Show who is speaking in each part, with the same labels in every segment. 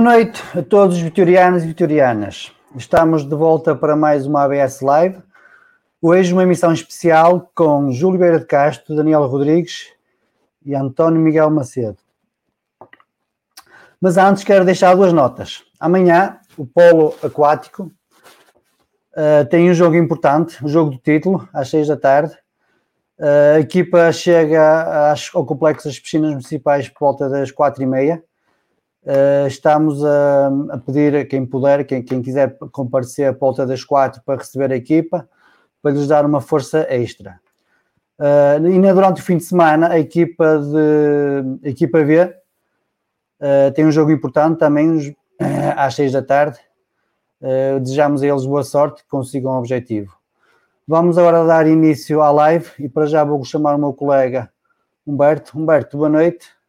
Speaker 1: Boa noite a todos os vitorianos e vitorianas. Estamos de volta para mais uma ABS Live. Hoje uma emissão especial com Júlio Beira de Castro, Daniel Rodrigues e António Miguel Macedo. Mas antes quero deixar duas notas. Amanhã o Polo Aquático uh, tem um jogo importante, o jogo do título, às seis da tarde. Uh, a equipa chega às, ao Complexo das Piscinas Municipais por volta das quatro e meia. Uh, estamos a, a, pedir a quem puder, quem, quem quiser comparecer a volta das quatro para receber a equipa, para lhes dar uma força extra. Uh, ainda durante o fim de semana, a equipa, de, a equipa V uh, tem um jogo importante também às seis da tarde. desejamos a eles boa sorte, que consigam o objetivo. Vamos agora dar início à live e para já vou chamar o meu colega Humberto. Humberto, boa noite.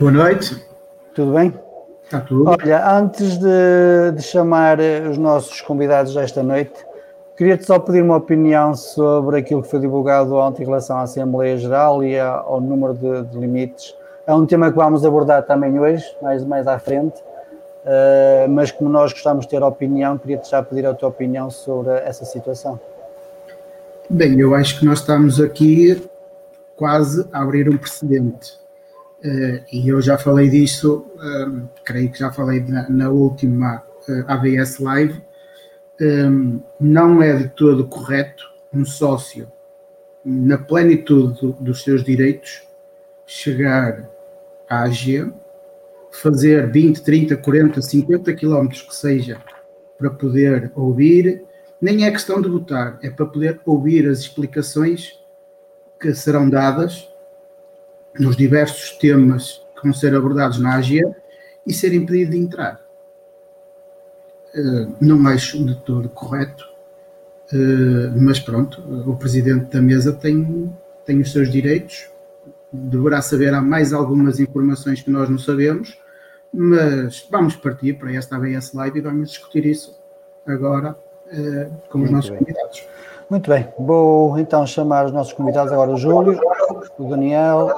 Speaker 2: Boa noite.
Speaker 1: Tudo bem?
Speaker 2: Está tudo.
Speaker 1: Olha, antes de, de chamar os nossos convidados esta noite, queria-te só pedir uma opinião sobre aquilo que foi divulgado ontem em relação à Assembleia Geral e ao número de, de limites. É um tema que vamos abordar também hoje, mais, mais à frente, uh, mas como nós gostamos de ter opinião, queria-te já pedir a tua opinião sobre essa situação.
Speaker 2: Bem, eu acho que nós estamos aqui quase a abrir um precedente Uh, e eu já falei disso, um, creio que já falei na, na última eh, ABS Live, um, não é de todo correto um sócio, na plenitude do, dos seus direitos, chegar à AG, fazer 20, 30, 40, 50 quilómetros que seja, para poder ouvir, nem é questão de votar, é para poder ouvir as explicações que serão dadas nos diversos temas que vão ser abordados na AGE e ser impedido de entrar. Uh, não acho de todo correto, uh, mas pronto, o presidente da mesa tem, tem os seus direitos, deverá saber há mais algumas informações que nós não sabemos, mas vamos partir para esta ABS Live e vamos discutir isso agora uh, com os Muito nossos bem. convidados.
Speaker 1: Muito bem, vou então chamar os nossos convidados agora, o Júlio, o Daniel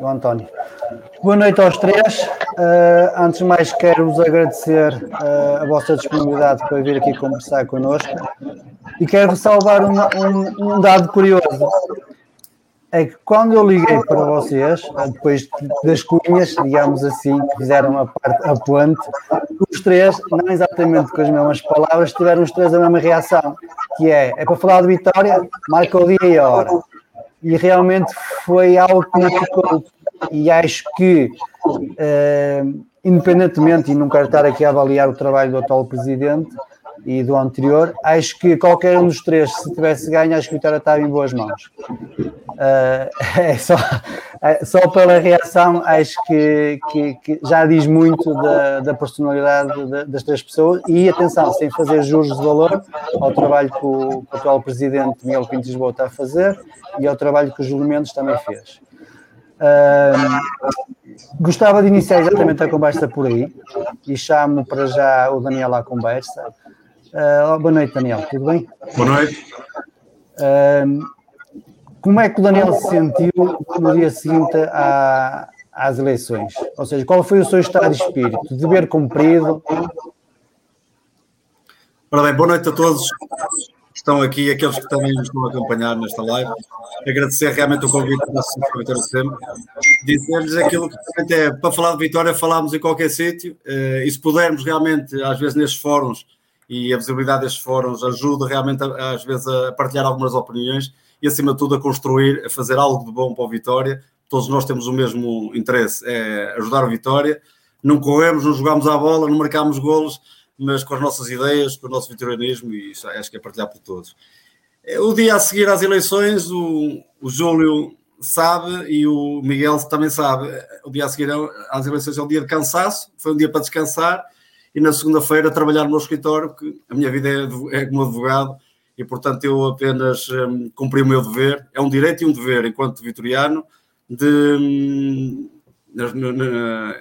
Speaker 1: e o António. Boa noite aos três. Uh, antes de mais, quero-vos agradecer uh, a vossa disponibilidade para vir aqui conversar connosco e quero salvar um, um, um, dado curioso. É que quando eu liguei para vocês, depois das cunhas, digamos assim, que fizeram a, parte, a ponte, os três, não exatamente com as mesmas palavras, tiveram os três a mesma reação, que é, é para falar de vitória, marca o dia e a hora. E realmente foi algo que me ficou, e acho que, eh, independentemente, e não quero estar aqui a avaliar o trabalho do atual presidente, e do anterior, acho que qualquer um dos três, se tivesse ganho, acho que o Vitória estava em boas mãos. Uh, é só, é, só pela reação, acho que, que, que já diz muito da, da personalidade de, das três pessoas e atenção, sem fazer juros de valor ao trabalho que o, que o atual presidente Miguel Pinto Lisboa está a fazer e ao trabalho que o Júlio Mendes também fez. Uh, gostava de iniciar exatamente a conversa por aí e chamo para já o Daniel à conversa. Uh, boa noite, Daniel, tudo bem?
Speaker 3: Boa noite.
Speaker 1: Uh, como é que o Daniel se sentiu no dia seguinte à, às eleições? Ou seja, qual foi o seu estado de espírito? Dever cumprido?
Speaker 3: Ora bem, boa noite a todos que estão aqui, aqueles que também nos estão a acompanhar nesta live. Agradecer realmente o convite da Associação Vitória sempre. Dizer-lhes aquilo que realmente é para falar de Vitória, falámos em qualquer sítio. Uh, e se pudermos realmente, às vezes nestes fóruns, e a visibilidade destes fóruns ajuda realmente, às vezes, a partilhar algumas opiniões e, acima de tudo, a construir, a fazer algo de bom para o Vitória. Todos nós temos o mesmo interesse, é ajudar o Vitória. Não corremos, não jogamos à bola, não marcamos golos, mas com as nossas ideias, com o nosso vitorianismo, e isso acho que é partilhar por todos. É, o dia a seguir às eleições, o, o Júlio sabe e o Miguel também sabe. O dia a seguir às eleições é um dia de cansaço, foi um dia para descansar e na segunda-feira trabalhar no meu escritório, porque a minha vida é, é como advogado e, portanto, eu apenas um, cumpri o meu dever. É um direito e um dever, enquanto vitoriano, de, um, na, na,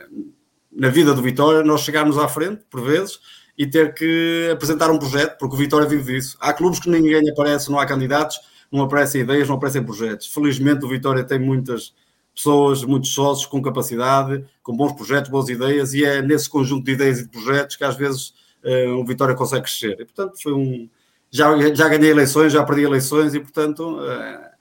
Speaker 3: na, vida do Vitória, nós chegarmos à frente, por vezes, e ter que apresentar um projeto, porque o Vitória vive disso. Há clubes que ninguém aparece, não há candidatos, não aparecem ideias, não aparecem projetos. Felizmente, o Vitória tem muitas pessoas, muitos sócios com capacidade, com bons projetos, boas ideias, e é nesse conjunto de ideias e de projetos que às vezes uh, o Vitória consegue crescer. E, portanto, foi um. Já, já ganhei eleições, já perdi eleições, e, portanto, uh,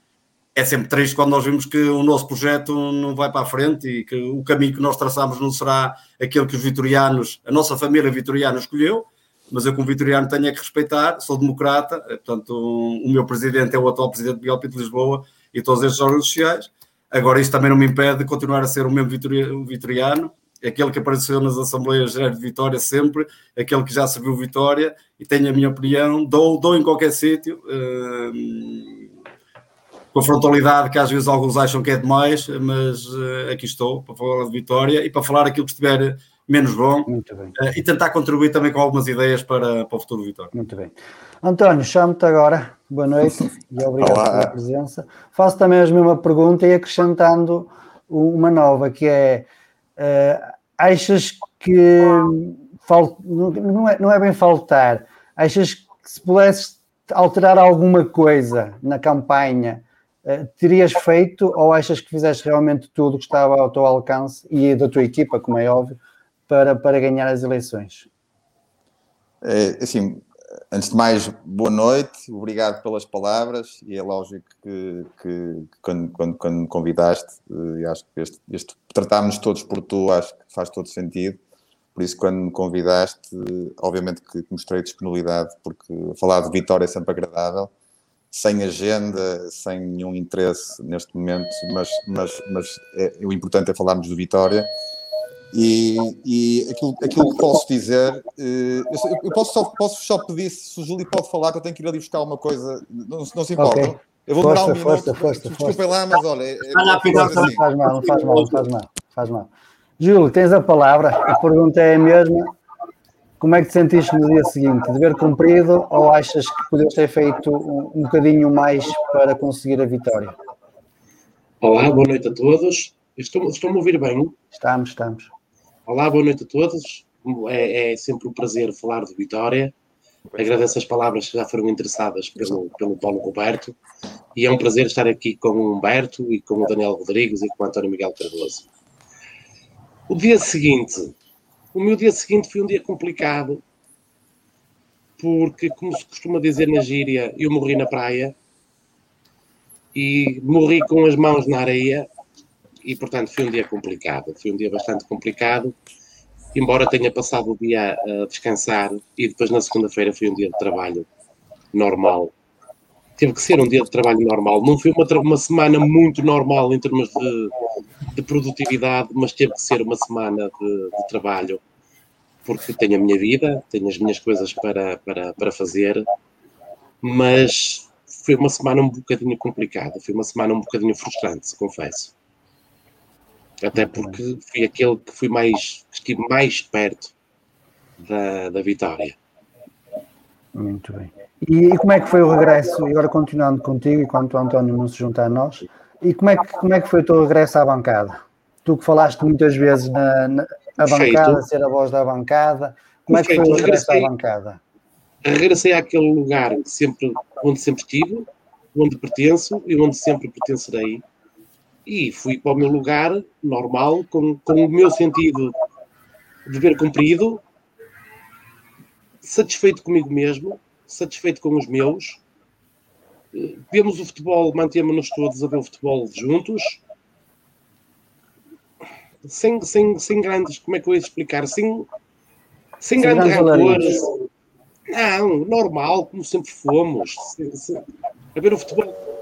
Speaker 3: é sempre triste quando nós vimos que o nosso projeto não vai para a frente e que o caminho que nós traçamos não será aquele que os vitorianos, a nossa família vitoriana escolheu, mas eu, como vitoriano, tenho é que respeitar, sou democrata, eh, portanto, o meu presidente é o atual presidente Miguel Pinto de Lisboa e todos estes órgãos sociais, Agora, isto também não me impede de continuar a ser o mesmo vitoriano, aquele que apareceu nas Assembleias Gerais de Vitória sempre, aquele que já serviu Vitória e tenho a minha opinião, dou, dou em qualquer sítio, uh, com a frontalidade que às vezes alguns acham que é demais, mas uh, aqui estou para falar de Vitória e para falar aquilo que estiver menos bom uh, e tentar contribuir também com algumas ideias para, para o futuro Vitória.
Speaker 1: Muito bem. António, chamo-te agora. Boa noite e obrigado Olá. pela presença. Faço também a mesma pergunta e acrescentando uma nova, que é uh, achas que fal, não, é, não é bem faltar, achas que se pudesse alterar alguma coisa na campanha, uh, terias feito ou achas que fizeste realmente tudo que estava ao teu alcance e da tua equipa, como é óbvio, para, para ganhar as eleições?
Speaker 4: É, assim, antes de mais, boa noite, obrigado pelas palavras e é lógico que, que, quando, quando, quando, me convidaste, eh, acho que este, este tratámos todos por tu, acho que faz todo sentido. Por isso, quando me convidaste, obviamente que mostrei disponibilidade, porque falar de Vitória é sempre agradável, sem agenda, sem nenhum interesse neste momento, mas, mas, mas é, o importante é falarmos de Vitória e, e aquilo, aquilo que posso dizer, eh, eu, eu posso, só, posso só pedir se o Júlio pode falar, que eu tenho que ir ali buscar uma coisa, não, não se importa. Okay. Eu vou demorar um minuto, força, força, desculpem lá, mas olha. É, é
Speaker 1: não faz mal, não faz mal, não faz mal, faz mal. Júlio, tens a palavra, a pergunta é a mesma. Como é que te sentiste no dia seguinte? Dever cumprido ou achas que podias ter feito um, um bocadinho mais para conseguir a vitória?
Speaker 5: Olá, boa noite a todos. Estão-me estão a ouvir bem?
Speaker 1: Estamos, estamos.
Speaker 5: Olá, boa noite a todos. É, é, sempre um prazer falar de Vitória. Agradeço as palavras que já foram interessadas pelo, pelo Paulo Roberto. E é um prazer estar aqui com o Humberto e com o Daniel Rodrigues e com o António Miguel Cardoso. O dia seguinte, o meu dia seguinte foi um dia complicado, porque, como se costuma dizer na gíria, eu morri na praia e morri com as mãos na areia e, portanto, foi um dia complicado. Foi um dia bastante complicado, embora tenha passado o dia a descansar e depois na segunda-feira foi um dia de trabalho normal. Teve que ser um dia de trabalho normal. Não foi uma, uma semana muito normal em termos de, de produtividade, mas teve que ser uma semana de, de trabalho porque tenho a minha vida, tenho as minhas coisas para, para, para fazer, mas foi uma semana um bocadinho complicada, foi uma semana um bocadinho frustrante, confesso. Até porque fui aquele que fui mais, que estive mais perto da, da vitória.
Speaker 1: Muito bem. E, e, como é que foi o regresso, e agora continuando contigo, enquanto o António não se junta a nós, e como é que, como é que foi o teu regresso à bancada? Tu que falaste muitas vezes na, na a bancada, ser a voz da bancada, como Perfeito. é que foi o regresso à bancada?
Speaker 5: Regressei àquele lugar sempre, onde sempre estive, onde pertenço e onde sempre pertencerei e fui para o meu lugar normal, com, com o meu sentido de dever cumprido, satisfeito comigo mesmo, satisfeito com os meus. Vemos o futebol, mantemos-nos todos a ver o futebol juntos, sem, sem, sem grandes, como é que eu ia explicar? Sem, sem, sem grandes rancores. Não, normal, como sempre fomos. A ver o futebol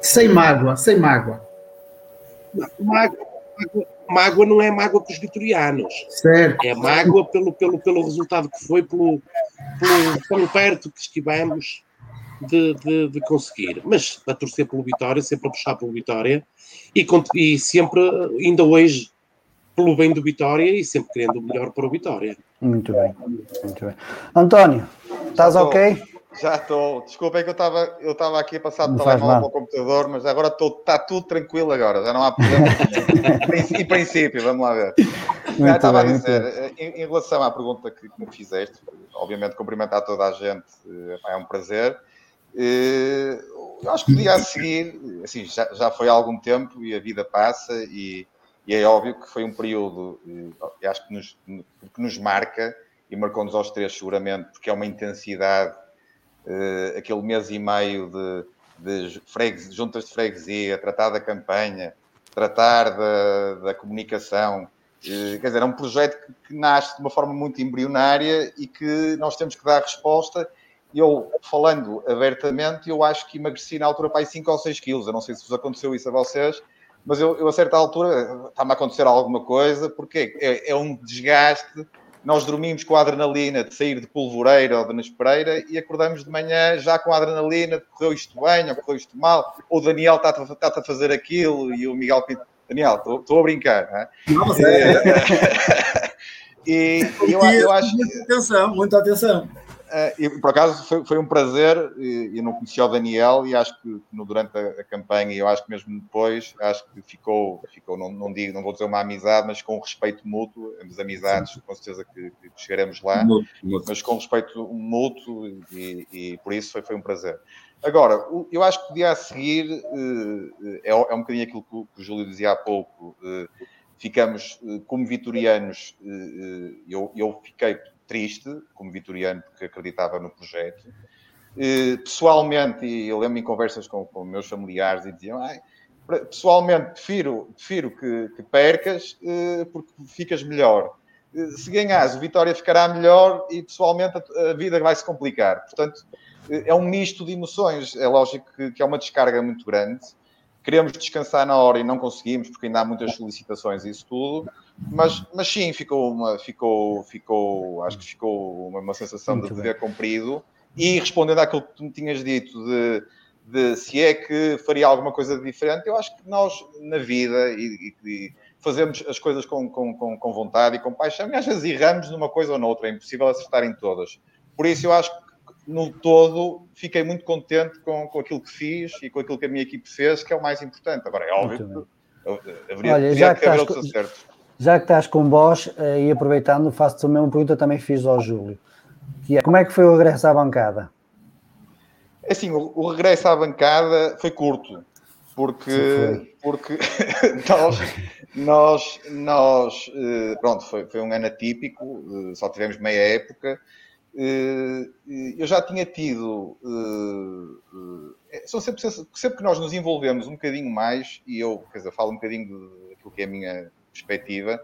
Speaker 2: sem mágoa, sem mágoa.
Speaker 5: Mágoa, mágoa não é mágoa com os vitorianos.
Speaker 2: Certo.
Speaker 5: É mágoa pelo, pelo, pelo resultado que foi, pelo, pelo tão perto que estivemos de, de, de, conseguir. Mas a torcer pelo Vitória, sempre a puxar pelo Vitória e, e sempre, ainda hoje, pelo bem do Vitória e sempre querendo o melhor para o Vitória.
Speaker 1: Muito bem, muito bem. António, estás ok?
Speaker 4: Já estou. Desculpem que eu estava eu aqui a passar do telemóvel para o computador, mas agora está tudo tranquilo agora, já não há problema. em princípio, vamos lá ver. Já estava bem, a dizer, em, em, relação à pergunta que, me fizeste, obviamente cumprimentar toda a gente eh, é um prazer. Eh, eu acho que o dia a seguir, assim, já, já foi há algum tempo e a vida passa e, e é óbvio que foi um período, eh, acho que nos, que nos marca e marcou-nos aos três seguramente, porque é uma intensidade uh, aquele mês e meio de, de fregues, juntas de freguesia, tratar da campanha, tratar da, da comunicação. Uh, quer dizer, é um projeto que, que, nasce de uma forma muito embrionária e que nós temos que dar resposta. Eu, falando abertamente, eu acho que emagreci na altura para aí 5 ou 6 quilos. Eu não sei se vos aconteceu isso a vocês, mas eu, eu a certa altura está-me a acontecer alguma coisa, porque é, é um desgaste nós dormimos com a adrenalina de sair de Polvoreira ou de Nespereira e acordamos de manhã já com a adrenalina de correu isto bem ou correu isto mal, ou o Daniel está a, está a fazer aquilo e o Miguel Pinto. Daniel, estou, estou a brincar, não é? Não, é. e eu, eu acho.
Speaker 3: Muita atenção, muita atenção.
Speaker 4: Uh, e, por acaso foi, foi um prazer, e, eu não conhecia o Daniel e acho que no, durante a, a, campanha e eu acho que mesmo depois, acho que ficou, ficou não, não, digo, não vou dizer uma amizade, mas com respeito mútuo, as amizades, com certeza que, que chegaremos lá, mútuo, mútuo. mas com respeito mútuo e, e, por isso foi, foi um prazer. Agora, eu acho que o dia a seguir uh, é, é um bocadinho aquilo que o, Júlio dizia há pouco, uh, ficamos como vitorianos, eu, eu fiquei triste, como vitoriano, porque acreditava no projeto. Pessoalmente, e eu lembro em conversas com, com meus familiares e diziam, ah, pessoalmente prefiro, prefiro que, que, percas eh, porque ficas melhor. Eh, se ganhas, o Vitória ficará melhor e pessoalmente a, a vida vai se complicar. Portanto, eh, é um misto de emoções. É lógico que, que é uma descarga muito grande queremos descansar na hora e não conseguimos, porque ainda há muitas solicitações e isso tudo, mas, mas sim, ficou uma, ficou, ficou, acho que ficou uma, uma sensação Muito de dever bem. cumprido. E respondendo àquilo que tu me tinhas dito de, de se é que faria alguma coisa diferente, eu acho que nós, na vida, e, e fazemos as coisas com, com, com, com vontade e com paixão, e às vezes erramos numa coisa ou noutra, é impossível acertar em todas. Por isso, eu acho que no todo, fiquei muito contente com, com aquilo que fiz e com aquilo que a minha equipe fez, que é o mais importante. Agora, é óbvio que haveria, Olha, já que, haver outros acertos.
Speaker 1: Já que estás com Bosch, eh, e aproveitando, faço-te a mesma pergunta também fiz ao Júlio. Que é, como é que foi o regresso à bancada?
Speaker 4: É assim, o, o regresso à bancada foi curto, porque, porque nós, nós, nós, eh, pronto, foi, foi um ano atípico, eh, só tivemos meia época, eu já tinha tido. São sempre, sempre que nós nos envolvemos um bocadinho mais, e eu quer dizer, falo um bocadinho daquilo que é a minha perspectiva,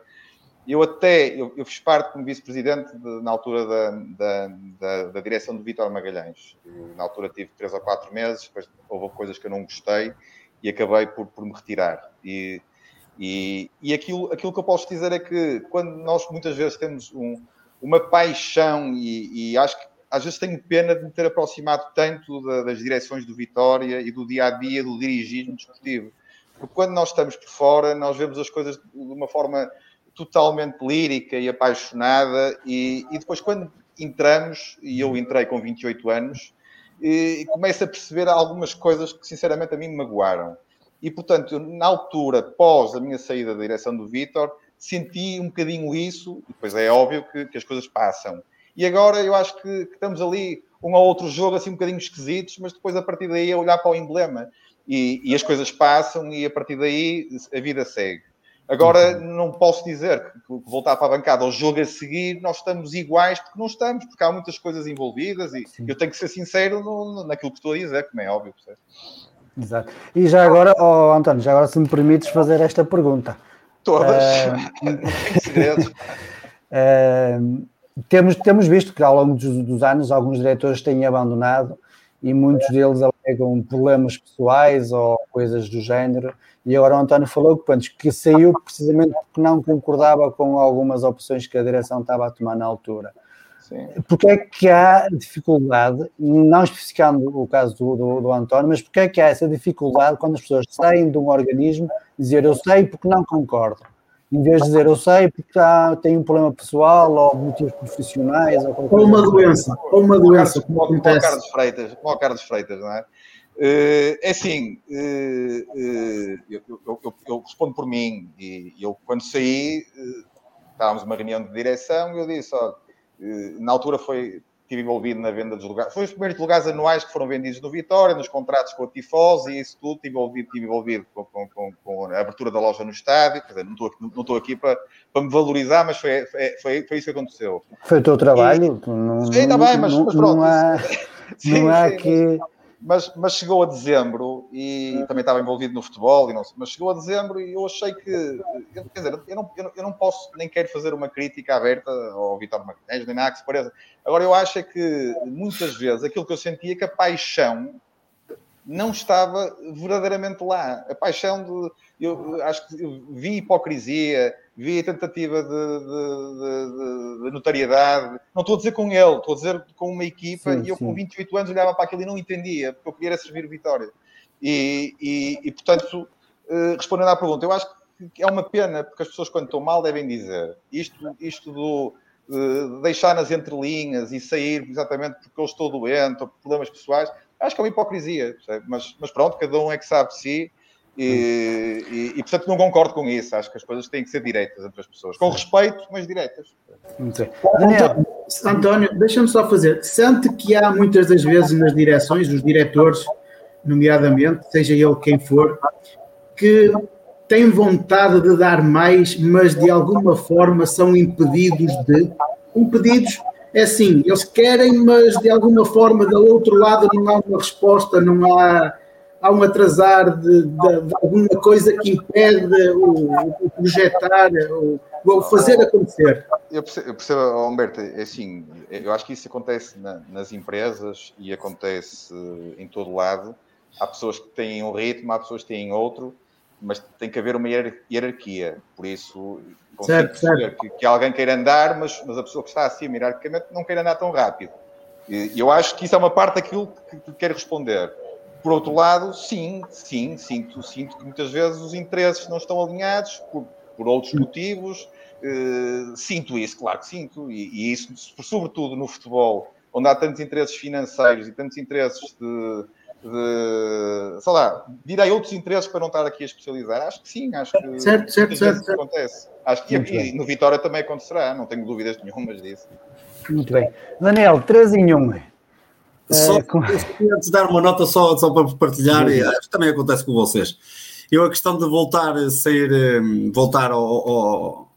Speaker 4: eu até, eu, eu fiz parte como vice-presidente na altura da, da, da, da, direção do Vítor Magalhães. Na altura tive três ou quatro meses, depois houve coisas que eu não gostei e acabei por, por me retirar. E, e, e aquilo, aquilo que eu posso dizer é que quando nós muitas vezes temos um, uma paixão e, e, acho que às vezes tenho pena de me ter aproximado tanto da, das direções do Vitória e do dia a dia do dirigismo desportivo. Porque quando nós estamos por fora, nós vemos as coisas de uma forma totalmente lírica e apaixonada, e, e depois, quando entramos, e eu entrei com 28 anos, e começo a perceber algumas coisas que, sinceramente, a mim me magoaram. E, portanto, na altura, pós a minha saída da direção do Vitor, senti um bocadinho isso, e depois é óbvio que, que as coisas passam. E agora eu acho que, que, estamos ali um ou outro jogo assim um bocadinho esquisitos, mas depois a partir daí é olhar para o emblema e, e as coisas passam e a partir daí a vida segue. Agora, não posso dizer que voltar para a bancada ao jogo a seguir nós estamos iguais, porque não estamos, porque há muitas coisas envolvidas e Sim. eu tenho que ser sincero no, naquilo que estou a dizer, como é óbvio. Percebe?
Speaker 1: Exato. E já agora, oh, António, já agora se me permites fazer esta pergunta.
Speaker 4: Todas. Uh,
Speaker 1: uh, temos, temos visto que ao longo dos, dos anos alguns diretores têm abandonado e muitos deles alegam problemas pessoais ou coisas do género. E agora o António falou que, pronto, que saiu precisamente porque não concordava com algumas opções que a direção estava a tomar na altura. Sim. Porque é que há dificuldade, não especificando o caso do, do, do, António, mas porque é que há essa dificuldade quando as pessoas saem de um organismo dizer eu sei porque não concordo? Em vez de dizer eu sei porque há, tem um problema pessoal ou motivos profissionais ou,
Speaker 2: ou uma doença, ou uma doença, como, acontece.
Speaker 4: Como Carlos Freitas, como o Carlos Freitas, não é? Uh, é assim, uh, uh, eu, eu, eu, eu, respondo por mim e eu quando saí estávamos numa reunião de direção e eu disse, olha, na altura foi, estive envolvido na venda dos lugares, foi os primeiros lugares anuais que foram vendidos no Vitória, nos contratos com a Tifós e isso tudo, estive envolvido, estive envolvido com, com, com, com, a abertura da loja no estádio, quer dizer, não estou, não estou aqui para, para me valorizar, mas foi, foi, foi isso que aconteceu.
Speaker 1: Foi o teu trabalho?
Speaker 4: E, não, sim, está bem, mas,
Speaker 1: não,
Speaker 4: mas pronto.
Speaker 1: Não há, sim, não há sim, que... Mas,
Speaker 4: mas, mas chegou a dezembro e também estava envolvido no futebol, e não, mas chegou a dezembro e eu achei que, eu, quer dizer, eu não, eu, não, eu não posso nem quero fazer uma crítica aberta ao Vitor Magalhães, nem nada que se pareça. Agora, eu acho é que muitas vezes aquilo que eu sentia é que a paixão não estava verdadeiramente lá. A paixão de. Eu acho que vi hipocrisia, vi a tentativa de, de, de, de, notariedade. Não estou a dizer com ele, estou a dizer com uma equipa sim, e eu sim. com 28 anos olhava para aquilo e não entendia, porque eu queria era servir o Vitória. E, e, e, portanto, eh, respondendo à pergunta, eu acho que é uma pena, porque as pessoas quando estão mal devem dizer isto, isto do de deixar nas entrelinhas e sair exatamente porque eu estou doente ou por problemas pessoais, acho que é uma hipocrisia, mas, mas pronto, cada um é que sabe de si e, e, e, portanto não concordo com isso. Acho que as coisas têm que ser diretas entre as pessoas, com respeito, mas diretas.
Speaker 2: Daniel. António, deixa-me só fazer. Sente que há muitas das vezes nas direções, os diretores, nomeadamente, seja ele quem for, que têm vontade de dar mais, mas de alguma forma são impedidos de. Impedidos é assim, eles querem, mas de alguma forma, do outro lado, não há uma resposta, não há há um atrasar de, de, de alguma coisa que impede o, o projetar, o, o, fazer acontecer.
Speaker 4: Eu percebo, eu percebo Humberto, é assim, eu acho que isso acontece na, nas empresas e acontece em todo lado. Há pessoas que têm um ritmo, há pessoas que têm outro, mas tem que haver uma hierarquia. Por isso, consigo perceber que, que, alguém queira andar, mas, mas a pessoa que está acima hierarquicamente não queira andar tão rápido. E eu acho que isso é uma parte daquilo que, que quero responder por outro lado, sim, sim, sinto, sinto que muitas vezes os interesses não estão alinhados por, por outros motivos. Uh, sinto isso, claro que sinto, e, e, isso, sobretudo no futebol, onde há tantos interesses financeiros e tantos interesses de, de sei lá, direi outros interesses para não estar aqui a especializar. Acho que sim, acho que
Speaker 2: certo, certo, certo, certo.
Speaker 4: acontece. Acho que e, no Vitória também acontecerá, não tenho dúvidas nenhumas disso.
Speaker 1: Muito bem. Daniel, 3 em 1.
Speaker 3: Só, é, antes de dar uma nota só, só para partilhar, e acho que também acontece com vocês. Eu a questão de voltar a ser, hum, voltar ao, ao,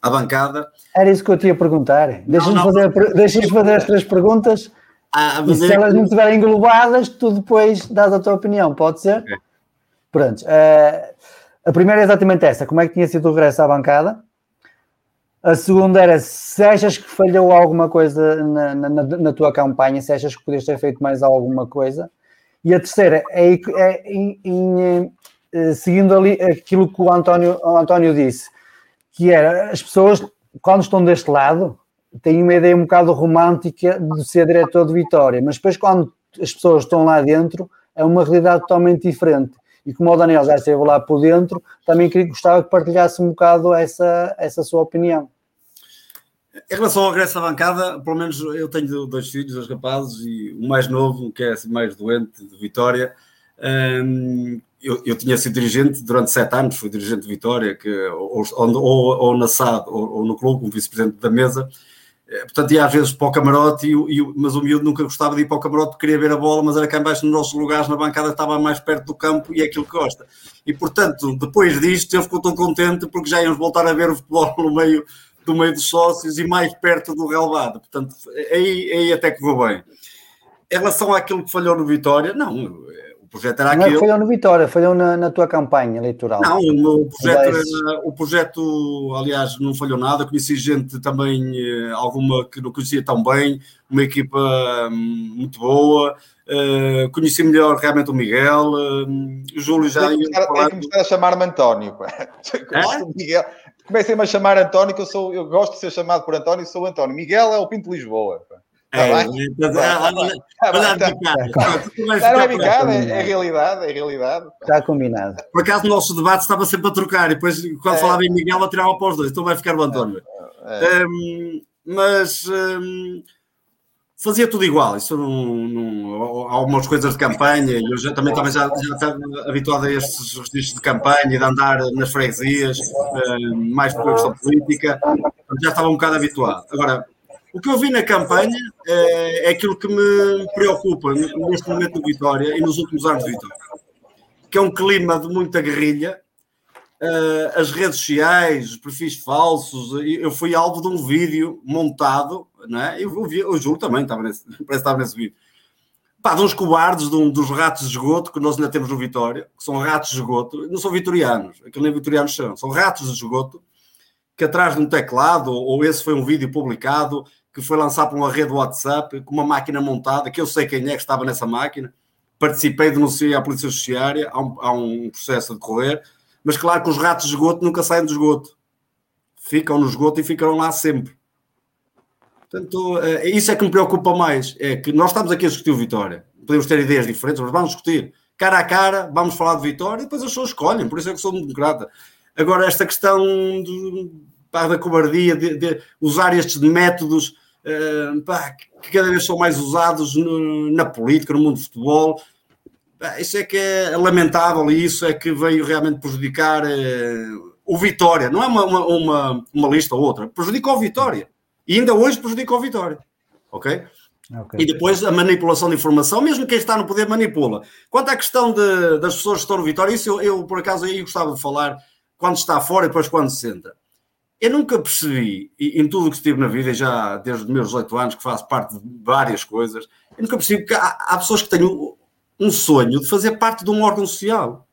Speaker 3: à bancada.
Speaker 1: Era isso que eu te ia perguntar. Deixa-me
Speaker 3: não,
Speaker 1: fazer, deixa fazer as três perguntas
Speaker 3: Ah,
Speaker 1: e se
Speaker 3: é-
Speaker 1: elas não estiverem englobadas, tu depois dás a tua opinião, pode ser?
Speaker 3: Ok.
Speaker 1: Pronto. eh, a primeira é exatamente essa: como é que tinha sido o regresso à bancada? A segunda era se achas que falhou alguma coisa na, na- na- tua campanha, se achas que podias ter feito mais alguma coisa. E a terceira é, é em- em, eh, seguindo ali aquilo que o António, o António disse, que era as pessoas, quando estão deste lado, têm uma ideia um bocado romântica de ser diretor de Vitória, mas depois quando as pessoas estão lá dentro, é uma realidade totalmente diferente. E como o Daniel já esteve lá por dentro, também queria, gostava que partilhasse um bocado essa, essa sua opinião.
Speaker 3: Em relação ao regresso à bancada, pelo menos eu tenho dois filhos, dois rapazes, e o mais novo, que é assim, mais doente, de Vitória. hum, eu, eu tinha sido dirigente durante sete anos, fui dirigente de Vitória, que, ou, ou, ou, na SAD ou, ou no clube, como vice-presidente da mesa. Eh, Portanto, ia às vezes para o camarote, e, e mas o miúdo nunca gostava de ir para o camarote, queria ver a bola, mas era cá embaixo nos nossos lugares, na bancada, estava mais perto do campo e é aquilo que gosta. E, portanto, depois disto, ele ficou tão contente porque já íamos voltar a ver o futebol no meio do meio dos sócios e mais perto do relevado. Portanto, aí, aí até que vou bem. Em relação àquilo que falhou no Vitória, não, projeto era
Speaker 1: Não é que
Speaker 3: aquele.
Speaker 1: falhou no Vitória, falhou na, na tua campanha eleitoral.
Speaker 3: Não, o projeto, era- o projeto, aliás, não falhou nada. Conheci gente também, eh, alguma que não conhecia tão bem, uma equipa hum, muito boa. eh, conheci melhor realmente o Miguel. hum, o Júlio já
Speaker 6: Tem que
Speaker 3: ia
Speaker 6: começar, tem
Speaker 3: falar.
Speaker 6: que começar a chamar-me António. Miguel. Comecem-me a chamar António, que eu, sou, eu gosto de ser chamado por António, sou António. Miguel é o Pinto de Lisboa. pá. Tá
Speaker 3: É, mas,
Speaker 6: Tá
Speaker 3: ah,
Speaker 6: tá
Speaker 3: a
Speaker 6: não é é, é realidade, é realidade.
Speaker 1: Está combinado.
Speaker 3: Por acaso, o nosso debate estava sempre a trocar, e depois, quando
Speaker 6: É.
Speaker 3: falava em Miguel, atirava para os dois. Então vai ficar o António.
Speaker 6: É.
Speaker 3: Hum, mas hum, fazia tudo igual. Isso não, não- há algumas coisas de campanha. e Eu já, também, também já, já estava habituado a estes registros de campanha, de andar nas freguesias, hum, mais por questão política. Já estava um bocado habituado. Agora, o que eu vi na campanha é, é aquilo que me preocupa neste momento do Vitória e nos últimos anos de Vitória, que é um clima de muita guerrilha, Uh, as redes sociais, perfis falsos. Eu fui alvo de um vídeo montado, não é? Eu, vi, o Júlio também estava nesse, parece que estava nesse vídeo. Pá, de uns cobardes, de um, dos ratos de esgoto que nós ainda temos no Vitória, que são ratos de esgoto, não são vitorianos, aquilo nem vitorianos são, são ratos de esgoto, que atrás de um teclado, ou esse foi um vídeo publicado, que foi lançado por uma rede WhatsApp, com uma máquina montada, que eu sei quem é que estava nessa máquina, participei, denunciei à Polícia Judiciária, há um, há um processo a decorrer, mas claro que os ratos de esgoto nunca saem do esgoto. Ficam no esgoto e ficarão lá sempre. Portanto, é isso é que me preocupa mais. É que nós estamos aqui a discutir o Vitória. Podemos ter ideias diferentes, mas vamos discutir. Cara a cara, vamos falar de Vitória e depois as pessoas escolhem. Por isso é que sou democrata. Agora, esta questão de, pá, da cobardia, de, de, usar estes métodos uh, pá, que cada vez são mais usados no, na política, no mundo do futebol, isso é que é lamentável e isso é que veio realmente prejudicar uh, o Vitória. Não é uma, uma, uma, uma, lista ou outra, prejudica o Vitória. E ainda hoje prejudica o Vitória. Ok? okay? E depois a manipulação de informação, mesmo quem está no poder manipula. Quanto à questão de, das pessoas que estão no Vitória, isso eu, eu, por acaso aí gostava de falar quando está fora e depois quando se entra. Eu nunca percebi, em tudo o que estive na vida, já desde os meus 18 anos, que faço parte de várias coisas, eu nunca percebi que há, há pessoas que têm um sonho de fazer parte de um órgão social.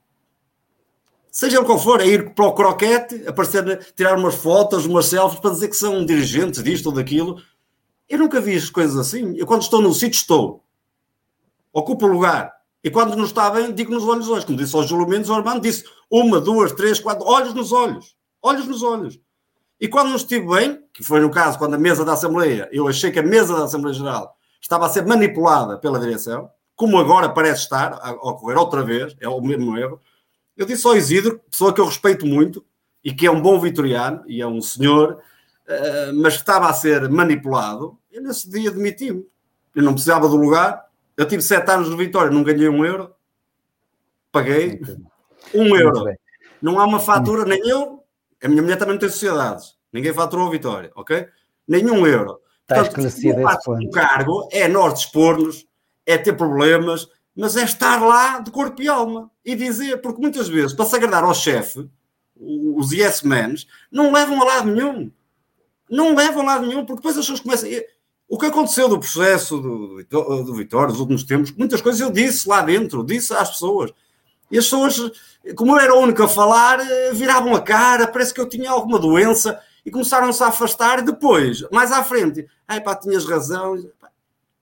Speaker 3: Seja qual for, é ir para o croquete, aparecer, tirar umas fotos, umas selfies para dizer que são dirigentes disto ou daquilo. Eu nunca vi as coisas assim. Eu, quando estou no sítio, estou. Ocupo o lugar. E quando não está bem, digo nos olhos hoje. Como disse ao Júlio Mendes, o Armando disse uma, duas, três, quatro, olhos nos olhos. Olhos nos olhos. E quando não estive bem, que foi no caso quando a mesa da Assembleia, eu achei que a mesa da Assembleia Geral estava a ser manipulada pela direção, como agora parece estar a ocorrer outra vez, é o mesmo erro. Eu disse ao Isidro, pessoa que eu respeito muito e que é um bom vitoriano e é um senhor, uh, mas que estava a ser manipulado, eu nesse dia demiti-me. Eu não precisava do lugar. Eu tive sete anos de vitória, não ganhei um euro. Paguei um euro. Não há uma fatura, nem eu, a minha mulher também não tem sociedades. Ninguém faturou a vitória, ok? Nenhum euro.
Speaker 1: Está esclarecido esse ponto.
Speaker 3: O cargo é nós dispor-nos, é ter problemas, mas é estar lá de corpo e alma e dizer, porque muitas vezes, para se agradar ao chefe, os yes men não levam a lado nenhum. não levam lado nenhum, porque depois as pessoas começam. O que aconteceu do processo do, do Vitória nos últimos tempos, muitas coisas eu disse lá dentro, disse às pessoas. E as pessoas, como eu era o único a falar, eh, viravam a cara, parece que eu tinha alguma doença e começaram-se a afastar. E depois, mais à frente, ai pá, tinhas razão.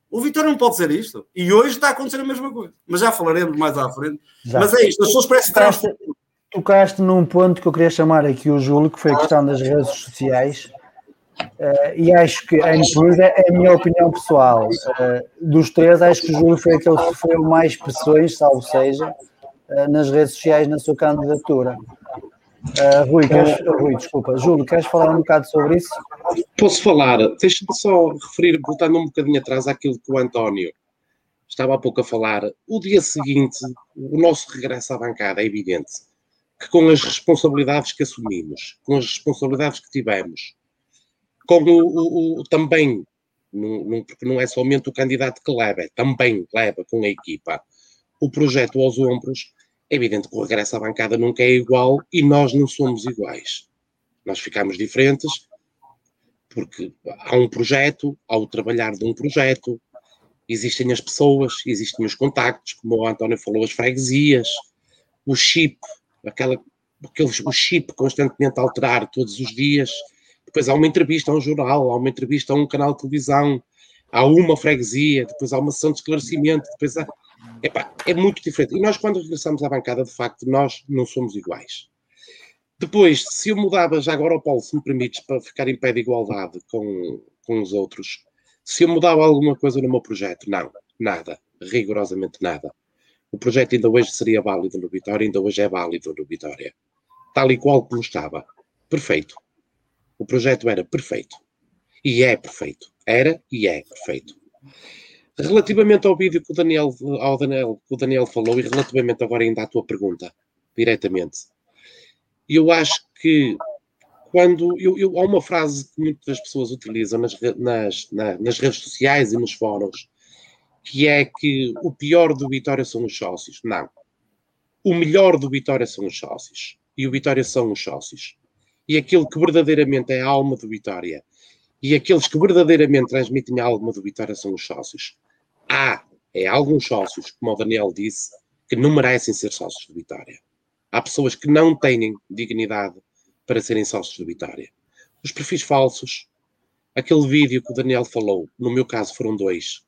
Speaker 3: O Vitória não pode ser isto. E hoje está a acontecer a mesma coisa. Mas já falaremos mais à frente. Já. Mas é isto, as pessoas parecem
Speaker 1: tocaste, tocaste num ponto que eu queria chamar aqui o Júlio, que foi a questão das redes sociais. Uh, e acho que, em plus, é a minha opinião pessoal. Uh, dos três, acho que o Júlio foi aquele que sofreu mais pressões, salvo seja, nas redes sociais na sua candidatura. Rui, queres, Rui, desculpa, Júlio, queres falar um bocado sobre isso?
Speaker 5: Posso falar? Deixa-me só referir, voltando um bocadinho atrás àquilo que o António estava há pouco a falar. O dia seguinte, o nosso regresso à bancada é evidente que com as responsabilidades que assumimos, com as responsabilidades que tivemos, com o, o, o também, porque não é somente o candidato que leva, é também leva com a equipa o projeto aos ombros, é evidente que o regresso à bancada nunca é igual e nós não somos iguais. Nós ficamos diferentes porque há um projeto, há o trabalhar de um projeto, existem as pessoas, existem os contactos, como o António falou, as freguesias, o chip, aquela, aqueles, o chip constantemente alterar todos os dias, depois há uma entrevista a um jornal, há uma entrevista a um canal de televisão, há uma freguesia, depois há uma sessão de esclarecimento, depois há... Epá, é muito diferente. E nós, quando regressamos à bancada, de facto, nós não somos iguais. Depois, se eu mudava, já agora, Paulo, se me permites, para ficar em pé de igualdade com, com os outros, se eu mudava alguma coisa no meu projeto, não, nada, rigorosamente nada. O projeto ainda hoje seria válido no Vitória, ainda hoje é válido no Vitória. Tal e qual como estava. Perfeito. O projeto era perfeito. E é perfeito. Era e é perfeito. Relativamente ao vídeo que o Daniel, ao Daniel, que o Daniel falou e relativamente agora ainda à tua pergunta, diretamente, eu acho que quando eu, eu, há uma frase que muitas pessoas utilizam nas, nas, nas redes sociais e nos fóruns, que é que o pior do Vitória são os sócios. Não. O melhor do Vitória são os sócios. E o Vitória são os sócios e aquilo que verdadeiramente é a alma do Vitória e aqueles que verdadeiramente transmitem a alma do Vitória são os sócios. Há, é alguns sócios, como o Daniel disse, que não merecem ser sócios do Vitória. Há pessoas que não têm dignidade para serem sócios do Vitória. Os perfis falsos, aquele vídeo que o Daniel falou, no meu caso foram dois,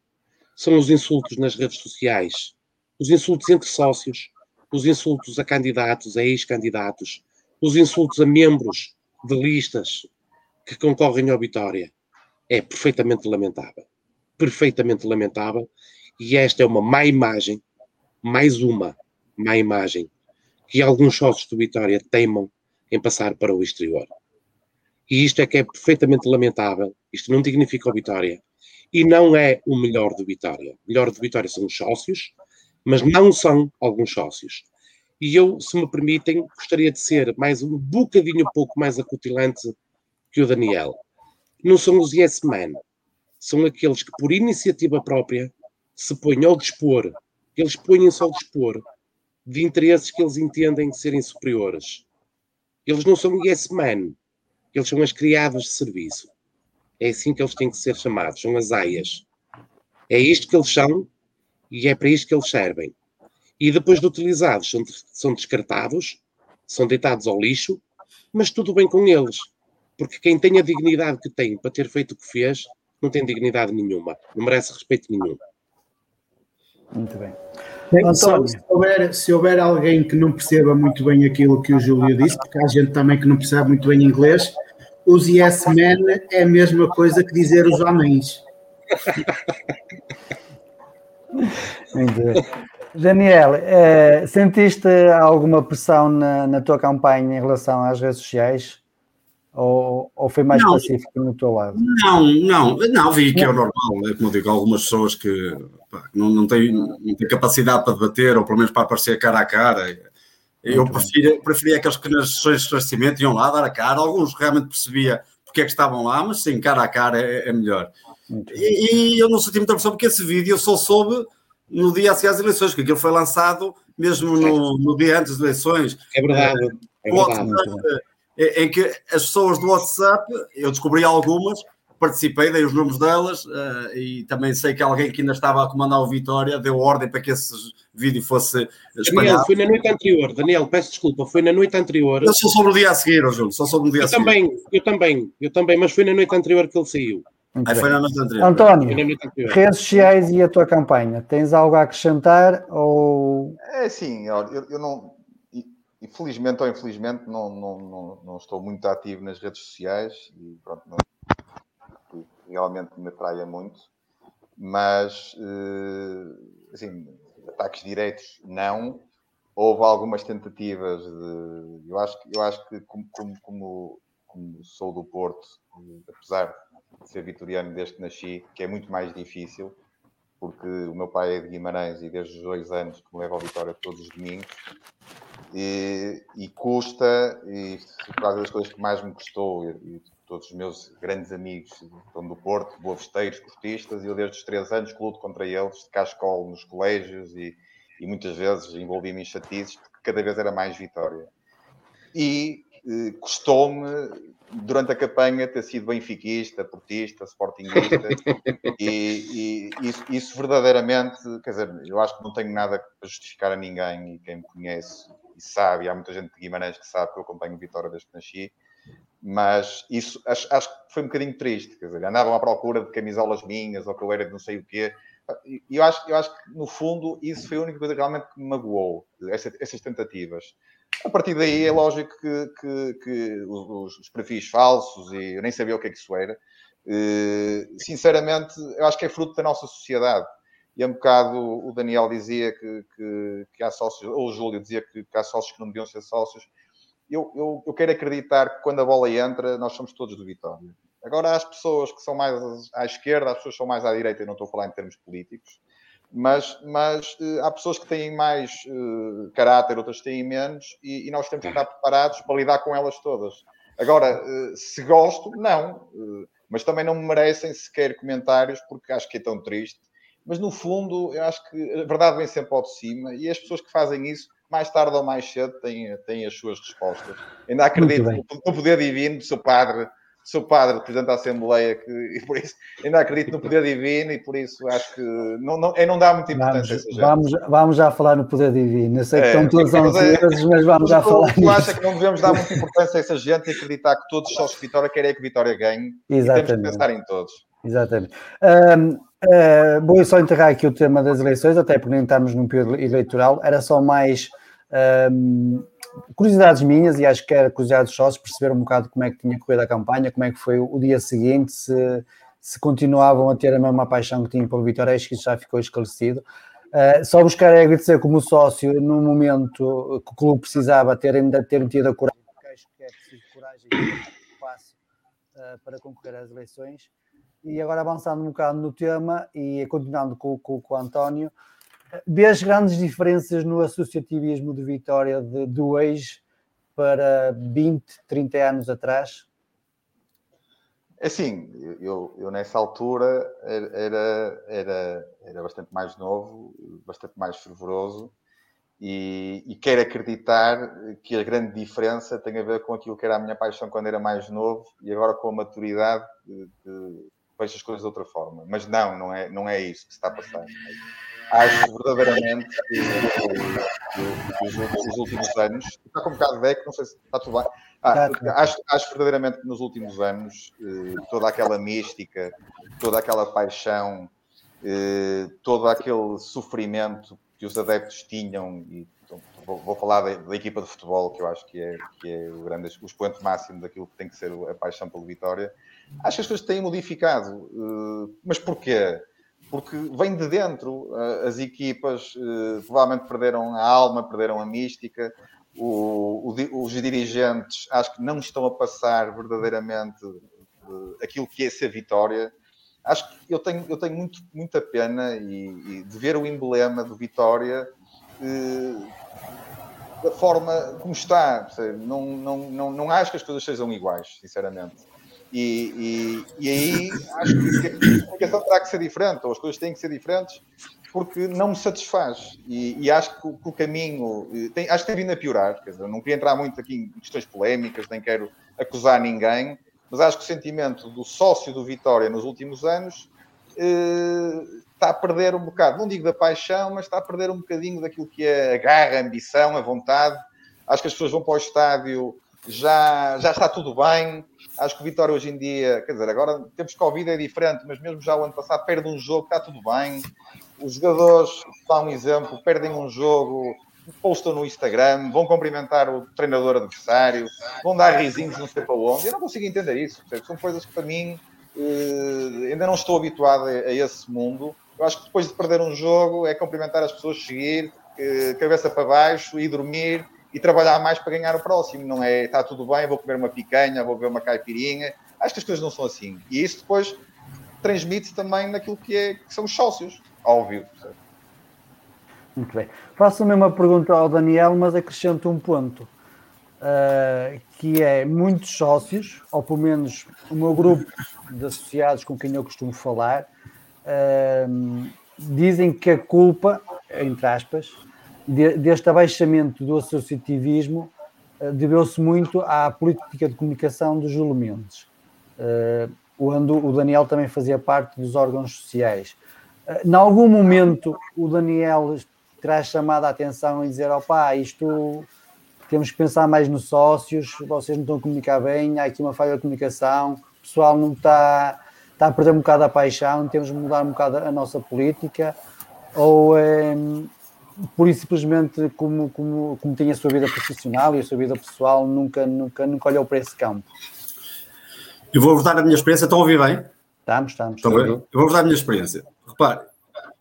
Speaker 5: são os insultos nas redes sociais, os insultos entre sócios, os insultos a candidatos, a ex-candidatos, os insultos a membros de listas que concorrem ao Vitória. É perfeitamente lamentável. Perfeitamente lamentável. E esta é uma má imagem, mais uma má imagem, que alguns sócios do Vitória teimam em passar para o exterior. E isto é que é perfeitamente lamentável. Isto não dignifica o Vitória. E não é o melhor do Vitória. O melhor do Vitória são os sócios, mas não são alguns sócios. E eu, se me permitem, gostaria de ser mais um bocadinho pouco mais acutilante que o Daniel. Não são os yes men, são aqueles que, por iniciativa própria, se põem ao dispor, eles põem-se ao dispor de interesses que eles entendem serem superiores. Eles não são yes men, eles são as criadas de serviço. É assim que eles têm que ser chamados, são as aias. É isto que eles são e é para isto que eles servem e depois de utilizados são, são descartados, são deitados ao lixo, mas tudo bem com eles, porque quem tem a dignidade que tem para ter feito o que fez, não tem dignidade nenhuma, não merece respeito nenhum.
Speaker 1: Muito bem.
Speaker 2: Só, se, houver, se houver alguém que não perceba muito bem aquilo que o Júlio disse, porque há gente também que não percebe muito bem inglês, os yes men é a mesma coisa que dizer os homens.
Speaker 1: muito bem. Daniel, eh, sentiste alguma pressão na, na, tua campanha em relação às redes sociais? Ou, ou foi mais não, pacífico no teu lado?
Speaker 3: Não, não, não, vi que é o normal, é como eu digo, algumas pessoas que pá, não, não, têm, não têm capacidade para debater, ou pelo menos para aparecer cara a cara. Eu prefiro, preferia aqueles que nas sessões de esclarecimento iam lá dar a cara, alguns realmente percebia porque é que estavam lá, mas sim, cara a cara é, é melhor. E, e, eu não senti muita pressão porque esse vídeo eu só soube no dia a seguir às eleições, que aquilo foi lançado mesmo no, no dia antes das eleições.
Speaker 5: É verdade. É verdade.
Speaker 3: Em que as pessoas do WhatsApp, eu descobri algumas, participei, dei os nomes delas uh, e também sei que alguém que ainda estava a comandar o Vitória deu ordem para que esse vídeo fosse
Speaker 5: espalhado. Daniel, foi na noite anterior. Daniel, peço desculpa, foi na noite anterior.
Speaker 3: Eu só sobre o dia a seguir, oh, Júlio, só sobre o dia eu a seguir.
Speaker 5: Também, eu também, eu também, mas foi na noite anterior que ele saiu.
Speaker 3: Aí foi na noite anterior.
Speaker 1: António, redes sociais e a tua campanha, tens algo a acrescentar ou...
Speaker 4: É sim, eu, eu não infelizmente ou infelizmente não, não, não, não, estou muito ativo nas redes sociais e pronto, não, realmente me atraia muito, mas eh, assim, ataques diretos não. Houve algumas tentativas de. Eu acho, eu acho que, como, como, como, como sou do Porto, apesar de ser vitoriano desde que nasci, que é muito mais difícil, porque o meu pai é de Guimarães e desde os dois anos que me leva ao Vitória todos os domingos, e, e custa, e por causa das coisas que mais me custou, e, todos os meus grandes amigos estão do Porto, boavesteiros, portistas, e eu desde os três anos que luto contra eles, de cascol nos colégios e, e muitas vezes envolvi-me em chatices, porque cada vez era mais vitória. E eh, custou-me, durante a campanha, ter sido benfiquista, portista, sportingista, e, e isso, isso, verdadeiramente, quer dizer, eu acho que não tenho nada para justificar a ninguém, e quem me conhece e sabe, e há muita gente de Guimarães que sabe que eu acompanho Vitória desde que nasci, mas isso acho, acho, que foi um bocadinho triste, quer dizer, andavam à procura de camisolas minhas ou que eu era de não sei o quê. E eu acho, eu acho que, no fundo, isso foi a única coisa que realmente me magoou, essa, essas tentativas. A partir daí, é lógico que, que, que os, os, perfis falsos, e eu nem sabia o que é que isso era, eh, sinceramente, eu acho que é fruto da nossa sociedade. E há um bocado o Daniel dizia que, que, que há sócios, ou o Júlio dizia que, que há sócios que não deviam ser sócios eu, eu, eu, quero acreditar que quando a bola entra, nós somos todos do Vitória. Agora, há as pessoas que são mais à esquerda, as pessoas que são mais à direita, eu não estou a falar em termos políticos, mas, mas uh, há pessoas que têm mais uh, caráter, outras têm menos, e, e, nós temos que estar preparados para lidar com elas todas. Agora, uh, se gosto, não, mas também não me merecem sequer comentários, porque acho que é tão triste. Mas no fundo, eu acho que a verdade vem sempre ao de cima, e as pessoas que fazem isso mais tarde ou mais cedo têm, têm as suas respostas. Ainda acredito no poder divino do seu padre, do seu padre, presidente da Assembleia, que, e por isso ainda acredito no poder divino e por isso acho que não, não, é, não dá muita importância
Speaker 1: vamos, vamos, vamos, já falar no poder divino. Eu sei que é, estão todos ansiosos, mas vamos já falar
Speaker 4: tu, acha que não devemos dar muita importância a essa gente e acreditar que todos os sócios de Vitória querem que Vitória ganhe Exatamente. e temos que pensar em todos.
Speaker 1: Exatamente. Um, uh, vou só enterrar aqui o tema das eleições, até porque nem estamos num período eleitoral, era só mais um, curiosidades minhas, e acho que era curiosidades sócios, perceber um bocado como é que tinha corrido a campanha, como é que foi o dia seguinte, se, se continuavam a ter a mesma paixão que tinham pelo Vitória, acho que isso já ficou esclarecido. Uh, só buscar é agradecer como sócio no momento que o clube precisava terem, terem tido a coragem, porque acho que é preciso coragem e passo uh, para concorrer às eleições. E agora avançando um bocado no tema e continuando com, com, com o António, Vês grandes diferenças no associativismo de Vitória de, do ex para 20, 30 anos atrás?
Speaker 4: É assim, eu, eu nessa altura era, era, era bastante mais novo, bastante mais fervoroso e, e quero acreditar que a grande diferença tem a ver com aquilo que era a minha paixão quando era mais novo e agora com a maturidade de, de, vejo as coisas de outra forma. Mas não, não é, não é isso que se está a passar acho verdadeiramente que, nos últimos anos, está com um bocado de eco, não sei se está tudo bem. Ah, acho, acho verdadeiramente que nos últimos anos eh, toda aquela mística, toda aquela paixão, eh, todo aquele sofrimento que os adeptos tinham, e vou, vou, falar da, da, equipa de futebol, que eu acho que é, que é o, grande, o expoente máximo daquilo que tem que ser a paixão pelo Vitória. Acho que as coisas têm modificado. Eh, mas porquê? porque vem de dentro. As equipas eh, provavelmente perderam a alma, perderam a mística. O, o, os dirigentes acho que não estão a passar verdadeiramente eh, aquilo que é ser vitória. Acho que eu tenho, eu tenho muito, muita pena e, e de ver o emblema do Vitória eh, da forma como está. Não, não, não, não acho que as coisas sejam iguais, sinceramente. E, e, e, aí acho que a comunicação terá que ser diferente, ou as coisas têm que ser diferentes, porque não me satisfaz. E, e acho que o, que o caminho tem, acho que tem vindo a piorar. Quer dizer, não queria entrar muito aqui em questões polémicas, nem quero acusar ninguém, mas acho que o sentimento do sócio do Vitória nos últimos anos eh, está a perder um bocado, não digo da paixão, mas está a perder um bocadinho daquilo que é a garra, a ambição, a vontade. Acho que as pessoas vão para o estádio, já, já está tudo bem. Acho que o Vitória hoje em dia, quer dizer, agora temos Covid é diferente, mas mesmo já o ano passado perde um jogo, está tudo bem. Os jogadores, dá um exemplo, perdem um jogo, postam no Instagram, vão cumprimentar o treinador adversário, vão dar risinhos não sei para onde. Eu não consigo entender isso. São coisas que para mim eh, ainda não estou habituado a, esse mundo. Eu acho que depois de perder um jogo é cumprimentar as pessoas, seguir, eh, cabeça para baixo e dormir e trabalhar mais para ganhar o próximo. Não é está tudo bem, vou comer uma picanha, vou ver uma caipirinha. Acho que as coisas não são assim. E isso depois transmite-se também naquilo que, é, que são os sócios, óbvio.
Speaker 1: Muito bem. Faço a mesma pergunta ao Daniel, mas acrescento um ponto. Uh, que é muitos sócios, ou pelo menos o meu grupo de associados com quem eu costumo falar, uh, dizem que a culpa, entre aspas, de, deste abaixamento do associativismo uh, deveu-se muito à política de comunicação dos Júlio Mendes, onde o Daniel também fazia parte dos órgãos sociais. Uh, em algum momento o Daniel terá chamado a atenção e dizer, opá, isto temos que pensar mais nos sócios, vocês não estão a comunicar bem, há aqui uma falha de comunicação, o pessoal não está, está a perder um bocado a paixão, temos de mudar um bocado a nossa política, ou é, por isso simplesmente como, como, como tem a sua vida profissional e a sua vida pessoal, nunca, nunca, nunca olhou para esse campo.
Speaker 3: Eu vou voltar a minha experiência, estão a ouvir bem?
Speaker 1: Estamos, estamos.
Speaker 3: Estão bem? Eu vou voltar a minha experiência. Repare,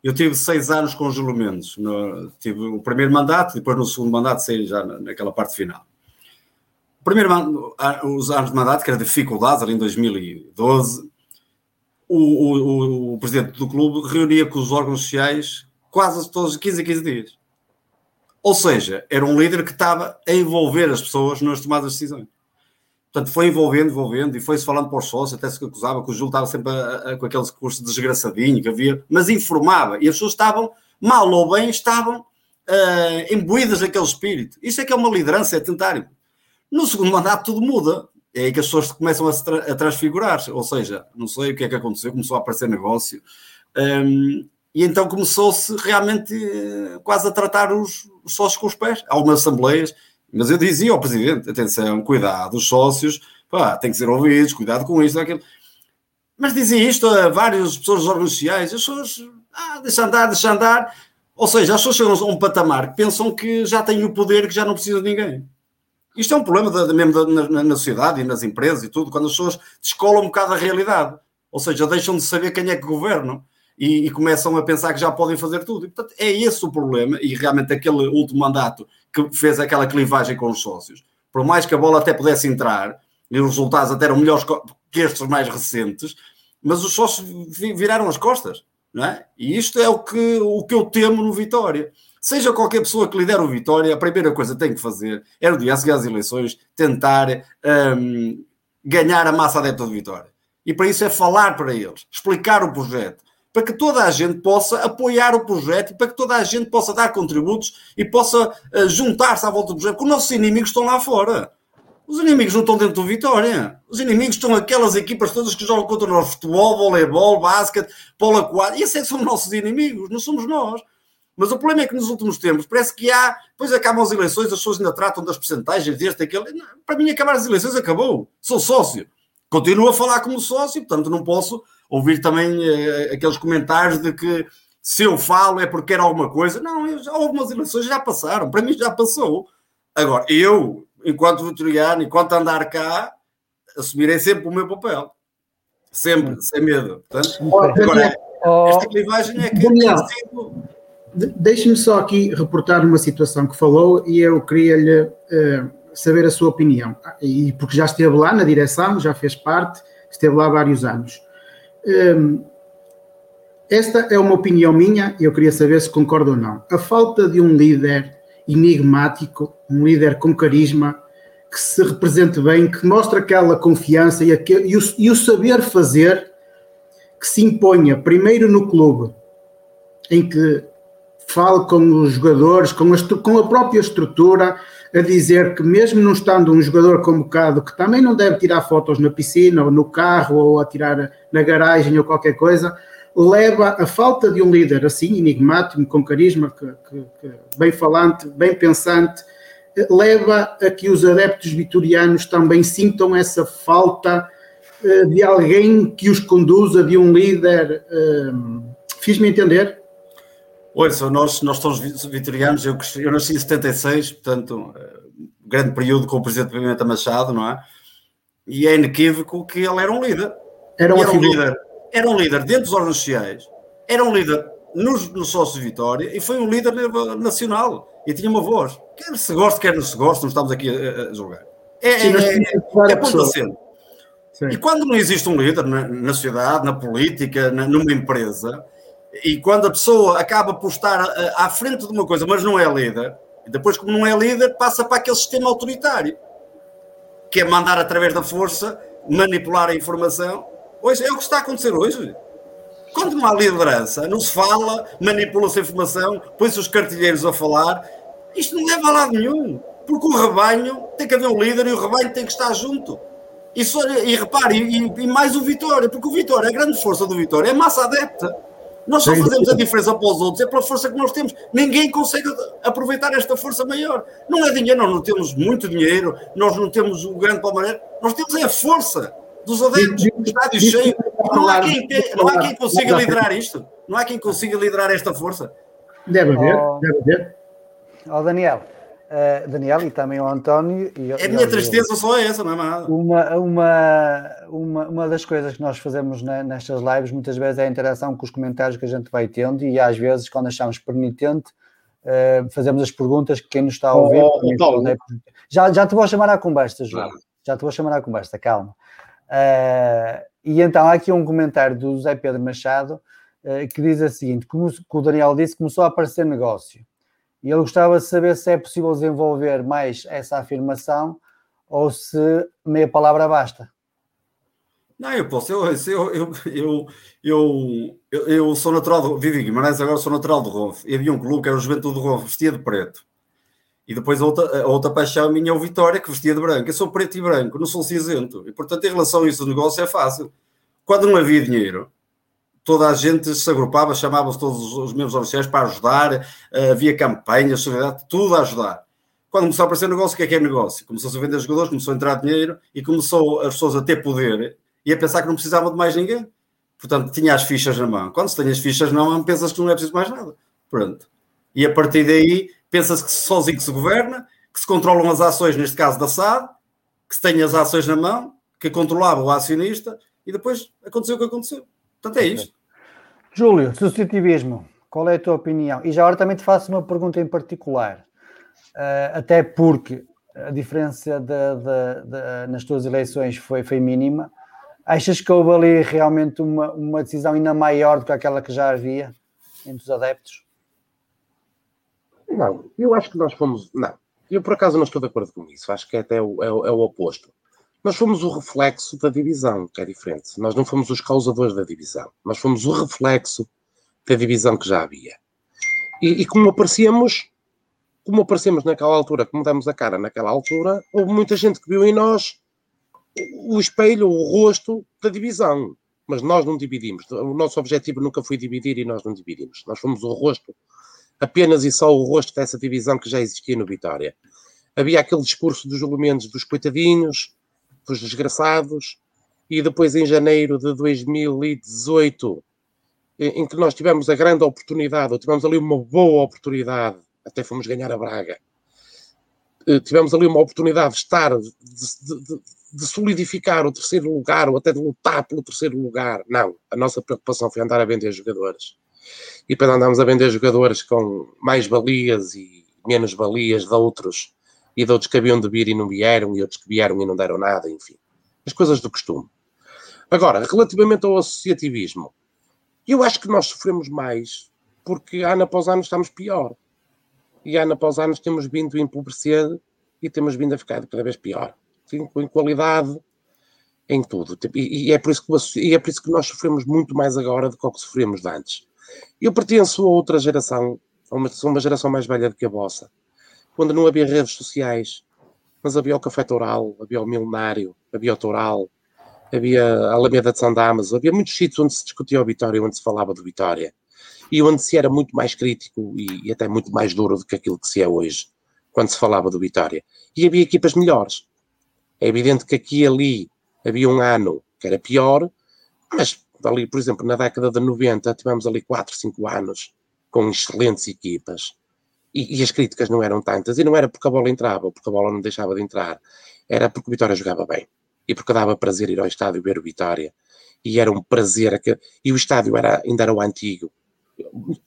Speaker 3: eu tive seis anos com Júlio Mendes. Tive o primeiro mandato, depois no segundo mandato saí já naquela parte final. O primeiro, os anos de mandato, que era dificuldades, ali em 2012, o, o, o, presidente do clube reunia com os órgãos sociais quase todos os 15 a 15 dias. Ou seja, era um líder que estava a envolver as pessoas nas tomadas de decisões. Portanto, foi envolvendo, envolvendo, e foi-se falando para os sócios, até se acusava que o Júlio estava sempre a, a, com aquele discurso desgraçadinho que havia, mas informava, e as pessoas estavam, mal ou bem, estavam uh, imbuídas daquele espírito. Isso é que é uma liderança, é tentar. No segundo mandato tudo muda, é aí que as pessoas começam a, tra a transfigurar-se, ou seja, não sei o que é que aconteceu, começou a aparecer negócio, um, e então começou-se realmente uh, quase a tratar os, os sócios com os pés. Algumas assembleias, mas eu dizia ao presidente: atenção, cuidado, os sócios pá, têm que ser ouvidos, cuidado com isto, aquilo. Mas dizia isto a várias pessoas dos órgãos sociais, as pessoas, ah, deixa andar, deixa andar. Ou seja, as pessoas chegam a um patamar que pensam que já têm o poder, que já não precisam de ninguém. Isto é um problema mesmo na, na, sociedade e nas empresas e tudo, quando as pessoas descolam um bocado a realidade. Ou seja, deixam de saber quem é que governam e, e, começam a pensar que já podem fazer tudo. E, portanto, é esse o problema, e realmente aquele último mandato que fez aquela clivagem com os sócios. Por mais que a bola até pudesse entrar, e os resultados até eram melhores que estes mais recentes, mas os sócios viraram as costas. Não é? E isto é o que, o que eu temo no Vitória. Seja qualquer pessoa que lidera o Vitória, a primeira coisa que tem que fazer é, no dia a seguir às eleições, tentar um, ganhar a massa adepta do Vitória. E para isso é falar para eles, explicar o projeto, para que toda a gente possa apoiar o projeto e para que toda a gente possa dar contributos e possa uh, juntar-se à volta do projeto, porque os nossos inimigos estão lá fora. Os inimigos não estão dentro do Vitória. Os inimigos estão aquelas equipas todas que jogam contra nós: futebol, voleibol, basquete, polo aquático. E esses é são nossos inimigos, não somos nós. Mas o problema é que nos últimos tempos parece que há, depois acabam as eleições, as pessoas ainda tratam das percentagens deste, aquele. Para mim, acabar as eleições acabou. Sou sócio. Continuo a falar como sócio, portanto, não posso ouvir também uh, aqueles comentários de que se eu falo é porque era alguma coisa. Não, eu, já, algumas eleições já passaram, para mim já passou. Agora, eu, enquanto vitoriano, enquanto andar cá, assumirei sempre o meu papel. Sempre, sem medo. Portanto, agora, esta clivagem é que Daniel,
Speaker 2: Deixe-me só aqui reportar uma situação que falou e eu queria-lhe uh, saber a sua opinião. E porque já esteve lá na direção, já fez parte, esteve lá há vários anos. Hum, esta é uma opinião minha e eu queria saber se concorda ou não. A falta de um líder enigmático, um líder com carisma, que se represente bem, que mostre aquela confiança e, aquele, e, o, e o saber fazer que se imponha primeiro no clube, em que fale com os jogadores, com a, com a própria estrutura, a dizer que mesmo não estando um jogador convocado, que também não deve tirar fotos na piscina ou no carro ou a tirar na garagem ou qualquer coisa, leva a falta de um líder assim, enigmático, com carisma, que, que, que, bem falante, bem pensante, leva a que os adeptos vitorianos também sintam essa falta uh, de alguém que os conduza, de um líder. Uh, Fiz-me entender?
Speaker 3: Ouça, nós, nós somos vitorianos, eu, eu nasci em 76, portanto, uh, grande período com o presidente Pimenta Machado, não é? E é inequívoco que ele era um líder.
Speaker 2: Era,
Speaker 3: era um líder era um líder dentro dos órgãos sociais, era um líder nos, no Sócio Vitória e foi um líder nacional e tinha uma voz. Quer se goste, quer não se goste, não estamos aqui a, a julgar. É, Sim, é, é, é ponto E quando não existe um líder na, na sociedade, na política, na, numa empresa, e quando a pessoa acaba por estar à, à frente de uma coisa, mas não é líder, e depois, como não é líder, passa para aquele sistema autoritário, que é mandar através da força, manipular a informação Hoje é o que está a acontecer hoje. Quando não há liderança, não se fala, manipula-se a informação, põe-se os cartilheiros a falar, isto não leva a lado nenhum. Porque o rebanho tem que haver um líder e o rebanho tem que estar junto. E, só, e repare, e, e, mais o Vitória, porque o Vitória, a grande força do Vitória é massa adepta. Nós só fazemos a diferença para os outros, é pela força que nós temos. Ninguém consegue aproveitar esta força maior. Não é dinheiro, nós não temos muito dinheiro, nós não temos o grande palmarés, nós temos é a força dos adeptos, o estádio cheio. Não há, quem, não há quem consiga liderar isto. Não há quem consiga liderar esta força.
Speaker 2: Deve haver, oh, deve haver.
Speaker 1: Ó oh, Daniel, uh, Daniel e também o António. E,
Speaker 3: a minha tristeza só é essa, não é nada.
Speaker 1: Uma, uma, uma, uma das coisas que nós fazemos na, nestas lives muitas vezes é a interação com os comentários que a gente vai tendo e às vezes, quando achamos permitente, uh, fazemos as perguntas que quem nos está a ouvir. Oh, oh, já, já te vou chamar à conversa, João. Já te vou chamar à conversa, calma. Uh, e então há aqui um comentário do José Pedro Machado uh, que diz o seguinte: como, o Daniel disse, começou a aparecer negócio. E ele gostava de saber se é possível desenvolver mais essa afirmação ou se meia palavra basta.
Speaker 3: Não, eu posso, eu, eu, eu, eu, eu, sou natural de vivo em Guimarães, agora sou natural de Ronf. E havia um clube que era o Juventude de Ronf, vestia de preto. E depois a outra, a outra paixão minha é o Vitória, que vestia de branco. Eu sou preto e branco, não sou cinzento. E portanto, em relação a isso, o negócio é fácil. Quando não havia dinheiro, toda a gente se agrupava, chamava-se todos os membros oficiais para ajudar, eh, havia campanhas, solidariedade, tudo a ajudar. Quando começou a aparecer negócio, o que é que é negócio? Começou-se a vender jogadores, começou a entrar dinheiro e começou as pessoas a ter poder e a pensar que não precisavam de mais ninguém. Portanto, tinha as fichas na mão. Quando se tem as fichas na mão, pensas que não é preciso mais nada. Pronto. E a partir daí pensa-se que sozinho que se governa, que se controlam as ações, neste caso da SAD, que se tem as ações na mão, que controlava o acionista, e depois aconteceu o que aconteceu. Portanto, é isto.
Speaker 1: Júlio, substitutivismo, qual é a tua opinião? E já agora também te faço uma pergunta em particular, uh, até porque a diferença de, de, de, nas tuas eleições foi, foi mínima. Achas que houve ali realmente uma, uma decisão ainda maior do que aquela que já havia entre os adeptos?
Speaker 5: Não, eu acho que nós fomos. Não, eu por acaso não estou de acordo com isso. Acho que é até é, o, é o oposto. Nós fomos o reflexo da divisão, que é diferente. Nós não fomos os causadores da divisão. Nós fomos o reflexo da divisão que já havia. E, e como aparecemos, como aparecemos naquela altura, como demos a cara naquela altura, houve muita gente que viu em nós o espelho, o rosto da divisão. Mas nós não dividimos. O nosso objetivo nunca foi dividir e nós não dividimos. Nós fomos o rosto apenas e só o rosto dessa divisão que já existia no Vitória. Havia aquele discurso dos elementos dos coitadinhos, dos desgraçados, e depois em janeiro de 2018, em que nós tivemos a grande oportunidade, ou tivemos ali uma boa oportunidade, até fomos ganhar a Braga, eh, tivemos ali uma oportunidade de estar, de, de, de, solidificar o terceiro lugar, ou até de lutar pelo terceiro lugar. Não, a nossa preocupação foi andar a vender jogadores e depois andámos a vender jogadores com mais balias e menos balias de outros, e de outros que haviam de vir e não vieram, e outros que vieram e não deram nada, enfim. As coisas do costume. Agora, relativamente ao associativismo, eu acho que nós sofremos mais porque ano após ano estamos pior. E ano após ano temos vindo a empobrecer e temos vindo a ficar cada vez pior. Em qualidade, em tudo. E, e, é por isso que, e é por isso que nós sofremos muito mais agora do que o que sofremos antes. Eu pertenço a outra geração, a uma, sou uma geração mais velha do que a vossa, quando não havia redes sociais, mas havia o Café Toral, havia o Milenário, havia o Toral, havia a Alameda de São Damas, havia muitos sítios onde se discutia o Vitória, onde se falava do Vitória, e onde se era muito mais crítico e, e até muito mais duro do que aquilo que se é hoje, quando se falava do Vitória. E havia equipas melhores. É evidente que aqui e ali havia um ano que era pior, mas ali, por exemplo, na década de 90 tivemos ali 4, 5 anos com excelentes equipas. E, e, as críticas não eram tantas, e não era porque a bola entrava, ou porque a bola não deixava de entrar, era porque o Vitória jogava bem, e porque dava prazer ir ao estádio ver o Vitória, e era um prazer, e o estádio era, ainda era o antigo,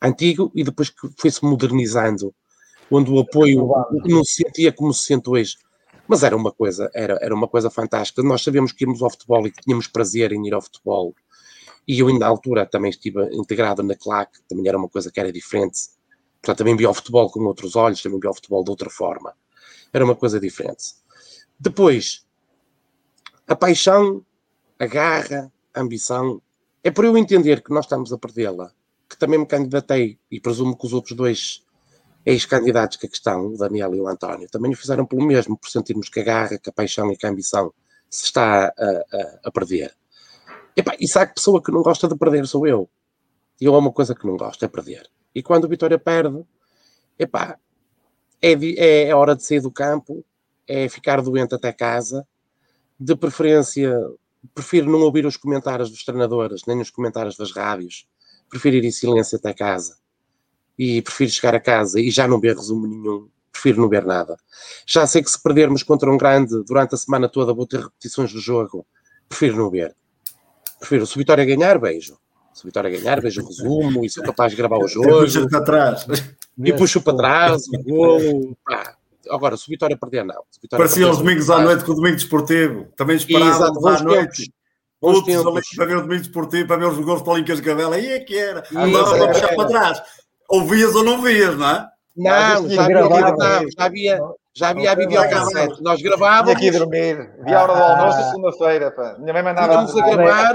Speaker 5: antigo, e depois que foi-se modernizando, onde o apoio não se sentia como se sente hoje, mas era uma coisa, era, era uma coisa fantástica, nós sabíamos que íamos ao futebol e que tínhamos prazer em ir ao futebol, e eu, na altura, também estive integrado na CLAC, também era uma coisa que era diferente. Portanto, também via o futebol com outros olhos, também via o futebol de outra forma. Era uma coisa diferente. Depois, a paixão, a garra, a ambição, é por eu entender que nós estamos a perdê-la, que também me candidatei, e presumo que os outros dois ex-candidatos que aqui estão, o Daniel e o António, também o fizeram pelo mesmo, por sentirmos que a garra, que a paixão e que a ambição se está a, a, a perder. Epá, e sabe que pessoa que não gosta de perder sou eu. E eu há uma coisa que não gosto, é perder. E quando o Vitória perde, epá, é, é, é hora de sair do campo, é ficar doente até casa. De preferência, prefiro não ouvir os comentários dos treinadores, nem os comentários das rádios. Prefiro ir em silêncio até casa. E prefiro chegar a casa e já não ver resumo nenhum. Prefiro não ver nada. Já sei que se perdermos contra um grande durante a semana toda vou ter repetições do jogo. Prefiro não ver. Prefiro, se o Vitória ganhar, beijo. Se o Vitória ganhar, vejo o resumo e sou capaz de gravar o jogo.
Speaker 3: E puxo para trás.
Speaker 5: E puxo para trás, o golo. Agora, se o Vitória perder, não.
Speaker 3: Parecia os domingos à noite com o domingo desportivo. Também esperava à noite. Outros ali para ver o domingo desportivo, para ver os gols para o Lincas Gabela. Aí é que era. Não dava para puxar para trás. Ouvias ou não vias, não é?
Speaker 5: Não, já havia, já havia, já havia a videocassete. Nós gravávamos.
Speaker 4: Tinha aqui dormir. Via a hora do almoço segunda-feira. Minha mãe mandava.
Speaker 5: Punhamos a gravar.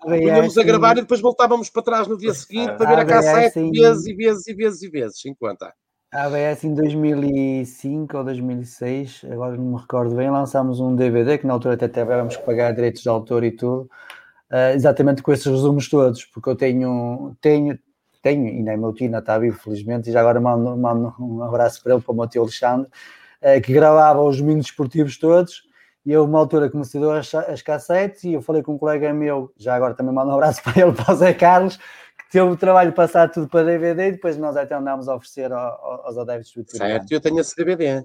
Speaker 5: Punhamos a gravar e depois voltávamos para trás no dia seguinte para ver a cassete vezes e vezes e vezes e vezes. Enquanto.
Speaker 1: A ABS em 2005 ou 2006, agora não me recordo bem, lançámos um DVD que na altura até tivemos que pagar direitos de autor e tudo, uh, exatamente com esses resumos todos, porque eu tenho, tenho, tenho, ainda é meu tio, ainda está vivo, felizmente, e já agora mando, mando um abraço para ele, para o meu tio Alexandre, eh, que gravava os domingos esportivos todos, e eu, uma altura, comecei as, as cassetes, e eu falei com um colega meu, já agora também mando um abraço para ele, para o Zé Carlos, que teve o trabalho de passar tudo para DVD, e depois nós até andámos a oferecer aos adeptos do
Speaker 5: Certo, eu tenho esse DVD.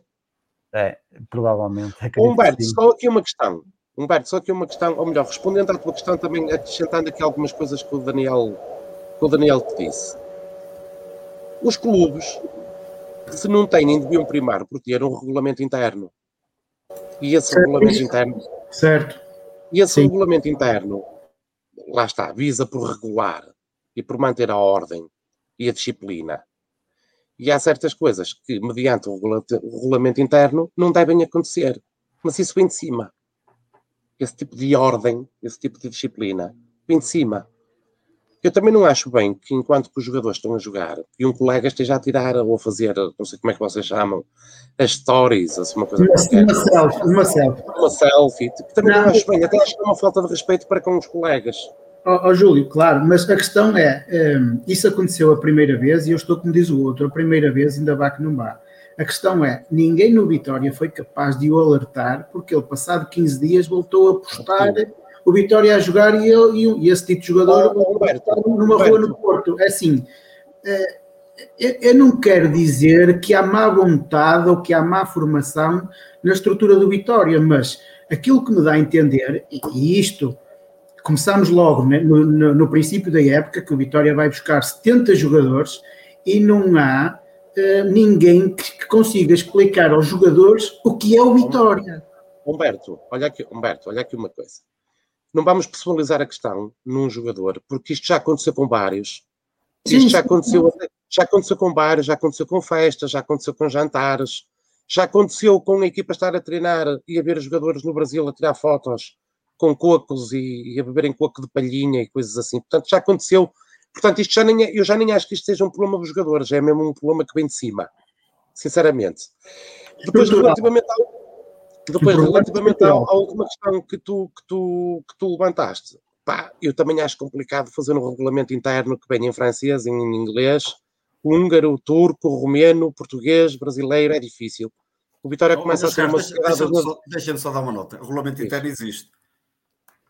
Speaker 1: É, provavelmente.
Speaker 5: Humberto, só aqui uma questão. Humberto, só aqui uma questão, ou melhor, respondendo à tua questão, também acrescentando aqui algumas coisas que o Daniel que o Daniel te disse. Os clubes, se não têm, deviam primar por ter um regulamento interno. E esse certo. regulamento interno.
Speaker 2: Certo.
Speaker 5: E esse Sim. regulamento interno, lá está, visa por regular e por manter a ordem e a disciplina. E há certas coisas que, mediante o regulamento interno, não devem acontecer. Mas isso vem de cima. Esse tipo de ordem, esse tipo de disciplina, vem de cima. Eu também não acho bem que, enquanto que os jogadores estão a jogar, e um colega esteja a tirar ou a fazer, não sei como é que vocês chamam, as stories, assim, uma coisa
Speaker 2: uma, qualquer. Uma selfie, uma selfie.
Speaker 5: Uma selfie. Tipo, também não, não acho bem, até acho que é uma falta de respeito para com os colegas.
Speaker 2: Ó oh, oh, Júlio, claro, mas a questão é, um, isso aconteceu a primeira vez e eu estou como diz o outro, a primeira vez ainda vá que não vá. A questão é, ninguém no Vitória foi capaz de o alertar porque ele, passado 15 dias, voltou a postar o Vitória a jogar e, eu, e, esse tipo de jogador oh, numa rua no Porto. É assim, eh, eu não quero dizer que há má vontade ou que há má formação na estrutura do Vitória, mas aquilo que me dá a entender, e isto começamos logo né, no, no, no, princípio da época, que o Vitória vai buscar 70 jogadores e não há uh, ninguém que, que, consiga explicar aos jogadores o que é o Vitória.
Speaker 5: Humberto, olha aqui, Humberto, olha aqui uma coisa não vamos personalizar a questão num jogador, porque isto já aconteceu com vários. Isto já aconteceu, já aconteceu com vários, já aconteceu com festas, já aconteceu com jantares, já aconteceu com a equipa estar a treinar e a ver os jogadores no Brasil a tirar fotos com cocos e, e a beberem coco de palhinha e coisas assim. Portanto, já aconteceu
Speaker 7: Portanto, isto já nem é, eu já nem acho que isto seja um problema dos jogadores, é mesmo um problema que vem de cima, sinceramente. Depois, relativamente ao, depois, relativamente ao, à última questão que tu, que, tu, que tu levantaste, pá, eu também acho complicado fazer um regulamento interno que venha em francês, em inglês, húngaro, turco, romeno, português, brasileiro, é difícil. O Vitória começa a ser uma sociedade.
Speaker 3: Deixa-me só, deixa só dar uma nota. O regulamento interno existe.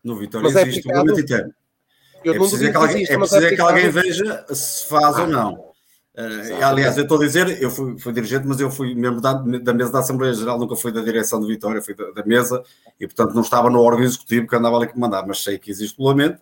Speaker 3: No Vitória
Speaker 7: Mas é
Speaker 3: existe o
Speaker 7: aplicado-
Speaker 3: regulamento interno.
Speaker 7: Eu
Speaker 3: É
Speaker 7: não
Speaker 3: preciso, é que alguém,
Speaker 7: exista,
Speaker 3: é
Speaker 7: mas
Speaker 3: preciso é que alguém veja se faz ou não. Eh, aliás, eu estou a dizer, eu fui, fui dirigente, mas eu fui membro da, da mesa da Assembleia Geral, nunca fui da direção do Vitória, fui da, da mesa e, portanto, não estava no órgão executivo que andava ali a mandar, mas sei que existe regulamento.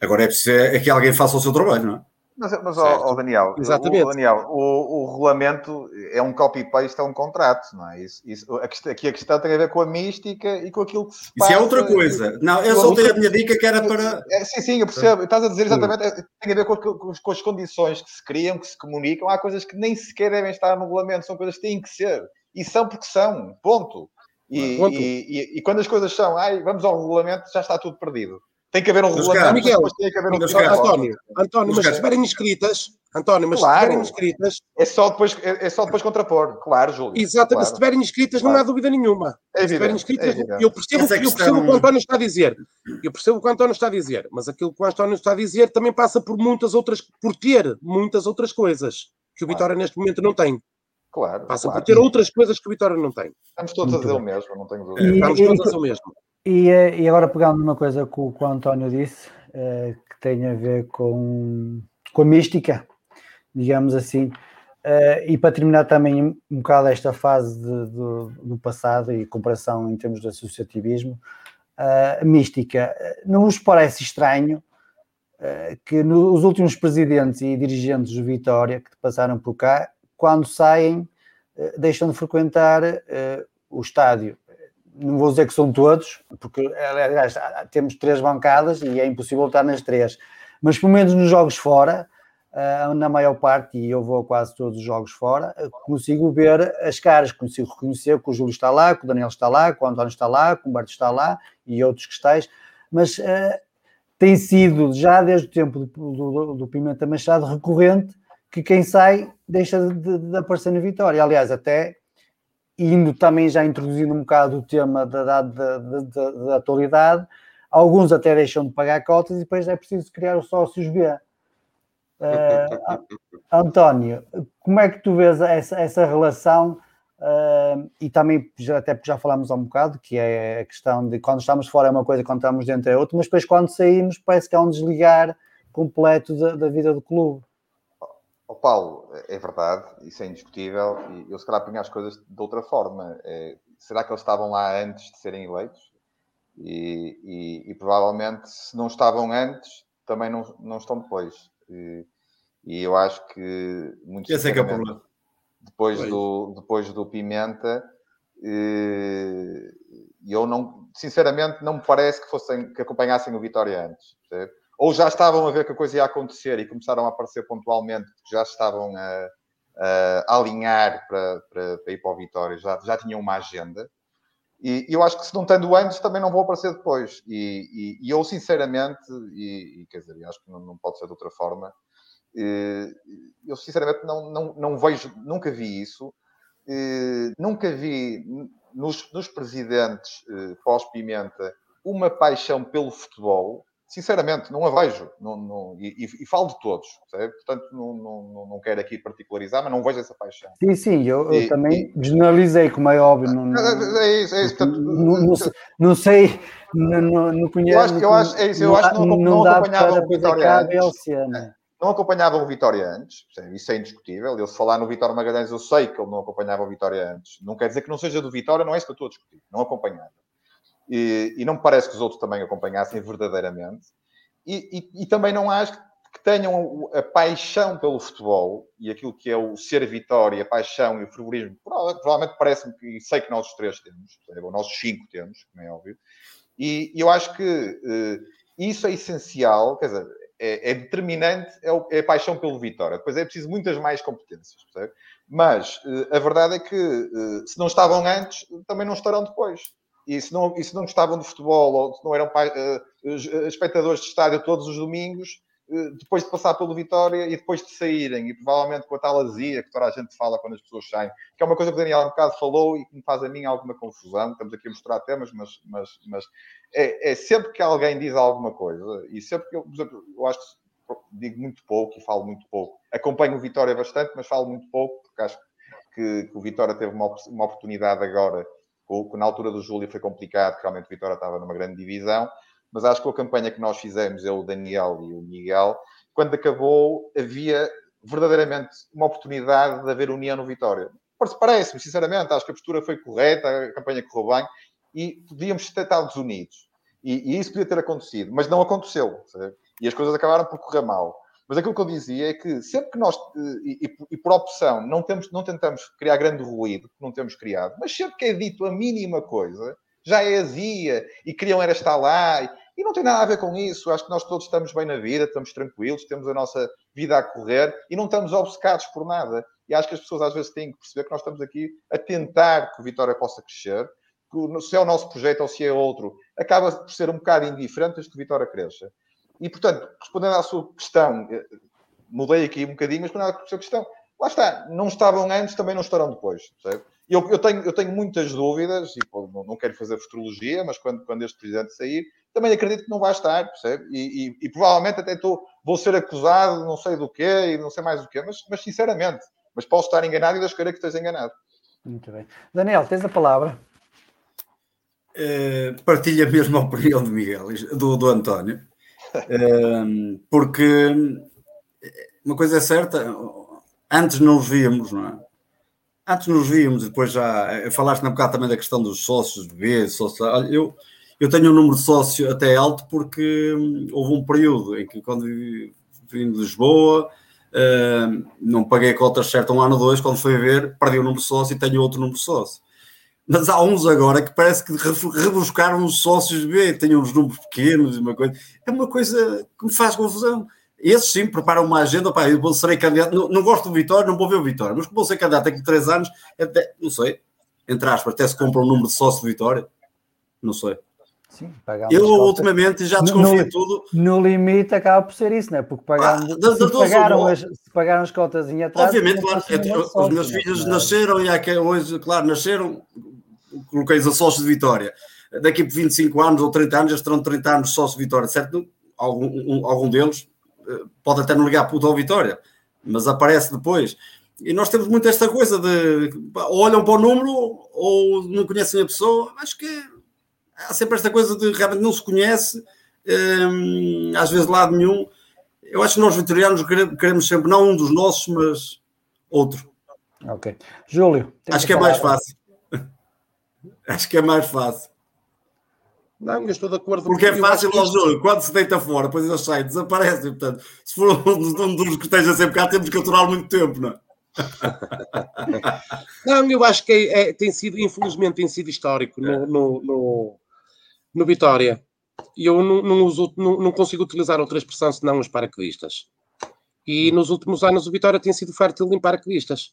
Speaker 3: Agora é preciso é que alguém faça o seu trabalho, não é?
Speaker 4: Mas, mas ó, ó, Daniel,
Speaker 7: Exatamente.
Speaker 4: o, Daniel o, o regulamento é um copy-paste, é um contrato, não é? Isso, isso, aqui a questão tem a ver com a mística e com aquilo que se
Speaker 3: Isso
Speaker 4: passa.
Speaker 3: é outra coisa. Não, eu só tenho a minha dica que era para.
Speaker 4: É, sim, sim, eu percebo. Estás a dizer exatamente. é, Tem a ver com, com- com as condições que se criam, que se comunicam. Há coisas que nem sequer devem estar no regulamento, são coisas que têm que ser. E são porque são. Ponto. E,
Speaker 7: Ponto.
Speaker 4: e- e- e quando as coisas são, ai, vamos ao regulamento, já está tudo perdido. Tem que haver um regulamento,
Speaker 7: Miguel,
Speaker 4: tem que haver um
Speaker 7: António, António, mas se estiverem inscritas, António, mas se
Speaker 4: Claro.
Speaker 7: estiverem inscritas,
Speaker 4: É só depois, é, é só depois contrapor. Claro, Júlio.
Speaker 7: exatamente, se
Speaker 4: Claro.
Speaker 7: estiverem inscritas, não há
Speaker 4: Claro.
Speaker 7: dúvida nenhuma.
Speaker 4: É
Speaker 7: Se estiverem
Speaker 4: evidente.
Speaker 7: inscritas,
Speaker 4: é
Speaker 7: eu percebo,
Speaker 3: Essa é
Speaker 7: eu percebo o que o António está a dizer. Eu percebo o que o António está a dizer, mas aquilo que o António está a dizer também passa por muitas outras, por ter muitas outras coisas que o
Speaker 4: Claro.
Speaker 7: Vitória neste momento não tem.
Speaker 4: Claro.
Speaker 7: Passa
Speaker 4: claro.
Speaker 7: por ter outras coisas que o Vitória não tem.
Speaker 4: Estamos todos a dizer o mesmo, não tenho dúvida.
Speaker 7: Estamos todos a dizer o mesmo.
Speaker 1: E, eh, e agora pegando numa coisa que o, que o António disse, eh, que tem a ver com, com a mística, digamos assim, eh, e para terminar também um, bocado esta fase de- do, do passado e comparação em termos de associativismo, a mística, não vos parece estranho que os últimos presidentes e dirigentes do Vitória que passaram por cá, quando saem, deixam de frequentar o estádio não vou dizer que são todos, porque aliás temos três bancadas e é impossível estar nas três, mas pelo menos nos jogos fora, ah, na maior parte, e eu vou a quase todos os jogos fora, consigo ver as caras, consigo reconhecer que o Júlio está lá, que o Daniel está lá, que o António está lá, que o Humberto está lá e outros que estáis, mas ah, tem sido já desde o tempo do, do, do Pimenta Machado recorrente que quem sai deixa de, de- de aparecer na vitória. Aliás, até indo também já introduzindo um bocado o tema da, da, da, da- da atualidade, alguns até deixam de pagar cotas e depois é preciso criar os sócios B. A- António, como é que tu vês essa, essa relação? eh, e também, já, até porque já falámos há um bocado, que é a questão de quando estamos fora é uma coisa, quando estamos dentro é outra, mas depois quando saímos parece que há um desligar completo da, da vida do clube.
Speaker 4: Ó Paulo, é verdade, isso é indiscutível, e eu se calhar punha as coisas de outra forma. É, será que eles estavam lá antes de serem eleitos? E, e- e provavelmente, se não estavam antes, também não, não estão depois. E, e eu acho que, muito
Speaker 3: Esse é que é o problema.
Speaker 4: depois
Speaker 3: Pois.
Speaker 4: do, depois do Pimenta, eu não, sinceramente, não me parece que fossem que acompanhassem o Vitória antes. percebe? Ou já estavam a ver que a coisa ia acontecer e começaram a aparecer pontualmente, porque já estavam a, a alinhar para, para, para ir para o Vitória, já, já tinham uma agenda. E eu acho que se não estando antes, também não vou aparecer depois. E, e- e eu, sinceramente, e, e, quer dizer, acho que não, não pode ser de outra forma, eh, eu sinceramente não, não, não vejo, nunca vi isso. Eh, nunca vi nos, nos presidentes eh, pós-Pimenta uma paixão pelo futebol. Sinceramente, não a vejo. Não, não- e, e- e falo de todos, percebe? Portanto, não, não, não- não quero aqui particularizar, mas não vejo essa paixão.
Speaker 1: Sim, sim, eu, eu
Speaker 4: E-
Speaker 1: também generalizei, como é óbvio. Não, não,
Speaker 4: É isso, é isso. Portanto,
Speaker 1: não, não sei- não sei, não, não, não conheço.
Speaker 4: Eu acho- eu acho- é isso, eu acho que não-
Speaker 1: não,
Speaker 4: não
Speaker 1: dá
Speaker 4: acompanhava o Vitória antes. Não acompanhavam o Vitória antes, isso é indiscutível. Eu, se falar no Vitória Magalhães, eu sei que ele não acompanhava o Vitória antes. Não quer dizer que não seja do Vitória, não é isso que eu estou a discutir. Não acompanhava. E, e não me parece que os outros também acompanhassem verdadeiramente. E, e- e também não acho que tenham a paixão pelo futebol e aquilo que é o ser Vitória, a paixão e o fervorismo. Prova- Provavelmente parece-me que, sei que nós os três temos, ou nós os cinco temos, como é óbvio. E eu acho que eh, isso é essencial, quer dizer, é, é determinante, é, o- é a paixão pelo Vitória. Depois é preciso muitas mais competências, percebe? Mas eh, a verdade é que eh, se não estavam antes, também não estarão depois. E se não, e se não gostavam de futebol ou se não eram eh, espectadores de estádio todos os domingos, eh, depois de passar pelo Vitória e depois de saírem, e provavelmente com a tal azia que toda a gente fala quando as pessoas saem, que é uma coisa que o Daniel um bocado falou e que me faz a mim alguma confusão. Estamos aqui a mostrar temas, mas, mas, mas é, é sempre que alguém diz alguma coisa, e sempre que eu, por exemplo, eu acho que digo muito pouco e falo muito pouco. Acompanho o Vitória bastante, mas falo muito pouco, porque acho que, que o Vitória teve uma, uma oportunidade agora, na altura do Júlio foi complicado, realmente o Vitória estava numa grande divisão, mas acho que a campanha que nós fizemos, eu, o Daniel e o Miguel, quando acabou, havia verdadeiramente uma oportunidade de haver união no Vitória. Parece-me, sinceramente, acho que a postura foi correta, a campanha correu bem e podíamos ter estado unidos. E, e, isso podia ter acontecido, mas não aconteceu. Sabe? E as coisas acabaram por correr mal. Mas aquilo que eu dizia é que sempre que nós, e, e, e, por opção, não, temos, não tentamos criar grande ruído, não temos criado, mas sempre que é dito a mínima coisa, já é azia e queriam era estar lá. E não tem nada a ver com isso. Acho que nós todos estamos bem na vida, estamos tranquilos, temos a nossa vida a correr e não estamos obcecados por nada. E acho que as pessoas às vezes têm que perceber que nós estamos aqui a tentar que o Vitória possa crescer, que se é o nosso projeto ou se é outro, acaba por ser um bocado indiferente desde que o Vitória cresça. E, portanto, respondendo à sua questão, eh, mudei aqui um bocadinho, mas respondendo à sua questão, lá está, não estavam antes, também não estarão depois, percebe? Eu, eu, tenho, eu tenho muitas dúvidas, e pô, não, não, quero fazer futurologia, mas quando, quando este presidente sair, também acredito que não vai estar, percebe? E, e, e provavelmente até tô, vou ser acusado, não sei do quê, e não sei mais do quê, mas, mas sinceramente, mas posso estar enganado e Deus queira que esteja enganado.
Speaker 1: Muito bem. Daniel, tens a palavra.
Speaker 3: Uh, partilha a mesma opinião do Miguel, do, do António, uh, porque uma coisa é certa, antes não os víamos, não é? Antes nos víamos, depois já eh, falaste um bocado também da questão dos sócios, bebês, sócios. Eu, eu tenho um número de sócio até alto porque hum, houve um período em que, quando vim de Lisboa, uh, não paguei a cota certa um ano ou dois, quando fui ver, perdi o número de sócio e tenho outro número de sócio. Mas há uns agora que parece que rebuscaram os sócios B, têm uns números pequenos, uma coisa. É uma coisa que me faz confusão. Esses sim preparam uma agenda, pá, eu serei candidato, não, não, gosto do Vitória, não vou ver o Vitória, mas como vou ser candidato daqui a três anos, até, não sei, entre aspas, até se compra um número de sócio de Vitória, não sei. Sim, eu ultimamente já desconfio no, tudo.
Speaker 1: No limite acaba por ser isso, não é? Porque pagando, ah, se, pagaram as, se pagaram as cotas em atrás.
Speaker 3: Obviamente, claro, é, os meus filhos é? nasceram e há que hoje, claro, nasceram, coloquei-os a sócio de Vitória. Daqui por 25 anos ou 30 anos, eles terão 30 anos de sócio de Vitória, certo? Algum, um, algum deles pode até não ligar puto ao Vitória, mas aparece depois. E nós temos muito esta coisa de olham para o número ou não conhecem a pessoa. Acho que há sempre esta coisa de realmente não se conhece, hum, às vezes lado nenhum. Eu acho que nós vitorianos queremos sempre, não um dos nossos, mas outro.
Speaker 1: Ok. Júlio.
Speaker 3: Acho que é mais fácil. Acho que é mais fácil.
Speaker 5: Não, eu estou de acordo.
Speaker 3: Porque é fácil ao jogo, quando se deita fora, depois eles saem, desaparecem. Portanto, se for um dos que esteja sempre cá, temos que aturar muito tempo, não é?
Speaker 5: não, eu acho que é, é, tem sido, infelizmente, tem sido histórico no, no, no, no Vitória. E eu não, não, uso, não, não, consigo utilizar outra expressão senão os paraquedistas. E nos últimos anos o Vitória tem sido fértil em paraquedistas.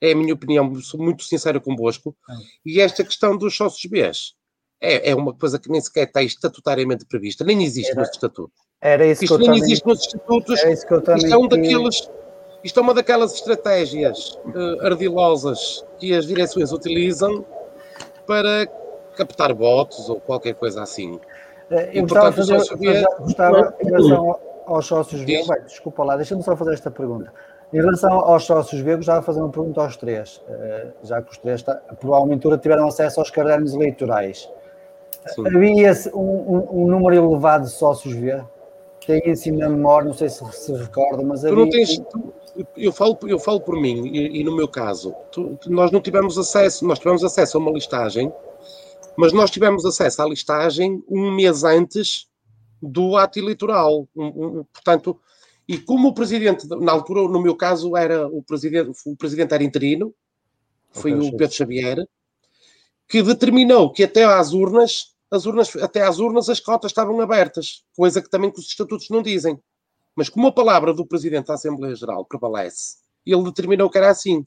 Speaker 5: É a minha opinião, sou muito sincero convosco. E esta questão dos sócios Bs é, é uma coisa que nem sequer está estatutariamente prevista, nem existe era, nos estatutos.
Speaker 1: Era isso
Speaker 5: isto
Speaker 1: que eu
Speaker 5: nem também, existe nos estatutos. Que isto é um daqueles. Isto é uma daquelas estratégias uh, ardilosas que as direções utilizam para captar votos ou qualquer coisa assim.
Speaker 1: Eh, eu e, gostava, portanto, fazer, gostava em relação aos sócios B, desculpa lá, deixa-me só fazer esta pergunta. Em relação aos sócios B, gostava de fazer uma pergunta aos três, eh, já que os três, provavelmente, tiveram acesso aos cadernos eleitorais. Sim. Havia um, um, um, número elevado de sócios V. Tem assim na memória, não sei se se recorda, mas havia...
Speaker 5: Tu não tens, tu, eu, falo, eu falo por mim, e, e no meu caso, tu, nós não tivemos acesso, nós tivemos acesso a uma listagem, mas nós tivemos acesso à listagem um mês antes do ato eleitoral. Um, portanto, e como o presidente, na altura, no meu caso, era o presidente, o presidente era interino, foi okay, o Pedro Xavier, que determinou que até às urnas, as urnas, até às urnas as cotas estavam abertas, coisa que também que os estatutos não dizem. Mas como a palavra do Presidente da Assembleia Geral prevalece, ele determinou que era assim.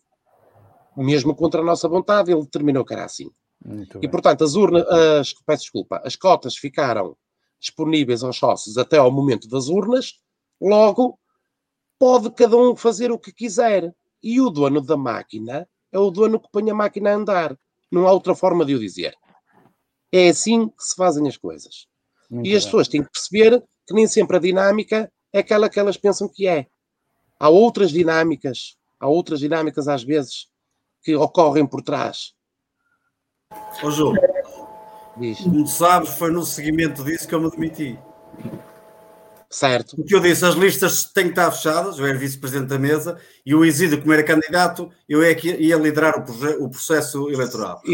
Speaker 5: Mesmo contra a nossa vontade, ele determinou que era assim. e, portanto, as urnas, as, peço desculpa, as cotas ficaram disponíveis aos sócios até ao momento das urnas, Logo, pode cada um fazer o que quiser. E o dono da máquina é o dono que põe a máquina a andar. Não há outra forma de o dizer. É assim que se fazem as coisas.
Speaker 1: Muito
Speaker 5: e as
Speaker 1: bem.
Speaker 5: pessoas têm que perceber que nem sempre a dinâmica é aquela que elas pensam que é. Há outras dinâmicas, há outras dinâmicas às vezes que ocorrem por trás.
Speaker 3: Ô Júlio,
Speaker 5: Diz,
Speaker 3: como sabes, foi no seguimento disso que eu me demiti.
Speaker 5: Certo?
Speaker 3: O que eu disse, as listas têm que estar fechadas, eu era vice-presidente da mesa, e o Isídio, como era candidato, eu é que ia liderar o, o processo eleitoral.
Speaker 5: E.
Speaker 3: E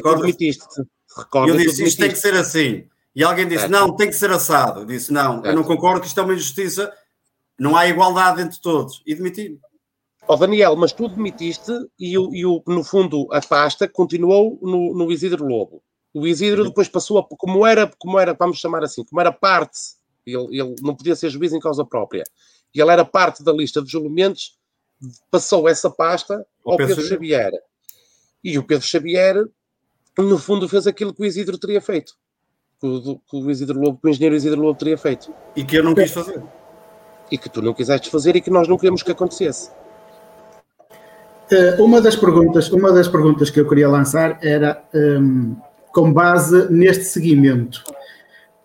Speaker 5: Recorda
Speaker 3: eu disse, isto tem que ser assim. E alguém disse,
Speaker 5: Certo.
Speaker 3: não, tem que ser assado. Eu disse, não, eu não
Speaker 5: Certo.
Speaker 3: concordo que isto é uma injustiça, não há igualdade entre todos. E demiti-me.
Speaker 5: Ó Daniel, mas tu demitiste e, o, e o- no fundo a pasta continuou no, no Isidro Lobo. O Isidro depois passou a, como era, como era, vamos chamar assim, como era parte, ele, ele não podia ser juiz em causa própria, e ele era parte da lista de julgamentos, passou essa pasta
Speaker 3: Ao
Speaker 5: ao
Speaker 3: Pedro
Speaker 5: Pedro Xavier. E o Pedro Xavier, no fundo, fez aquilo que o Isidro teria feito. Que o, que o Isidro Lobo, que o engenheiro Isidro Lobo teria feito.
Speaker 3: E que eu não quis fazer.
Speaker 5: E que tu não quiseste fazer e que nós não queremos que acontecesse.
Speaker 2: Eh, uma das perguntas, uma das perguntas que eu queria lançar era hum, com base neste seguimento,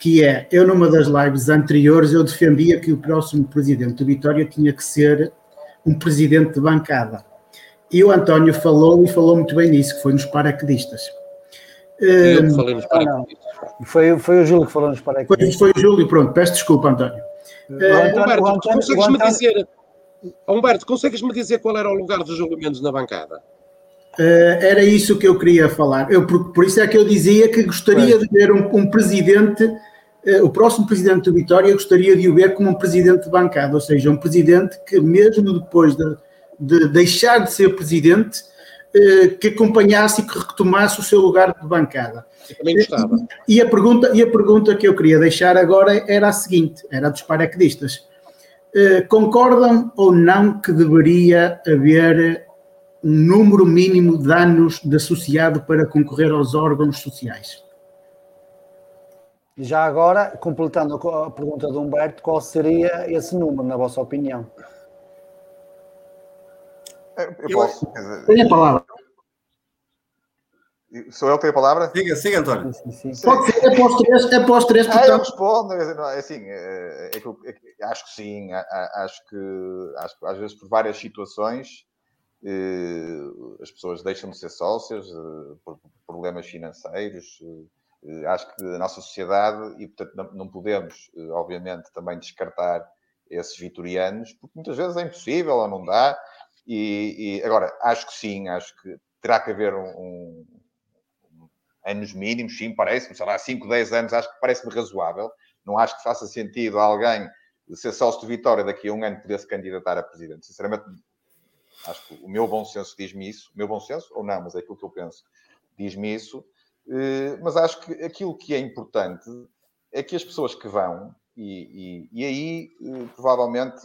Speaker 2: que é, eu numa das lives anteriores eu defendia que o próximo presidente do Vitória tinha que ser um presidente de bancada. E o António falou e falou muito bem nisso, que foi nos paraquedistas.
Speaker 5: Eu que
Speaker 2: Hum,
Speaker 5: falei nos
Speaker 1: não.
Speaker 5: paraquedistas.
Speaker 1: Foi, foi o Júlio que falou nos para aqui.
Speaker 2: foi, foi o Júlio, pronto, peço desculpa, António.
Speaker 1: António-
Speaker 5: Humberto,
Speaker 1: o
Speaker 5: tu
Speaker 1: António-
Speaker 5: consegues-me dizer. Humberto, consegues-me dizer qual era o lugar dos julgamentos na bancada?
Speaker 2: Eh, era isso que eu queria falar. Eu, por, por isso é que eu dizia que gostaria de ver um, um presidente, eh, o próximo presidente do Vitória, gostaria de o ver como um presidente de bancada, ou seja, um presidente que, mesmo depois de, de deixar de ser presidente, eh, que acompanhasse e que retomasse o seu lugar de bancada.
Speaker 5: Eu também gostava.
Speaker 2: E a pergunta, e a pergunta que eu queria deixar agora era a seguinte: era a dos paraquedistas. Eh, concordam ou não que deveria haver um número mínimo de anos de associado para concorrer aos órgãos sociais?
Speaker 1: Já agora, completando a pergunta do Humberto, qual seria esse número, na vossa opinião?
Speaker 4: Eu, posso.
Speaker 2: Tem a palavra.
Speaker 4: Sou eu que tenho a palavra?
Speaker 3: Siga, siga, António.
Speaker 1: Sim, sim, sim.
Speaker 2: Pode ser após três, após três,
Speaker 4: Ah, eu respondo, é assim, é, é que eu- é que acho que sim, acho que, acho que às vezes por várias situações eh, as pessoas deixam de ser sócias eh, por problemas financeiros. Eh, acho que a nossa sociedade, e portanto não, podemos, eh, obviamente, também descartar esses vitorianos, porque muitas vezes é impossível ou não dá. E, e agora, acho que sim, acho que terá que haver um- um, anos mínimos, sim, parece-me, sei lá, 5, 10 anos, acho que parece-me razoável. Não acho que faça sentido alguém ser sócio de Vitória daqui a um ano poder se candidatar a presidente. Sinceramente, acho que o meu bom senso diz-me isso. O meu bom senso, ou não, mas é aquilo que eu penso, diz-me isso. Eh, Mas acho que aquilo que é importante é que as pessoas que vão, e, e- e aí eh, provavelmente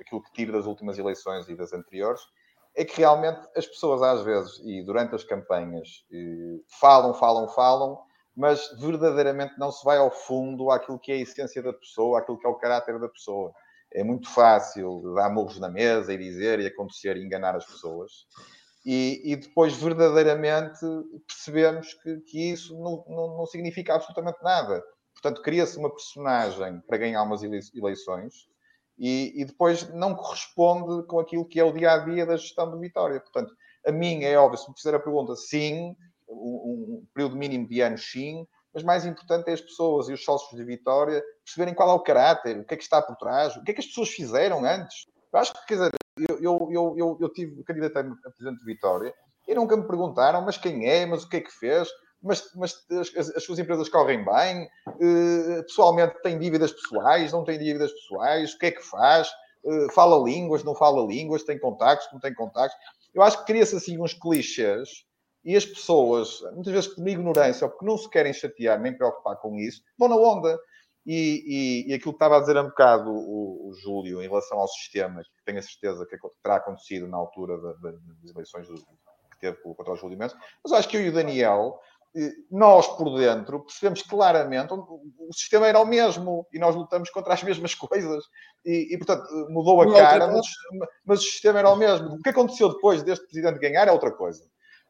Speaker 4: aquilo que tiro das últimas eleições e das anteriores, é que realmente as pessoas às vezes, e durante as campanhas, eh, falam, falam, falam, mas verdadeiramente não se vai ao fundo àquilo que é a essência da pessoa, àquilo que é o caráter da pessoa. É muito fácil dar murros na mesa e dizer e acontecer e enganar as pessoas. E, e depois, verdadeiramente, percebemos que, que isso não, não, não significa absolutamente nada. Portanto, cria-se uma personagem para ganhar umas elei- eleições e, e depois não corresponde com aquilo que é o dia a dia da gestão de Vitória. Portanto, a mim é óbvio, se me fizer a pergunta, sim, um, um período mínimo de anos, sim, mas mais importante é as pessoas e os sócios de Vitória perceberem qual é o caráter, o que é que está por trás, o que é que as pessoas fizeram antes. Eu acho que, quer dizer, eu, eu, eu, eu, tive candidatei-me a presidente de Vitória. E nunca me perguntaram, mas quem é, mas o que é que fez, mas, mas as, as- as suas empresas correm bem, eh, pessoalmente tem dívidas pessoais, não tem dívidas pessoais, o que é que faz, Eh, fala línguas, não fala línguas, tem contactos, não tem contactos. Eu acho que cria-se assim uns clichês e as pessoas, muitas vezes por ignorância ou porque não se querem chatear nem preocupar com isso, vão na onda. E, e, e aquilo que estava a dizer há um bocado o, o Júlio em relação ao sistema, que tenho a certeza que terá acontecido na altura da- da- das eleições do- que teve contra o Júlio Mendes, mas acho que eu e o Daniel nós por dentro percebemos claramente o sistema era o mesmo e nós lutamos contra as mesmas coisas e, e portanto mudou a cara, mas, mas, o sistema era o mesmo. O que aconteceu depois deste presidente ganhar é outra coisa.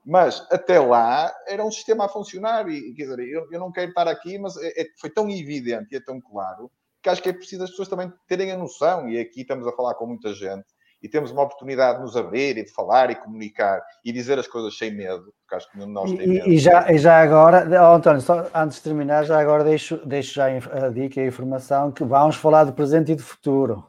Speaker 4: Mas até lá era um sistema a funcionar e quer dizer, eu, eu não quero estar aqui, mas é, é, foi tão evidente e é tão claro que acho que é preciso as pessoas também terem a noção e aqui estamos a falar com muita gente e temos uma oportunidade de nos abrir e de falar e comunicar e dizer as coisas sem medo, porque acho que nenhum de nós tem medo.
Speaker 1: E, já, e já agora, oh, António, só antes de terminar, já agora deixo, deixo já a dica e a informação que vamos falar do presente e do futuro.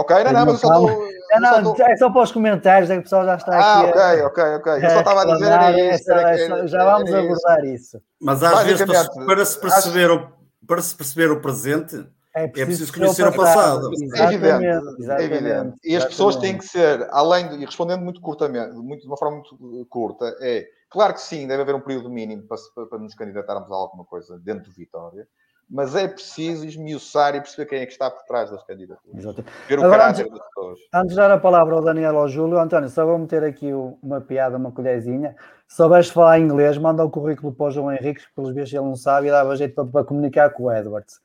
Speaker 4: Ok, não, não, mas eu só estou.
Speaker 1: Não, não, é só para os comentários, é que o pessoal já está
Speaker 4: ah,
Speaker 1: aqui.
Speaker 4: Ah, ok, ok, ok. Eu só estava a dizer era isso. Era,
Speaker 1: era, já vamos abordar isso.
Speaker 3: Mas às vezes, para se, perceber acho... o, para se perceber o presente, é preciso, é preciso conhecer o passado.
Speaker 4: É evidente, é evidente. E as pessoas têm que ser, além de, e respondendo muito curtamente, muito, de uma forma muito curta, é claro que sim, deve haver um período mínimo para, para, para nos candidatarmos a alguma coisa dentro do Vitória, mas é preciso esmiuçar e perceber quem é que está por trás das candidaturas. Exatamente. Ver o Agora, caráter
Speaker 1: antes, das pessoas. Antes de dar a palavra ao Daniel ou ao Júlio, António, só vou meter aqui uma piada, uma colherzinha. Se souberes falar inglês, manda o currículo para o João Henrique, que pelos vezes ele não sabe e dava jeito para, para comunicar com o Edwards.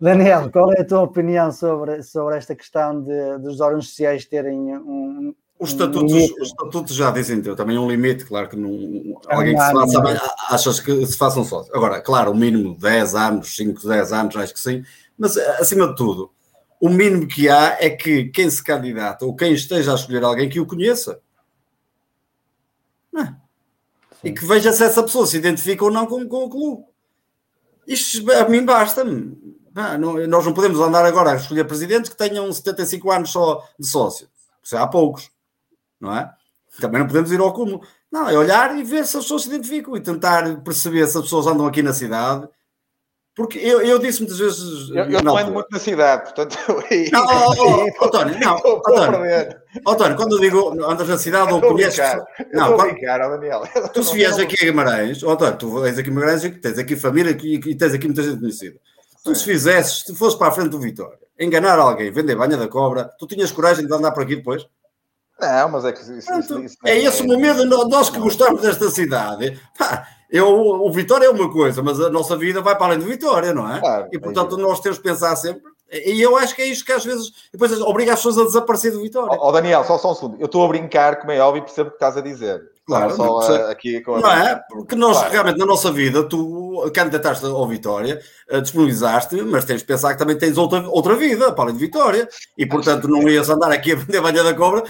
Speaker 1: Daniel, qual é a tua opinião sobre, sobre esta questão de, dos órgãos sociais terem um.
Speaker 3: Os estatutos, os estatutos já dizem ter também um limite, claro que não, é alguém que se faça, achas que se façam sócios. Agora, claro, o mínimo 10 anos, 5, 10 anos, acho que sim, mas acima de tudo, o mínimo que há é que quem se candidata ou quem esteja a escolher alguém que o conheça. É? E que veja se essa pessoa se identifica ou não com, com o clube. Isto a mim basta-me. Ah, não, nós não podemos andar agora a escolher presidentes que tenham 75 anos só de sócio. Há poucos, não é? Também não podemos ir ao cúmulo. Não, é olhar e ver se as pessoas se identificam e tentar perceber se as pessoas andam aqui na cidade. Porque eu, eu disse muitas vezes.
Speaker 4: Eu, eu não ando muito na cidade, portanto.
Speaker 3: Não, oh, oh, oh, António, não. António, António, quando eu digo andas na cidade ou conheces.
Speaker 4: Não, quando, brincar, Daniel.
Speaker 3: Tu se vieres aqui a Guimarães, oh, António, tu vens aqui a Guimarães e tens aqui família e tens aqui muita gente conhecida. Tu se fizesses, se fosses para a frente do Vitória, enganar alguém, vender banha da cobra, tu tinhas coragem de andar por aqui depois?
Speaker 4: Não, mas é que isso,
Speaker 3: Pronto, isso, é, é esse o momento, nós que gostamos desta cidade. Pá, eu, o Vitória é uma coisa, mas a nossa vida vai para além do Vitória, não é? Claro, e portanto é nós temos que pensar sempre. E eu acho que é isto que às vezes depois obriga as pessoas a desaparecer do Vitória.
Speaker 4: Ó oh, Daniel, só, só um segundo. Eu estou a brincar, como é óbvio, percebo o que estás a dizer.
Speaker 3: Claro, só a, aqui com a... não é? Porque nós claro. realmente na nossa vida, tu candidataste ao Vitória, eh, disponibilizaste, mas tens de pensar que também tens outra, outra vida para além de Vitória e portanto não ias andar aqui a vender banha da cobra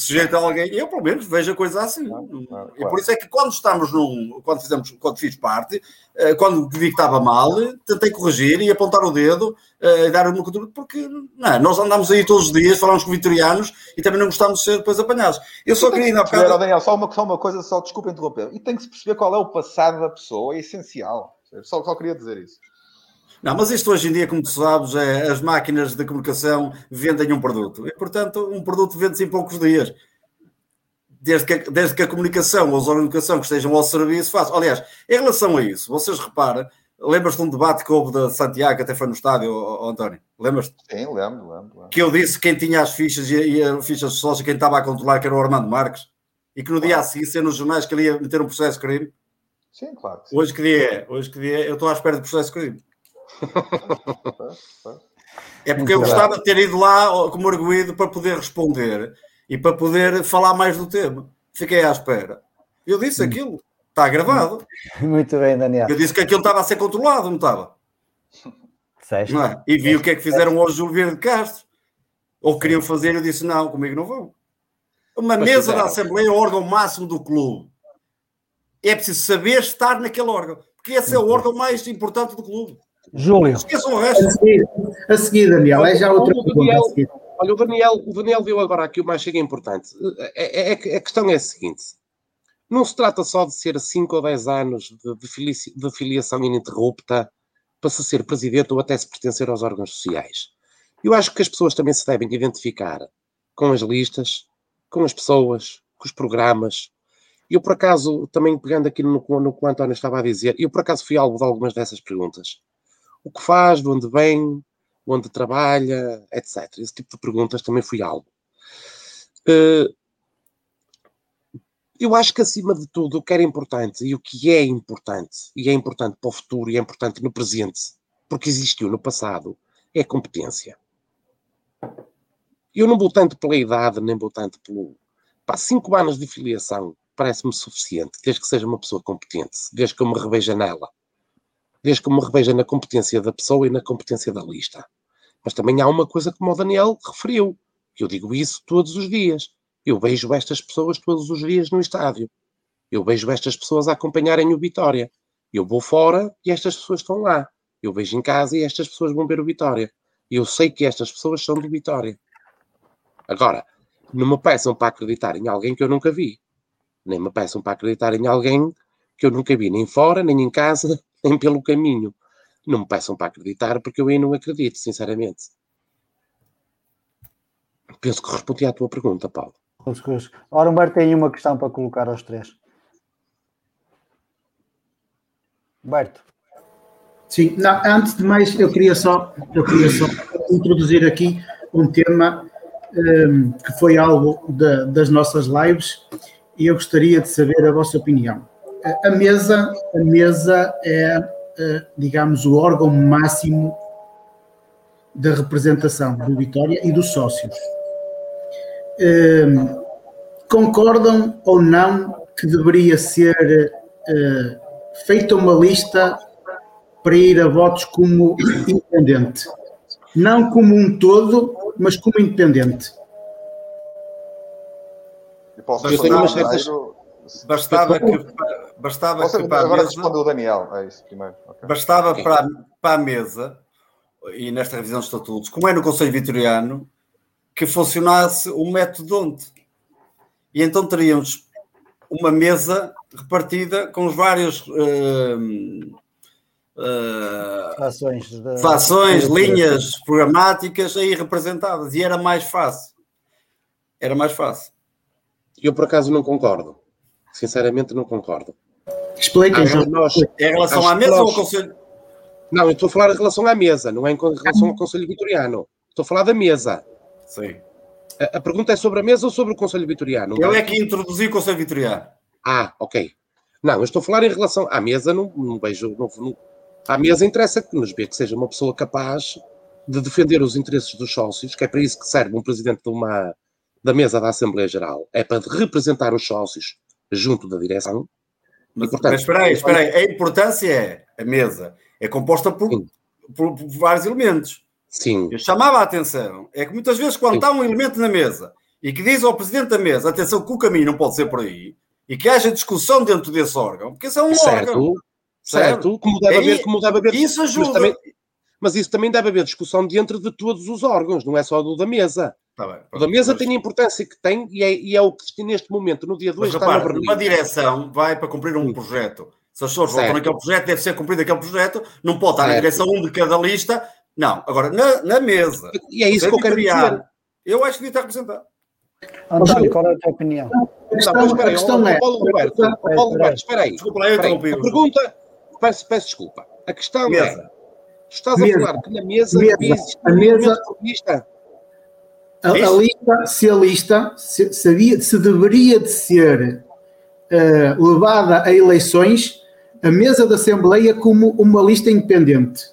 Speaker 3: sujeito a alguém. Eu, pelo menos, vejo a coisa assim. Claro, claro, e por isso é que quando estamos num. Quando, fizemos, quando fiz parte, eh, quando vi que estava mal, tentei corrigir e apontar o dedo eh, e dar uma cultura, porque não, nós andamos aí todos os dias, falamos com vitorianos e também não gostamos de ser depois apanhados. Eu só queria ainda
Speaker 4: bocado... Daniel, só uma, só uma coisa, só desculpa interromper. E tem que se perceber qual é o passado da pessoa, é essencial. Só, só queria dizer isso.
Speaker 3: Não, mas isto hoje em dia, como tu sabes, é, as máquinas de comunicação vendem um produto. E, portanto, um produto vende-se em poucos dias. Desde que, desde que a comunicação ou os órgãos de comunicação que estejam ao serviço façam. Aliás, em relação a isso, vocês reparam, lembras-te de um debate que houve da Santiago, que até foi no estádio, oh, oh, António? Lembras-te?
Speaker 4: Sim, lembro, lembro, lembro,
Speaker 3: Que eu disse quem tinha as fichas e, e as fichas de sócio, quem estava a controlar, que era o Armando Marques, e que no dia a seguir, ser nos jornais, que ele ia meter um processo de crime.
Speaker 4: Sim, claro.
Speaker 3: Sim. Hoje que dia é? Hoje que dia é? Eu estou à espera de processo de crime. É porque eu gostava de ter ido lá como arguído para poder responder e para poder falar mais do tema. Fiquei à espera. Eu disse aquilo. Está gravado.
Speaker 1: Muito bem, Daniel.
Speaker 3: Eu disse que aquilo estava a ser controlado, não estava? Não é? E vi o que é que fizeram ao Júlio Verde de Castro. Ou queriam fazer, eu disse: não, comigo não vão. Uma Mas mesa da Assembleia é o órgão máximo do clube. É preciso saber estar naquele órgão, porque esse é o órgão mais importante do clube.
Speaker 1: Júlio.
Speaker 3: Esqueçam o resto.
Speaker 2: A seguir, a seguir Daniel, é já outra
Speaker 7: Daniel, Olha, o Daniel, o Daniel viu agora aqui o mais chega importante. É, é, é, a questão é a seguinte: não se trata só de ser 5 ou 10 anos de, de, de filiação ininterrupta para se ser presidente ou até se pertencer aos órgãos sociais. Eu acho que as pessoas também se devem identificar com as listas, com as pessoas, com os programas. Eu, por acaso, também pegando aqui no, no que o António estava a dizer, eu, por acaso, fui alvo de algumas dessas perguntas o que faz, de onde vem, onde trabalha, etc. Esse tipo de perguntas também fui algo. Uh,
Speaker 5: Eu acho que, acima de tudo, o que era importante e o que é importante, e é importante para o futuro e é importante no presente, porque existiu no passado, é a competência. Eu não vou tanto pela idade, nem vou tanto pelo. Pá, cinco anos de filiação parece-me suficiente, desde que seja uma pessoa competente, desde que eu me reveja nela, desde que me reveja na competência da pessoa e na competência da lista. Mas também há uma coisa como o Daniel referiu, que eu digo isso todos os dias. Eu vejo estas pessoas todos os dias no estádio. Eu vejo estas pessoas a acompanharem o Vitória. Eu vou fora e estas pessoas estão lá. Eu vejo em casa e estas pessoas vão ver o Vitória. Eu sei que estas pessoas são do Vitória. Agora, não me peçam para acreditar em alguém que eu nunca vi. Nem me peçam para acreditar em alguém que eu nunca vi, nem fora, nem em casa, nem pelo caminho. Não me peçam para acreditar, porque eu aí não acredito, sinceramente. Penso que respondi à tua pergunta, Paulo.
Speaker 1: Ora, Humberto tem uma questão para colocar aos três. Humberto.
Speaker 2: Sim, não, antes de mais, eu queria só, eu queria só introduzir aqui um tema um, que foi algo de, das nossas lives e eu gostaria de saber a vossa opinião. A, mesa, a mesa é, uh, digamos, o órgão máximo da representação do Vitória e dos sócios. Um, concordam ou não que deveria ser uh, feita uma lista para ir a votos como independente? Não como um todo, mas como independente.
Speaker 4: Eu
Speaker 5: tenho umas certas-?
Speaker 3: Bastava que, bastava
Speaker 4: Posso-
Speaker 3: que para a
Speaker 4: agora
Speaker 3: mesa,
Speaker 4: respondeu o Daniel. É isso, primeiro. Ok.
Speaker 3: bastava para, para a mesa, e nesta revisão de estatutos, como é no Conselho Vitoriano, que funcionasse o método onde. E então teríamos uma mesa repartida com os vários hum, eh,
Speaker 1: Fações. de-
Speaker 3: fações, linhas programáticas aí representadas e era mais fácil. Era mais fácil.
Speaker 5: Eu, por acaso, não concordo. Sinceramente, não concordo.
Speaker 2: João.
Speaker 5: que nós,
Speaker 3: Em relação à mesa
Speaker 5: nós-
Speaker 3: ou ao Conselho?
Speaker 5: Não, eu estou a falar em relação à mesa, não é em relação ao Conselho Vitoriano. Estou a falar da mesa.
Speaker 3: Sim.
Speaker 5: A, a pergunta é sobre a mesa ou sobre o Conselho Vitoriano?
Speaker 3: Eu é que introduzi o Conselho Vitoriano.
Speaker 5: Ah, ok. Não, eu estou a falar em relação à mesa, não, não vejo. Não, não, à mesa interessa que nos vê que seja uma pessoa capaz de defender os interesses dos sócios, que é para isso que serve um presidente de uma, da mesa da Assembleia Geral, é para representar os sócios junto da direção.
Speaker 3: Mas,
Speaker 5: E, portanto,
Speaker 3: mas espera aí, espera aí. A importância é a mesa. É composta por, por- por vários elementos.
Speaker 5: Sim,
Speaker 3: Eu chamava a atenção. É que muitas vezes, quando
Speaker 5: Sim.
Speaker 3: está um elemento na mesa e que diz ao presidente da mesa, atenção, que o caminho não pode ser por aí, e que haja discussão dentro desse órgão, porque esse é um órgão.
Speaker 5: certo, certo, como deve
Speaker 3: Aí-
Speaker 5: haver, como deve haver.
Speaker 3: Isso
Speaker 5: mas
Speaker 3: ajuda.
Speaker 5: também- Mas isso também deve haver discussão dentro de todos os órgãos, não é só do da mesa.
Speaker 3: Tá bem,
Speaker 5: O da mesa
Speaker 3: mas-
Speaker 5: tem a importância que tem e é, e é o que neste momento, no dia 2,
Speaker 3: Mas
Speaker 5: está na
Speaker 3: repara, uma direção vai para cumprir um
Speaker 5: Sim.
Speaker 3: projeto. Se as pessoas votam
Speaker 5: Certo.
Speaker 3: naquele projeto, deve ser cumprido aquele projeto, não pode estar na
Speaker 5: Certo.
Speaker 3: direção um de cada lista. Não, agora na, na mesa.
Speaker 5: E é isso que eu quero dizer.
Speaker 3: Eu acho que devia estar representado.
Speaker 1: António, qual é a tua opinião?
Speaker 2: A
Speaker 5: Não,
Speaker 2: questão,
Speaker 5: mas espera aí,
Speaker 2: é.
Speaker 5: Paulo Roberto, Paulo Roberto, espera aí.
Speaker 3: Desculpa eu interrompi.
Speaker 5: A pergunta, peço, peço desculpa. A questão é,
Speaker 3: Mesa.
Speaker 5: tu estás
Speaker 2: Mesa.
Speaker 5: a falar que na mesa,
Speaker 2: Mesa. A mesa-. A, a lista, se a lista se, se se deveria de ser eh, levada a eleições, a mesa da Assembleia como uma lista independente.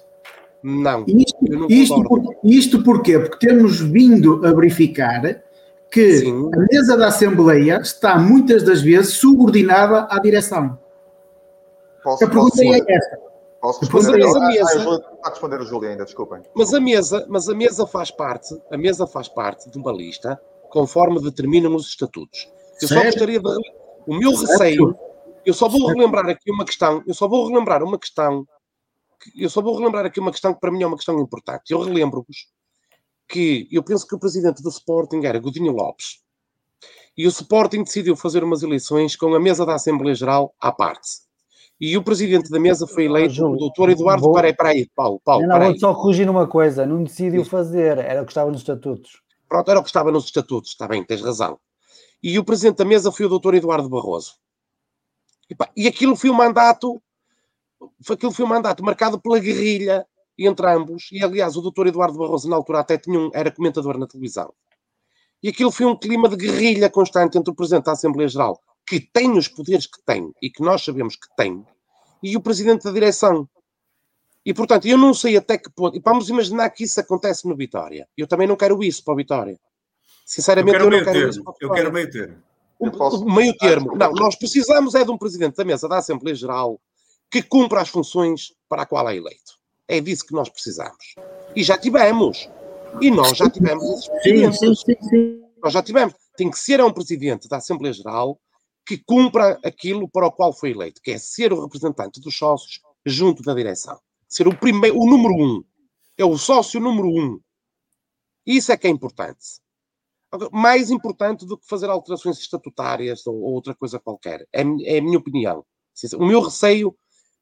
Speaker 5: Não,
Speaker 2: Isto,
Speaker 5: não
Speaker 2: isto, por, isto porquê? Porque temos vindo a verificar que
Speaker 5: Sim.
Speaker 2: a mesa da Assembleia está muitas das vezes subordinada à direção.
Speaker 4: Posso,
Speaker 2: A pergunta
Speaker 4: posso,
Speaker 2: é essa.
Speaker 4: Posso
Speaker 5: Mas a
Speaker 4: responder?
Speaker 5: mesa-
Speaker 4: Ah, eu vou- Está a responder o Júlio ainda, desculpem.
Speaker 5: Mas a mesa, mas a mesa faz parte, a mesa faz parte de uma lista conforme determinam os estatutos. Eu só
Speaker 2: Certo.
Speaker 5: gostaria de o meu
Speaker 2: Certo.
Speaker 5: receio, eu só vou relembrar aqui uma questão, eu só vou relembrar uma questão, que- eu só vou relembrar aqui uma questão que para mim é uma questão importante. Eu relembro-vos que eu penso que o presidente do Sporting era Godinho Lopes. E o Sporting decidiu fazer umas eleições com a mesa da Assembleia Geral à parte. E o presidente da mesa foi eleito o doutor Eduardo.
Speaker 1: vou-
Speaker 5: Peraí, peraí, Paulo, Paulo,
Speaker 1: não vou só corrigir numa coisa, não decidiu fazer, era o que estava nos estatutos.
Speaker 5: Pronto, era o que estava nos estatutos, está bem, tens razão. E o presidente da mesa foi o doutor Eduardo Barroso. E, pá, e aquilo foi um mandato, aquilo foi um mandato marcado pela guerrilha entre ambos, e aliás o doutor Eduardo Barroso na altura até tinha um, era comentador na televisão. E aquilo foi um clima de guerrilha constante entre o presidente da Assembleia Geral, que tem os poderes que tem e que nós sabemos que tem, e o presidente da direção. E, portanto, eu não sei até que ponto. E vamos imaginar que isso acontece no Vitória. Eu também não quero isso para o Vitória. Sinceramente, eu,
Speaker 3: eu
Speaker 5: não quero
Speaker 3: termo.
Speaker 5: isso. Para o
Speaker 3: Eu quero meio termo.
Speaker 5: O,
Speaker 4: posso-
Speaker 5: meio termo. Não, nós precisamos é de um presidente da mesa da Assembleia Geral que cumpra as funções para a qual é eleito. É disso que nós precisamos. E já tivemos. E nós já tivemos esses
Speaker 2: Sim, sim, sim, sim.
Speaker 5: Nós já tivemos. Tem que ser um presidente da Assembleia Geral que cumpra aquilo para o qual foi eleito, que é ser o representante dos sócios junto da direção. Ser o primeiro, o número um. É o sócio número um. Isso é que é importante. Mais importante do que fazer alterações estatutárias ou ou outra coisa qualquer. É, é a minha opinião. O meu receio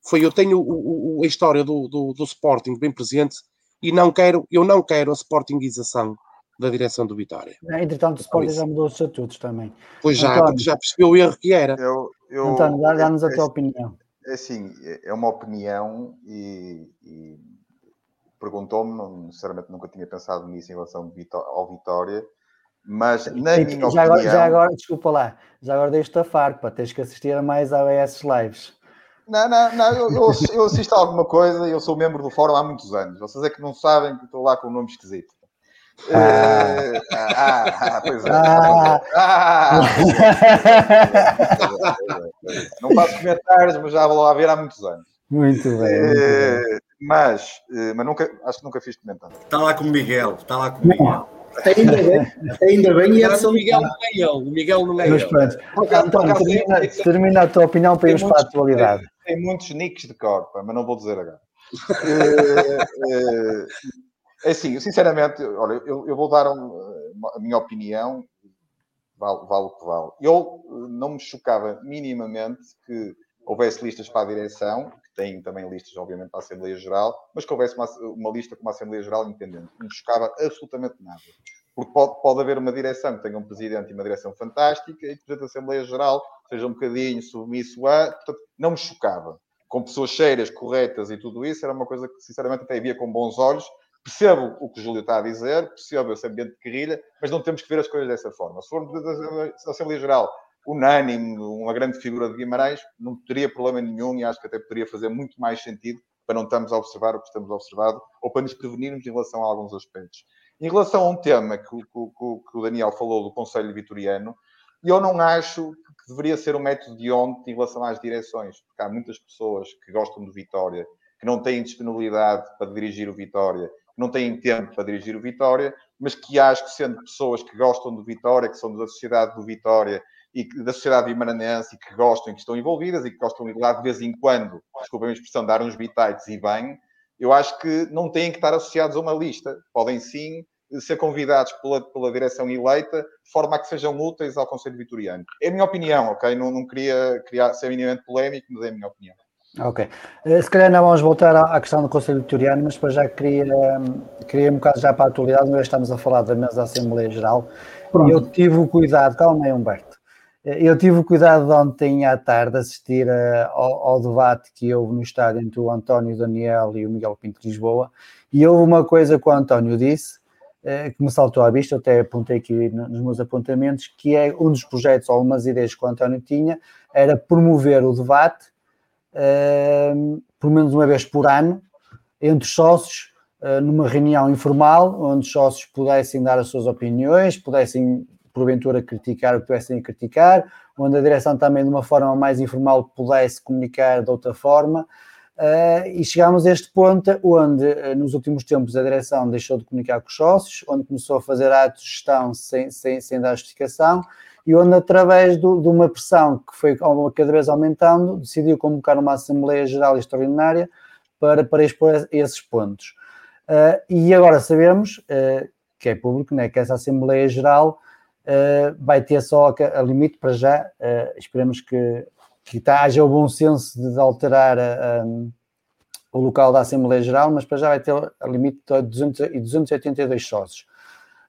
Speaker 5: foi, eu tenho o- o- a história do, do, do Sporting bem presente e não quero, eu não quero a Sportingização da direção do Vitória.
Speaker 1: Entretanto, o Sporting já mudou os estatutos também.
Speaker 5: Pois já,
Speaker 1: António.
Speaker 5: já percebeu o erro que era.
Speaker 4: Eu, eu,
Speaker 1: António, dá- dá-nos a
Speaker 4: é-
Speaker 1: tua opinião.
Speaker 4: É assim, é uma opinião e, e perguntou-me, não- sinceramente nunca tinha pensado nisso em relação ao Vitó- ao Vitória, mas na
Speaker 1: E
Speaker 4: minha
Speaker 1: já,
Speaker 4: opinião...
Speaker 1: agora, já agora, desculpa lá, já agora deixo-te a farpa, tens que assistir a mais ABS lives.
Speaker 4: Não, não, não, eu, eu, eu assisto a alguma coisa e eu sou membro do fórum há muitos anos. Vocês é que não sabem que estou lá com um nome esquisito. Eh, ah, ah, pois é.
Speaker 1: Ah.
Speaker 4: Ah, é. não faço comentários, mas já vou lá ver há muitos anos.
Speaker 1: muito bem. muito bem.
Speaker 4: Eh, mas, eh, mas nunca, acho que nunca fiz comentário.
Speaker 3: Está lá com o Miguel. Está lá com o Miguel.
Speaker 2: Ainda bem, ainda bem e é de
Speaker 5: o Miguel
Speaker 2: salientar.
Speaker 5: não é ele. O Miguel não é
Speaker 1: Mas pronto,
Speaker 4: acaso
Speaker 1: termina,
Speaker 4: tem- tem-
Speaker 1: termina a tua opinião para
Speaker 4: tem
Speaker 1: irmos para a atualidade.
Speaker 4: Tem muitos nicks de cor, pá, mas não vou dizer agora. Eh, é assim, sinceramente, olha, eu, eu vou dar um, a minha opinião, vale, vale o que vale. Eu eh, não me chocava minimamente que houvesse listas para a direção, que tem também listas, obviamente, para a Assembleia Geral, mas que houvesse uma, uma lista com uma Assembleia Geral independente. Não me chocava absolutamente nada. Porque pode, pode haver uma direção que tenha um presidente e uma direção fantástica e que o presidente da Assembleia Geral seja um bocadinho submisso a. Portanto, não me chocava. Com pessoas cheiras, corretas e tudo isso, era uma coisa que, sinceramente, até via com bons olhos. Percebo o que o Júlio está a dizer, percebo esse ambiente de guerrilha, mas não temos que ver as coisas dessa forma. Se for presidente da Assembleia Geral unânime, uma grande figura de Guimarães, não teria problema nenhum e acho que até poderia fazer muito mais sentido para não estarmos a observar o que estamos a observar ou para nos prevenirmos em relação a alguns aspectos. Em relação a um tema que, que que o Daniel falou do Conselho Vitoriano, eu não acho que deveria ser um método de onde em relação às direções, porque há muitas pessoas que gostam do Vitória, que não têm disponibilidade para dirigir o Vitória, que não têm tempo para dirigir o Vitória, mas que acho que sendo pessoas que gostam do Vitória, que são da sociedade do Vitória e que- da sociedade imaranense e que gostam e que estão envolvidas e que gostam de ir lá de vez em quando, desculpem a expressão, dar uns bitites e bem, eu acho que não têm que estar associados a uma lista. Podem sim ser convidados pela, pela direção eleita, de forma a que sejam úteis ao Conselho Vitoriano. É a minha opinião, ok? Não, não queria, queria ser minimamente polémico, mas é a minha opinião.
Speaker 1: Ok. Eh, Se calhar não vamos voltar à questão do Conselho Vitoriano, mas depois já queria, queria um bocado já para a atualidade, uma vez estamos a falar da mesa da Assembleia Geral.
Speaker 2: Pronto.
Speaker 1: Eu tive o cuidado, calma aí Humberto, Eh, eu tive o cuidado de ontem à tarde assistir eh, ao, ao debate que houve no estádio entre o António Daniel e o Miguel Pinto de Lisboa, e houve uma coisa que o António disse, que me saltou à vista, eu até apontei aqui no- nos meus apontamentos, que é um dos projetos ou umas ideias que o António tinha, era promover o debate uh, pelo menos uma vez por ano, entre os sócios, uh, numa reunião informal, onde os sócios pudessem dar as suas opiniões, pudessem, porventura, criticar o que tivessem a criticar, onde a direção também, de uma forma mais informal, pudesse comunicar de outra forma. Uh, e chegámos a este ponto onde, uh, nos últimos tempos, a direção deixou de comunicar com os sócios, onde começou a fazer atos de gestão sem, sem, sem dar justificação, e onde, através do, de uma pressão que foi cada vez aumentando, decidiu convocar uma Assembleia Geral Extraordinária para, para expor esses pontos. Uh, e agora sabemos, uh, que é público, né, que essa Assembleia Geral uh, vai ter só a, a limite para já, esperemos que, que tá, haja o bom senso de alterar um, o local da Assembleia Geral, mas para já vai ter a limite de 200, 282 sócios.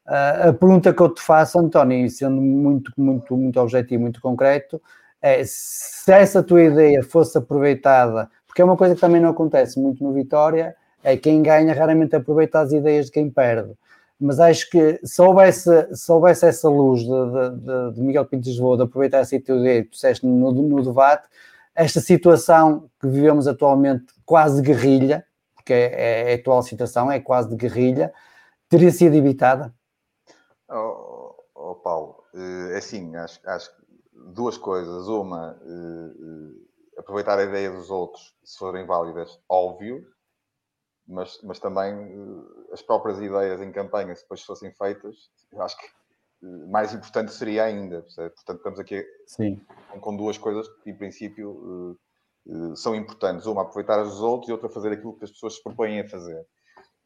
Speaker 1: Uh, a pergunta que eu te faço, António, sendo muito, muito, muito objetivo, muito concreto, é se essa tua ideia fosse aproveitada, porque é uma coisa que também não acontece muito no Vitória, é quem ganha raramente aproveita as ideias de quem perde. mas acho que se houvesse, se houvesse essa luz de, de, de Miguel Pinto de Lisboa, de aproveitar essa ideia que disseste no, no debate, esta situação que vivemos atualmente, quase guerrilha, porque é, é, a atual situação, é quase de guerrilha, teria sido evitada?
Speaker 4: Oh, oh Paulo, é assim, acho, acho duas coisas. Uma, aproveitar a ideia dos outros, se forem válidas, óbvio, mas, mas também as próprias ideias em campanha, se depois fossem feitas, eu acho que mais importante seria ainda. Percebe? Portanto, estamos aqui com, com, duas coisas que, em princípio, são importantes. Uma, aproveitar as dos outros e outra, fazer aquilo que as pessoas se propõem a fazer.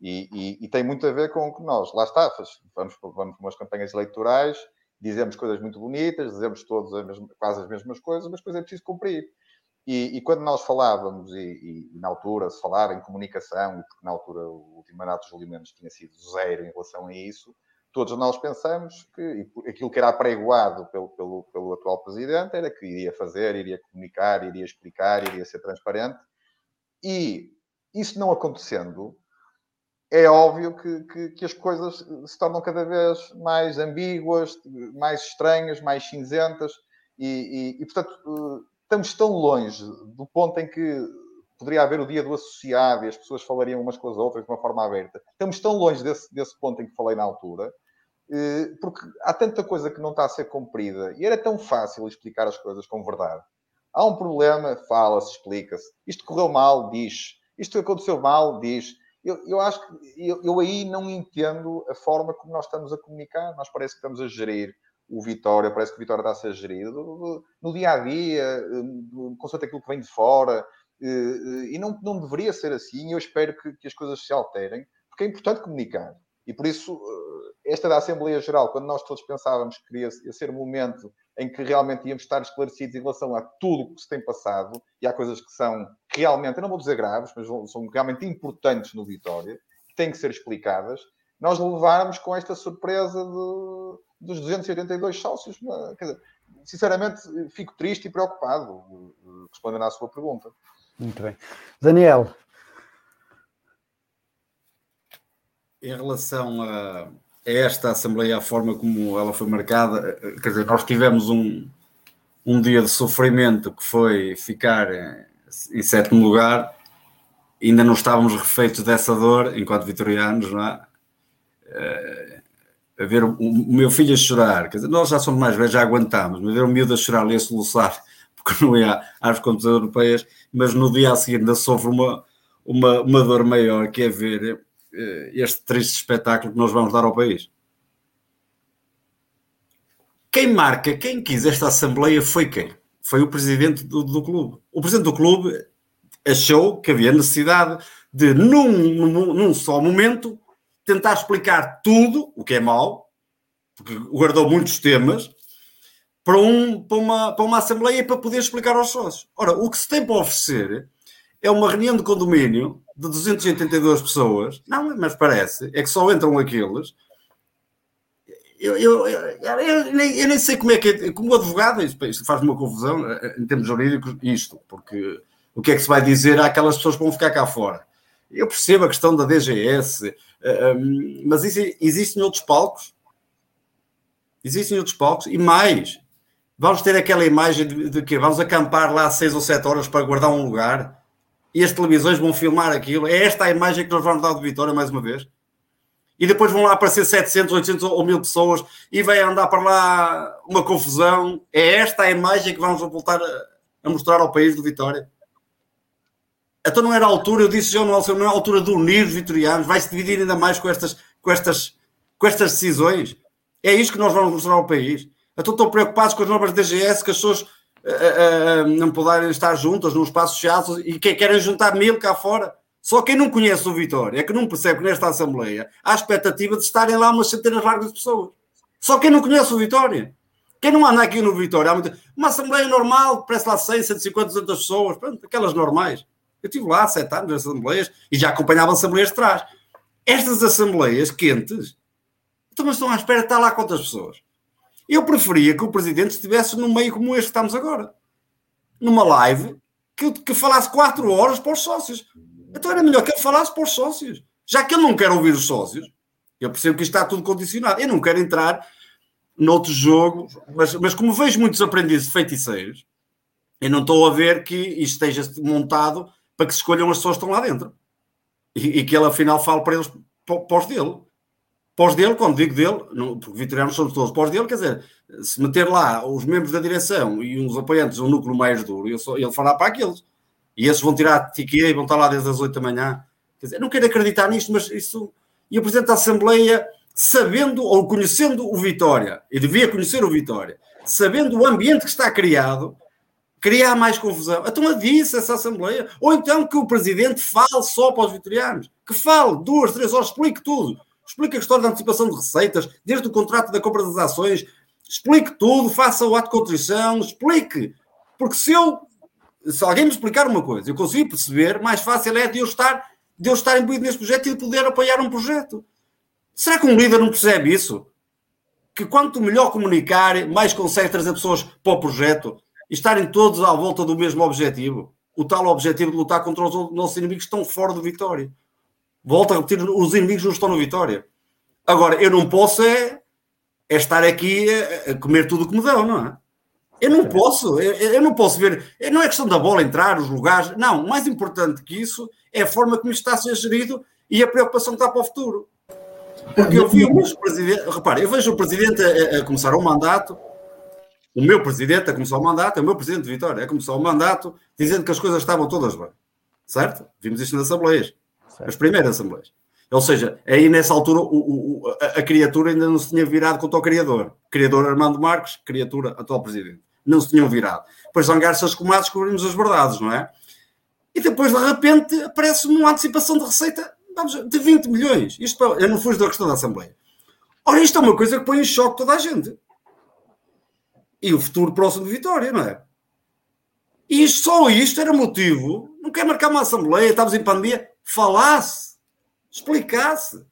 Speaker 4: E, e, e, tem muito a ver com o que nós, lá está, vamos, vamos para umas campanhas eleitorais, dizemos coisas muito bonitas, dizemos todos as mesmas, quase as mesmas coisas, mas depois é preciso cumprir. E, e, quando nós falávamos, e, na altura se falava em comunicação, porque na altura o último mandato de Júlio Mendes tinha sido zero em relação a isso, todos nós pensamos que aquilo que era apregoado pelo, pelo, pelo atual presidente era que iria fazer, iria comunicar, iria explicar, iria ser transparente. E isso não acontecendo, é óbvio que, que, que, as coisas se tornam cada vez mais ambíguas, mais estranhas, mais cinzentas, e, e, e portanto estamos tão longe do ponto em que poderia haver o dia do associado e as pessoas falariam umas com as outras de uma forma aberta. Estamos tão longe desse, desse ponto em que falei na altura, eh, porque há tanta coisa que não está a ser cumprida e era tão fácil explicar as coisas com verdade. Há um problema, fala-se, explica-se. Isto correu mal, diz. Isto aconteceu mal, diz. Eu, eu acho que eu, eu aí não entendo a forma como nós estamos a comunicar. Nós parece que estamos a gerir o Vitória, parece que o Vitória está a ser gerido no dia a dia, consoante aquilo que vem de fora, eh, eh, e não, não deveria ser assim. Eu espero que, que as coisas se alterem, porque é importante comunicar. E por isso, eh, esta da Assembleia Geral, quando nós todos pensávamos que ia, ia ser o momento em que realmente íamos estar esclarecidos em relação a tudo o que se tem passado, e há coisas que são realmente, eu não vou dizer graves, mas são realmente importantes no Vitória, que têm que ser explicadas, nós levarmos com esta surpresa de dos 282 sócios. Quer dizer, sinceramente, fico triste e preocupado, respondendo à sua pergunta.
Speaker 1: Muito bem. Daniel.
Speaker 3: Em relação a, esta Assembleia, a forma como ela foi marcada, quer dizer, nós tivemos um, um dia de sofrimento que foi ficar em sétimo lugar, ainda não estávamos refeitos dessa dor enquanto vitorianos, não é? Eh, a ver o, o, meu filho a chorar, quer dizer, nós já somos mais velhos, já aguentamos, mas ver o miúdo a chorar ali a soluçar, porque não ia às contas europeias, mas no dia a seguir ainda sofre uma, uma, uma dor maior, que é ver uh, este triste espetáculo que nós vamos dar ao país. Quem marca, quem quis esta Assembleia foi quem? Foi o presidente do, do clube. O presidente do clube achou que havia necessidade de, num, num, num só momento, tentar explicar tudo, o que é mau, porque guardou muitos temas, para, um, para, uma, para uma Assembleia para poder explicar aos sócios. Ora, o que se tem para oferecer é uma reunião de condomínio de 282 pessoas, não, mas parece, é que só entram aqueles. Eu, eu, eu, eu nem, nem, sei como é que é, como advogado, isto, faz uma confusão eh, em termos jurídicos, isto, porque o que é que se vai dizer àquelas pessoas que vão ficar cá fora? Eu percebo a questão da DGS, eh, um, mas existem outros palcos. Existem outros palcos e mais. Vamos ter aquela imagem de, de que vamos acampar lá seis ou sete horas para guardar um lugar e as televisões vão filmar aquilo. É esta a imagem que nós vamos dar de Vitória mais uma vez. E depois vão lá aparecer 700, 800 ou 1000 pessoas e vai andar para lá uma confusão. É esta a imagem que vamos voltar a, mostrar ao país de Vitória. Então não era a altura, eu disse já não é a altura de unir os vitorianos, vai-se dividir ainda mais com estas, com, estas, com estas decisões. É isto que nós vamos mostrar ao país. Então estão preocupados com as normas da DGS, que as pessoas uh, não puderem estar juntas num espaço fechado e que querem juntar mil cá fora. Só quem não conhece o Vitória é que não percebe que nesta Assembleia há expectativa de estarem lá umas centenas largas de pessoas. Só quem não conhece o Vitória. Quem não anda aqui no Vitória, há muita... uma Assembleia normal, parece lá 100, 150, 200 pessoas, pronto, aquelas normais. Eu estive lá há sete anos nas assembleias e já acompanhava assembleias de trás. Estas assembleias quentes, então, estão à espera de estar lá quantas pessoas? Eu preferia que o presidente estivesse num meio como este que estamos agora. Numa live que, que falasse quatro horas para os sócios. Então era melhor que ele falasse para os sócios. Já que ele não quer ouvir os sócios, Eu percebo que isto está tudo condicionado. Eu não quero entrar noutro jogo, mas, mas como vejo muitos aprendizes feiticeiros, eu não estou a ver que isto esteja montado para que se escolham as pessoas que estão lá dentro. E, e que ele afinal fale para eles pós dele. Pós dele, quando digo dele, não, porque vitorianos somos todos pós dele, quer dizer, se meter lá os membros da direção e uns apoiantes, um núcleo mais duro, ele, só, ele falar para aqueles. E esses vão tirar a e vão estar lá desde as 8 da manhã. Quer dizer, não quero acreditar nisto, mas isso. E o Presidente da Assembleia, sabendo ou conhecendo o Vitória, e devia conhecer o Vitória, sabendo o ambiente que está criado, criar mais confusão. Então adisse essa Assembleia. Ou então que o Presidente fale só para os vitorianos. Que fale duas, três horas, explique tudo. Explique a história da antecipação de receitas, desde o contrato da compra das ações. Explique tudo, faça o ato de contrição, explique. Porque se eu, se alguém me explicar uma coisa, eu consigo perceber, mais fácil é de eu estar, de eu estar imbuído nesse projeto e de poder apoiar um projeto. Será que um líder não percebe isso? Que quanto melhor comunicar, mais consegue trazer pessoas para o projeto e estarem todos à volta do mesmo objetivo. O tal objetivo de lutar contra os nossos inimigos estão fora do Vitória. Volto a repetir, os inimigos não estão no Vitória. Agora, eu não posso é, é estar aqui a, comer tudo o que me dão, não é? Eu não posso, eu, eu, não posso ver, não é questão da bola entrar, os lugares, não, mais importante que isso é a forma como isto está a ser gerido e a preocupação que está para o futuro. Porque eu vi o presidente, repare, eu vejo o presidente a, a começar o mandato o meu presidente a começar o mandato, é o meu presidente de Vitória, a começar o mandato dizendo que as coisas estavam todas bem. Certo? Vimos isto nas assembleias. As primeiras assembleias. Ou seja, aí nessa altura o, o, a, a, criatura ainda não se tinha virado contra o criador. Criador Armando Marques, criatura atual presidente. Não se tinham virado. Depois zangar-se as comadres, descobrimos as verdades, não é? E depois, de repente, aparece uma antecipação de receita de 20 milhões. Isto, eu não fujo da questão da Assembleia. Ora, isto é uma coisa que põe em choque toda a gente e o futuro próximo de Vitória, não é? E só isto era motivo. Não quer marcar uma assembleia, estávamos em pandemia. Falasse, explicasse.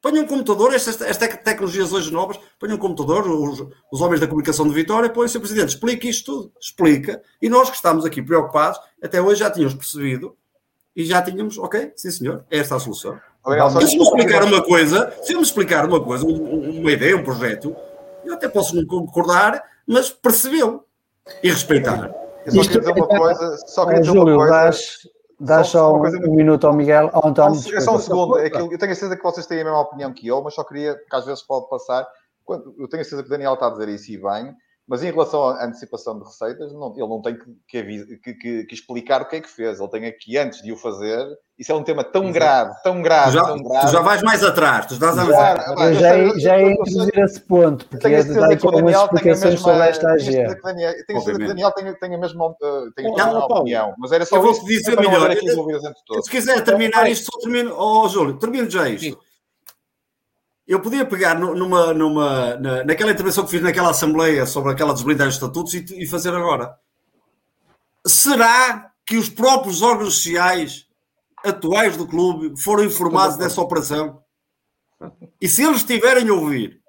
Speaker 3: Ponha um computador, estas, estas tecnologias hoje novas, ponha um computador, os, os homens da comunicação de Vitória, põe o Sr. Presidente, explique isto tudo, explica. E nós que estamos aqui preocupados, até hoje já tínhamos percebido e já tínhamos, ok, sim senhor, é esta a solução. se me explicar uma coisa, se eu me explicar uma coisa, uma ideia, um projeto, eu até posso não concordar, mas percebeu e respeitar.
Speaker 4: Eu só queria dizer uma é coisa, só queria dizer uma coisa.
Speaker 1: Dás só, um, minuto ao Miguel, ao António.
Speaker 4: É só um segundo, é eu tenho a certeza que vocês têm a mesma opinião que eu, mas só queria, porque às vezes pode passar, eu tenho a certeza que o Daniel está a dizer isso e bem, mas em relação à antecipação de receitas, não, ele não tem que, que, que, que, explicar o que é que fez. Ele tem aqui, antes de o fazer, isso é um tema tão grave, tão grave,
Speaker 3: tu já,
Speaker 4: tão grave.
Speaker 3: Tu já vais mais atrás, tu estás a
Speaker 1: já, eu já, já ia introduzir esse ponto, porque é de dar aqui algumas explicações sobre esta AG.
Speaker 4: Tenho a certeza que o Daniel tem, tem a mesma, uh, tem a mesma opinião, mas era só
Speaker 3: eu vou-te dizer melhor. Se quiser terminar isto, só termino. Oh, Júlio, termino já isto eu podia pegar numa, numa, na, naquela intervenção que fiz naquela Assembleia sobre aquela desblindagem de estatutos e, e, fazer agora. Será que os próprios órgãos sociais atuais do clube foram informados dessa operação? E se eles estiverem a ouvir,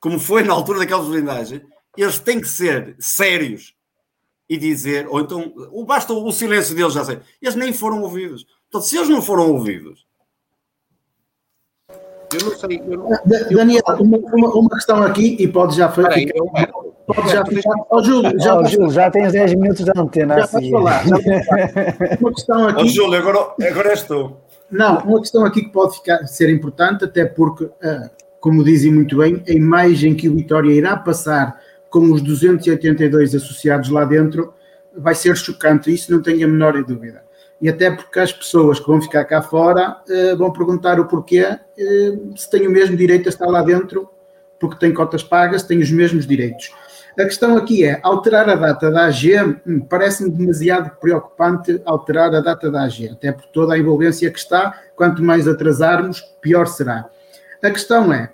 Speaker 3: como foi na altura daquela desblindagem, eles têm que ser sérios e dizer, ou então, basta o silêncio deles, já sei, eles nem foram ouvidos. Portanto, se eles não foram ouvidos,
Speaker 2: eu não sei. Eu não, Daniel, uma, uma, uma, questão aqui e pode já ficar. Pode já ficar. Oh, Júlio,
Speaker 1: já, oh, Júlio, já tens 10 minutos de antena. Já assim. falar. Já
Speaker 3: uma questão aqui. Oh, Júlio, agora, agora és tu.
Speaker 2: Não, uma questão aqui que pode ficar, ser importante, até porque, uh, como dizem muito bem, a imagem que o Vitória irá passar com os 282 associados lá dentro vai ser chocante, isso não tenho a menor dúvida e até porque as pessoas que vão ficar cá fora uh, vão perguntar o porquê, uh, se têm o mesmo direito a estar lá dentro, porque têm cotas pagas, têm os mesmos direitos. A questão aqui é, alterar a data da AG, hum, parece-me demasiado preocupante alterar a data da AG, até por toda a envolvência que está, quanto mais atrasarmos, pior será. A questão é,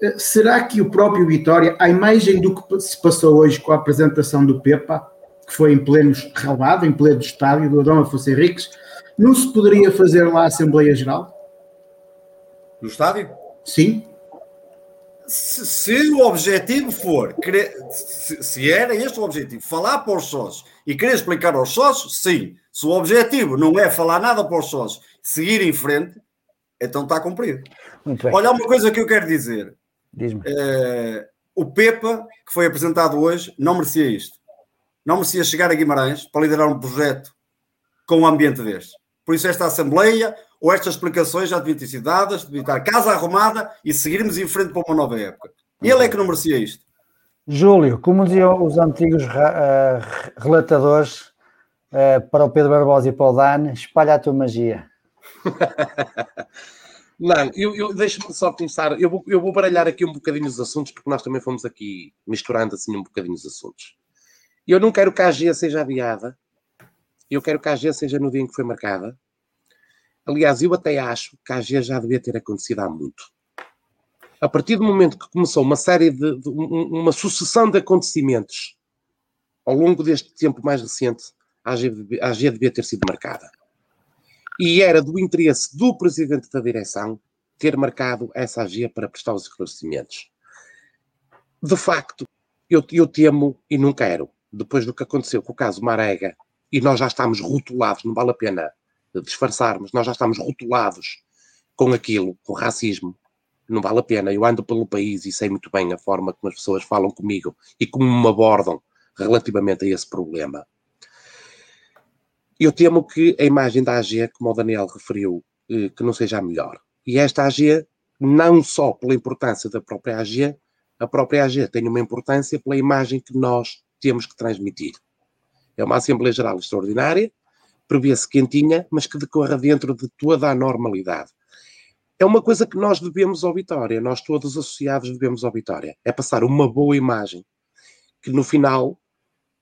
Speaker 2: eh, será que o próprio Vitória, a imagem do que se passou hoje com a apresentação do PEPA, que foi em pleno relevado, em pleno estádio do Adão Afonso Henriques, não se poderia fazer lá a Assembleia Geral?
Speaker 3: No estádio?
Speaker 2: Sim.
Speaker 3: Se, se o objetivo for, se, se, era este o objetivo, falar para os sócios e querer explicar aos sócios, sim. Se o objetivo não é falar nada para os sócios, seguir em frente, então está cumprido.
Speaker 1: Muito bem.
Speaker 3: Olha, uma coisa que eu quero dizer.
Speaker 1: Diz-me.
Speaker 3: Eh, o Pepa, que foi apresentado hoje, não merecia isto. Não merecia chegar a Guimarães para liderar um projeto com um ambiente deste. Por isso, esta Assembleia ou estas explicações já deviam ter sido dadas, devia estar casa arrumada e seguirmos em frente para uma nova época. Ele é que não merecia isto.
Speaker 1: Júlio, como diziam os antigos ah, relatadores ah, para o Pedro Barbosa e para o Dan, espalha a tua magia.
Speaker 5: Não, eu, eu deixa-me só começar. Eu vou, eu vou baralhar aqui um bocadinho os assuntos, porque nós também fomos aqui misturando assim um bocadinho os assuntos. Eu não quero que a AG seja adiada. Eu quero que a AG seja no dia em que foi marcada. Aliás, eu até acho que a AG já devia ter acontecido há muito. A partir do momento que começou uma série de, de- um- uma sucessão de acontecimentos ao longo deste tempo mais recente, a AG, a AG devia ter sido marcada e era do interesse do presidente da direção ter marcado essa AG para prestar os esclarecimentos. De facto, eu, eu temo e não quero, depois do que aconteceu com o caso Marega, e nós já estamos rotulados, não vale a pena disfarçarmos, nós já estamos rotulados com aquilo, com racismo, não vale a pena. Eu ando pelo país e sei muito bem a forma como as pessoas falam comigo e como me abordam relativamente a esse problema. Eu temo que a imagem da AG, como o Daniel referiu, eh, que não seja a melhor. E esta AG, não só pela importância da própria AG, a própria AG tem uma importância pela imagem que nós temos que transmitir. É uma Assembleia Geral extraordinária, prevê-se quentinha, mas que decorra dentro de toda a normalidade. É uma coisa que nós devemos ao Vitória, nós todos associados devemos ao Vitória. É passar uma boa imagem, que no final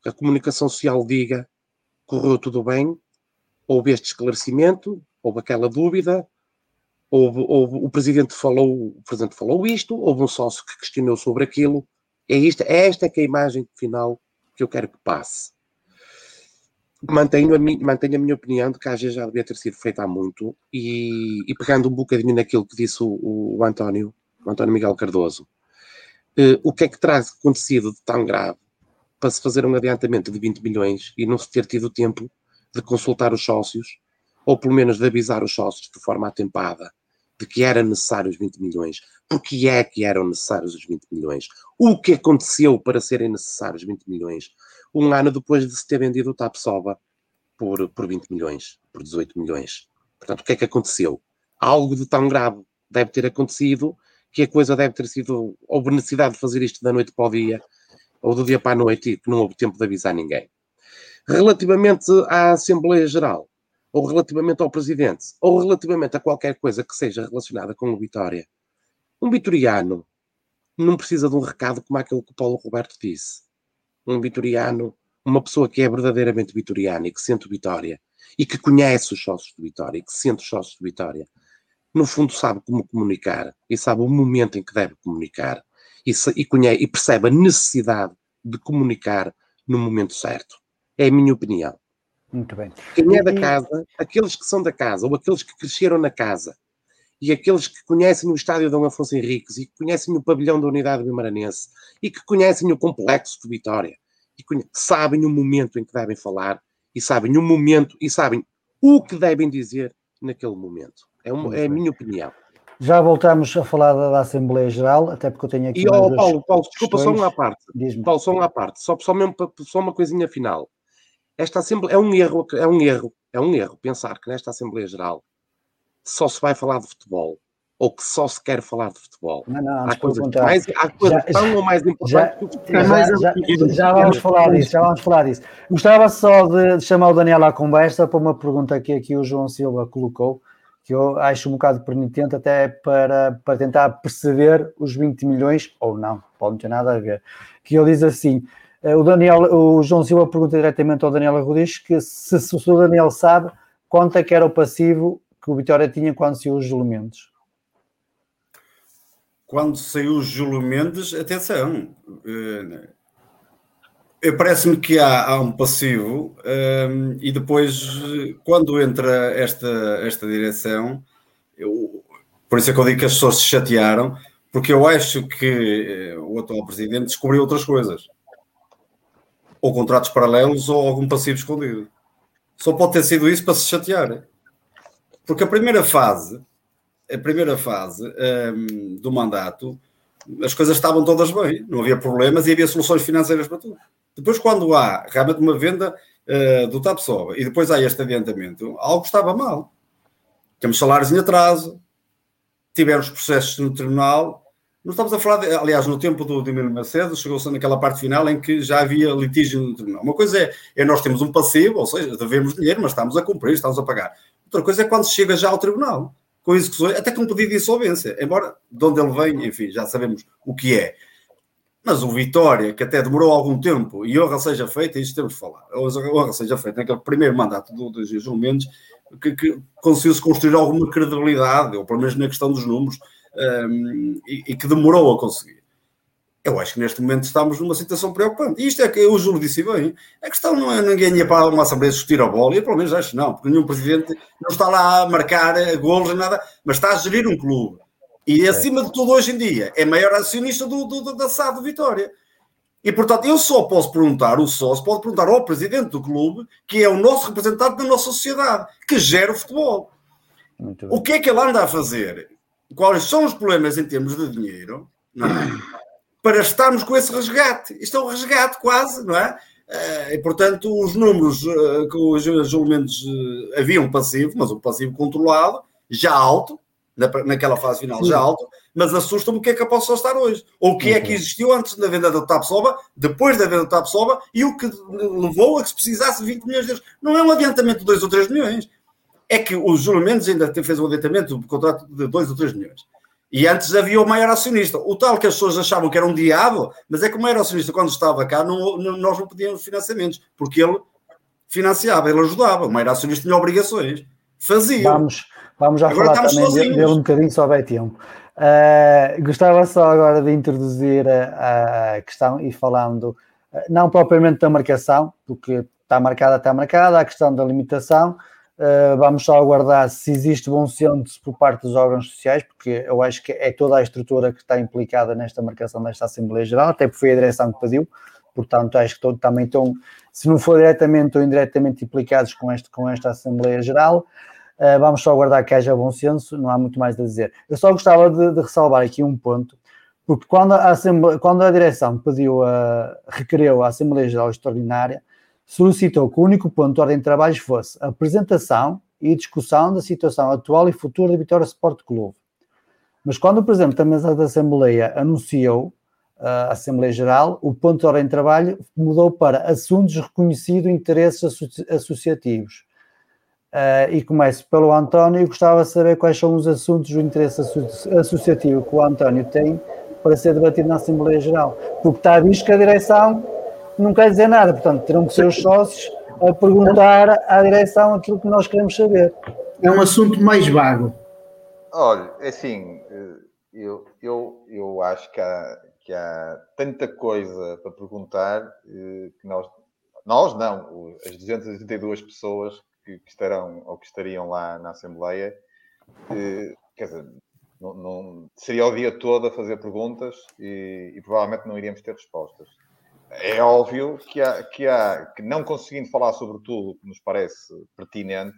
Speaker 5: a comunicação social diga correu tudo bem, houve este esclarecimento, houve aquela dúvida, houve, houve- o presidente falou, o presidente falou isto, houve um sócio que questionou sobre aquilo. É isto, é esta que é a imagem final que eu quero que passe. Mantenho a, mi- mantenho a minha opinião de que a já devia ter sido feita há muito e, e pegando um bocadinho naquilo que disse o, o António, o António Miguel Cardoso, eh, o que é que terá acontecido de tão grave para se fazer um adiantamento de 20 milhões e não se ter tido tempo de consultar os sócios, ou pelo menos de avisar os sócios de forma atempada de que era necessário os 20 milhões. Porque é que eram necessários os 20 milhões? O que aconteceu para serem necessários 20 milhões? Um ano depois de se ter vendido o Tapsoba por, por 20 milhões, por 18 milhões. Portanto, o que é que aconteceu? Algo de tão grave deve ter acontecido que a coisa deve ter sido, houve necessidade de fazer isto da noite para o dia, ou do dia para a noite, e que não houve tempo de avisar ninguém. Relativamente à Assembleia Geral, ou relativamente ao Presidente, ou relativamente a qualquer coisa que seja relacionada com o Vitória, um vitoriano não precisa de um recado como aquele que o Paulo Roberto disse. Um vitoriano, uma pessoa que é verdadeiramente vitoriana e que sente Vitória, e que conhece os sócios do Vitória, e que sente os sócios do Vitória, no fundo sabe como comunicar, e sabe o momento em que deve comunicar, e, se- e conhece, e percebe a necessidade de comunicar no momento certo. É a minha opinião.
Speaker 1: Muito bem.
Speaker 5: Quem é da casa, aqueles que são da casa, ou aqueles que cresceram na casa, e aqueles que conhecem o estádio Dom Afonso Henriques, e que conhecem o pavilhão da Unidade Bimaranense, e que conhecem o complexo de Vitória, e sabem o momento em que devem falar, e sabem o momento, e sabem o que devem dizer naquele momento. É, uma, é a minha opinião.
Speaker 1: Já voltamos a falar da, da Assembleia Geral, até porque eu tenho aqui.
Speaker 5: E,
Speaker 1: duas
Speaker 5: Paulo, Paulo, desculpa, só
Speaker 1: questões.
Speaker 5: uma à parte. Paulo, só uma parte. Só, só, mesmo, só uma coisinha final. Esta Assembleia é um erro, é um erro, é um erro pensar que nesta Assembleia Geral só se vai falar de futebol ou que só se quer falar de futebol.
Speaker 1: Não, não,
Speaker 5: Há coisas, mais, há coisas
Speaker 1: Já-
Speaker 5: tão ou mais
Speaker 1: Já,
Speaker 5: que o
Speaker 2: mais
Speaker 1: já, já,
Speaker 2: amplitude.
Speaker 1: já vamos falar disso, já vamos falar disso. Gostava só de, de chamar o Daniel à conversa para uma pergunta que aqui o João Silva colocou, que eu acho um bocado penitente até para, para tentar perceber os 20 milhões, ou não, pode não ter nada a ver. Que ele diz assim, o, Daniel, o João Silva pergunta diretamente ao Daniel Arrudiz que se, se o Daniel sabe quanto é que era o passivo que o Vitória tinha quando saiu os elementos.
Speaker 3: Quando saiu o Júlio Mendes, atenção, eh, eh, parece-me que há, há um passivo eh, e depois, eh, quando entra esta, esta direção, eu- por isso é que eu digo que as pessoas se chatearam, porque eu acho que eh, o atual presidente descobriu outras coisas. Ou contratos paralelos ou algum passivo escondido. Só pode ter sido isso para se chatear. Porque a primeira fase a primeira fase um, do mandato, as coisas estavam todas bem, não havia problemas e havia soluções financeiras para tudo. Depois, quando há realmente uma venda uh, do TAPSOBA e depois há este adiantamento, algo estava mal. Temos salários em atraso, tivemos processos no tribunal. Não estamos a falar, de, aliás, no tempo do Emílio Macedo, chegou-se naquela parte final em que já havia litígio no tribunal. Uma coisa é, é nós temos um passivo, ou seja, devemos dinheiro, mas estamos a cumprir, estamos a pagar. Outra coisa é quando chega já ao tribunal, com execuções, até com pedido de insolvência, embora de onde ele vem, enfim, já sabemos o que é. Mas o Vitória, que até demorou algum tempo, e honra seja feita, isso temos de falar, honra seja feita, naquele primeiro mandato do, do Mendes, que, que conseguiu-se construir alguma credibilidade, ou pelo menos na questão dos números, um, e, e, que demorou a conseguir. Eu acho que neste momento estamos numa situação preocupante. E isto é que o Júlio disse bem. A questão não é ninguém ia para uma Assembleia discutir a bola, e eu pelo menos acho não, porque nenhum presidente não está lá a marcar golos nem nada, mas está a gerir um clube. E acima de tudo, hoje em dia, é maior acionista do, do, do da SAD Vitória. E, portanto, eu só posso perguntar, o sócio pode perguntar ao presidente do clube, que é o nosso representante da nossa sociedade, que gera o futebol. O que é que ele anda a fazer? Quais são os problemas em termos de dinheiro é? para estarmos com esse resgate? Isto é um resgate quase, não é? Eh, e, portanto, os números eh, que os julgamentos eh, havia um passivo, mas um passivo controlado, já alto, naquela fase final, já alto, mas assusta-me o que é que eu posso estar hoje. Ou o que é que uhum. existiu antes da venda do Tapsoba, depois da venda do Tapsoba, e o que levou a que se precisasse de 20 milhões de euros. Não é um adiantamento de 2 ou 3 milhões. É que o Júlio Mendes ainda fez um adiantamento do contrato de 2 ou 3 milhões. E antes havia o maior acionista. O tal que as pessoas achavam que era um diabo, mas é que o maior acionista, quando estava cá, não, não, nós não pedíamos financiamentos, porque ele financiava, ele ajudava. O maior acionista tinha obrigações. Fazia.
Speaker 1: Vamos, vamos já Agora falar também dele, dele um bocadinho, só vai tempo. Uh, gostava só agora de introduzir a, a questão e falando, uh, não propriamente da marcação, porque está marcada, está marcada, a questão da limitação. Uh, vamos só aguardar se existe bom senso por parte dos órgãos sociais, porque eu acho que é toda a estrutura que está implicada nesta marcação desta Assembleia Geral, até porque foi a direção que pediu, portanto acho que todo, também estão, se não for diretamente ou indiretamente implicados com, este, com esta Assembleia Geral. Uh, vamos só aguardar que haja bom senso, não há muito mais a dizer. Eu só gostava de, de ressalvar aqui um ponto, porque quando a, quando a direção pediu, a, requereu a Assembleia Geral Extraordinária, solicitou que o único ponto de ordem de trabalhos fosse a apresentação e discussão da situação atual e futura da Vitória Sport Clube. Mas quando o Presidente da Mesa da Assembleia anunciou a Assembleia Geral, o ponto de ordem de trabalho mudou para assuntos reconhecidos interesses associativos. Uh, e começo pelo António gostava de saber quais são os assuntos do interesse associativo que o António tem para ser debatido na Assembleia Geral. Porque está visto que a direção não quer dizer nada, portanto, terão que ser os sócios a perguntar à direção aquilo que nós queremos saber.
Speaker 2: É um assunto mais vago.
Speaker 4: Olha, é assim, eh, eu, eu, eu acho que há, que há tanta coisa para perguntar eh, que nós, nós não, as 282 pessoas que, que, estarão ou que estariam lá na Assembleia, eh, quer dizer, não, não, seria o dia todo a fazer perguntas e, e, provavelmente não iríamos ter respostas. É óbvio que, há, que, há, que não conseguindo falar sobre tudo o que nos parece pertinente,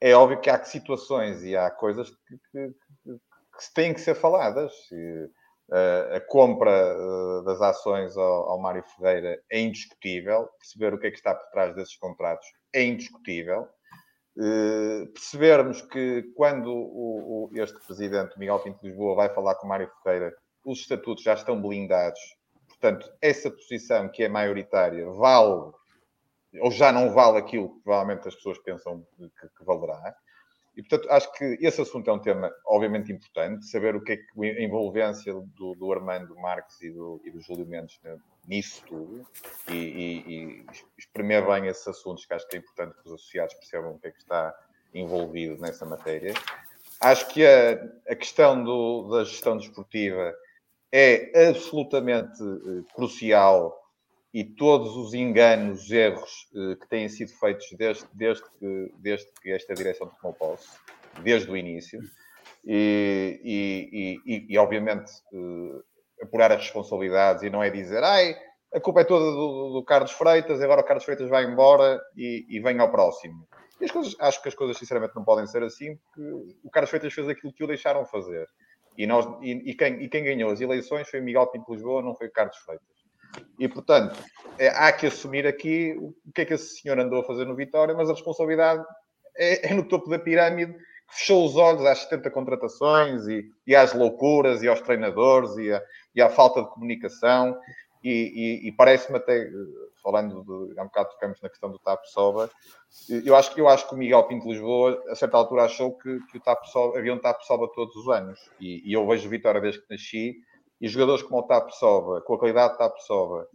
Speaker 4: é óbvio que há situações e há coisas que, que, que têm que ser faladas. E, uh, a compra uh, das ações ao, ao Mário Ferreira é indiscutível. Perceber o que é que está por trás desses contratos é indiscutível. Uh, percebermos que quando o, o, este presidente, Miguel Pinto de Lisboa, vai falar com Mário Ferreira, os estatutos já estão blindados. Portanto, essa posição que é maioritária vale ou já não vale aquilo que provavelmente as pessoas pensam que, que valerá. E, portanto, acho que esse assunto é um tema, obviamente, importante. Saber o que é que a envolvência do, do Armando Marques e do, e do Júlio Mendes nisso tudo e, e, e exprimir bem esses assuntos, que acho que é importante que os associados percebam o que é que está envolvido nessa matéria. Acho que a, a questão do, da gestão desportiva é absolutamente uh, crucial e todos os enganos, erros uh, que têm sido feitos desde, desde, que, desde que esta direção tomou posse, desde o início, e, e, e, e obviamente uh, apurar as responsabilidades e não é dizer ai, a culpa é toda do, do Carlos Freitas, agora o Carlos Freitas vai embora e, e vem ao próximo. E as coisas, acho que as coisas, sinceramente, não podem ser assim, porque o Carlos Freitas fez aquilo que o deixaram fazer. E, nós, e, e, quem, e quem ganhou as eleições foi Miguel Pinto Lisboa, não foi Carlos Freitas. E, portanto, é, há que assumir aqui o que é que esse senhor andou a fazer no Vitória, mas a responsabilidade é, é no topo da pirâmide que fechou os olhos às 70 contratações e, e às loucuras e aos treinadores e, a, e à falta de comunicação. E, e parece-me até, falando de, há um bocado tocamos na questão do TAP Soba, eu acho, eu acho que o Miguel Pinto Lisboa, a certa altura, achou que, que o TAP Soba, havia um TAP Soba todos os anos. E, e eu vejo Vitória desde que nasci, e jogadores como o TAP Soba, com a qualidade do TAP Soba,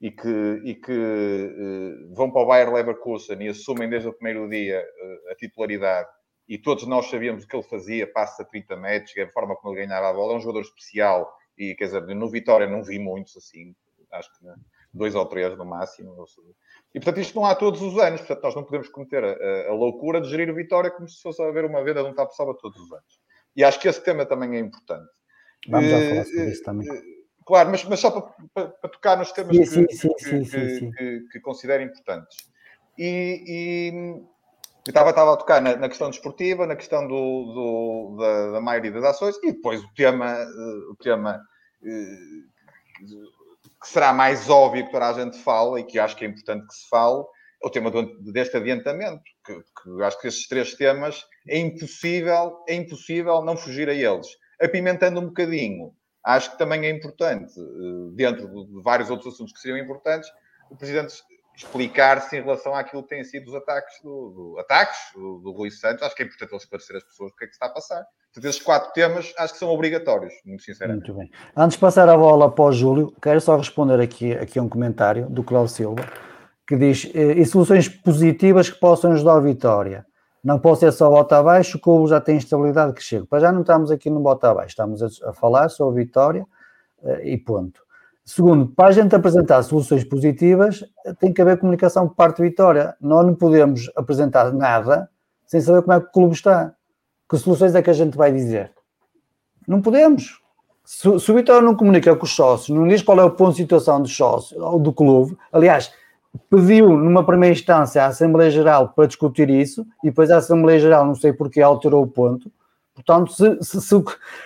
Speaker 4: e que, e que uh, vão para o Bayer Leverkusen e assumem desde o primeiro dia uh, a titularidade, e todos nós sabíamos o que ele fazia, passa a 30 metros, a forma como ele ganhava a bola, é um jogador especial, e quer dizer, no Vitória não vi muitos assim, acho que? Dois ou três no máximo. E portanto, isto não há todos os anos, portanto, nós não podemos cometer a, a, loucura de gerir o Vitória como se fosse haver uma venda de um salva todos os anos. E acho que esse tema também é importante.
Speaker 1: Vamos já falar sobre isso também. Eh,
Speaker 4: claro, mas, mas só para, para, para, tocar nos temas sim, que, sim, sim, que, que, que, considero importantes. E, e estava, estava a tocar na, na, questão desportiva, na questão do, do da, da, maioria das ações, e depois o tema, eh, o tema que será mais óbvio que toda a gente fala e que acho que é importante que se fale, é o tema do, deste adiantamento, que, que acho que esses três temas é impossível, é impossível não fugir a eles. Apimentando um bocadinho, acho que também é importante, eh, dentro de vários outros assuntos que seriam importantes, o Presidente explicar-se em relação àquilo que têm sido os ataques do, do ataques do, do Rui Santos. Acho que é importante esclarecer as pessoas o que é que está a passar. Portanto, esses quatro temas acho que são obrigatórios, muito sinceramente.
Speaker 1: Muito bem. Antes de passar a bola para o Júlio, quero só responder aqui, aqui a um comentário do Cláudio Silva, que diz, eh, e soluções positivas que possam ajudar a vitória. Não pode ser só bota abaixo, o clube já tem estabilidade que chega. Para já não estamos aqui no bota abaixo, estamos a, a falar sobre a vitória eh, e ponto. Segundo, para a gente apresentar soluções positivas, tem que haver comunicação por parte de Vitória. Nós não podemos apresentar nada sem saber como é que o clube está. Que soluções é que a gente vai dizer? Não podemos. Se, se o Vitória não comunica com os sócios, não diz qual é o ponto de situação dos sócios ou do clube, aliás, pediu numa primeira instância à Assembleia Geral para discutir isso e depois a Assembleia Geral, não sei porque, alterou o ponto. Portanto, se, se,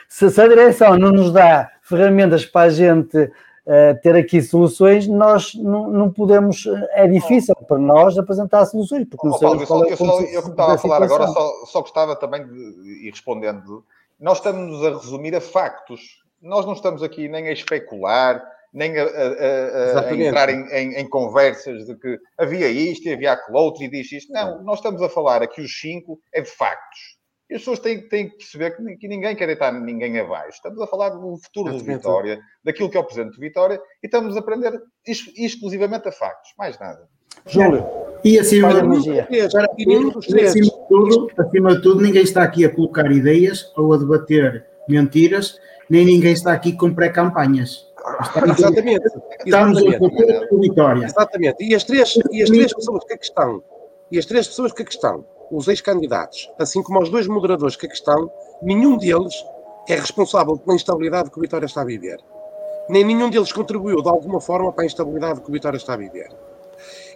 Speaker 1: se, se a direção não nos dá ferramentas para a gente uh, ter aqui soluções, nós não, não, podemos, é difícil para nós apresentar soluções, porque não oh,
Speaker 4: Paulo, eu, só, é eu, só, eu como estava a falar agora, só, só gostava também de ir respondendo, nós estamos a resumir a factos, nós não estamos aqui nem a especular, nem a, a, a, a entrar em, em, em, conversas de que havia isto e havia aquele outro e diz isto. Não, nós estamos a falar aqui os cinco é de factos. E as pessoas têm, têm que perceber que, que, ninguém quer deitar ninguém abaixo. Estamos a falar do futuro do Vitória, daquilo que é o presente do Vitória, e estamos a aprender ex exclusivamente a factos, mais nada.
Speaker 1: Júlio,
Speaker 2: e acima, de, e acima, de tudo, acima de tudo, ninguém está aqui a colocar ideias ou a debater mentiras, nem ninguém está aqui com pré-campanhas.
Speaker 5: Exatamente.
Speaker 2: Estamos exatamente. a Vitória.
Speaker 5: Exatamente. E as três, e as três pessoas que aqui estão, e as três pessoas que aqui estão, os ex-candidatos, assim como os dois moderadores que aqui estão, nenhum deles é responsável pela instabilidade que o Vitória está a viver. Nem nenhum deles contribuiu de alguma forma para a instabilidade que o Vitória está a viver.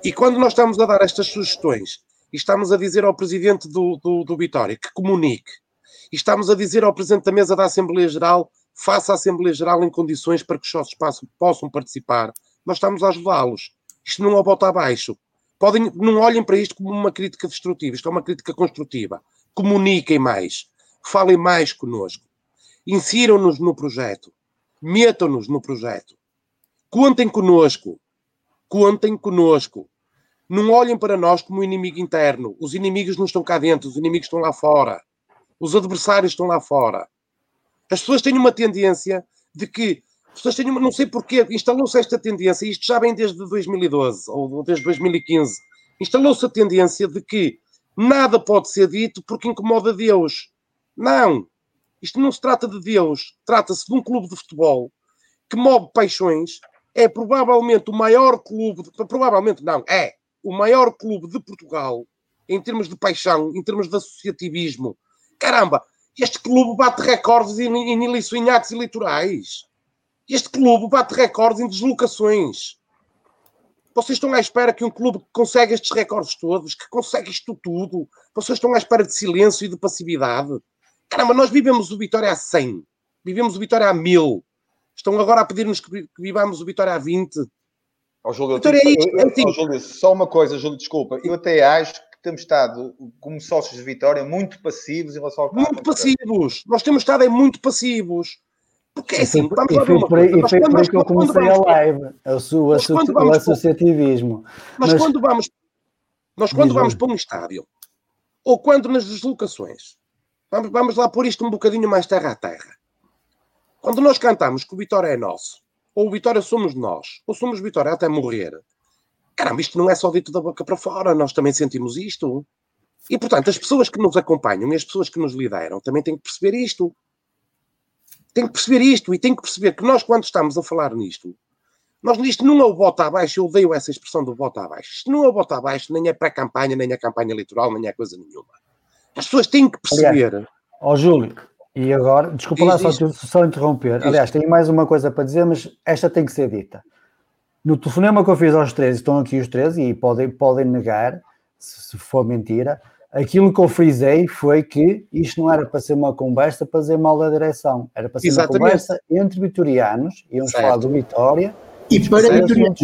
Speaker 5: E quando nós estamos a dar estas sugestões e estamos a dizer ao presidente do, do, do Vitória que comunique, e estamos a dizer ao presidente da mesa da Assembleia Geral faça a Assembleia Geral em condições para que os sócios possam participar, nós estamos a ajudá-los. Isto não é volta abaixo. Podem, não olhem para isto como uma crítica destrutiva, isto é uma crítica construtiva. Comuniquem mais, falem mais connosco, insiram-nos no projeto, metam-nos no projeto, contem connosco, contem connosco. Não olhem para nós como inimigo interno. Os inimigos não estão cá dentro, os inimigos estão lá fora. Os adversários estão lá fora. As pessoas têm uma tendência de que pessoas têm uma, não sei porquê, instalou-se esta tendência, isto já vem desde 2012 ou desde 2015, instalou-se a tendência de que nada pode ser dito porque incomoda Deus. Não! Isto não se trata de Deus, trata-se de um clube de futebol que move paixões, é provavelmente o maior clube, de, provavelmente não, é o maior clube de Portugal em termos de paixão, em termos de associativismo. Caramba, este clube bate recordes em, em, atos eleitorais. Este clube bate recordes em deslocações. Vocês estão à espera que um clube que consegue estes recordes todos, que consegue isto tudo, vocês estão à espera de silêncio e de passividade. Caramba, nós vivemos o Vitória a 100, vivemos o Vitória a 1000. Estão agora a pedir-nos que vi- que vivamos o Vitória a 20.
Speaker 4: Ó, Júlio, eu tenho-
Speaker 5: é isto,
Speaker 4: eu-
Speaker 5: é
Speaker 4: eu- ó, Júlio, só uma coisa, Júlio, desculpa. Eu até acho que temos estado, como sócios de Vitória, muito passivos em relação ao
Speaker 5: Muito passivos. Nós temos estado é muito passivos. Porque é assim, vamos
Speaker 1: E foi por
Speaker 5: coisa.
Speaker 1: e foi por que eu comecei a live, a sua, o associativismo.
Speaker 5: Mas,
Speaker 1: Mas-
Speaker 5: quando vamos, nós quando vamos para um estádio, ou quando nas deslocações, vamos, vamos lá pôr isto um bocadinho mais terra a terra. Quando nós cantamos que o Vitória é nosso, ou o Vitória somos nós, ou somos Vitória até morrer, caramba, isto não é só dito da boca para fora, nós também sentimos isto. E, portanto, as pessoas que nos acompanham e as pessoas que nos lideram também têm que perceber isto. Têm que perceber isto e têm que perceber que nós, quando estamos a falar nisto, nós nisto não é o voto abaixo, eu odeio essa expressão do voto abaixo. Isto não é o voto abaixo, nem é pré-campanha, nem é campanha eleitoral, nem é coisa nenhuma. As pessoas têm que perceber.
Speaker 1: Ó Júlio, e agora, desculpa lá só, só interromper. Aliás, tenho mais uma coisa para dizer, mas esta tem que ser dita. No telefonema que eu fiz aos três, estão aqui os três e podem, podem negar, se, se for mentira, aquilo que eu frisei foi que isto não era para ser uma conversa para dizer mal da direção, era para ser
Speaker 5: Exatamente.
Speaker 1: uma conversa entre vitorianos, íamos
Speaker 5: Certo.
Speaker 1: falar do Vitória
Speaker 2: E para vitorianos.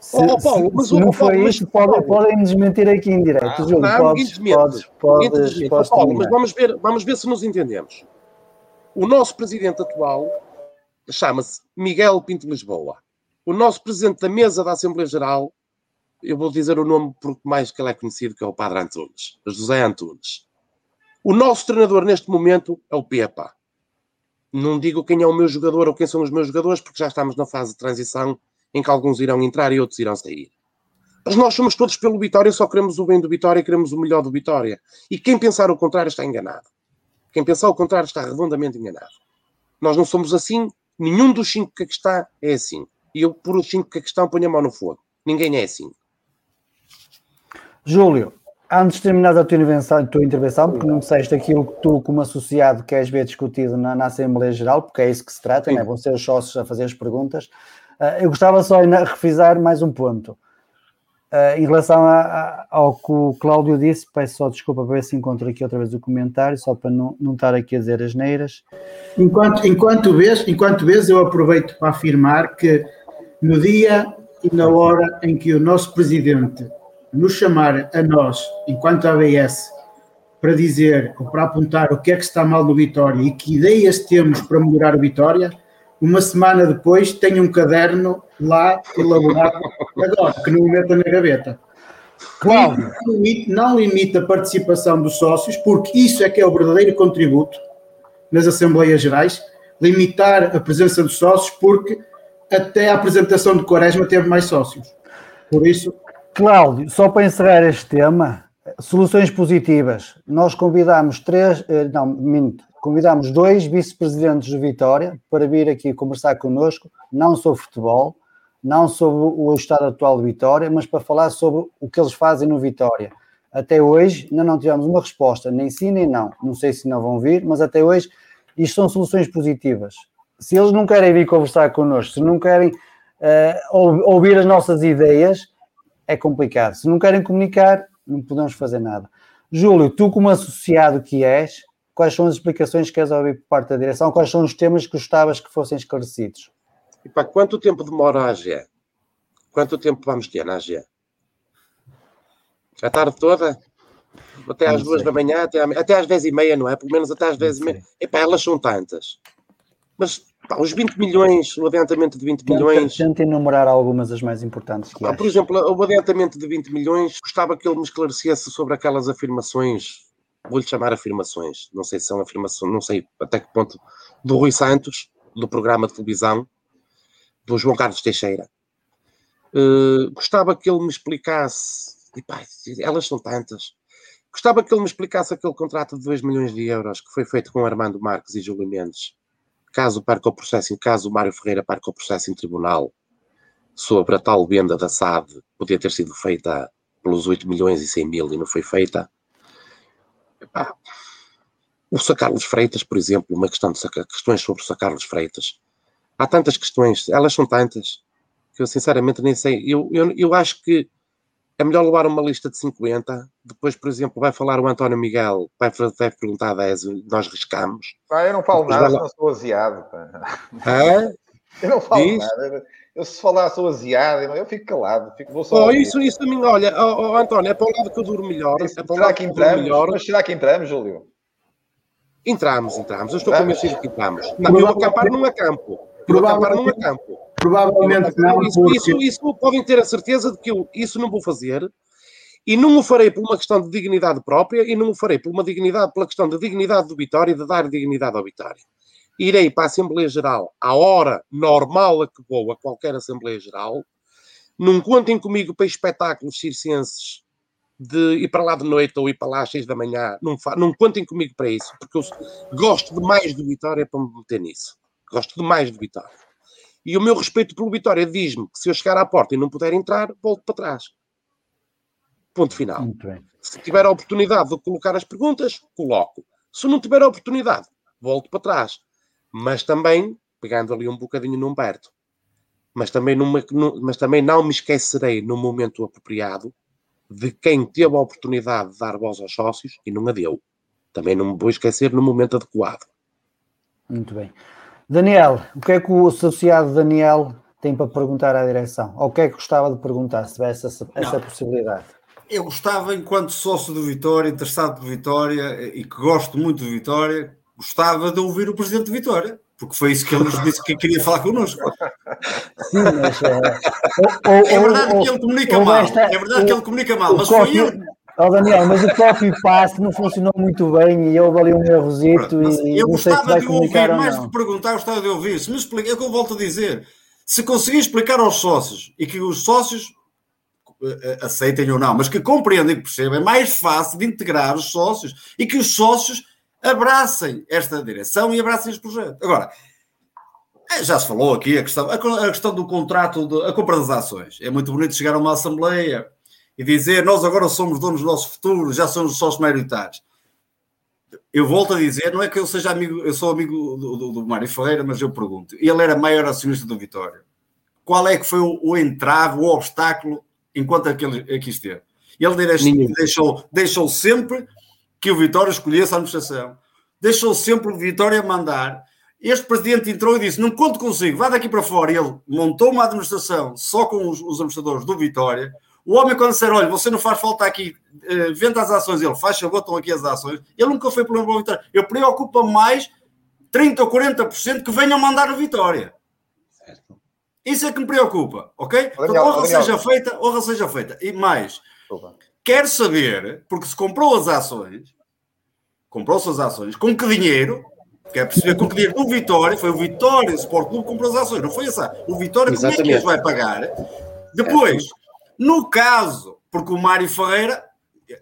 Speaker 1: Se,
Speaker 5: Ó, ó, Paulo, mas
Speaker 1: se
Speaker 5: ó,
Speaker 1: não
Speaker 5: Paulo,
Speaker 1: foi
Speaker 5: mas-
Speaker 1: isto, podem, desmentir aqui em direto.
Speaker 4: Ah,
Speaker 1: Júlio,
Speaker 5: não,
Speaker 1: podes, podes, podes, podes
Speaker 5: Paulo, mas vamos ver, vamos ver se nos entendemos. O nosso presidente atual chama-se Miguel Pinto Lisboa. O nosso presidente da mesa da Assembleia Geral, eu vou dizer o nome por mais que ele é conhecido, que é o Padre Antunes, José Antunes. O nosso treinador neste momento é o Pepa. Não digo quem é o meu jogador ou quem são os meus jogadores, porque já estamos na fase de transição em que alguns irão entrar e outros irão sair. Mas nós somos todos pelo Vitória, só queremos o bem do Vitória e queremos o melhor do Vitória. E quem pensar o contrário está enganado. Quem pensar o contrário está redondamente enganado. Nós não somos assim, nenhum dos cinco que aqui está é assim. E eu, por os cinco que aqui estão, ponho a mão no fogo. Ninguém é assim.
Speaker 1: Júlio, antes de terminar a tua intervenção, a tua intervenção, porque não disseste aquilo que tu, como associado, queres ver discutido na, na Assembleia Geral, porque é isso que se trata, né? vão ser os sócios a fazer as perguntas. Ah, eu gostava só de refrisar mais um ponto. Ah, em relação a- a- ao que o Cláudio disse, peço só desculpa para ver se encontro aqui outra vez o comentário, só para não, não estar aqui a dizer as neiras.
Speaker 2: Enquanto, enquanto, vês, enquanto vês, eu aproveito para afirmar que no dia e na hora em que o nosso presidente nos chamar a nós, enquanto ABS, para dizer ou para apontar o que é que está mal no Vitória e que ideias temos para melhorar o Vitória, uma semana depois tenho um caderno lá elaborado agora, que não meta na gaveta.
Speaker 1: Cláudio,
Speaker 2: Não limita- não limita a participação dos sócios, porque isso é que é o verdadeiro contributo nas Assembleias Gerais, limitar a presença dos sócios, porque até a apresentação de Quaresma teve mais sócios. Por isso,
Speaker 1: Cláudio, só para encerrar este tema, soluções positivas. Nós convidámos três, eh, não, minto, convidámos dois vice-presidentes do Vitória para vir aqui conversar connosco, não sobre futebol, não sobre o estado atual do Vitória, mas para falar sobre o que eles fazem no Vitória. Até hoje ainda não tivemos uma resposta, nem sim nem não. Não sei se não vão vir, mas até hoje isto são soluções positivas. Se eles não querem vir conversar connosco, se não querem ou- ouvir as nossas ideias, é complicado. Se não querem comunicar, não podemos fazer nada. Júlio, tu como associado que és, quais são as explicações que queres ouvir por parte da direção? Quais são os temas que gostavas que fossem esclarecidos?
Speaker 5: E pá, quanto tempo demora a AGE? Quanto tempo vamos ter na AGE? A tarde toda? Até às
Speaker 1: Não
Speaker 5: duas da manhã, até, à- até às dez e meia, não é? Pelo menos até às dez e meia. Epá, elas são tantas. Mas pá, os 20 milhões, o adiantamento de 20 milhões.
Speaker 1: Tenta enumerar algumas das mais importantes que
Speaker 5: Ah, por exemplo, o adiantamento de 20 milhões, gostava que ele me esclarecesse sobre aquelas afirmações, vou-lhe chamar afirmações, não sei se são afirmações, não sei até que ponto, do Rui Santos, do programa de televisão, do João Carlos Teixeira. Eh, gostava que ele me explicasse, e pá, elas são tantas, gostava que ele me explicasse aquele contrato de 2 milhões de euros que foi feito com Armando Marques e Júlio Mendes, caso perca o processo, caso o Mário Ferreira perca o processo em tribunal, sobre a tal venda da SAD podia ter sido feita pelos 8 milhões e 100 mil e não foi feita. Epá, o Sr. Carlos Freitas, por exemplo, uma questão de questões sobre o Sr. Carlos Freitas. Há tantas questões, elas são tantas, que eu sinceramente nem sei. Eu, eu, eu acho que é melhor levar uma lista de 50. Depois, por exemplo, vai falar o António Miguel, vai, vai perguntar a 10, nós riscamos.
Speaker 4: Pá, eu não falo
Speaker 5: Depois
Speaker 4: nada,
Speaker 5: vai lá-
Speaker 4: não sou aziado. Eu não falo
Speaker 5: Diz?
Speaker 4: nada. Eu se falar sou aziado, eu fico calado. Fico, vou só
Speaker 5: Oh, isso, isso a mim, olha, oh, oh, António, é para o lado que eu durmo melhor. É para o
Speaker 4: Será
Speaker 5: lado
Speaker 4: que
Speaker 5: que eu
Speaker 4: entramos?
Speaker 5: melhor.
Speaker 4: Mas será que entramos, Júlio?
Speaker 5: Entramos, entramos. Eu estou
Speaker 4: Vamos.
Speaker 5: convencido que entramos. Não, eu acampar num acampo. Eu acampar num acampo.
Speaker 2: Provavelmente não,
Speaker 5: Isso,
Speaker 2: porque
Speaker 5: isso, isso podem ter a certeza de que eu isso não vou fazer e não o farei por uma questão de dignidade própria e não o farei por uma dignidade, pela questão da dignidade do Vitória e de dar dignidade ao Vitória. Irei para a Assembleia Geral à hora normal a que vou a qualquer Assembleia Geral. Não contem comigo para espetáculos circenses de ir para lá de noite ou ir para lá às seis da manhã. Não, não contem comigo para isso, porque eu gosto demais do Vitória para me meter nisso. Gosto demais do Vitória. E o meu respeito pelo Vitória diz-me que se eu chegar à porta e não puder entrar, volto para trás. Ponto final. Se tiver a oportunidade de colocar as perguntas, coloco. Se não tiver a oportunidade, volto para trás. Mas também, pegando ali um bocadinho no Humberto, mas também, numa- nu- mas também não me esquecerei no momento apropriado de quem teve a oportunidade de dar voz aos sócios e não a deu. Também não me vou esquecer no momento adequado.
Speaker 1: Muito bem. Daniel, o que é que o associado Daniel tem para perguntar à direção? Ou o que é que gostava de perguntar, se tivesse essa, essa possibilidade?
Speaker 3: Eu gostava, enquanto sócio do Vitória, interessado por Vitória e que gosto muito do Vitória, gostava de ouvir o presidente de Vitória, porque foi isso que ele nos disse que queria falar connosco.
Speaker 1: Sim, mas. eh, ou- ou-
Speaker 3: É verdade
Speaker 1: ou-
Speaker 3: que ele comunica mal,
Speaker 1: esta-
Speaker 3: é verdade que ele comunica mal, mas foi
Speaker 1: copy- Ó Daniel, mas o copy paste não funcionou muito bem e houve ali um errozito
Speaker 3: Mas
Speaker 1: e
Speaker 3: eu
Speaker 1: não sei se
Speaker 3: gostava
Speaker 1: vai
Speaker 3: de ouvir,
Speaker 1: ou
Speaker 3: mais que perguntar, gostava de ouvir. Se me explica, é o que eu volto a dizer. Se conseguir explicar aos sócios e que os sócios eh, eh, aceitem ou não, mas que compreendem que percebem, é mais fácil de integrar os sócios e que os sócios abracem esta direção e abracem este projeto. Agora, eh, já se falou aqui a questão, a questão do contrato, de, a compra das ações. É muito bonito chegar a uma assembleia e dizer nós agora somos donos do nosso futuro, já somos sócios maioritários eu volto a dizer, não é que eu seja amigo, eu sou amigo do, do, do Mário Ferreira, mas eu pergunto, ele era maior acionista do Vitória. Qual é que foi o, o entrave, o obstáculo, enquanto aquele aqui esteve? Ele
Speaker 5: Nenhum.
Speaker 3: deixou, deixou sempre que o Vitória escolhesse a administração. Deixou sempre o Vitória mandar. Este presidente entrou e disse: Não conto consigo, vá daqui para fora. E ele montou uma administração só com os, os administradores do Vitória. O homem, quando disser: Olha, você não faz falta aqui, eh, venda as ações, ele faz favor, estão aqui as ações. Ele nunca foi problema para o Vitória. Eu preocupo mais 30% ou 40% que venham mandar o Vitória. Isso é que me preocupa, ok?
Speaker 4: Daniel,
Speaker 3: honra seja feita, honra seja feita. E mais,
Speaker 4: Desculpa.
Speaker 3: quero saber, porque se comprou as ações, comprou-se as ações, com que dinheiro? Quer perceber com que dinheiro do Vitória, foi o Vitória Sport Clube que comprou as ações, não foi essa. O Vitória, como é que
Speaker 5: Exatamente.
Speaker 3: eles vai pagar? Depois, no caso, porque o Mário Ferreira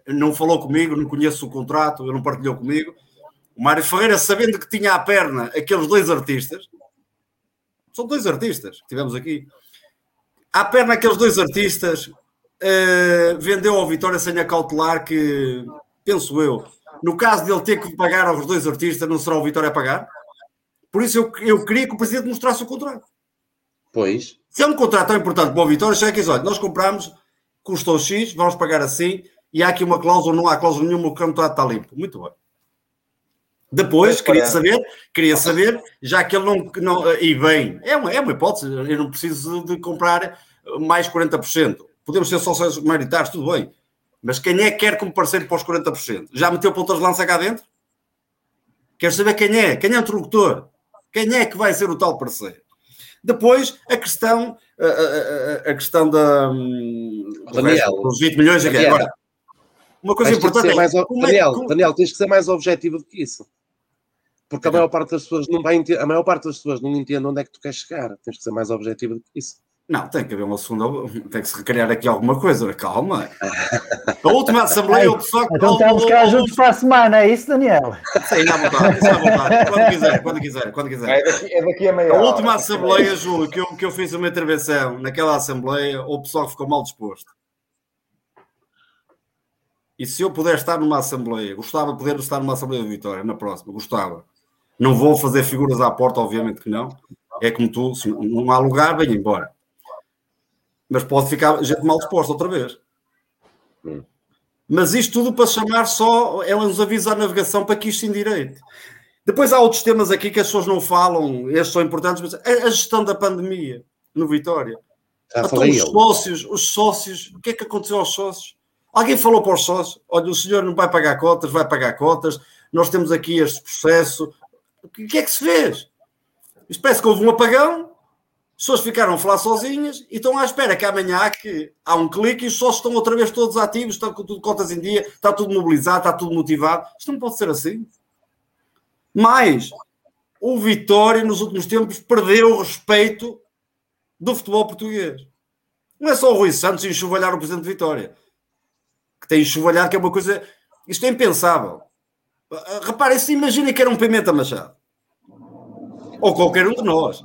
Speaker 3: não falou comigo, não conheço o contrato, ele não partilhou comigo. O Mário Ferreira, sabendo que tinha à perna aqueles dois artistas, são dois artistas que tivemos aqui, à perna aqueles dois artistas, eh, vendeu ao Vitória sem acautelar que, penso eu, no caso dele ter que pagar aos dois artistas, não será o Vitória a pagar? Por isso eu, eu queria que o Presidente mostrasse o contrato.
Speaker 5: Pois,
Speaker 3: Se é um contrato tão importante para o Vitória, já é que diz, olha, nós compramos, custou X, vamos pagar assim, e há aqui uma cláusula, não há cláusula nenhuma, o contrato está limpo. Muito bem. Depois, queria saber, queria saber, já que ele não, não e bem, é uma, é uma hipótese, eu não preciso de comprar mais 40%. Podemos ser só sócios maioritários, tudo bem. Mas quem é que quer como parceiro para os 40%? Já meteu pontas de lança cá dentro? Quero saber quem é, quem é o interlocutor, quem é que vai ser o tal parceiro. Depois, a questão, a, a- a- questão da, hum,
Speaker 5: Daniel.
Speaker 3: resto, dos 20 milhões. aqui.
Speaker 5: Daniel.
Speaker 3: Agora, uma coisa importante é,
Speaker 5: mais o-
Speaker 3: é-
Speaker 5: Daniel,
Speaker 3: como-
Speaker 5: Daniel, tens que ser mais objetivo do que isso. Porque a
Speaker 3: Então.
Speaker 5: maior parte das pessoas não vai a maior parte das pessoas não entende onde é que tu queres chegar. Tens que ser mais objetivo do que isso.
Speaker 3: Não, tem que haver uma segunda. Tem que se recriar aqui alguma coisa. Calma. A última Assembleia, o pessoal.
Speaker 1: Então estamos cá juntos para a semana, é isso, Daniel?
Speaker 3: Sim, à vontade, isso à vontade. Quando quiser, quando quiser, quando quiser.
Speaker 4: É daqui, é daqui a meia
Speaker 3: A última Assembleia, Júlio, que eu, que eu fiz uma intervenção naquela Assembleia, o pessoal ficou mal disposto. E se eu puder estar numa Assembleia, gostava de poder estar numa Assembleia de Vitória, na próxima, gostava. Não vou fazer figuras à porta, obviamente que não. É como tu, se não há lugar, venha embora. Mas pode ficar gente mal disposta outra vez.
Speaker 5: Hum.
Speaker 3: Mas isto tudo para chamar só, é uns avisos à navegação para que isto se endireite. Depois há outros temas aqui que as pessoas não falam, estes são importantes, mas a a gestão da pandemia no Vitória.
Speaker 5: Já
Speaker 3: Então, os sócios, os sócios, o que é que aconteceu aos sócios? Alguém falou para os sócios: olha, o senhor não vai pagar cotas, vai pagar cotas, nós temos aqui este processo. O que é que se fez? Isto parece que houve um apagão, pessoas ficaram a falar sozinhas e estão à espera que amanhã há, que, há um clique e os sócios estão outra vez todos ativos, estão com tudo cotas em dia, está tudo mobilizado, está tudo motivado. Isto não pode ser assim. Mas o Vitória, nos últimos tempos, perdeu o respeito do futebol português. Não é só o Rui Santos enxovalhar o presidente de Vitória, que tem enxovalhado, que é uma coisa. Isto é impensável. Reparem, se imaginem que era um Pimenta Machado, ou qualquer um de nós.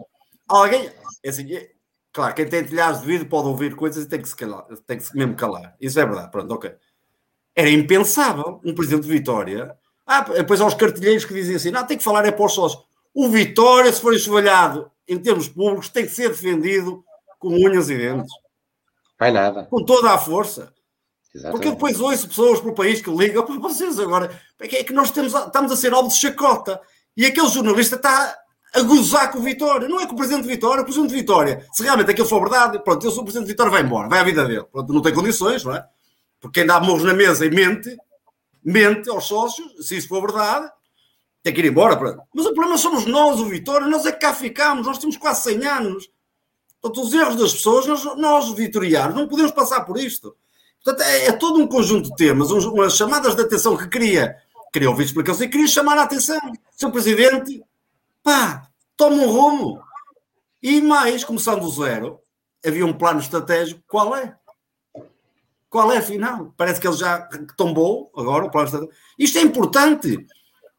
Speaker 3: Alguém. É assim, é- claro, quem tem telhados de vidro pode ouvir coisas e tem que se calar, tem que se mesmo calar. Isso é verdade, pronto, ok. Era impensável um presidente de Vitória. Ah, depois há os cartilheiros que dizem assim: não, tem que falar é para os sócios. O Vitória, se for enxovalhado em termos públicos, tem que ser defendido com unhas e dentes,
Speaker 5: Mais nada.
Speaker 3: com toda a força. Porque
Speaker 5: Exatamente.
Speaker 3: depois ouço pessoas pelo país que ligam para vocês agora. É que é que nós temos, estamos a ser alvo de chacota. E aquele jornalista está a gozar com o Vitória. Não é com o presidente de Vitória. O presidente de Vitória, se realmente aquilo for verdade, pronto, eu sou o presidente de Vitória, vai embora, vai à vida dele. Pronto, não tem condições, não é? Porque quem dá morros na mesa e mente, mente aos sócios, se isso for verdade, tem que ir embora. Pronto. Mas o problema somos nós, o Vitória, nós é que cá ficamos, nós temos quase 100 anos. Portanto, os erros das pessoas, nós, nós vitorianos, não podemos passar por isto. Portanto, é, é todo um conjunto de temas, umas chamadas de atenção que queria, queria ouvir explicações e queria chamar a atenção. Sr. Presidente, pá, toma um rumo. E mais, começando do zero, havia um plano estratégico, qual é? Qual é, afinal? Parece que ele já tombou agora o plano estratégico. Isto é importante.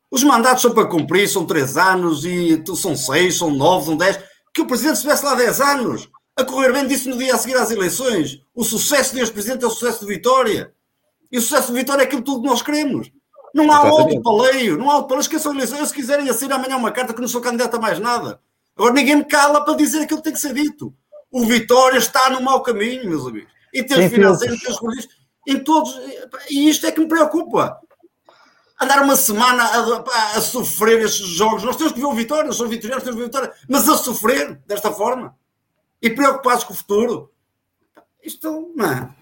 Speaker 3: Os mandatos são para cumprir, são três anos, e são seis, são nove, são dez. Que o Presidente estivesse lá dez anos, a correr bem disse no dia a seguir às eleições. O sucesso deste Presidente é o sucesso de Vitória. E o sucesso de Vitória é aquilo tudo que nós queremos. Não há outro paleio, não há outro paleio. Esqueçam eleições. Eu, se quiserem assinar amanhã uma carta que não sou candidato a mais nada. Agora ninguém me cala para dizer aquilo que tem que ser dito. O Vitória está no mau caminho, meus amigos. Em termos financeiros, em termos políticos, em todos. E isto é que me preocupa. Andar uma semana a, a sofrer estes jogos. Nós temos que ver o Vitória, nós somos vitorianos, temos que ver o Vitória, mas a sofrer desta forma e preocupados com o futuro. Isto, não é?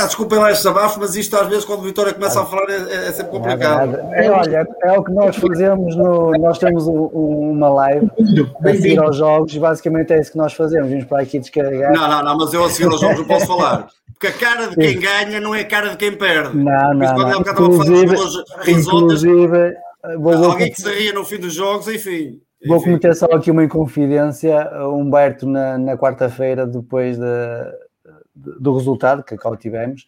Speaker 3: Pá, desculpem lá estes abafos, mas isto às vezes quando o Vitória começa a falar é, é- é sempre
Speaker 1: É
Speaker 3: complicado.
Speaker 1: verdade. É, olha, é o que nós fazemos no. Nós temos um- um- uma live a seguir aos jogos e basicamente é isso que nós fazemos. Vimos para aqui descarregar.
Speaker 3: Não, não, não, mas eu a seguir aos jogos não posso falar. Porque a cara de quem ganha não é a cara de quem perde.
Speaker 1: Não, não,
Speaker 3: quando
Speaker 1: não. Inclusive, inclusive vou, vou,
Speaker 3: alguém que se ria no fim dos jogos, enfim.
Speaker 1: vou
Speaker 3: enfim.
Speaker 1: cometer só aqui uma inconfidência. O Humberto, na, na quarta-feira, depois de- do resultado que o tivemos,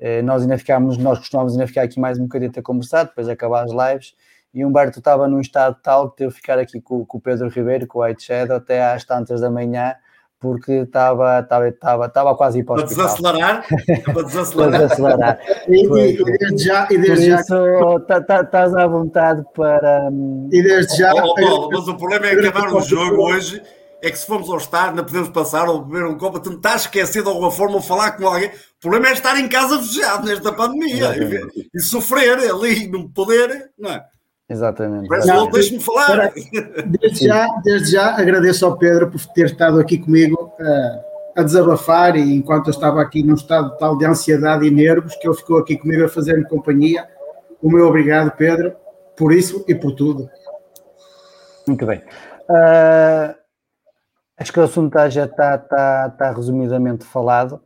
Speaker 1: eh, nós ainda ficámos, nós costumávamos ainda ficar aqui mais um bocadinho a conversar, depois de acabar as lives. E o Humberto estava num estado tal que teve que ficar aqui com, com o Pedro Ribeiro, com o White Shadow, até às tantas da manhã, porque estava, estava, estava, estava quase a ir para o
Speaker 3: Para
Speaker 1: hospital.
Speaker 3: desacelerar, para desacelerar.
Speaker 1: desacelerar.
Speaker 2: E, desde já, e desde já,
Speaker 1: isso, tá- tá- estás à vontade para. hum,
Speaker 2: e desde já,
Speaker 3: ó, Paulo, mas o problema é acabar o jogo hoje. É que se formos ao estádio, não podemos passar ou beber um copo, tentar esquecer de alguma forma ou falar com alguém. O problema é estar em casa fechado nesta pandemia e, e sofrer ali, não poder, não é?
Speaker 1: Exatamente.
Speaker 3: Parece
Speaker 2: Não,
Speaker 3: que deixe-me falar.
Speaker 2: desde já, desde já agradeço ao Pedro por ter estado aqui comigo eh, a desabafar e enquanto eu estava aqui num estado tal de ansiedade e nervos que ele ficou aqui comigo a fazer-me companhia. O meu obrigado, Pedro, por isso e por tudo.
Speaker 1: Muito bem. Ah, acho que o assunto tá- já está está, está resumidamente falado.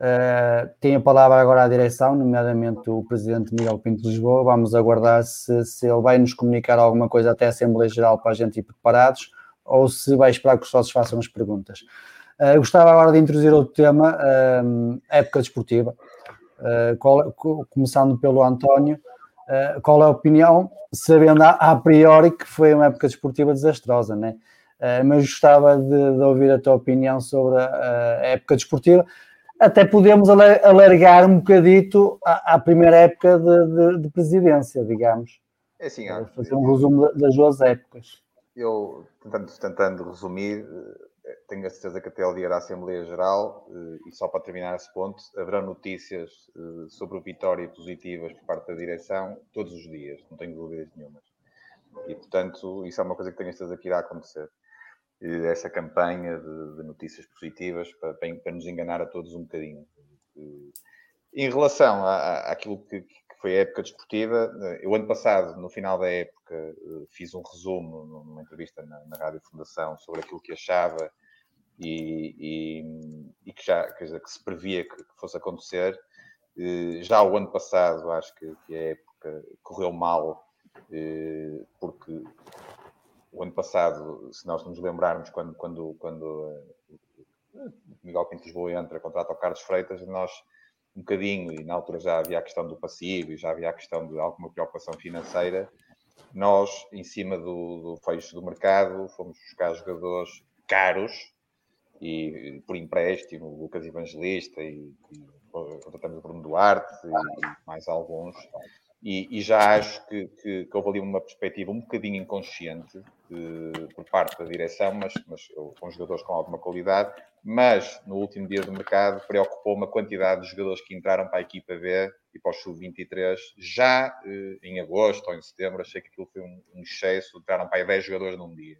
Speaker 1: Ah, tem a palavra agora à direção, nomeadamente o presidente Miguel Pinto de Lisboa. Vamos aguardar se, se ele vai nos comunicar alguma coisa até a Assembleia Geral para a gente ir preparados ou se vai esperar que os sócios façam as perguntas. Ah, gostava agora de introduzir outro tema, ah, época desportiva. Qual- co- começando pelo António, qual é a opinião, sabendo a, a priori que foi uma época desportiva desastrosa, né? Ah, mas gostava de, de ouvir a tua opinião sobre a, a época desportiva. Até podemos alargar um bocadito à, à primeira época de, de- de presidência, digamos.
Speaker 4: É assim, olha,
Speaker 1: Fazer um resumo da- das duas épocas.
Speaker 4: eu tentando, tentando resumir, tenho a certeza que até ao dia da Assembleia Geral, eh, e só para terminar esse ponto, haverá notícias eh, sobre o Vitória positivas por parte da direção todos os dias, não tenho dúvidas nenhumas. E, portanto, isso é uma coisa que tenho a certeza que irá acontecer. Essa campanha de, de notícias positivas para, para, nos enganar a todos um bocadinho. Em relação à, àquilo que, que foi a época desportiva, eu ano passado, no final da época, fiz um resumo numa entrevista na, na Rádio Fundação sobre aquilo que achava e, e, e que já que, que se previa que, que, fosse acontecer. Já o ano passado, acho que, que a época correu mal eh, porque o ano passado, se nós nos lembrarmos, quando, quando, quando eh, Miguel Pinto Lisboa entra, contrata o Carlos Freitas, nós um bocadinho, e na altura já havia a questão do passivo, e já havia a questão de alguma preocupação financeira, nós, em cima do, do fecho do mercado, fomos buscar jogadores caros, e por empréstimo, Lucas Evangelista, e, e contratamos o Bruno Duarte, e, e mais alguns, e, e, já acho que, que, que, houve ali uma perspectiva um bocadinho inconsciente de, por parte da direção, mas, mas com jogadores com alguma qualidade. Mas no último dia do mercado preocupou uma quantidade de jogadores que entraram para a equipa B e para o Sub-23 já eh, em agosto ou em setembro. Achei que aquilo foi um, um excesso. Entraram para aí 10 jogadores num dia.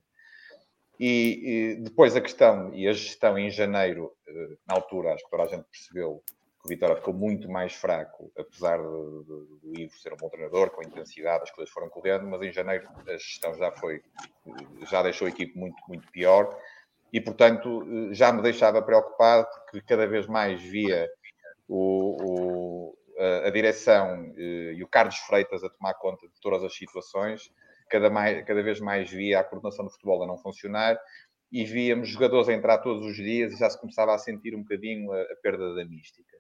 Speaker 4: E, e, depois a questão e a gestão em janeiro, eh, na altura, acho que toda a gente percebeu o Vitória ficou muito mais fraco, apesar do Ivo ser um bom treinador, com intensidade, as coisas foram correndo, mas em janeiro a gestão já foi, já deixou a equipe muito, muito pior e, portanto, já me deixava preocupado porque cada vez mais via o, o, a, a, direção eh, e o Carlos Freitas a tomar conta de todas as situações, cada, mais, cada vez mais via a coordenação do futebol a não funcionar e víamos jogadores a entrar todos os dias e já se começava a sentir um bocadinho a, a perda da mística.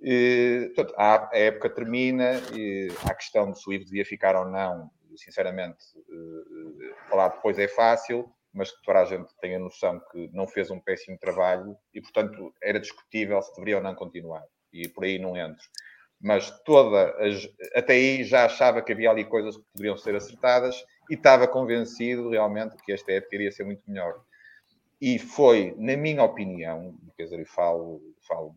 Speaker 4: E, portanto, a, época termina, e a questão de se o Ivo devia ficar ou não, sinceramente, uh, falar depois é fácil, mas toda a gente tem a noção que não fez um péssimo trabalho e, portanto, era discutível se deveria ou não continuar. E por aí não entro. Mas toda as, até aí já achava que havia ali coisas que poderiam ser acertadas e estava convencido realmente que esta época iria ser muito melhor. E foi, na minha opinião, quer dizer, eu falo, falo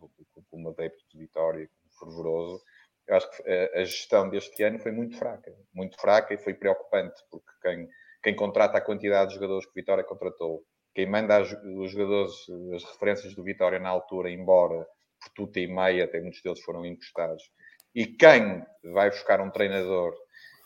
Speaker 4: como adepto de Vitória, fervoroso, eu acho que a, gestão deste ano foi muito fraca, muito fraca e foi preocupante, porque quem, quem contrata a quantidade de jogadores que Vitória contratou, quem manda os jogadores, as referências do Vitória na altura embora por tuta e meia, até muitos deles foram encostados, e quem vai buscar um treinador,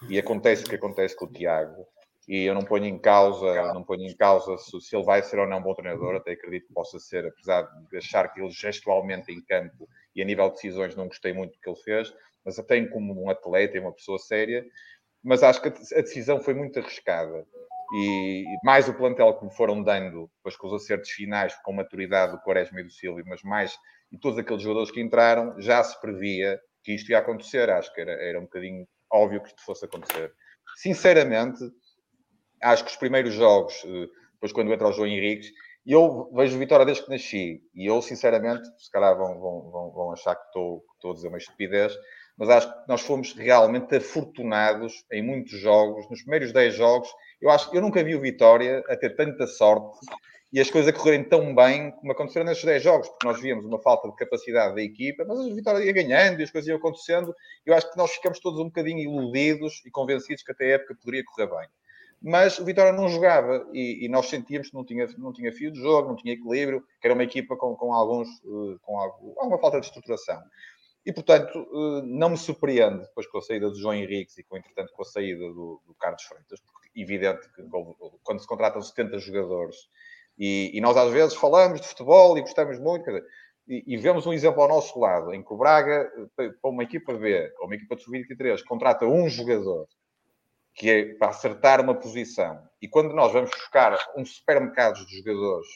Speaker 4: e acontece o que acontece com o Tiago, e eu não ponho em causa, não ponho em causa se, se, ele vai ser ou não um bom treinador, até acredito que possa ser, apesar de achar que ele gestualmente em campo e a nível de decisões não gostei muito do que ele fez, mas até como um atleta e uma pessoa séria, mas acho que a decisão foi muito arriscada. E mais o plantel que me foram dando, depois com os acertos finais, com maturidade do Quaresma e do Silvio, mas mais e todos aqueles jogadores que entraram, já se previa que isto ia acontecer. Acho que era, era um bocadinho óbvio que isto fosse acontecer. Sinceramente, acho que os primeiros jogos, eh, depois quando entra o João Henriques, e eu vejo Vitória desde que nasci, e eu sinceramente, se calhar vão, vão, vão achar que estou, que estou a dizer uma estupidez, mas acho que nós fomos realmente afortunados em muitos jogos, nos primeiros 10 jogos, eu acho que eu nunca vi o Vitória a ter tanta sorte e as coisas a correrem tão bem como aconteceram nesses 10 jogos, porque nós víamos uma falta de capacidade da equipa, mas a Vitória ia ganhando e as coisas iam acontecendo, eu acho que nós ficamos todos um bocadinho iludidos e convencidos que até a época poderia correr bem mas o Vitória não jogava e, e, nós sentíamos que não tinha, não tinha fio de jogo, não tinha equilíbrio, que era uma equipa com, com, alguns, eh, com alguma falta de estruturação. E, portanto, eh, não me surpreende, depois com a saída do João Henriques e, com, entretanto, com a saída do, do Carlos Freitas, porque é evidente que quando se contratam 70 jogadores e, e, nós às vezes falamos de futebol e gostamos muito, dizer, e, e, vemos um exemplo ao nosso lado, em que o Braga, eh, para uma equipa B, ou uma equipa de sub-23, contrata um jogador que é para acertar uma posição. E quando nós vamos buscar um supermercado de jogadores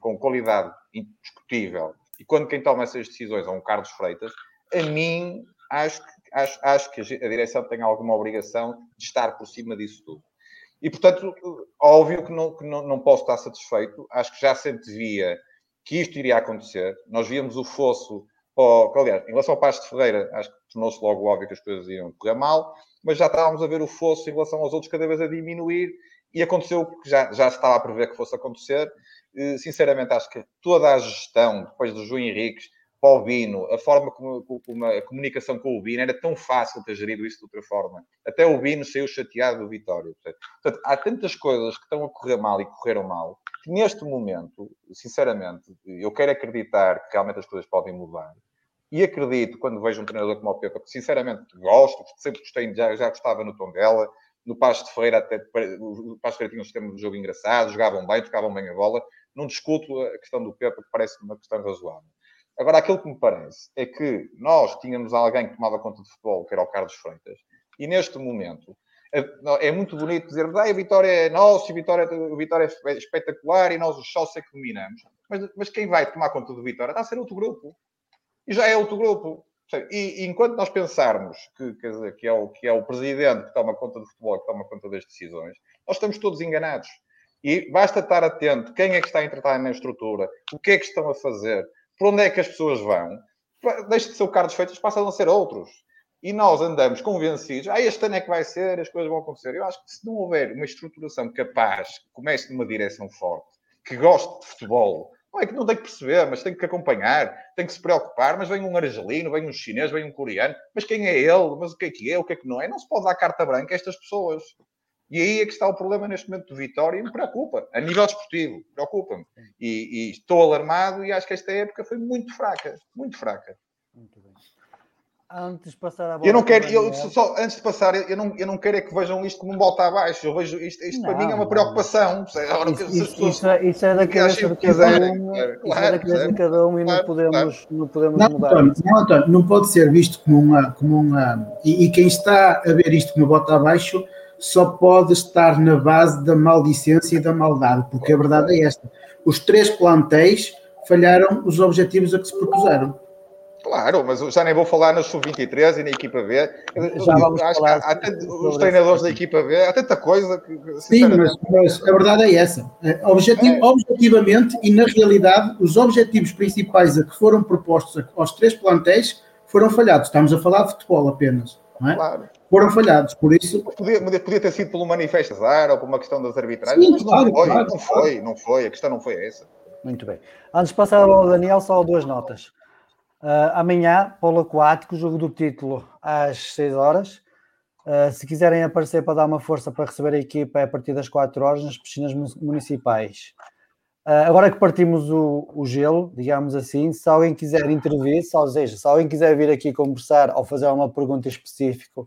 Speaker 4: com qualidade indiscutível, e quando quem toma essas decisões é um Carlos Freitas, a mim acho, acho, acho que a direção tem alguma obrigação de estar por cima disso tudo. E, portanto, óbvio que não, que não, não posso estar satisfeito. Acho que já se antevia que isto iria acontecer. Nós víamos o fosso Oh, aliás, em relação ao Pasto de Ferreira, acho que tornou-se logo óbvio que as coisas iam correr mal, mas já estávamos a ver o fosso em relação aos outros cada vez a diminuir e aconteceu o que já, já se estava a prever que fosse acontecer. Eh, sinceramente, acho que toda a gestão, depois do João Henriques, para o Bino, a forma como, como a comunicação com o Bino era tão fácil ter gerido isso de outra forma. Até o Bino saiu chateado do Vitória. Portanto, há tantas coisas que estão a correr mal e correram mal, que neste momento, sinceramente, eu quero acreditar que realmente as coisas podem mudar. E acredito, quando vejo um treinador como o Pepe, que sinceramente gosto, sempre gostei, já, já gostava no tom dela, no Pasto de Ferreira, até, o Pasto de Ferreira tinha um sistema de jogo engraçado, jogavam bem, tocavam bem a bola. Não discuto a questão do Pepe, que parece uma questão razoável. Agora, aquilo que me parece é que nós tínhamos alguém que tomava conta de futebol, que era o Carlos Freitas, e neste momento é, muito bonito dizermos ah, a vitória é nossa, a vitória, a vitória é espetacular e nós os sócios é que dominamos. Mas, mas quem vai tomar conta do Vitória está a ser outro grupo. E já é outro grupo. E, e enquanto nós pensarmos que, dizer, que, é o, que é o presidente que toma conta do futebol, que toma conta das decisões, nós estamos todos enganados. E basta estar atento quem é que está a entrar na estrutura, o que é que estão a fazer, por onde é que as pessoas vão. Deixe de ser o Carlos Feitas, passam a ser outros. E nós andamos convencidos, ah, este ano é que vai ser, as coisas vão acontecer. Eu acho que se não houver uma estruturação capaz, que comece numa direção forte, que goste de futebol, não é que não tem que perceber, mas tem que acompanhar, tem que se preocupar. Mas vem um argelino, vem um chinês, vem um coreano. Mas quem é ele? Mas o que é que é? O que é que não é? Não se pode dar carta branca a estas pessoas. E aí é que está o problema neste momento do Vitória e me preocupa. A nível desportivo, preocupa-me. E, e, estou alarmado e acho que esta época foi muito fraca. Muito fraca. Muito bem
Speaker 1: antes de passar a bola.
Speaker 4: Eu não quero, eu, só, antes de passar, eu não, eu não quero é que vejam isto como um volta abaixo. Eu vejo isto, isto não, para mim é uma preocupação.
Speaker 1: Isso, isso, isso, é, isso é da cabeça de cada um, isso é da cabeça de cada um e não podemos, não podemos não, mudar.
Speaker 2: António, não, António, não pode ser visto como uma. Como uma e, e quem está a ver isto como volta abaixo só pode estar na base da maldicência e da maldade, porque a verdade é esta. Os três plantéis falharam os objetivos a que se propuseram.
Speaker 4: Claro, mas já nem vou falar na sub-23 e na equipa B. Já vamos Acho falar há, há tanto, os treinadores da equipa B, há tanta coisa que.
Speaker 2: Sim, mas, mas, a verdade é essa. É, Objetivo, é. Objetivamente e na realidade, os objetivos principais a que foram propostos aos três plantéis foram falhados. Estamos a falar de futebol apenas. Não é? Claro. Foram falhados, por isso.
Speaker 4: Podia, podia ter sido pelo manifesto azar ou por uma questão das arbitragens, Sim, mas claro, não, foi, claro, não foi, não foi, a questão não foi essa.
Speaker 1: Muito bem. Antes de passar ao Daniel, só duas notas. Uh, amanhã, Polo Aquático, jogo do título às 6 horas. Uh, se quiserem aparecer para dar uma força para receber a equipa, é a partir das 4 horas nas piscinas municipais. Uh, agora que partimos o, o, gelo, digamos assim, se alguém quiser intervir, ou seja, se alguém quiser vir aqui conversar ou fazer uma pergunta específica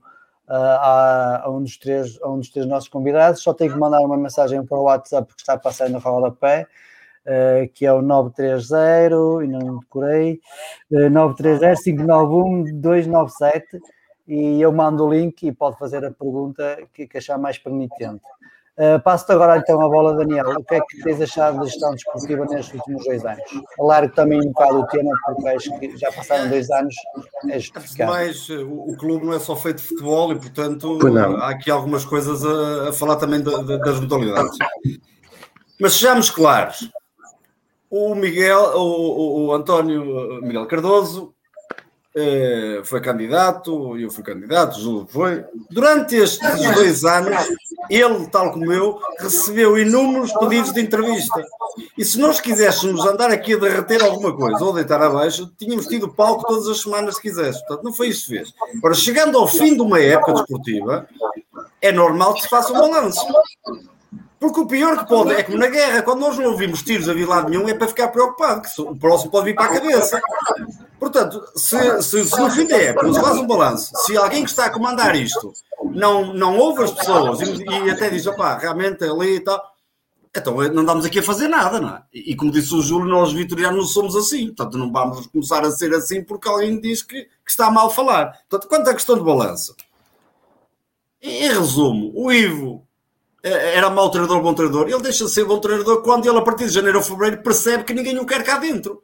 Speaker 1: a, a, um dos três, a um dos três nossos convidados, só tem que mandar uma mensagem para o WhatsApp que está passando no rodapé uh, que é o 930, e não decorei, uh, 930-591-297, e eu mando o link e pode fazer a pergunta que, que achar mais permitente. Uh, Passo-te agora então a bola, Daniel. O que é que tens achado da gestão desportiva nestes últimos dois anos? Alargo também um bocado o tema, porque acho que já passaram dois anos. É justificado.
Speaker 3: Mas o, o clube não é só feito de futebol e, portanto, há aqui algumas coisas a, a falar também de, de, das modalidades. Mas sejamos claros, o Miguel, o, o António Miguel Cardoso foi candidato, eu fui candidato, Júlio foi. Durante estes dois anos, ele, tal como eu, recebeu inúmeros pedidos de entrevista. E se nós quiséssemos andar aqui a derreter alguma coisa ou deitar abaixo, tínhamos tido palco todas as semanas se quisesse. Portanto, não foi isso que fez. Agora, chegando ao fim de uma época desportiva, é normal que se faça um balanço. Porque o pior que pode é como na guerra, quando nós não ouvimos tiros a vir lado nenhum, é para ficar preocupado, que o próximo pode vir para a cabeça. Portanto, se, se, se no fim da época se faz um balanço, se alguém que está a comandar isto não, não ouve as pessoas e, e até diz, opá, realmente ali e tal, então não andamos aqui a fazer nada, não é? E, como disse o Júlio, nós vitorianos somos assim, portanto não vamos começar a ser assim porque alguém diz que, que está mal falar. Portanto, quanto à questão de balanço, em resumo, o Ivo é, era mau treinador, bom treinador. Ele deixa de ser bom treinador quando ele, a partir de janeiro ou fevereiro, percebe que ninguém o quer cá dentro.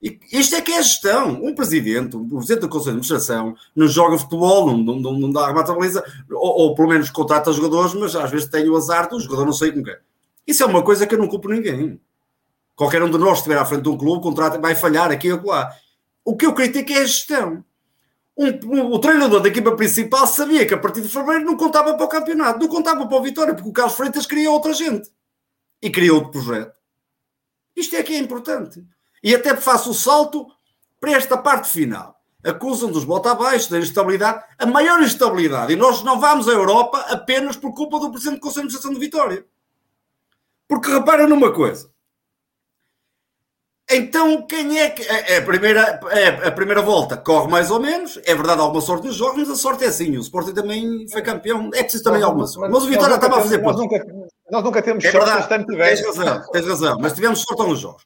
Speaker 3: E isto é que é gestão. Um presidente, um presidente do Conselho de Administração, não joga futebol, não, não, não dá remata baliza, ou, ou pelo menos contrata jogadores, mas às vezes tem o azar do jogador não sei com quem. Isso é uma coisa que eu não culpo ninguém. Qualquer um de nós que estiver à frente de um clube, contrata, vai falhar aqui ou lá. O que eu critico é a gestão um, o treinador da equipa principal sabia que a partir de fevereiro não contava para o campeonato, não contava para o Vitória, porque o Carlos Freitas queria outra gente e queria outro projeto. Isto é que é importante. E até faço o salto para esta parte final. Acusam dos bota abaixo, da instabilidade, a maior instabilidade. E nós não vamos à Europa apenas por culpa do Presidente do Conselho de Administração de Vitória. Porque repara numa coisa. Então, quem é que. É a, primeira, é a primeira volta corre mais ou menos. É verdade, alguma sorte nos jogos, mas a sorte é assim. O Sporting também foi campeão. É preciso também alguma sorte. Mas o Vitória estava a fazer
Speaker 4: nós nunca, nós nunca temos
Speaker 3: é
Speaker 4: sorte,
Speaker 3: verdade.
Speaker 4: tivemos.
Speaker 3: Tens razão, tens razão. Mas tivemos sorte nos jogos.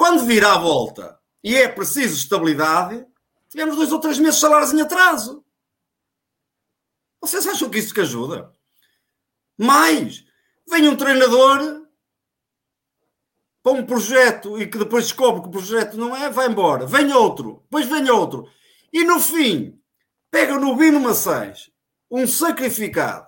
Speaker 3: Quando vira a volta e é preciso estabilidade, tivemos dois ou três meses de salários em atraso. Vocês acham que isso que ajuda? Mais, vem um treinador para um projeto e que depois descobre que o projeto não é, vai embora. Vem outro, depois vem outro. E no fim, pega no Bino Maçães, um sacrificado,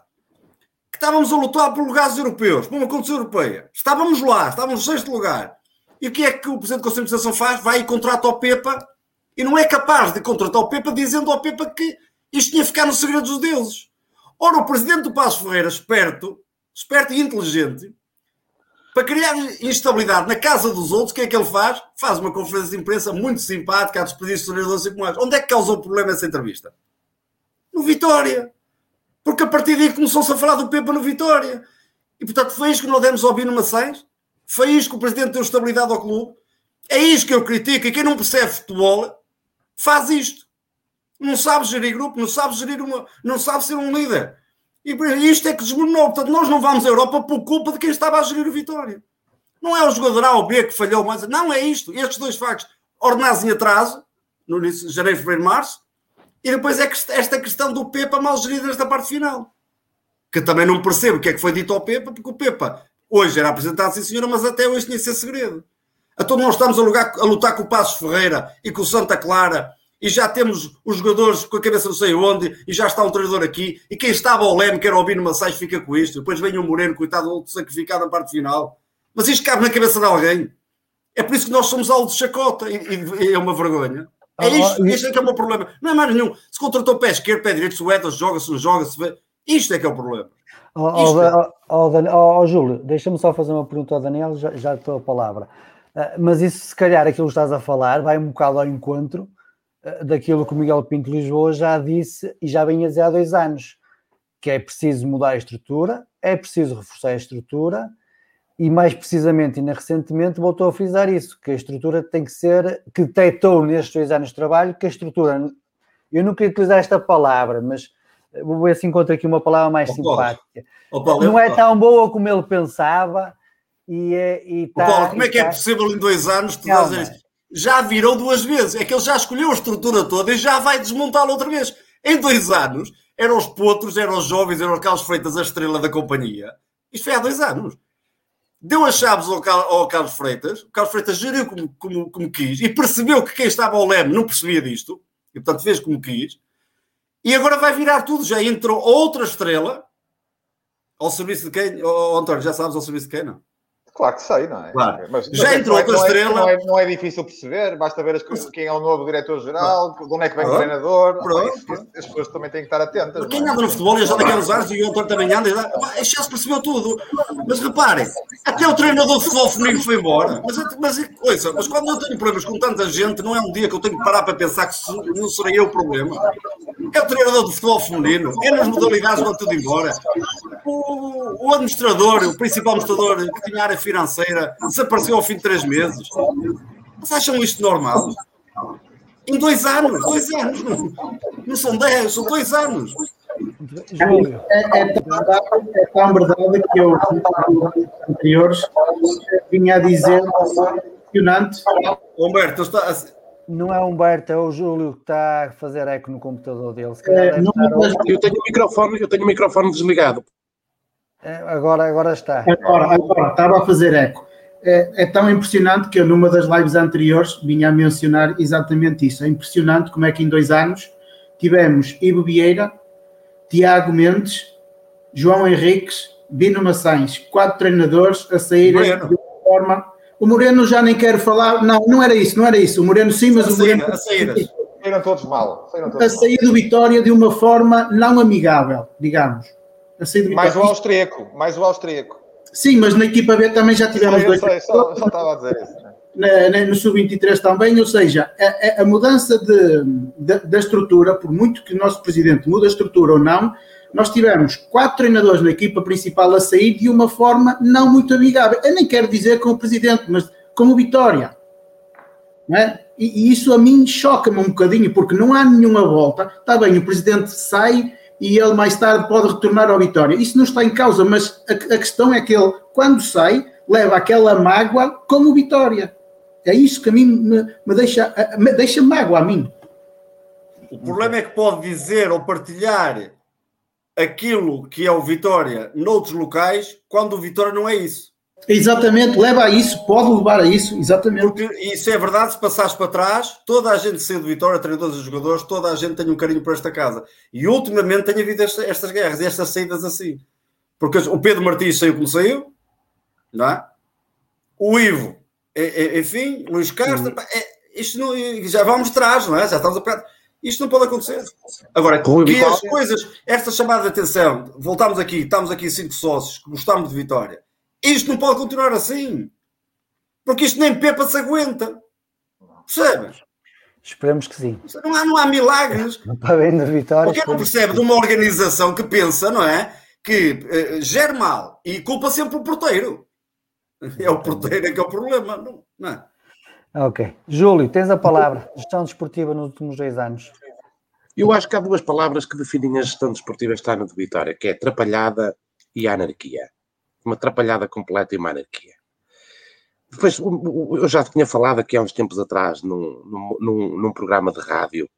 Speaker 3: que estávamos a lutar por lugares europeus, por uma condição europeia. Estávamos lá, estávamos no sexto lugar. E o que é que o Presidente da Conselho de Administração faz? Vai e contrata o Pepa e não é capaz de contratar o Pepa dizendo ao Pepa que isto tinha ficar no segredo dos deuses. Ora, o Presidente do Passo Ferreira, esperto, esperto e inteligente, para criar instabilidade na casa dos outros, o que é que ele faz? Faz uma conferência de imprensa muito simpática a despedir os treinadores e como mais. Onde é que causou o problema essa entrevista? No Vitória. Porque a partir daí começou-se a falar do Pepa no Vitória. E portanto foi isto que nós demos ao Bino Maçães. Foi isto que o Presidente deu estabilidade ao clube. É isto que eu critico. E quem não percebe futebol faz isto. Não sabe gerir grupo, não sabe gerir uma. não sabe ser um líder. E isto é que desmoronou. Portanto, nós não vamos à Europa por culpa de quem estava a gerir o Vitória. Não é o jogador A ou B que falhou mais. Não é isto. Estes dois factos ordenados em atraso, no janeiro, fevereiro, março, e depois é esta questão do Pepa mal gerida nesta parte final. Que também não percebo o que é que foi dito ao Pepa, porque o Pepa hoje era apresentado, sim senhora, mas até hoje tinha que ser segredo. Então nós estamos a, lugar, a lutar com o Passos Ferreira e com o Santa Clara e já temos os jogadores com a cabeça não sei onde, e já está um treinador aqui, e quem estava ao leme, que era o Bino Maçães, fica com isto. Depois vem o Moreno, coitado, outro sacrificado na parte final. Mas isto cabe na cabeça de alguém. É por isso que nós somos algo de chacota, e, e é uma vergonha. É isto, isto é que é o meu problema. Não é mais nenhum. Se contratou pé esquerdo, pé direito, se o Edas joga, se não joga, se vê. Isto é que é o problema.
Speaker 1: Ó Júlio, deixa-me só fazer uma pergunta ao Daniel, já, já estou a palavra. Uh, mas isso, se calhar, aquilo que estás a falar, vai um bocado ao encontro daquilo que o Miguel Pinto Lisboa já disse e já vem a dizer há dois anos, que é preciso mudar a estrutura, é preciso reforçar a estrutura e mais precisamente, ainda recentemente, voltou a frisar isso, que a estrutura tem que ser, que detectou nestes dois anos de trabalho, que a estrutura, eu não queria utilizar esta palavra, mas vou ver se encontro aqui uma palavra mais oh, simpática. Oh, Paulo, não é tão boa como ele pensava e, é, e
Speaker 3: tá, Paulo, como é que é tá... é possível em dois anos tu Calma, já virou duas vezes. É que ele já escolheu a estrutura toda e já vai desmontá-la outra vez. Em dois anos, eram os potros, eram os jovens, eram os Carlos Freitas a estrela da companhia. Isto foi há dois anos. Deu as chaves ao, ao Carlos Freitas, o Carlos Freitas geriu como, como, como quis e percebeu que quem estava ao leme não percebia disto, e portanto fez como quis, e agora vai virar tudo. Já entrou outra estrela ao serviço de quem? Oh, António, já sabes ao serviço de quem, não?
Speaker 4: Claro que sei, não é?
Speaker 3: Claro.
Speaker 4: Mas,
Speaker 3: Já mas entrou outra
Speaker 4: não é,
Speaker 3: estrela.
Speaker 4: Não é, não é, difícil perceber, basta ver as, quem é o novo diretor-geral, de onde é que vem o treinador. As pessoas também têm que estar atentas.
Speaker 3: Quem anda no futebol e já daqueles anos, e o Antônio também anda, já se percebeu tudo. Mas reparem, até o treinador de futebol feminino foi embora. Mas, mas, ouça, mas quando eu tenho problemas com tanta gente, não é um dia que eu tenho que parar para pensar que não serei eu o problema. É o treinador de futebol feminino, é nas modalidades, vão tudo embora. O, o administrador, o principal administrador que tinha área financeira, desapareceu ao fim de três meses. Vocês acham isto normal? Em dois anos, dois anos, não, são dez, são dois anos.
Speaker 2: É, é, tão verdade, é tão verdade que eu, anteriores, vinha a dizer impressionante.
Speaker 3: Humberto, está.
Speaker 1: Não é Humberto, é o Júlio que está a fazer eco no computador dele.
Speaker 5: É, não, eu, tenho o microfone, eu tenho o microfone desligado.
Speaker 1: É, agora, agora está.
Speaker 2: Agora, agora, estava a fazer eco. É, é, tão impressionante que eu, numa das lives anteriores, vinha a mencionar exatamente isso. É impressionante como é que em dois anos tivemos Ivo Vieira, Tiago Mendes, João Henriques, Bino Maçães, quatro treinadores a saírem de uma forma. O Moreno já nem quero falar, não, não era isso, não era isso. O Moreno sim, mas a o Moreno.
Speaker 4: A Saíram todos mal.
Speaker 2: Saíram todos a sair do Vitória de uma forma não amigável, digamos.
Speaker 4: Mais o austríaco, mais o austríaco.
Speaker 2: Sim, mas na equipa B também já tivemos
Speaker 4: Eu
Speaker 2: dois.
Speaker 4: sei, só, só estava a dizer isso. né?
Speaker 2: na- na- no sub-23 também, ou seja, a, a- a mudança de- da- da estrutura, por muito que o nosso presidente mude a estrutura ou não, nós tivemos quatro treinadores na equipa principal a sair de uma forma não muito amigável. Eu nem quero dizer com o presidente, mas com o Vitória. Não é? E, e isso a mim choca-me um bocadinho, porque não há nenhuma volta. Está bem, o presidente sai e ele mais tarde pode retornar ao Vitória. Isso não está em causa, mas a, a questão é que ele, quando sai, leva aquela mágoa como o Vitória. É isso que a mim me, me deixa, me deixa mágoa a mim.
Speaker 3: O problema é que pode dizer ou partilhar aquilo que é o Vitória noutros locais, quando o Vitória não é isso.
Speaker 2: Exatamente, leva a isso, pode levar a isso, exatamente.
Speaker 3: Porque isso é verdade, se passares para trás, toda a gente saiu do Vitória, treinadores e jogadores, toda a gente tem um carinho por esta casa. E ultimamente tem havido esta- estas guerras, estas saídas assim. Porque o Pedro Martins saiu como saiu, não é? O Ivo, é- é- enfim, Luís Castro, é- isto não, já vamos atrás, não é? Já estamos a pegar. Isto não pode acontecer. Agora, que as coisas, esta chamada de atenção, voltamos aqui, estamos aqui cinco sócios que gostamos de Vitória. Isto não pode continuar assim. Porque isto nem Pepa se aguenta. Percebes?
Speaker 1: Esperemos que sim.
Speaker 3: Não há, não há milagres.
Speaker 1: Para bem da vitória.
Speaker 3: Porque não percebe de uma organização que pensa, não é? Que eh, gera mal e culpa sempre o porteiro. É o porteiro é que é o problema, não, não é?
Speaker 1: Ok. Júlio, tens a palavra. Gestão desportiva nos últimos dois anos.
Speaker 5: Eu acho que há duas palavras que definem a gestão desportiva este ano de Vitória, que é atrapalhada e anarquia. Uma atrapalhada completa e uma anarquia. Depois, eu já tinha falado aqui há uns tempos atrás, num, num, num- programa de rádio,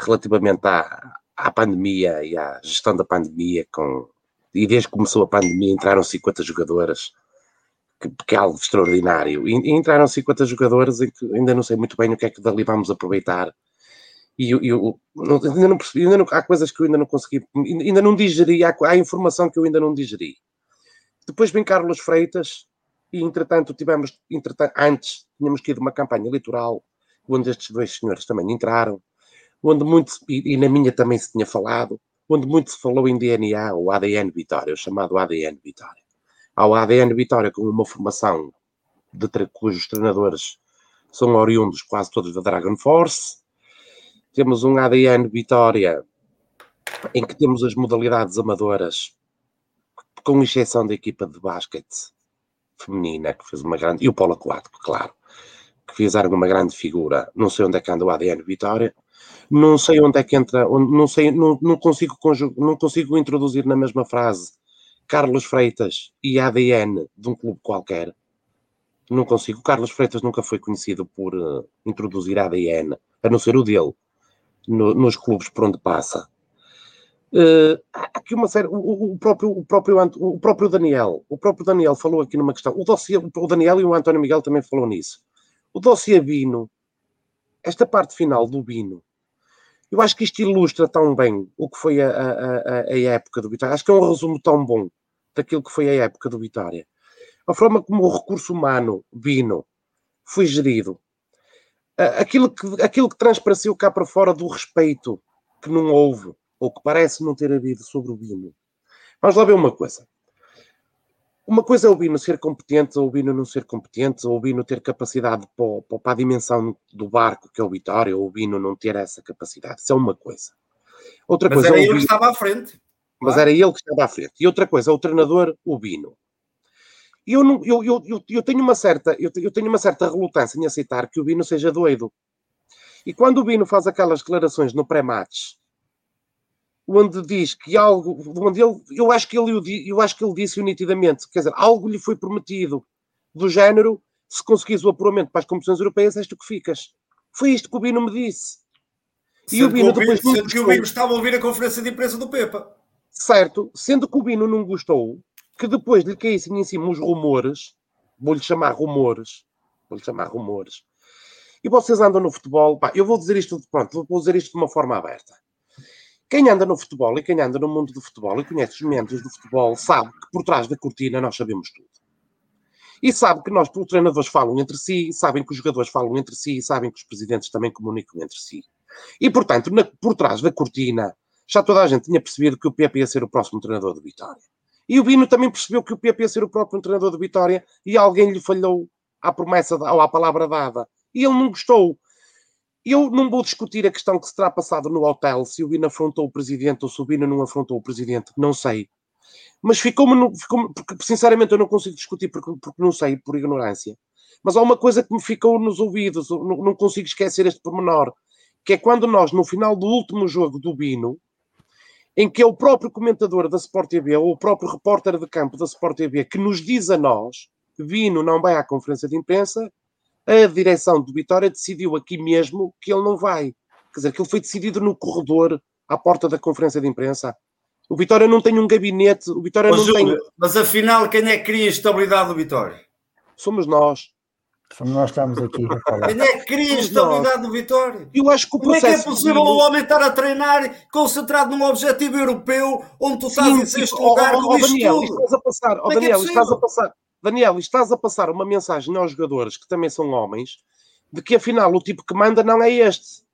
Speaker 5: relativamente à, à pandemia e à gestão da pandemia, com, e desde que começou a pandemia entraram 50 jogadoras, que, que é algo extraordinário. E, e entraram 50 jogadores em que ainda não sei muito bem o que é que dali vamos aproveitar. E eu, eu ainda não percebi, ainda não- há coisas que eu ainda não consegui, ainda não digeri, há, há informação que eu ainda não digeri. Depois vem Carlos Freitas, e entretanto tivemos, entretanto, antes tínhamos tido uma campanha eleitoral, onde estes dois senhores também entraram, onde muito, e, e na minha também se tinha falado, onde muito se falou em DNA, o ADN Vitória, o chamado ADN Vitória. Há o ADN Vitória com uma formação de, cujos treinadores são oriundos quase todos da Dragon Force, temos um ADN Vitória em que temos as modalidades amadoras, com exceção da equipa de basquete feminina, que fez uma grande, e o polo aquático, claro, que fizeram uma grande figura. Não sei onde é que anda o ADN Vitória, não sei onde é que entra, não sei, não, não consigo não consigo introduzir na mesma frase Carlos Freitas e ADN de um clube qualquer. Não consigo. Carlos Freitas nunca foi conhecido por eh, introduzir ADN, a não ser o dele, no- nos clubes por onde passa. Há aqui uma série, o, o- próprio, o, próprio, o próprio Daniel, o próprio Daniel falou aqui numa questão, o, dossiê, o Daniel e o António Miguel também falou nisso. O dossiê Bino, esta parte final do Bino, eu acho que isto ilustra tão bem o que foi a, a, a, época do Vitória. Acho que é um resumo tão bom daquilo que foi a época do Vitória. A forma como o recurso humano, Bino, foi gerido. Aquilo que, aquilo que transpareceu cá para fora do respeito que não houve, ou que parece não ter havido sobre o Bino. Vamos lá ver uma coisa. Uma coisa é o Bino ser competente, ou o Bino não ser competente, ou o Bino ter capacidade para, para a dimensão do barco que é o Vitória, ou o Bino não ter essa capacidade. Isso é uma coisa. Outra
Speaker 3: Mas
Speaker 5: coisa
Speaker 3: era
Speaker 5: é
Speaker 3: ele que
Speaker 5: Bino-
Speaker 3: estava à frente.
Speaker 5: mas
Speaker 3: Claro.
Speaker 5: era ele que estava à frente. E outra coisa, o treinador, o Bino. Eu, não, eu, eu, eu, eu tenho uma certa, eu tenho uma certa relutância em aceitar que o Bino seja doido. E quando o Bino faz aquelas declarações no pré-match, onde diz que algo, onde ele, eu acho que ele, eu acho que ele disse nitidamente, quer dizer, algo lhe foi prometido do género, se conseguires o apuramento para as competições europeias, és tu que ficas. Foi isto que o Bino me disse. E o
Speaker 3: Sendo
Speaker 5: Bino
Speaker 3: o Bino-
Speaker 5: depois não
Speaker 3: sendo que o. Bino estava a ouvir a conferência de imprensa do Pepa.
Speaker 5: Certo, sendo que o Bino não gostou, que depois lhe caíssem em cima os rumores, vou-lhe chamar rumores, vou-lhe chamar rumores, e vocês andam no futebol, pá, eu vou dizer isto, pronto, vou dizer isto de uma forma aberta. Quem anda no futebol e quem anda no mundo do futebol e conhece os membros do futebol sabe que por trás da cortina nós sabemos tudo. E sabe que nós, os treinadores falam entre si, sabem que os jogadores falam entre si, sabem que os presidentes também comunicam entre si. E, portanto, na- por trás da cortina, já toda a gente tinha percebido que o Pepe ia ser o próximo treinador do Vitória. E o Bino também percebeu que o PP ia ser o próprio treinador do Vitória e alguém lhe falhou à promessa ou à palavra dada. E ele não gostou. Eu não vou discutir a questão que se terá passado no hotel, se o Bino afrontou o presidente ou se o Bino não afrontou o presidente, não sei. Mas ficou-me, ficou porque sinceramente eu não consigo discutir porque, porque não sei, por ignorância. Mas há uma coisa que me ficou nos ouvidos, não, não consigo esquecer este pormenor, que é quando nós, no final do último jogo do Bino, em que é o próprio comentador da Sport TV, ou o próprio repórter de campo da Sport TV, que nos diz a nós, Vino não vai à conferência de imprensa, a direção do Vitória decidiu aqui mesmo que ele não vai. Quer dizer, que ele foi decidido no corredor, à porta da conferência de imprensa. O Vitória não tem um gabinete, o Vitória não
Speaker 3: Júlio,
Speaker 5: tem...
Speaker 3: Mas afinal, quem é que cria a estabilidade do Vitória?
Speaker 5: Somos nós.
Speaker 1: Nós estamos aqui a falar.
Speaker 3: Quem é que cria a estabilidade do Vitória?
Speaker 5: Eu acho que o
Speaker 3: Como é que é
Speaker 5: processo
Speaker 3: possível o homem estar a treinar concentrado num objetivo europeu onde tu estás
Speaker 5: Sim,
Speaker 3: em sexto lugar com
Speaker 5: ó,
Speaker 3: isto
Speaker 5: Daniel,
Speaker 3: tudo?
Speaker 5: estás a passar, ó,
Speaker 3: Como é que é
Speaker 5: Daniel, estás a passar, Daniel, estás a passar uma mensagem aos jogadores que também são homens de que afinal o tipo que manda não é este.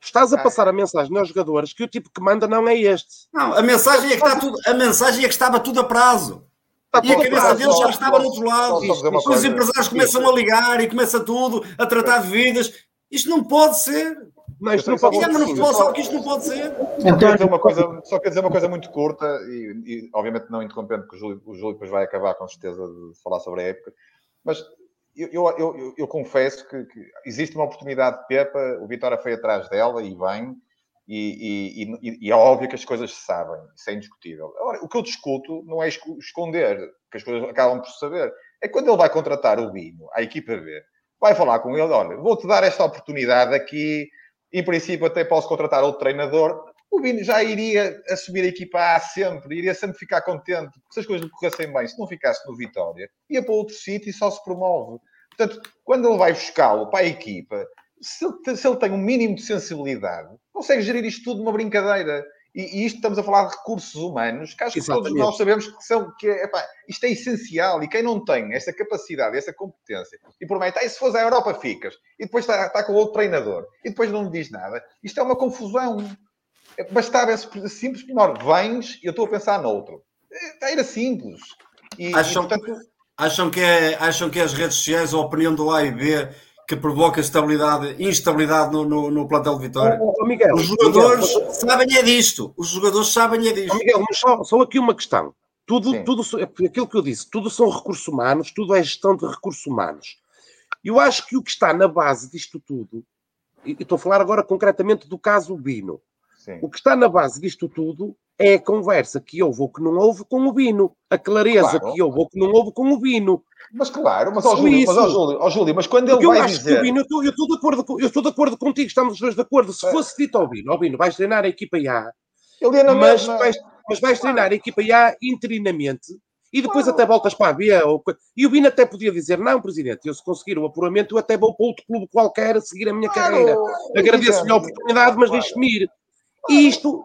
Speaker 5: Estás a passar a mensagem aos jogadores que o tipo que manda não é este.
Speaker 3: Não, a mensagem é que está tudo, a mensagem é que estava tudo a prazo.
Speaker 5: Está
Speaker 3: E a cabeça
Speaker 5: prazo,
Speaker 3: deles já estava no outro lado. Os empresários começam a ligar e começa tudo a tratar de vidas. Isto não pode ser.
Speaker 5: Isto não pode
Speaker 3: futebol, sabe que isto não pode ser.
Speaker 4: Só
Speaker 1: Então,
Speaker 4: dizer uma coisa, só queria dizer uma coisa muito curta e, e, obviamente não interrompendo, porque o Júlio, o Júlio depois vai acabar com certeza de falar sobre a época, mas eu, eu, eu, eu- confesso que, que existe uma oportunidade de Pepa, o Vitória foi atrás dela e vem, e, e- e- e é óbvio que as coisas se sabem, isso é indiscutível. Agora, o que eu discuto não é esco- esconder, que as coisas acabam por se saber, é quando ele vai contratar o Bino, a equipa B, vai falar com ele, olha, vou-te dar esta oportunidade aqui, em princípio até posso contratar outro treinador, o Bino já iria assumir a equipa A sempre, iria sempre ficar contente, se as coisas lhe corressem bem, se não ficasse no Vitória, ia para outro sítio e só se promove. Portanto, quando ele vai buscá-lo para a equipa, se ele, se ele tem um mínimo de sensibilidade, consegue gerir isto tudo numa brincadeira. E, e isto estamos a falar de recursos humanos, que acho que todos
Speaker 5: Exatamente.
Speaker 4: nós sabemos que, são, que é, epá, isto é essencial. E quem não tem essa capacidade, essa competência, e promete, "Ai, se fores à Europa ficas, e depois está, está com outro treinador, e depois não lhe diz nada, isto é uma confusão. Bastava esse simples menor, vens e eu estou a pensar noutro. Eh, Era simples. E, e,
Speaker 3: Acham,
Speaker 4: portanto,
Speaker 3: acham, que é, acham que é as redes sociais, a opinião do A e B, que provoca estabilidade, instabilidade no, no, no plantel de Vitória?
Speaker 5: Ó, ó, Miguel,
Speaker 3: Os jogadores
Speaker 5: Miguel,
Speaker 3: sabem é disto. Os jogadores sabem é disto.
Speaker 5: Miguel, mas só, só aqui uma questão. Tudo,
Speaker 4: Sim.
Speaker 5: tudo, é aquilo que eu disse, tudo são recursos humanos, tudo é gestão de recursos humanos. Eu acho que o que está na base disto tudo, e e estou a falar agora concretamente do caso Bino,
Speaker 4: sim.
Speaker 5: o que está na base disto tudo é a conversa que houve ou que não houve com o Bino, a clareza
Speaker 4: Claro.
Speaker 5: que houve ou que não houve com o Bino.
Speaker 4: Mas claro, mas
Speaker 5: Só
Speaker 4: Júlio, mas,
Speaker 5: isso.
Speaker 4: Júlio, Júlio, mas quando ele
Speaker 5: Porque eu
Speaker 4: vai
Speaker 5: acho que
Speaker 4: dizer.
Speaker 5: o Bino, eu estou- de acordo com- eu estou de acordo contigo, estamos os dois de acordo. Se
Speaker 4: É.
Speaker 5: fosse dito ao Bino, ao Bino, vais treinar a equipa A,
Speaker 4: Ele na
Speaker 5: mas
Speaker 4: mesma.
Speaker 5: vais, mas vais treinar a equipa A interinamente e depois até voltas para a B. Ou... E o Bino até podia dizer: Não, presidente, eu se conseguir o apuramento, eu até vou para outro clube qualquer a seguir a minha
Speaker 4: Claro,
Speaker 5: carreira.
Speaker 4: é
Speaker 5: Agradeço-lhe a oportunidade, mas deixe-me ir. E isto.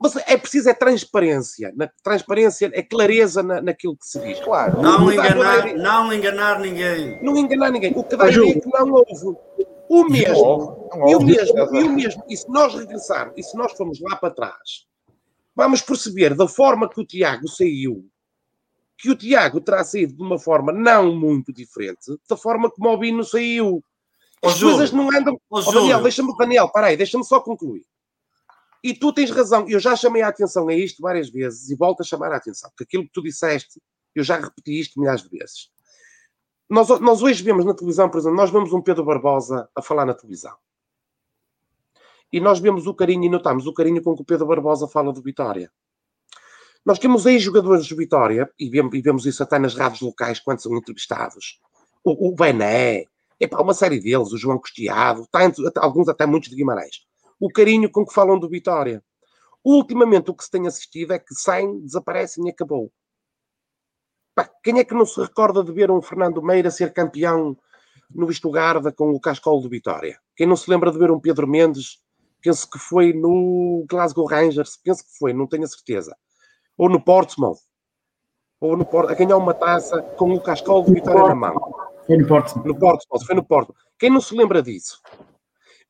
Speaker 5: Mas é preciso é transparência. Na, transparência é clareza na, naquilo que se diz.
Speaker 4: Claro.
Speaker 3: Não enganar,
Speaker 5: para-
Speaker 3: não enganar ninguém.
Speaker 5: Não enganar ninguém. O que dá a ideia é que não houve. O mesmo.
Speaker 4: não
Speaker 5: E o mesmo, e o mesmo, e se nós regressarmos, e se nós formos lá para trás, vamos perceber da forma que o Tiago saiu, que o Tiago terá saído de uma forma não muito diferente da forma como o Bino saiu. As
Speaker 3: Júlio,
Speaker 5: coisas não andam.
Speaker 3: ó,
Speaker 5: Ó, Daniel, deixa-me, Daniel, para aí, deixa-me só concluir. E tu tens razão, eu já chamei a atenção a isto várias vezes e volto a chamar a atenção, porque aquilo que tu disseste, eu já repeti isto milhares de vezes. Nós, nós hoje vemos na televisão, por exemplo, nós vemos um Pedro Barbosa a falar na televisão. E nós vemos o carinho e notamos o carinho com que o Pedro Barbosa fala do Vitória. Nós temos aí jogadores do Vitória, e vemos, e vemos isso até nas rádios locais quando são entrevistados. O, o Bené, epá, uma série deles, o João Costeado, alguns até muitos de Guimarães. O carinho com que falam do Vitória. Ultimamente o que se tem assistido é que saem, desaparecem e acabou. Pá, quem é que não se recorda de ver um Fernando Meira ser campeão no Vistugarda com o Cascol do Vitória? Quem não se lembra de ver um Pedro Mendes, penso que foi no Glasgow Rangers, penso que foi, não tenho a certeza. Ou no Portsmouth. Ou no Porto, a ganhar uma taça com o Cascol do Vitória na mão.
Speaker 2: Foi no Porto.
Speaker 5: No Porto, foi no Porto. Quem não se lembra disso?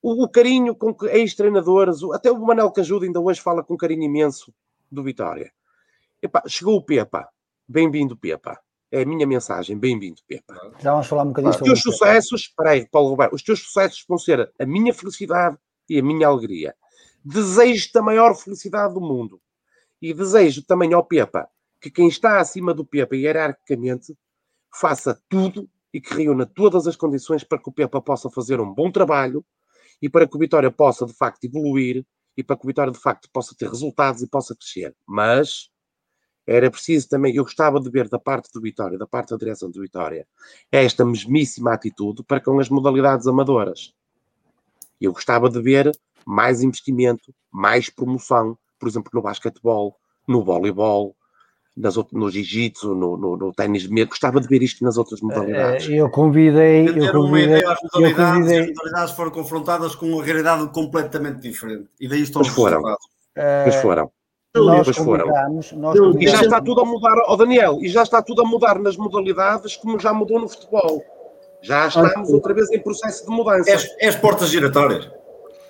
Speaker 5: O, o carinho com que ex-treinadores, até o Manel Cajudo ainda hoje fala com carinho imenso do Vitória. Epá, chegou o Pepa. Bem-vindo, Pepa. É a minha mensagem. Bem-vindo, Pepa.
Speaker 1: Já vamos falar um bocadinho
Speaker 5: Os
Speaker 1: sobre
Speaker 5: teus
Speaker 1: isso.
Speaker 5: sucessos, espera aí, Paulo Roberto, os teus sucessos vão ser a minha felicidade e a minha alegria. Desejo-te a maior felicidade do mundo. E desejo também ao Pepa que quem está acima do Pepa hierarquicamente faça tudo e que reúna todas as condições para que o Pepa possa fazer um bom trabalho e para que o Vitória possa de facto evoluir e para que o Vitória de facto possa ter resultados e possa crescer. Mas era preciso também, eu gostava de ver da parte do Vitória, da parte da direção do Vitória, esta mesmíssima atitude para com as modalidades amadoras. Eu gostava de ver mais investimento, mais promoção, por exemplo, no basquetebol, no voleibol, nas out- no jiu-jitsu, no, no, no ténis de mesa. Gostava de ver isto nas outras modalidades.
Speaker 1: Eh, Eu convidei, eu
Speaker 3: Vender uma
Speaker 1: convidei,
Speaker 3: ideia às
Speaker 1: eu
Speaker 3: modalidades e as
Speaker 1: convidei,
Speaker 3: modalidades foram confrontadas com uma realidade completamente diferente. E daí estão os
Speaker 5: foram. Pois
Speaker 1: eh,
Speaker 5: foram.
Speaker 1: nós
Speaker 5: foram. E já está tudo a mudar, ó Daniel, e já está tudo a mudar nas modalidades como já mudou no futebol. Já estamos outra vez em processo de mudança.
Speaker 3: É, as- é as portas giratórias.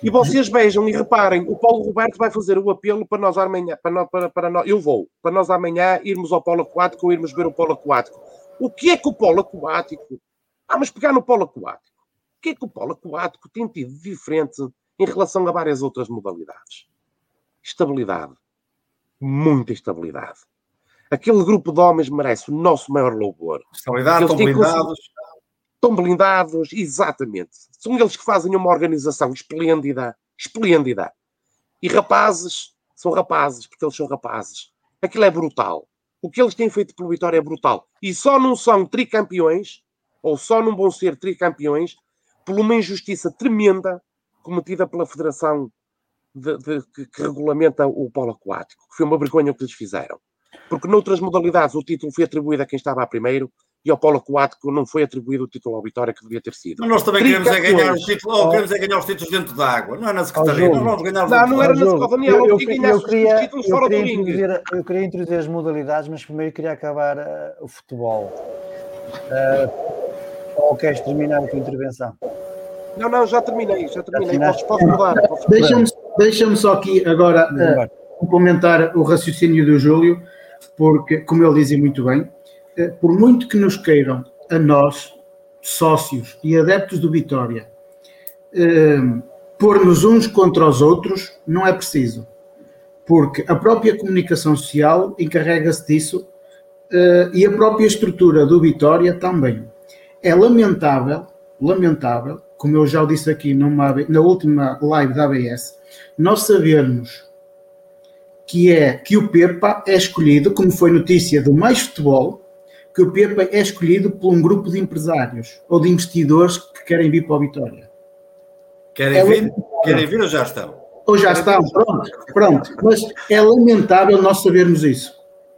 Speaker 5: E vocês vejam e reparem, o Paulo Roberto vai fazer o apelo para nós amanhã, para nós, para, para nós, eu vou, para nós amanhã irmos ao polo aquático ou irmos ver o polo aquático. O que é que o polo aquático? Vamos pegar no polo aquático. O que é que o polo aquático tem tido de diferente em relação a várias outras modalidades? Estabilidade. Muita estabilidade. Aquele grupo de homens merece o nosso maior louvor.
Speaker 3: Estabilidade,
Speaker 5: Eles
Speaker 3: estão blindados,
Speaker 5: exatamente. São eles que fazem uma organização esplêndida, esplêndida. E rapazes, são rapazes, porque eles são rapazes. Aquilo é brutal. O que eles têm feito pelo Vitória é brutal. E só não são tricampeões, ou só não vão ser tricampeões, por uma injustiça tremenda cometida pela Federação de- de- que, que regulamenta o polo aquático, que foi uma vergonha o que eles fizeram. Porque noutras modalidades o título foi atribuído a quem estava a primeiro e ao polo aquático não foi atribuído o título ao Vitória que devia ter sido.
Speaker 3: Mas nós também queremos é ganhar os títulos, ou queremos é ganhar os títulos dentro da água, não é na Secretaria. Nós vamos ganhar os
Speaker 5: Não, não era
Speaker 3: títulos.
Speaker 5: na Daniel,
Speaker 1: eu, eu,
Speaker 5: que
Speaker 1: eu
Speaker 5: ganhasse os
Speaker 1: queria,
Speaker 5: títulos
Speaker 1: eu,
Speaker 5: fora do
Speaker 1: queria
Speaker 5: ringue.
Speaker 1: introduzir, eu queria introduzir as modalidades, mas primeiro queria acabar eh, o futebol. Eh, ou queres terminar a tua intervenção?
Speaker 5: Não, não, já terminei, já terminei.
Speaker 1: terminaste?
Speaker 5: Posso, posso mudar.
Speaker 2: Deixa-me deixa só aqui agora eh, complementar o raciocínio do Júlio, porque, como ele dizia muito bem, por muito que nos queiram a nós, sócios e adeptos do Vitória, eh, pôr-nos uns contra os outros, não é preciso. Porque a própria comunicação social encarrega-se disso eh, e a própria estrutura do Vitória também. É lamentável, lamentável, como eu já disse aqui numa, na última live da ABS, nós sabermos que é que o Pepa é escolhido, como foi notícia do Mais Futebol, que o Pepa é escolhido por um grupo de empresários ou de investidores que querem vir para o Vitória.
Speaker 3: Querem
Speaker 2: É
Speaker 3: vir? Querem vir ou já estão?
Speaker 2: Ou já estão, pronto, pronto. Mas é lamentável nós sabermos isso.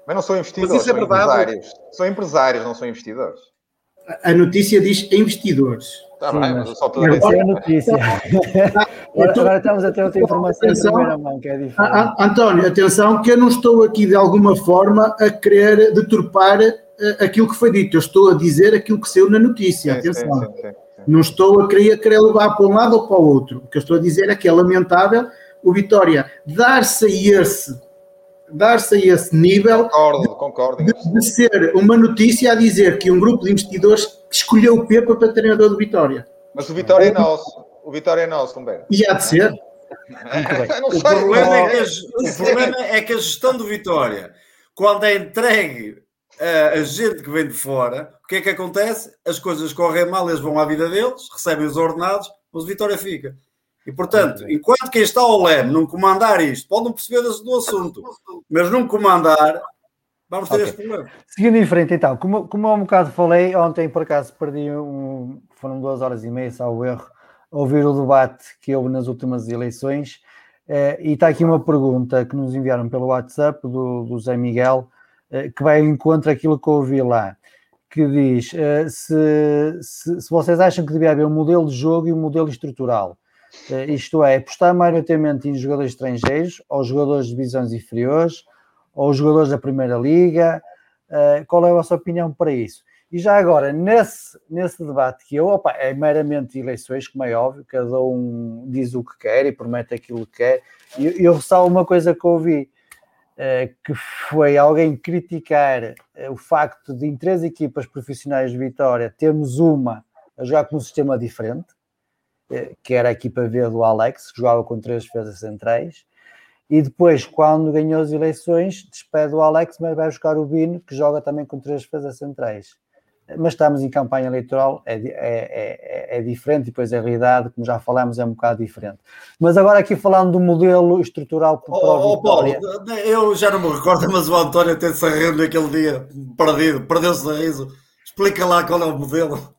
Speaker 4: Mas não são investidores,
Speaker 5: Mas isso é
Speaker 4: são
Speaker 5: verdade.
Speaker 4: empresários. São empresários, não são investidores.
Speaker 2: A notícia diz investidores.
Speaker 4: Está bem,
Speaker 1: mas-
Speaker 4: eu só estou a dizer.
Speaker 1: Essa é a notícia. agora, agora estamos a ter outra informação em
Speaker 2: Atenção.
Speaker 1: primeira mão, que é diferente.
Speaker 2: Ah, ah, António, atenção, que eu não estou aqui de alguma forma a querer deturpar aquilo que foi dito. Eu estou a dizer aquilo que saiu na notícia. Atenção.
Speaker 4: sim, sim, sim.
Speaker 2: Não estou a querer, a querer levar para um lado ou para o outro. O que eu estou a dizer é que é lamentável o Vitória dar-se a esse, dar-se a esse nível
Speaker 4: Concordo, concordo.
Speaker 2: de, de ser uma notícia a dizer que um grupo de investidores escolheu o Pepa para treinador do Vitória.
Speaker 4: Mas o Vitória é nosso. O Vitória é nosso, Humberto.
Speaker 2: E há de ser.
Speaker 4: Não
Speaker 3: O problema, é a, o problema é que a gestão do Vitória, quando é entregue a, gente que vem de fora, o que é que acontece? As coisas correm mal, eles vão à vida deles, recebem os ordenados, mas Vitória fica. E portanto, enquanto quem está ao leme não comandar isto, pode não perceber do do assunto, mas não comandar, vamos ter
Speaker 1: Ok.
Speaker 3: este problema.
Speaker 1: Seguindo em frente, então, como, como eu um bocado falei, ontem por acaso perdi um, foram duas horas e meia, salvo erro, a ouvir o debate que houve nas últimas eleições. Eh, e está aqui uma pergunta que nos enviaram pelo WhatsApp do, do Zé Miguel, que vai ao encontro àquilo que eu ouvi lá, que diz eh, se, se, se vocês acham que devia haver um modelo de jogo e um modelo estrutural. Eh, isto é, apostar maioritariamente em jogadores estrangeiros ou jogadores de divisões inferiores ou jogadores da Primeira Liga. Qual é a vossa opinião para isso? E já agora, nesse, nesse debate que eu, opa, é meramente eleições, como é óbvio, cada um diz o que quer e promete aquilo que quer. E eu, eu ressalvo uma coisa que ouvi. Eh, que foi alguém criticar eh, o facto de em três equipas profissionais de Vitória termos uma a jogar com um sistema diferente, eh, que era a equipa V do Alex, que jogava com três defesas centrais, e depois, quando ganhou as eleições, despede o Alex, mas vai buscar o Bino, que joga também com três defesas centrais mas estamos em campanha eleitoral, é, é, é, é, diferente, e depois a realidade, como já falamos, é um bocado diferente. Mas agora aqui falando do modelo estrutural para
Speaker 3: oh, oh, Paulo, eu já não me recordo, mas o António tem-se a rir naquele dia, perdido, perdeu-se a riso. Explica lá qual é o modelo.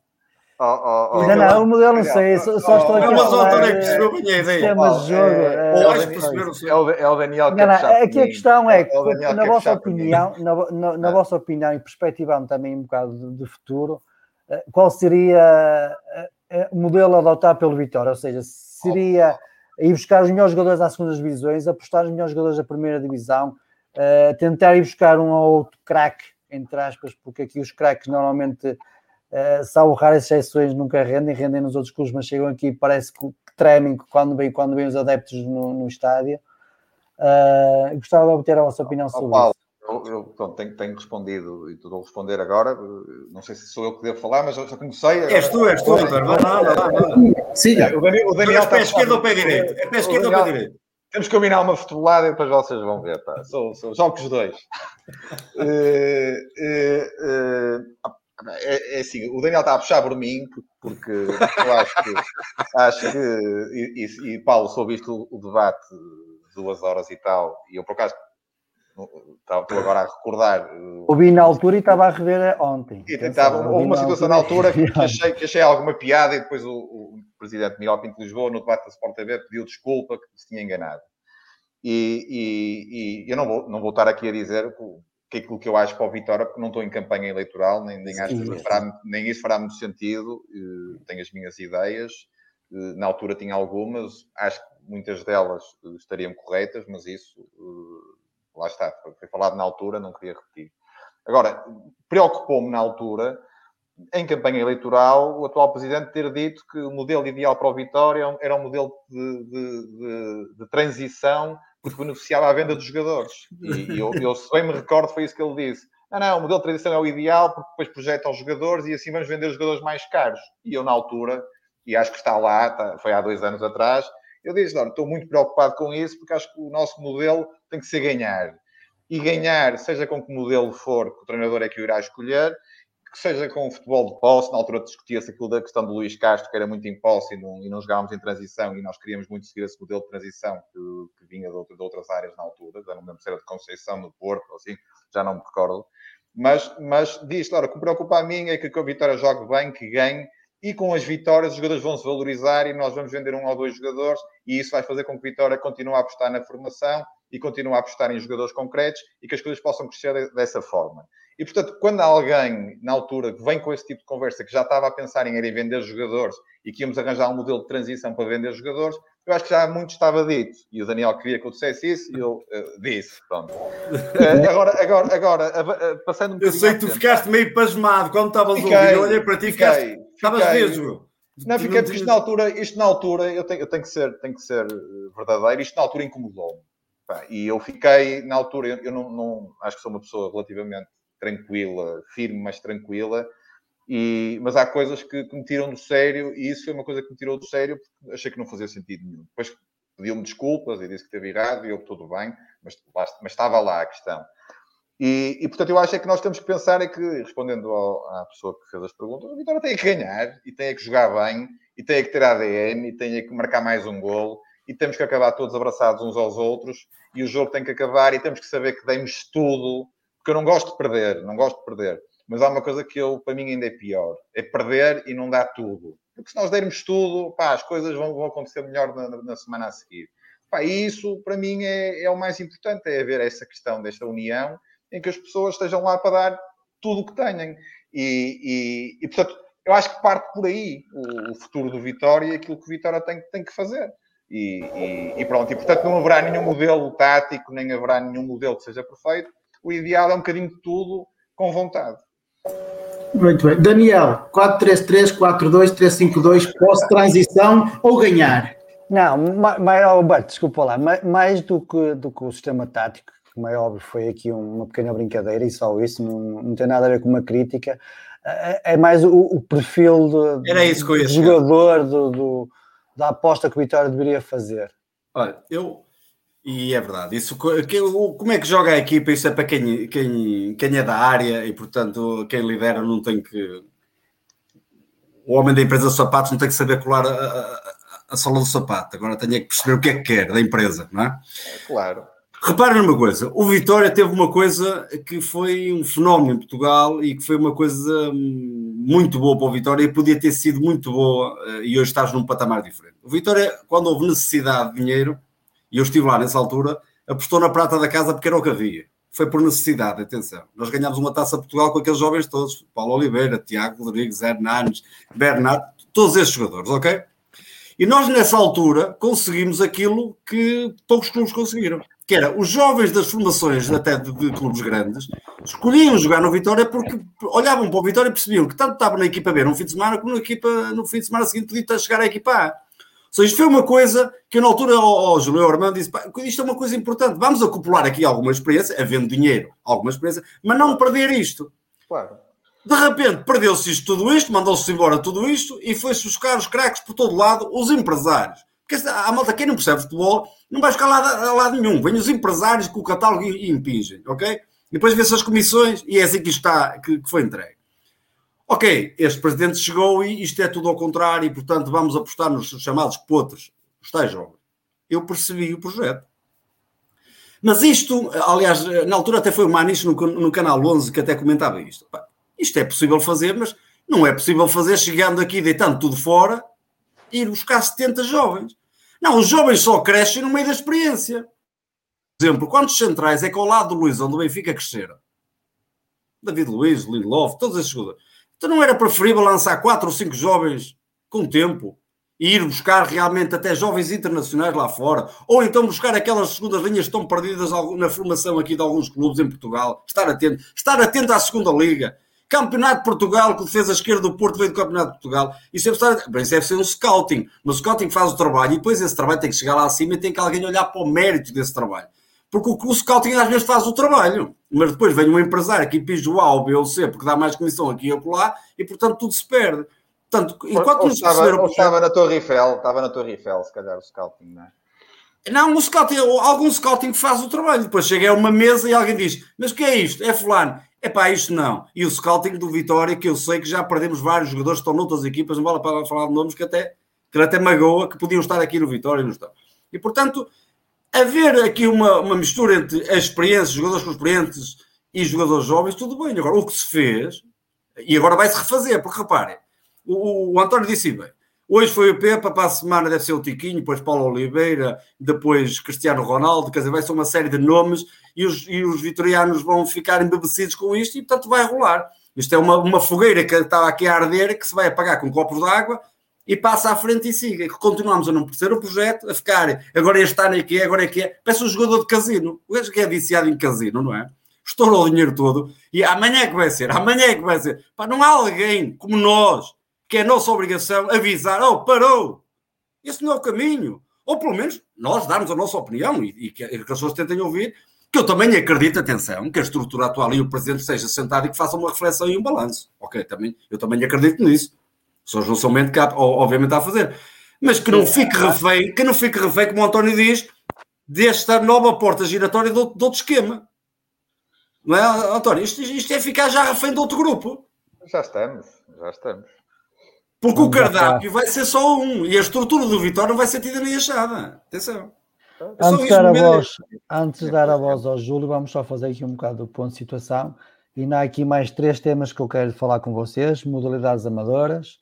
Speaker 1: Oh, oh, oh, não, não, o modelo não sei, só, só estou aqui.
Speaker 3: Mas o António percebeu bem a ideia.
Speaker 1: Sistemas de jogo.
Speaker 4: É o, é o Daniel que
Speaker 1: não, não, Aqui a questão é, que, na vossa opinião, na, na, na vossa opinião, e perspectivando também um bocado de, de futuro, eh, qual seria eh, eh, o modelo a adotar pelo Vitória? Ou seja, seria ir buscar os melhores jogadores às segundas divisões, apostar nos melhores jogadores da primeira divisão, tentar ir buscar um ou outro craque, entre aspas, porque aqui os craques normalmente Uh, salvo raras exceções, nunca rendem, rendem nos outros clubes, mas chegam aqui parece que, tremem quando vêm quando vem os adeptos no, no estádio. Uh, gostava de obter a vossa opinião sobre Paulo,
Speaker 4: isso. Eu, eu pronto, tenho, tenho, respondido e estou a responder agora. Não sei se sou eu que devo falar, mas eu já comecei. Agora...
Speaker 3: És tu, és tu, Vitor. Vai lá, vai lá.
Speaker 4: Sim, o Daniel, o Daniel
Speaker 3: é pé esquerdo ou pé direito? É pé esquerdo ou pé direito?
Speaker 4: Temos que combinar uma futebolada e depois vocês vão ver. Pá. Sou, sou, jogo os dois. uh, uh, uh, é, é, assim, o Daniel está a puxar por mim, porque eu acho que, acho que e, e, e Paulo, soube isto o, debate de duas horas e tal, e eu por acaso estou agora a recordar.
Speaker 1: Ouvi na altura e estava a rever ontem.
Speaker 4: E tentava, houve uma situação na altura, que, achei, que achei alguma piada, e depois o, o presidente Miguel Pinto de Lisboa, no debate da Sport TV, pediu desculpa que se tinha enganado. E, e, e eu não vou, não vou estar aqui a dizer que é aquilo que eu acho para o Vitória, porque não estou em campanha eleitoral, nem, nem acho fará, nem isso fará muito sentido. Uh, tenho as minhas ideias, uh, na altura tinha algumas, acho que muitas delas uh, estariam corretas, mas isso, lá está, foi falado na altura, não queria repetir. Agora, preocupou-me na altura, em campanha eleitoral, o atual presidente ter dito que o modelo ideal para o Vitória era um modelo de, de, de, de transição porque beneficiava a venda dos jogadores. E, eu, eu, se bem me recordo, foi isso que ele disse. Não, não, o modelo de tradição é o ideal, porque depois projeta os jogadores e assim vamos vender os jogadores mais caros. E eu, na altura, e acho que está lá, está, foi há dois anos atrás, eu disse, não, estou muito preocupado com isso, porque acho que o nosso modelo tem que ser ganhar. E ganhar, seja com que modelo for, que o treinador é que o irá escolher, que seja com o futebol de posse, na altura discutia-se aquilo da questão do Luís Castro, que era muito em posse e não, e não jogávamos em transição, e nós queríamos muito seguir esse modelo de transição que, que vinha de, outra, de, outras áreas na altura, já não lembro se era de Conceição, no Porto, ou assim, já não me recordo. Mas, mas diz, ora, o que preocupa a mim é que a Vitória jogue bem, que ganhe, e com as vitórias os jogadores vão se valorizar e nós vamos vender um ou dois jogadores e isso vai fazer com que a Vitória continue a apostar na formação e continue a apostar em jogadores concretos e que as coisas possam crescer dessa forma. E, portanto, quando alguém, na altura, vem com esse tipo de conversa, que já estava a pensar em ir vender jogadores e que íamos arranjar um modelo de transição para vender jogadores, eu acho que já muito estava dito. E o Daniel queria que eu dissesse isso e eu uh, disse. Pronto. Uh, agora, agora, agora uh, passando um
Speaker 3: Eu sei que tu ficaste meio pasmado quando estavas ouvir. Eu olhei para ti e ficaste. Estavas mesmo.
Speaker 4: Não, fiquei porque isto na altura, isto na altura eu, tenho, eu tenho, que ser, tenho que ser verdadeiro, isto na altura incomodou-me. E eu fiquei, na altura, eu, eu não, não, acho que sou uma pessoa relativamente tranquila, firme, mas tranquila. E, mas há coisas que, que, me tiram do sério e isso foi uma coisa que me tirou do sério porque achei que não fazia sentido nenhum. Depois pediu-me desculpas e disse que teve errado e eu tudo bem, mas, mas estava lá a questão. E, e, portanto eu acho é que nós temos que pensar é que, respondendo ao, à pessoa que fez as perguntas, a Vitória tem que ganhar e tem que jogar bem e tem que ter ADN e tem que marcar mais um golo e temos que acabar todos abraçados uns aos outros e o jogo tem que acabar e temos que saber que demos tudo porque eu não gosto de perder, não gosto de perder. Mas há uma coisa que eu, para mim ainda é pior, é perder e não dar tudo. Porque se nós dermos tudo, pá, as coisas vão, vão acontecer melhor na, na, semana a seguir. Pá, isso, para mim, é, é o mais importante, é haver essa questão desta união, em que as pessoas estejam lá para dar tudo o que tenham. E, e, e, portanto, eu acho que parte por aí o, o futuro do Vitória e aquilo que o Vitória tem, tem que fazer. E, e, e, pronto, e portanto não haverá nenhum modelo tático, nem haverá nenhum modelo que seja perfeito, o ideal é um bocadinho de tudo com vontade.
Speaker 2: Muito bem. Daniel, 4-3-3, 4-2, 3-5-2, pós-transição ou ganhar?
Speaker 1: Não, mais, Alberto, desculpa lá, mais, do que, do que o sistema tático, como é óbvio, foi aqui uma pequena brincadeira e só isso, não, não tem nada a ver com uma crítica. É, é mais o, o perfil de,
Speaker 3: Era isso
Speaker 1: do
Speaker 3: chegar.
Speaker 1: jogador, do, do- da aposta que o Vitória deveria fazer.
Speaker 3: Olha, eu. E é verdade, isso, que- como é que joga a equipa? Isso é para quem, quem, quem é da área e, portanto, quem lidera não tem que. O homem da empresa de sapatos não tem que saber colar a, a, a- sola do sapato, agora tem é que perceber o que é que quer da empresa, não é?
Speaker 4: Claro.
Speaker 3: Reparem numa coisa, o Vitória teve uma coisa que foi um fenómeno em Portugal e que foi uma coisa hum, muito boa para o Vitória e podia ter sido muito boa eh, e hoje estás num patamar diferente. O Vitória, quando houve necessidade de dinheiro, e eu estive lá nessa altura, apostou na prata da casa porque era o que havia. Foi por necessidade, atenção. Nós ganhámos uma taça Portugal com aqueles jovens todos, Paulo Oliveira, Tiago Rodrigues, Hernanes, Bernardo, todos esses jogadores, ok? E nós, nessa altura, conseguimos aquilo que poucos clubes conseguiram. Que era, os jovens das formações, até de, de clubes grandes, escolhiam jogar no Vitória porque olhavam para o Vitória e percebiam que tanto estava na equipa B num fim de semana, como na equipa, no fim de semana seguinte podia chegar à equipa A. Seja, isto foi uma coisa que eu, na altura, ao, ao Júlio Armando disse: "Pá, isto é uma coisa importante, vamos acumular aqui alguma experiência, havendo dinheiro, alguma experiência, mas não perder isto.
Speaker 4: Claro.
Speaker 3: De repente, perdeu-se isto, tudo isto, mandou-se embora tudo isto e foi-se buscar os craques por todo lado, os empresários. Porque a malta, quem não percebe futebol, não vai ficar lá a lado nenhum. Vêm os empresários com o catálogo e, e impingem, ok? E depois vê-se as comissões e é assim que isto está, que, que foi entregue. Ok, este presidente chegou e isto é tudo ao contrário e, portanto, vamos apostar nos chamados potros, os tais jovens. Eu percebi o projeto. Mas isto, aliás, na altura até foi o Maniche no, no Canal 11 que até comentava isto. Isto é possível fazer, mas não é possível fazer chegando aqui, deitando tudo fora, e ir buscar 70 jovens. Não, os jovens só crescem no meio da experiência. Por exemplo, quantos centrais é que ao lado do Luís, onde o Benfica cresceram? David Luiz, Lindelof, todos esses jogadores. Então não era preferível lançar quatro ou cinco jovens com tempo e ir buscar realmente até jovens internacionais lá fora, ou então buscar aquelas segundas linhas que estão perdidas na formação aqui de alguns clubes em Portugal. Estar atento, estar atento à segunda liga. Campeonato de Portugal, que defesa esquerda do Porto veio do Campeonato de Portugal. Isso deve, estar, bem, isso deve ser um scouting. Mas o scouting faz o trabalho e depois esse trabalho tem que chegar lá acima e tem que alguém olhar para o mérito desse trabalho. Porque o, o scouting às vezes faz o trabalho, mas depois vem um empresário que impinge o A, o B ou C, porque dá mais comissão aqui e acolá, e portanto tudo se perde. Portanto, enquanto
Speaker 4: ou,
Speaker 3: se
Speaker 4: estava,
Speaker 3: perceber o
Speaker 4: ou
Speaker 3: projeto-
Speaker 4: estava na Torre Eiffel, estava na Torre Eiffel, se calhar, o scouting, não é?
Speaker 3: Não, o scouting, algum scouting que faz o trabalho. Depois chega a uma mesa e alguém diz: Mas o que é isto? É fulano. É pá, isto não. E o scouting do Vitória, que eu sei que já perdemos vários jogadores que estão noutras equipas, não vale para falar de nomes que até, que até magoa, que podiam estar aqui no Vitória e não estão. E portanto, haver aqui uma, uma mistura entre a experiência, jogadores com experientes e jogadores jovens, tudo bem. Agora, o que se fez, e agora vai-se refazer, porque reparem, o, o António disse bem. Hoje foi o Pepa, para a semana deve ser o Tiquinho, depois Paulo Oliveira, depois Cristiano Ronaldo, quer dizer, vai ser uma série de nomes e os, e os vitorianos vão ficar embebecidos com isto e, portanto, vai rolar. Isto é uma, uma fogueira que está aqui a arder, que se vai apagar com copos de água e passa à frente e siga. E continuamos a não perceber o projeto, a ficar agora este ano é que é, agora é que é. Parece um jogador de casino. O gajo que é viciado em casino, não é? Estourou o dinheiro todo e amanhã é que vai ser, amanhã é que vai ser. Pá, não há alguém como nós que é nossa obrigação avisar, oh, parou, esse não é o caminho. Ou pelo menos nós darmos a nossa opinião e, e que, que as pessoas tentem ouvir, que eu também acredito, atenção, que a estrutura atual e o Presidente esteja sentado e que faça uma reflexão e um balanço. Ok, também, eu também acredito nisso. Pessoas não são que, há- o- obviamente, a fazer. Mas que não fique refém, que não fique refém, como o António diz, desta nova porta giratória de outro, de outro esquema. Não é, António? Isto, isto é ficar já refém de outro grupo.
Speaker 4: Já estamos, já estamos.
Speaker 3: Porque o
Speaker 1: Vamos lá,
Speaker 3: cardápio vai ser só um e a estrutura do Vitória não vai ser tida nem achada. Atenção. É só
Speaker 1: Antes dar a voz, antes de dar a voz ao Júlio, vamos só fazer aqui um bocado do ponto de situação. E não há aqui mais três temas que eu quero falar com vocês: modalidades amadoras,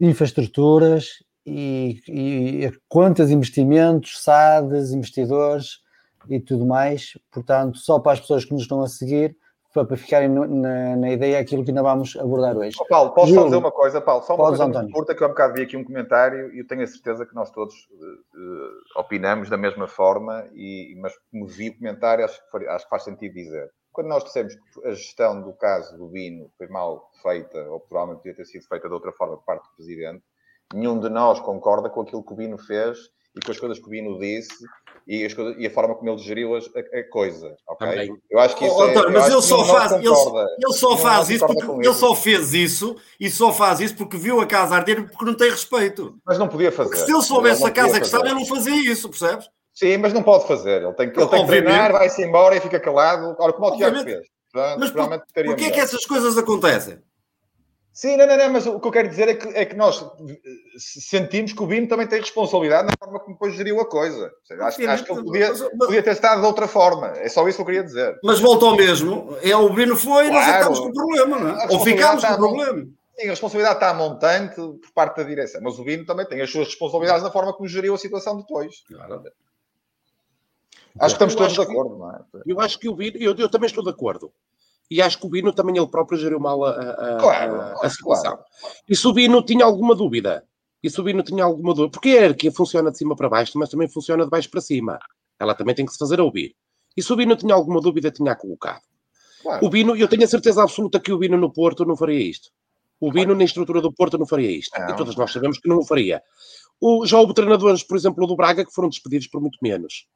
Speaker 1: infraestruturas e, e quantos investimentos, SADs, investidores e tudo mais. Portanto, só para as pessoas que nos estão a seguir, para para ficarem no- na, na ideia aquilo que ainda vamos abordar hoje.
Speaker 4: Ó, Paulo, posso
Speaker 1: Júlio,
Speaker 4: só dizer uma coisa, Paulo? Só uma
Speaker 1: podes,
Speaker 4: coisa muito
Speaker 1: António.
Speaker 4: curta, que eu há bocado vi aqui um comentário e eu tenho a certeza que nós todos eh, opinamos da mesma forma, e, mas como vi o comentário, acho que, acho que faz sentido dizer. Quando nós dissemos que a gestão do caso do Bino foi mal feita, ou provavelmente podia ter sido feita de outra forma por parte do Presidente, nenhum de nós concorda com aquilo que o Bino fez e com as coisas que o Bino disse e, as coisas, e a forma como ele geriu as- a, a coisa, ok?
Speaker 5: Também.
Speaker 4: Eu acho que isso
Speaker 3: Oh,
Speaker 4: é,
Speaker 3: António,
Speaker 4: eu
Speaker 3: mas ele
Speaker 4: que
Speaker 3: só faz, ele,
Speaker 4: concorda.
Speaker 3: ele só
Speaker 4: de
Speaker 3: faz isso porque ele
Speaker 4: isso.
Speaker 3: só fez isso e só faz isso porque viu a casa arder porque não tem respeito.
Speaker 4: Mas não podia fazer.
Speaker 3: Porque se ele soubesse
Speaker 4: não
Speaker 3: a casa que estava, ele não fazia isso, percebes?
Speaker 4: Sim, mas não pode fazer. Ele tem, que- ele tem que treinar, vai-se embora e fica calado. Ora, como o Tiago fez. Portanto,
Speaker 3: Mas por, porquê é que essas coisas acontecem?
Speaker 4: Sim, não, não, não, mas o que eu quero dizer é que, é que nós eh, sentimos que o Bino também tem responsabilidade na forma como depois geriu a coisa. Seja, Acho, acho que ele podia,
Speaker 3: Mas-
Speaker 4: podia ter estado de outra forma. É só isso que eu queria dizer.
Speaker 3: Mas volta ao mesmo. É, o Bino foi e nós
Speaker 4: Claro.
Speaker 3: ficámos com o problema, não é? Ou ficámos com o problema.
Speaker 4: Sim, a responsabilidade está a montante por parte da direção, mas o Bino também tem as suas responsabilidades na forma como geriu a situação depois. Acho que estamos
Speaker 5: Eu
Speaker 4: todos de
Speaker 5: que-
Speaker 4: acordo, não é?
Speaker 5: Eu acho que o Bino, eu, eu também estou de acordo. E acho que o Bino também ele próprio geriu mal a, a-
Speaker 4: Claro,
Speaker 5: a- a
Speaker 4: claro.
Speaker 5: situação. E se o Bino tinha alguma dúvida, e se o Bino tinha alguma dúvida, porque a hierarquia funciona de cima para baixo, mas também funciona de baixo para cima. Ela também tem que se fazer ouvir. E se o Bino tinha alguma dúvida, tinha colocado.
Speaker 4: Claro.
Speaker 5: O Bino, eu tenho a certeza absoluta que o Bino no Porto não faria isto. O Bino na estrutura do Porto não faria isto.
Speaker 4: Não.
Speaker 5: E todos nós sabemos que não o faria. O, já houve treinadores, por exemplo, do Braga, que foram despedidos por muito menos.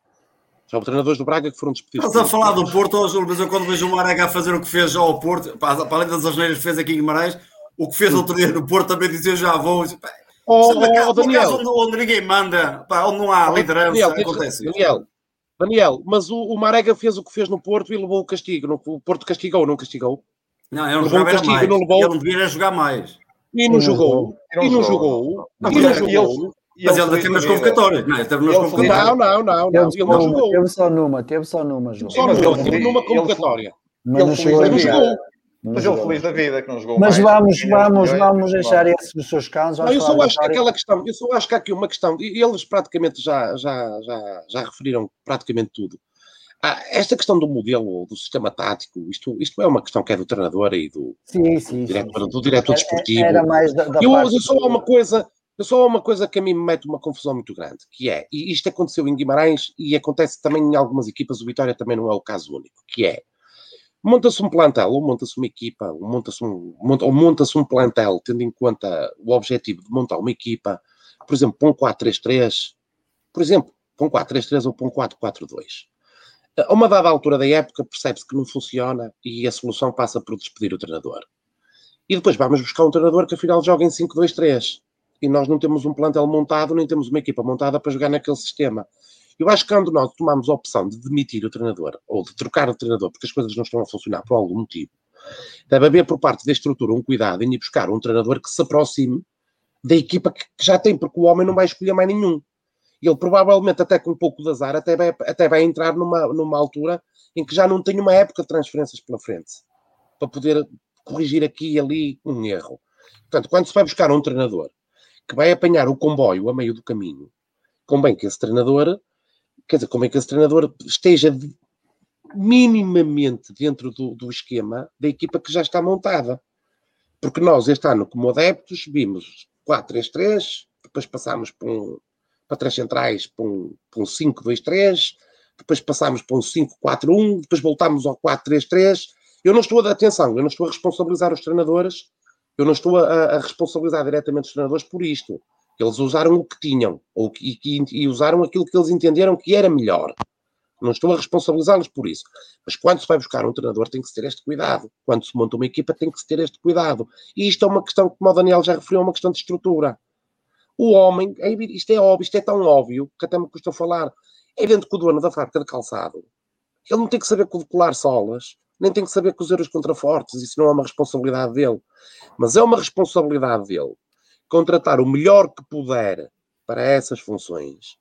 Speaker 5: Já houve treinadores do Braga que foram despedidos
Speaker 3: Estás a falar do. Porto, ó, Júlio, mas eu quando vejo o Marega a fazer o que fez já ao Porto, para, além das asneiras que fez aqui em Guimarães, o que fez outro dia no Porto também dizia já vou.
Speaker 5: Oh, oh, Daniel,
Speaker 3: onde, onde ninguém manda, pá, onde não há liderança,
Speaker 5: Daniel,
Speaker 3: acontece isso.
Speaker 5: Daniel, Daniel, mas o, o Marega fez o que fez no Porto e levou o castigo. No- O Porto castigou, não castigou?
Speaker 3: Não, ele não
Speaker 5: Levou um
Speaker 3: jogava era
Speaker 5: castigo,
Speaker 3: mais.
Speaker 5: não levou?
Speaker 3: Ele não devia jogar mais.
Speaker 5: E não
Speaker 1: não
Speaker 5: jogou.
Speaker 4: E não
Speaker 5: não
Speaker 4: jogou.
Speaker 5: jogou.
Speaker 3: Não,
Speaker 5: E não
Speaker 3: ele-
Speaker 5: jogou.
Speaker 3: Mas ele teve nas convocatórias. Não, ele teve nas convocatórias.
Speaker 5: Não, não, não, não. Ele não jogou.
Speaker 1: teve só numa, teve só numa, João.
Speaker 5: Só numa, convocatória.
Speaker 1: Mas não
Speaker 4: ele
Speaker 1: chegou. Não
Speaker 4: Mas ele
Speaker 1: jogou.
Speaker 4: feliz da vida que não jogou
Speaker 1: Mas
Speaker 4: mais.
Speaker 1: vamos, vamos, vamos deixar esses dos seus casos.
Speaker 5: Não, eu só acho que aquela questão, eu só acho que há aqui uma questão, e eles praticamente já, já, já, já referiram praticamente tudo. Ah, esta questão do modelo, do sistema tático, isto, isto é uma questão que é do treinador e do
Speaker 1: Sim, sim, sim.
Speaker 5: diretor, do diretor desportivo.
Speaker 1: Era mais da, da
Speaker 5: Eu,
Speaker 1: parte-
Speaker 5: eu só há uma coisa, eu só há uma coisa que a mim me mete uma confusão muito grande, que é, e isto aconteceu em Guimarães e acontece também em algumas equipas, o Vitória também não é o caso único, que é, monta-se um plantel, ou monta-se uma equipa, ou monta-se um, monta, ou monta-se um plantel, tendo em conta o objetivo de montar uma equipa, por exemplo, para um 4-3-3, por exemplo, para um 4-3-3 ou para um 4-4-2. A uma dada altura da época percebe-se que não funciona e a solução passa por despedir o treinador. E depois vamos buscar um treinador que afinal joga em 5-2-3. E nós não temos um plantel montado, nem temos uma equipa montada para jogar naquele sistema. Eu acho que quando nós tomamos a opção de demitir o treinador, ou de trocar o treinador, porque as coisas não estão a funcionar por algum motivo, deve haver por parte da estrutura um cuidado em ir buscar um treinador que se aproxime da equipa que já tem, porque o homem não vai escolher mais nenhum. Ele provavelmente, até com um pouco de azar, até vai, até vai entrar numa, numa altura em que já não tem uma época de transferências pela frente para poder corrigir aqui e ali um erro. Portanto, quando se vai buscar um treinador que vai apanhar o comboio a meio do caminho, convém que esse treinador, quer dizer, convém que esse treinador esteja minimamente dentro do, do esquema da equipa que já está montada. Porque nós, este ano, como adeptos, vimos 4-3-3, depois passámos para, um, para três centrais para um, para um 5-2-3, depois passámos para um 5-4-1, depois voltámos ao 4-3-3. Eu não estou a dar atenção, eu não estou a responsabilizar os treinadores, eu não estou a, a responsabilizar diretamente os treinadores por isto. Eles usaram o que tinham, ou e, e usaram aquilo que eles entenderam que era melhor. Não estou a responsabilizá-los por isso. Mas quando se vai buscar um treinador, tem que se ter este cuidado. Quando se monta uma equipa, tem que se ter este cuidado. E isto é uma questão, como o Daniel já referiu, é uma questão de estrutura. O homem, é isto é óbvio, isto é tão óbvio, que até me custa falar. É evidente que o dono da fábrica de calçado, ele não tem que saber colar solas, nem tem que saber cozer os contrafortes, isso não é uma responsabilidade dele. Mas é uma responsabilidade dele contratar o melhor que puder para essas funções.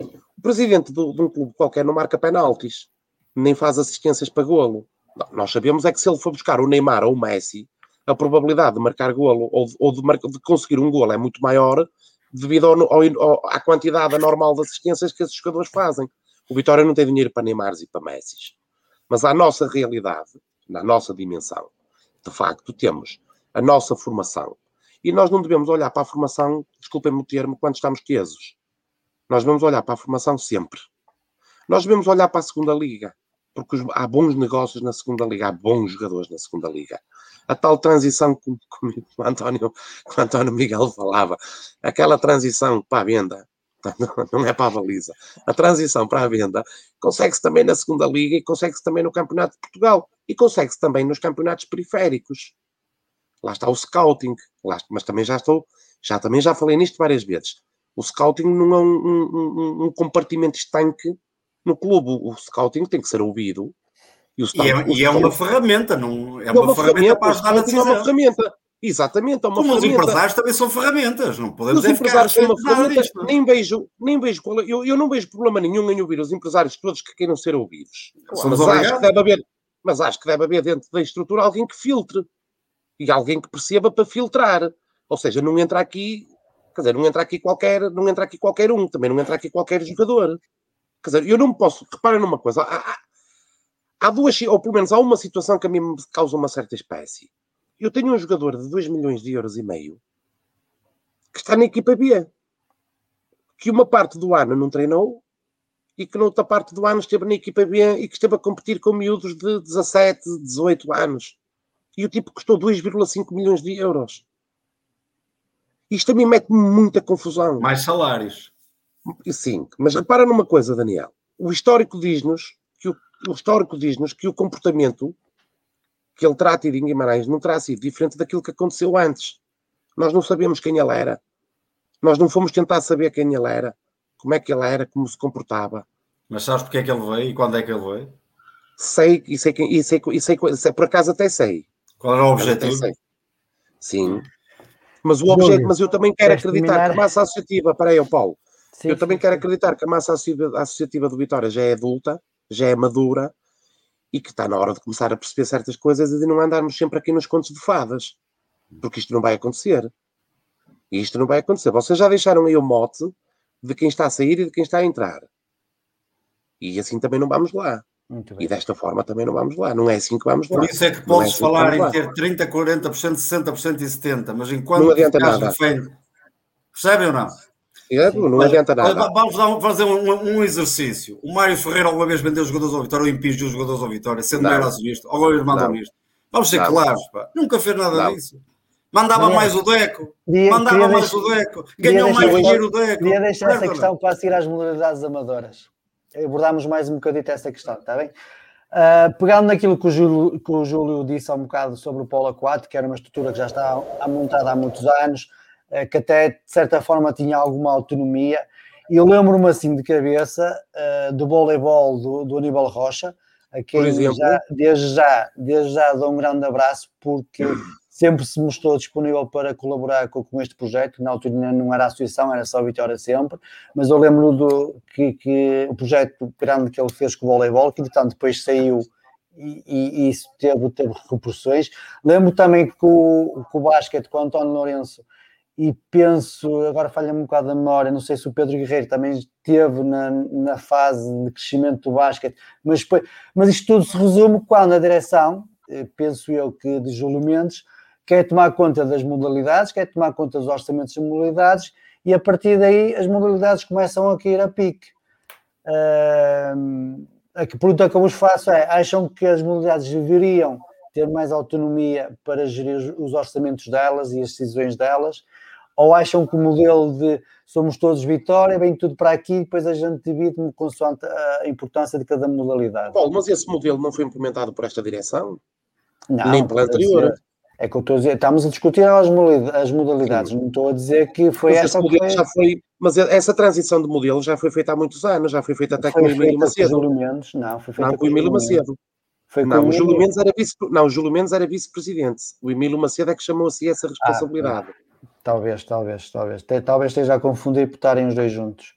Speaker 5: O presidente de um clube qualquer não marca penaltis, nem faz assistências para golo. Não, Nós sabemos é que se ele for buscar o Neymar ou o Messi, a probabilidade de marcar golo ou, de- ou de, de conseguir um golo é muito maior devido ao, ao- à quantidade anormal de assistências que esses jogadores fazem. O Vitória não tem dinheiro para Neymars e para Messis. Mas à nossa realidade, na nossa dimensão, de facto, temos a nossa formação. E nós não devemos olhar para a formação, desculpem-me o termo, quando estamos tesos. Nós devemos olhar para a formação sempre. Nós devemos olhar para a segunda liga, porque há bons negócios na segunda liga, há bons jogadores na segunda liga. A tal transição, o, António, como o António Miguel falava, aquela transição para a venda, não é para a baliza. A transição para a venda consegue-se também na segunda liga e consegue-se também no Campeonato de Portugal e consegue-se também nos campeonatos periféricos. Lá está o scouting, lá, mas também já estou, já também já falei nisto várias vezes. O scouting não é um, um, um, um compartimento estanque no clube. O scouting tem que ser ouvido.
Speaker 3: E, e, é, e é, uma ferramenta, não é, uma, uma ferramenta, ferramenta para ajudar a decisão.
Speaker 5: É uma ferramenta. Exatamente, é uma
Speaker 3: Como
Speaker 5: ferramenta.
Speaker 3: os empresários também são ferramentas, não podemos
Speaker 5: os empresários são uma ferramenta, disto, nem vejo, nem vejo, eu, eu não vejo problema nenhum em ouvir os empresários todos que queiram ser ouvidos. mas acho, que deve haver, mas acho que deve haver dentro da estrutura alguém que filtre e alguém que perceba para filtrar. Ou seja, não entra aqui, quer dizer, não entra aqui qualquer, não entra aqui qualquer um, também não entra aqui qualquer jogador. Quer dizer, eu não posso, reparem numa coisa, há, há duas, ou pelo menos há uma situação que a mim me causa uma certa espécie eu tenho um jogador de 2 milhões de euros e meio que está na equipa B, que uma parte do ano não treinou e que na outra parte do ano esteve na equipa B e que esteve a competir com miúdos de 17, 18 anos. E o tipo custou 2,5 milhões de euros. Isto a mim mete-me muita confusão.
Speaker 3: Mais salários.
Speaker 5: Sim, mas repara numa coisa, Daniel. O histórico diz-nos que o, o histórico diz-nos que o comportamento que ele terá tido em Guimarães não terá sido diferente daquilo que aconteceu antes. Nós não sabemos quem ele era. Nós não fomos tentar saber quem ele era, como é que ele era, como se comportava.
Speaker 3: Mas sabes porque é que ele veio e quando é que ele veio?
Speaker 5: Sei, e sei, e sei, e sei, sei por acaso até sei.
Speaker 3: Qual era o objetivo?
Speaker 5: Sim. Mas o objetivo, mas eu também quero acreditar terminar? que a massa associativa, para aí, Paulo, sim, eu também quero acreditar que a massa associativa do Vitória já é adulta, já é madura e que está na hora de começar a perceber certas coisas e de não andarmos sempre aqui nos contos de fadas, porque isto não vai acontecer. E isto não vai acontecer. Vocês já deixaram aí o mote de quem está a sair e de quem está a entrar. E assim também não vamos lá. E desta forma também não vamos lá. Não é assim que vamos lá.
Speaker 3: Por isso é que podes é assim falar em ter 30%, 40%, 60% e 70%, mas enquanto
Speaker 5: não adianta nada.
Speaker 3: Refém, percebem ou não?
Speaker 5: É, não adianta nada.
Speaker 3: Vamos fazer um, um, exercício. O Mário Ferreira alguma vez vendeu os jogadores ao Vitória ou impingiu os jogadores ao Vitória, sendo não era acionista, alguma vez mandou isto. Vamos ser não. claros, pá. nunca fez nada não. disso. Mandava mais o Deco, queria, mandava mais deixar, o Deco, ganhou mais dinheiro o Deco.
Speaker 1: Queria deixar essa questão para seguir às modalidades amadoras. Abordámos mais um bocadito essa questão, está bem? Uh, pegando naquilo que o, Júlio, que o Júlio disse há um bocado sobre o Polo Aquático, que era uma estrutura que já está montada há muitos anos, que até de certa forma tinha alguma autonomia, e eu lembro-me assim de cabeça uh, do voleibol do, do Aníbal Rocha, a quem já, desde, já, desde já dou um grande abraço, porque sempre se mostrou disponível para colaborar com, com este projeto. Na altura não era associação, era só Vitória sempre, mas eu lembro do que, que o projeto grande que ele fez com o voleibol, que portanto depois saiu e, e, e isso teve, teve repercussões. Lembro também que o, que o basquete com o António Lourenço e penso, agora falha-me um bocado a memória, não sei se o Pedro Guerreiro também esteve na, na fase de crescimento do basquete, mas, mas isto tudo se resume quando a direção, eh, penso eu que de Júlio Mendes, quer tomar conta das modalidades, quer tomar conta dos orçamentos das modalidades e a partir daí as modalidades começam a cair a pique. Uh, a pergunta que eu vos faço é, acham que as modalidades deveriam ter mais autonomia para gerir os orçamentos delas e as decisões delas ou acham que o modelo de somos todos vitória, vem tudo para aqui e depois a gente divide consoante a importância de cada modalidade?
Speaker 5: Paulo, mas esse modelo não foi implementado por esta direção? Não, Nem pela anterior?
Speaker 1: É que eu estou a dizer, estamos a discutir as modalidades, Sim. não estou a dizer que foi
Speaker 5: mas
Speaker 1: essa
Speaker 5: modelo já foi, Mas essa transição de modelo já foi feita há muitos anos, já foi feita até foi com o Emílio Macedo.
Speaker 1: Mendes, não, foi feita
Speaker 5: não, com o Emílio Macedo. Foi não, o Júlio Mendes era vice, não, o Júlio Mendes era vice-presidente. O Emílio Macedo é que chamou assim essa responsabilidade. Ah,
Speaker 1: Talvez, talvez, talvez. Talvez esteja a confundir por estarem os dois juntos.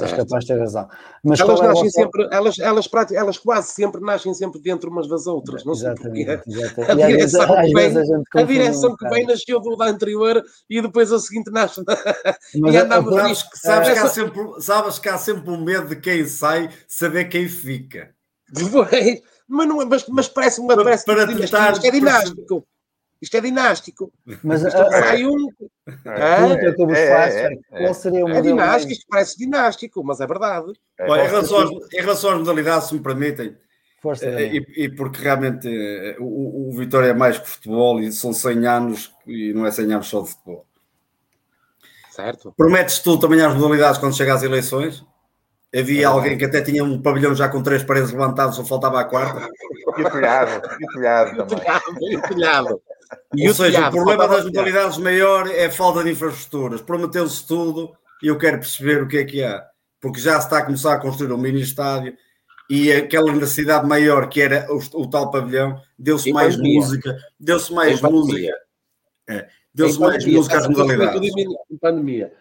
Speaker 1: És capaz de ter razão.
Speaker 5: Mas elas nascem é sempre, elas, elas, elas quase sempre nascem sempre dentro umas das outras, não sei
Speaker 1: exatamente. A direção, que, vem,
Speaker 5: a, a direção que vem nasceu do da anterior e depois a seguinte nasce.
Speaker 3: Mas e andamos sabes, que, sabes, que há sempre, sabes que há sempre um medo de quem sai saber quem fica.
Speaker 5: Depois, mas, não, é, mas, mas parece para, para tentar, é dinástico. Isto é dinástico.
Speaker 1: Mas isto
Speaker 5: a, um.
Speaker 1: A pergunta que eu vos é, faço é, é, qual seria o
Speaker 5: é dinástico, isto parece dinástico, mas é verdade.
Speaker 3: É, em, relação às, em relação às modalidades, se me permitem, Força, e, e, porque realmente eh, o, o Vitória é mais que futebol e são 100 anos e não é 100 anos só de futebol.
Speaker 5: Certo?
Speaker 3: Prometes tu também às modalidades quando chega às eleições? Havia
Speaker 5: É
Speaker 3: alguém que até tinha um pavilhão já com três paredes levantadas, só faltava a quarta.
Speaker 4: E o telhado, e o telhado também.
Speaker 5: E o telhado. E
Speaker 3: Ou
Speaker 5: o
Speaker 3: seja, o problema das modalidades maior é a falta de infraestruturas. Prometeu-se tudo e eu quero perceber o que é que há. Porque já se está a começar a construir um mini estádio e aquela necessidade maior que era o, o tal pavilhão, deu-se mais
Speaker 5: pandemia.
Speaker 3: música, deu-se mais
Speaker 5: Em
Speaker 3: música. É, deu-se mais
Speaker 5: pandemia,
Speaker 3: música às modalidades.
Speaker 5: Em pandemia.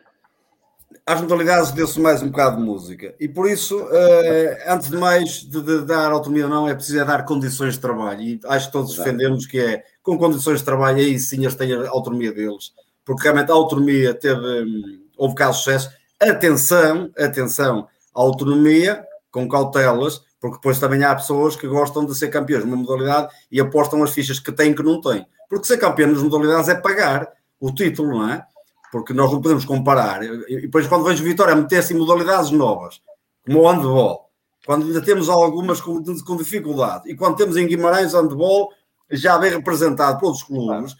Speaker 3: às modalidades deu-se mais um bocado de música. E por isso, eh, antes de mais de, de dar autonomia ou não, é preciso é dar condições de trabalho. E acho que todos
Speaker 5: Exato.
Speaker 3: defendemos que é com condições de trabalho, aí sim eles têm a autonomia deles. Porque realmente a autonomia teve, hum, houve casos de sucesso. Atenção, atenção, a autonomia com cautelas, porque depois também há pessoas que gostam de ser campeões numa modalidade e apostam as fichas que têm que não têm. Porque ser campeão nas modalidades é pagar o título, não é? porque nós não podemos comparar. E depois, quando vejo Vitória meter-se em modalidades novas, como o handball, quando ainda temos algumas com, com dificuldade, e quando temos em Guimarães handball já bem representado por outros clubes,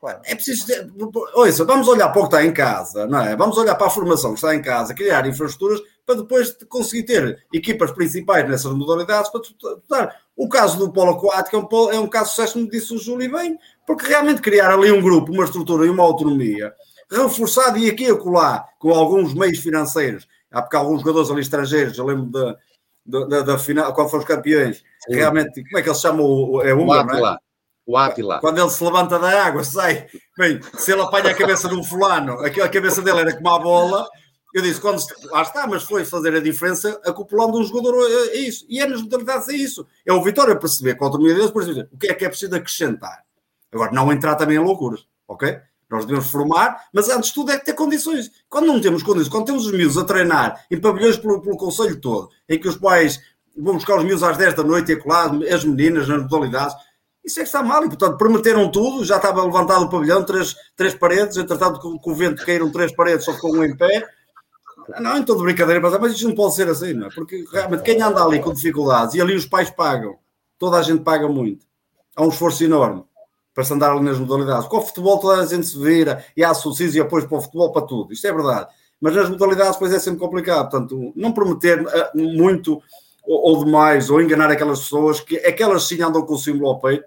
Speaker 4: Claro.
Speaker 3: é preciso. Ter, ouça, vamos olhar para o que está em casa, não é? Vamos olhar para a formação que está em casa, criar infraestruturas para depois conseguir ter equipas principais nessas modalidades para disputar. O caso do polo aquático é um, polo- é um caso de sucesso, como disse o Júlio bem, porque realmente criar ali um grupo, uma estrutura e uma autonomia reforçado e aqui e acolá, com alguns meios financeiros. Há porque há alguns jogadores ali estrangeiros, eu lembro da, da, da, da final, quando foram os campeões,
Speaker 5: Sim.
Speaker 3: realmente, como é que ele se chama? É
Speaker 5: O
Speaker 3: húngaro, não é?
Speaker 5: O Átila.
Speaker 3: Quando ele se levanta da água, sai. Bem, se ele apanha a cabeça de um fulano, aquela cabeça dele era como a bola. Eu disse, quando lá está, mas foi fazer a diferença acoplando um jogador a a isso. E é nas modalidades é isso. É o Vitória perceber com a autonomia deles, por exemplo, o que é que é preciso acrescentar. Agora, não entrar também em loucuras, ok? Nós devemos formar, mas antes de tudo é ter condições. Quando não temos condições, quando temos os miúdos a treinar em pavilhões pelo, pelo Conselho todo, em que os pais vão buscar os miúdos às 10 da noite e acolá as meninas nas modalidades, isso é que está mal. E, portanto, prometeram tudo, já estava levantado o pavilhão, três, três paredes, entretanto, com, com o vento caíram três paredes, só ficou um em pé. Não, em toda brincadeira, mas, mas isto não pode ser assim, não é? Porque realmente quem anda ali com dificuldades, e ali os pais pagam, toda a gente paga muito, há um esforço enorme para se andar ali nas modalidades. Com o futebol toda a gente se vira e há subsídios e apoios para o futebol, para tudo, isto é verdade. Mas nas modalidades, pois é sempre complicado. Portanto, não prometer eh, muito ou, ou demais, ou enganar aquelas pessoas que aquelas sim andam com o símbolo ao peito,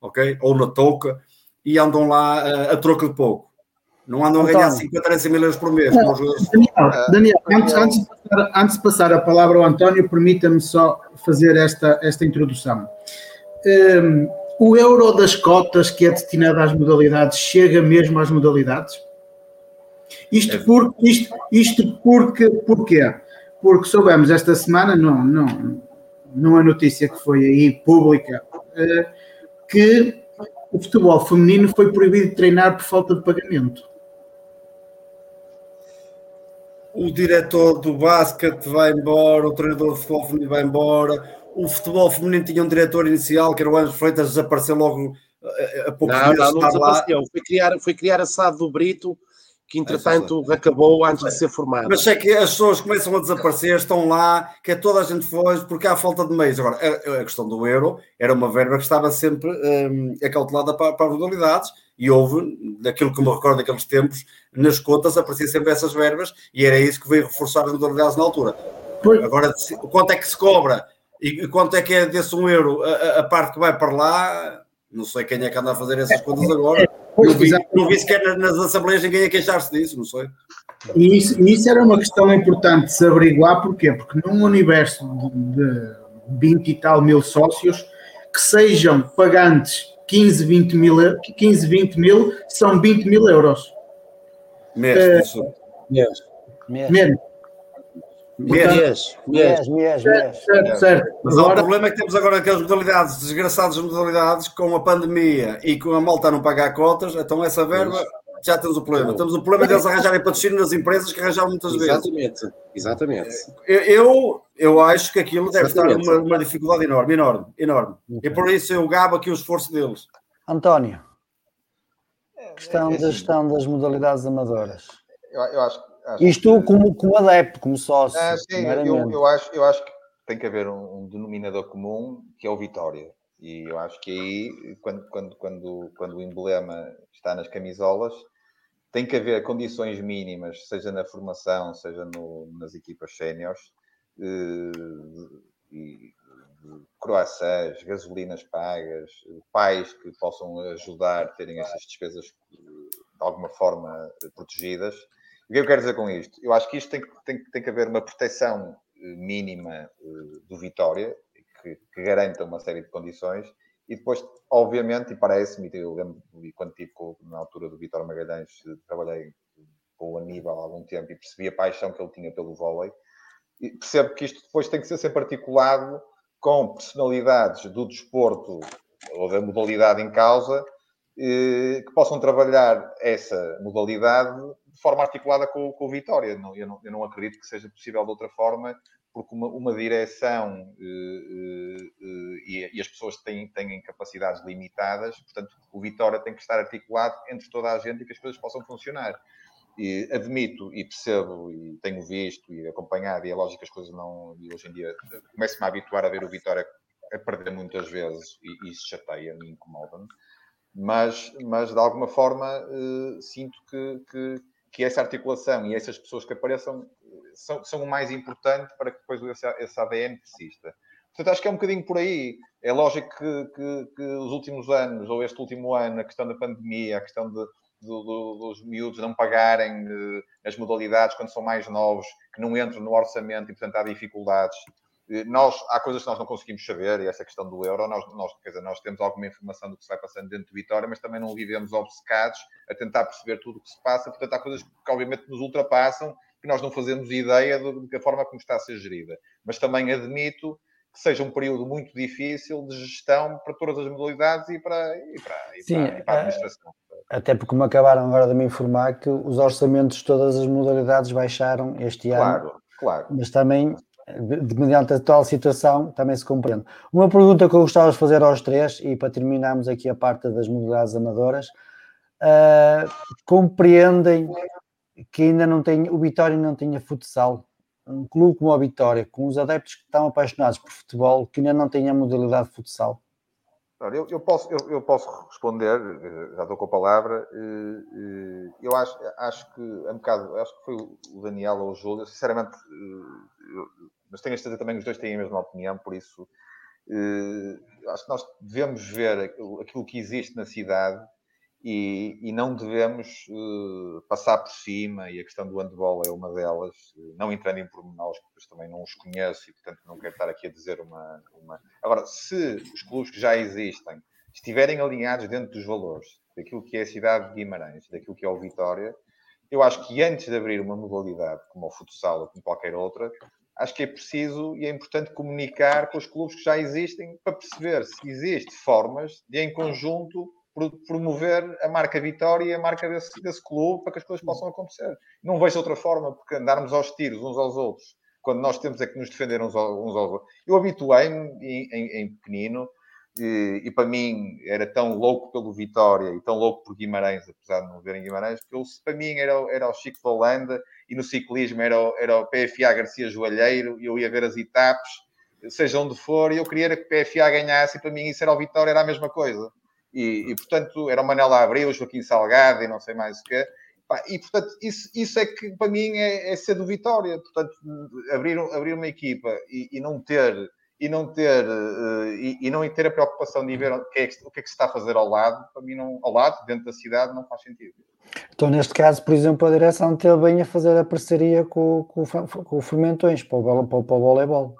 Speaker 3: ok? Ou na touca, e andam lá eh, a troco de pouco. Não andam a ganhar
Speaker 1: António.
Speaker 3: 50, 30 mil euros por mês. como os jogadores
Speaker 2: Daniel, Daniel, antes, antes de passar, antes de passar a palavra ao António, permita-me só fazer esta, esta introdução. Hum, o euro das cotas que é destinado às modalidades chega mesmo às modalidades? Isto, por, isto, isto porque, porquê? Porque soubemos esta semana, não, não, numa notícia que foi aí pública, eh, que o futebol feminino foi proibido de treinar por falta de pagamento.
Speaker 3: o diretor do basquete vai embora, o treinador de futebol feminino vai embora, o futebol feminino tinha um diretor inicial, que era o Anjo Freitas, desapareceu logo eh, a poucos
Speaker 5: Não,
Speaker 3: dias
Speaker 5: não, não
Speaker 3: lá.
Speaker 5: desapareceu. Foi criar, foi criar a SAD do Brito, que entretanto acabou antes de ser formado.
Speaker 3: Mas é que as pessoas começam a desaparecer, estão lá, que é toda a gente foge, porque há falta de meios. Agora, a, a questão do euro era uma verba que estava sempre hum, acautelada para, para as modalidades e houve, daquilo que me recordo daqueles tempos, nas contas apareciam sempre essas verbas e era isso que veio reforçar as modalidades na altura.
Speaker 2: Pois.
Speaker 3: Agora, quanto é que se cobra e quanto é que é desse um euro a- a parte que vai para lá, não sei quem é que anda a fazer essas contas agora.
Speaker 2: Pois,
Speaker 3: Não vi, não vi sequer nas, assembleias ninguém a queixar-se disso, não sei.
Speaker 2: E isso, isso era uma questão importante de se averiguar, porquê? Porque num universo de, de 20 e tal mil sócios, que sejam pagantes 15, 20 mil, eu- 15, 20 mil, são 20 mil euros.
Speaker 3: Mesmo,
Speaker 5: Mês,
Speaker 2: Mesmo.
Speaker 3: Mesmo.
Speaker 5: Mês, mês.
Speaker 1: mês.
Speaker 2: Certo, certo.
Speaker 3: Mas há o
Speaker 2: Agora,
Speaker 3: problema é que temos agora aquelas modalidades, desgraçadas modalidades, com a pandemia e com a malta a não pagar cotas, então essa verba já temos o problema. Temos o problema deles arranjarem patrocínio nas empresas que arranjaram muitas vezes.
Speaker 5: Exatamente, exatamente.
Speaker 3: Eu, eu, acho que aquilo deve estar
Speaker 5: Exatamente.
Speaker 3: uma, uma dificuldade enorme, enorme, enorme. E por isso eu gabo aqui o esforço deles.
Speaker 1: António, questão
Speaker 4: É
Speaker 1: da
Speaker 4: assim,
Speaker 1: gestão das modalidades amadoras.
Speaker 4: Eu, eu acho, acho
Speaker 1: Isto
Speaker 4: que-
Speaker 1: como, como adepto, como sócio.
Speaker 4: Ah, sim, eu, eu acho, eu acho que tem que haver um, um denominador comum que é o Vitória. E eu acho que aí, quando, quando, quando, quando o emblema está nas camisolas, tem que haver condições mínimas, seja na formação, seja no, nas equipas séniores, e croissants, gasolinas pagas, pais que possam ajudar a terem essas despesas de alguma forma protegidas. O que eu quero dizer com isto? Eu acho que isto tem, tem, tem que haver uma proteção mínima do Vitória, que, que garanta uma série de condições, e depois, obviamente, e parece-me, eu lembro, quando estive na altura do Vitor Magalhães, trabalhei com o Aníbal há algum tempo e percebi a paixão que ele tinha pelo vôlei, e percebo que isto depois tem que ser sempre articulado com personalidades do desporto ou da modalidade em causa eh, que possam trabalhar essa modalidade forma articulada com, com o Vitória. Não, eu, não, eu não acredito que seja possível de outra forma, porque uma, uma direção eh, eh, e, e, as pessoas têm, têm capacidades limitadas, portanto, o Vitória tem que estar articulado entre toda a gente e que as coisas possam funcionar. E admito e percebo e tenho visto e acompanhado, e é lógico que as coisas não. E hoje em dia começo-me a habituar a ver o Vitória a perder muitas vezes e, e isso chateia-me, incomoda-me. Mas, mas de alguma forma uh, sinto que, que, que, essa articulação e essas pessoas que apareçam são, são o mais importante para que depois esse, esse ADN persista. Portanto, acho que é um bocadinho por aí. É lógico que, que, que, os últimos anos, ou este último ano, a questão da pandemia, a questão de, do, do, dos miúdos não pagarem uh, as modalidades quando são mais novos, que não entram no orçamento e, portanto, há dificuldades. Nós, há coisas que nós não conseguimos saber, e essa questão do euro, nós, nós, quer dizer, nós temos alguma informação do que se vai passando dentro de Vitória, mas também não vivemos obcecados a tentar perceber tudo o que se passa. Portanto, há coisas que, obviamente, nos ultrapassam, que nós não fazemos ideia da forma como está a ser gerida. Mas também admito que seja um período muito difícil de gestão para todas as modalidades e para, e para, e
Speaker 1: Sim,
Speaker 4: para, e para a
Speaker 1: é,
Speaker 4: administração.
Speaker 1: Até porque me acabaram agora de me informar que os orçamentos de todas as modalidades baixaram este
Speaker 4: claro,
Speaker 1: ano.
Speaker 4: Claro,
Speaker 1: Mas também, de, mediante a atual situação, também se compreende. Uma pergunta que eu gostava de fazer aos três, e para terminarmos aqui a parte das modalidades amadoras, uh, compreendem que ainda não tem, o Vitória não tinha futsal um clube como a Vitória, com os adeptos que estão apaixonados por futebol, que ainda não tem a modalidade de futsal?
Speaker 4: Eu, eu, posso, eu, eu, posso responder, eh, já estou com a palavra. Eh, eh, eu acho, acho que é um bocado, acho que foi o Daniel ou o Júlio, sinceramente, mas tenho a certeza também que os dois têm a mesma opinião, por isso acho que nós devemos ver aquilo que existe na cidade e, e não devemos uh, passar por cima, e a questão do handball é uma delas, uh, não entrando em pormenores, porque também não os conheço e, portanto, não quero estar aqui a dizer uma, uma... Agora, se os clubes que já existem estiverem alinhados dentro dos valores daquilo que é a cidade de Guimarães, daquilo que é o Vitória, eu acho que antes de abrir uma modalidade como o futsal ou como qualquer outra, acho que é preciso e é importante comunicar com os clubes que já existem para perceber se existem formas de, em conjunto, promover a marca Vitória e a marca desse, desse clube para que as coisas possam acontecer. Não vejo outra forma, porque andarmos aos tiros uns aos outros, quando nós temos é que nos defender uns aos, outros. Eu habituei-me em, em, em, pequenino e, e, para mim era tão louco pelo Vitória e tão louco por Guimarães, apesar de não ver em Guimarães, eu, para mim era, era o Chico de Holanda e no ciclismo era, era o PFA Garcia Joalheiro e eu ia ver as etapas, seja onde for, e eu queria que o PFA ganhasse e para mim isso era o Vitória, era a mesma coisa. E, e, portanto era o Manela Abreu, Joaquim Salgado e não sei mais o que e portanto isso, isso é que para mim é, é ser do Vitória. Portanto abrir, abrir uma equipa e, e não ter e não ter uh, e, e, não ter a preocupação de ver o que, é que, o que é que se está a fazer ao lado para mim não ao lado dentro da cidade não faz sentido
Speaker 1: então neste caso por exemplo a direção teve bem a fazer a parceria com, com, com o Fermentões para o, para, para o voleibol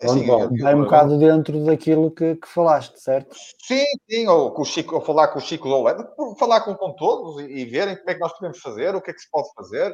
Speaker 1: Assim, vai um bocado dentro daquilo que, que, falaste, certo?
Speaker 4: Sim, sim, ou, com o Chico, ou falar com o Chico Loureiro, falar com, com todos e, e, verem como é que nós podemos fazer, o que é que se pode fazer,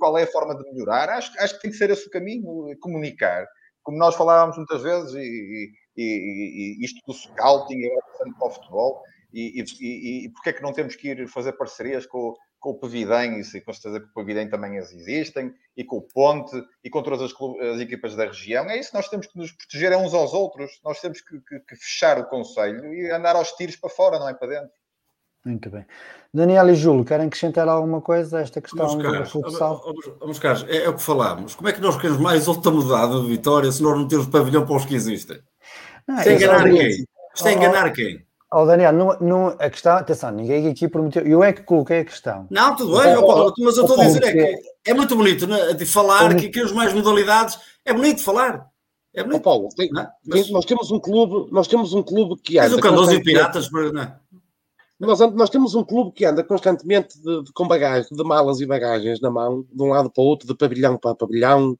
Speaker 4: qual é a forma de melhorar. Acho, acho que tem que ser esse o caminho, comunicar. Como nós falávamos muitas vezes, e, e, e isto do scouting, agora passando para o futebol, e, e, e, porque é que não temos que ir fazer parcerias com, com o Pevidem, e com certeza que o Pevidem também existem, e com o Ponte, e com todas as, as, equipas da região. É isso, nós temos que nos proteger uns aos outros, nós temos que, que, que, fechar o Conselho e andar aos tiros para fora, não é para dentro.
Speaker 1: Muito bem. Daniel e Júlio, querem acrescentar alguma coisa a esta questão
Speaker 3: do futsal? Vamos, Carlos, é, é, o que falámos. Como é que nós queremos mais outra mudada de Vitória se nós não temos pavilhão para os que existem? Não, Isto é enganar quem? Isto é enganar quem?
Speaker 1: Oh, Daniel, não, não, a questão, atenção, ninguém aqui prometeu. Eu é que coloquei a questão.
Speaker 3: Não, tudo bem, oh, Paulo, mas eu estou a dizer é que é muito bonito né, de falar que, que as mais modalidades é bonito falar. É bonito.
Speaker 5: Oh, Paulo, tem,
Speaker 3: Não,
Speaker 5: tem- nós temos um clube, nós temos um clube que
Speaker 3: Mas
Speaker 5: anda
Speaker 3: o Candoso e Piratas, mas, não é?
Speaker 5: Nós, nós temos um clube que anda constantemente de, de- com bagagem, de malas e bagagens na mão, de um lado para o outro, de pavilhão para pavilhão.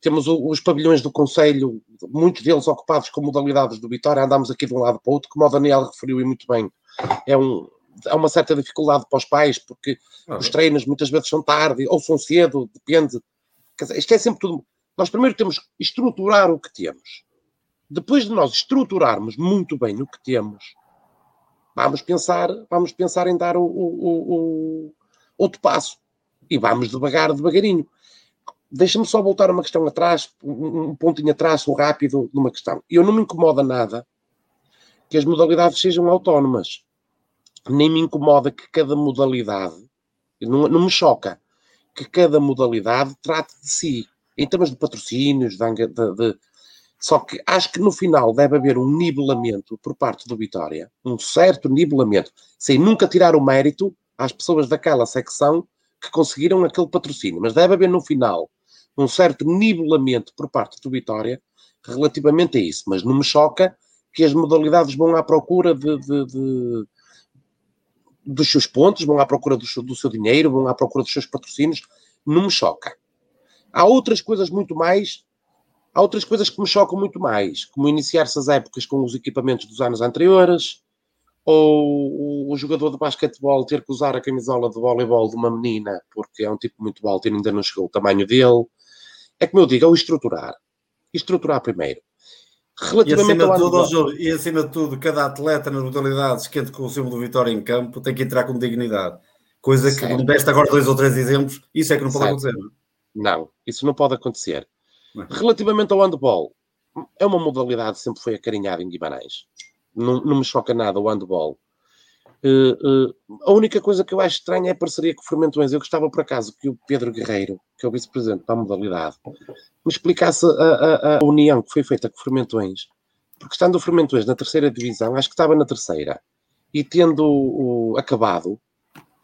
Speaker 5: Temos o- os pavilhões do Conselho, muitos deles ocupados com modalidades do Vitória, andamos aqui de um lado para o outro, como o Daniel referiu e muito bem. É, um, há uma certa dificuldade para os pais, porque os treinos muitas vezes são tarde ou são cedo, depende. Quer dizer, isto é sempre tudo. Nós primeiro temos que estruturar o que temos. Depois de nós estruturarmos muito bem o que temos, vamos pensar, vamos pensar em dar o, o- o- outro passo. E vamos devagar, devagarinho. Deixa-me só voltar uma questão atrás, um, pontinho atrás, um rápido, numa questão. Eu não me incomoda nada que as modalidades sejam autónomas. Nem me incomoda que cada modalidade, não, não me choca, que cada modalidade trate de si, em termos de patrocínios, de, de- de- só que acho que no final deve haver um nivelamento por parte do Vitória, um certo nivelamento, sem nunca tirar o mérito às pessoas daquela secção que conseguiram aquele patrocínio. Mas deve haver no final um certo nivelamento por parte do Vitória relativamente a isso. Mas não me choca que as modalidades vão à procura de, de- de- dos seus pontos, vão à procura do do seu dinheiro, vão à procura dos seus patrocínios. Não me choca. Há outras coisas muito mais Há outras coisas que me chocam muito mais, como iniciar-se as épocas com os equipamentos dos anos anteriores, ou o, jogador de basquetebol ter que usar a camisola de voleibol de uma menina porque é um tipo muito alto e ainda não chegou o tamanho dele. É como eu digo, é o estruturar. Estruturar primeiro.
Speaker 3: E
Speaker 5: Relativamente
Speaker 3: acima,
Speaker 5: ao
Speaker 3: de tudo, Júlio, e acima de tudo, cada atleta nas modalidades que entre com o símbolo do Vitória em campo tem que entrar com dignidade. Coisa que
Speaker 5: Certo.
Speaker 3: me deste agora dois ou três exemplos, isso é que não pode
Speaker 5: Certo.
Speaker 3: acontecer. não é?
Speaker 5: Não, isso não pode acontecer.
Speaker 3: Não.
Speaker 5: Relativamente ao handball, é uma modalidade que sempre foi acarinhada em Guimarães. Não, não me choca nada o handball. Eh, eh, a única coisa que eu acho estranha é a parceria com o Fermentões. Eu gostava, por acaso, que o Pedro Guerreiro, que é o vice-presidente da modalidade, me explicasse a, a- a união que foi feita com o Fermentões. Porque estando o Fermentões na terceira divisão, acho que estava na terceira, e tendo o- acabado,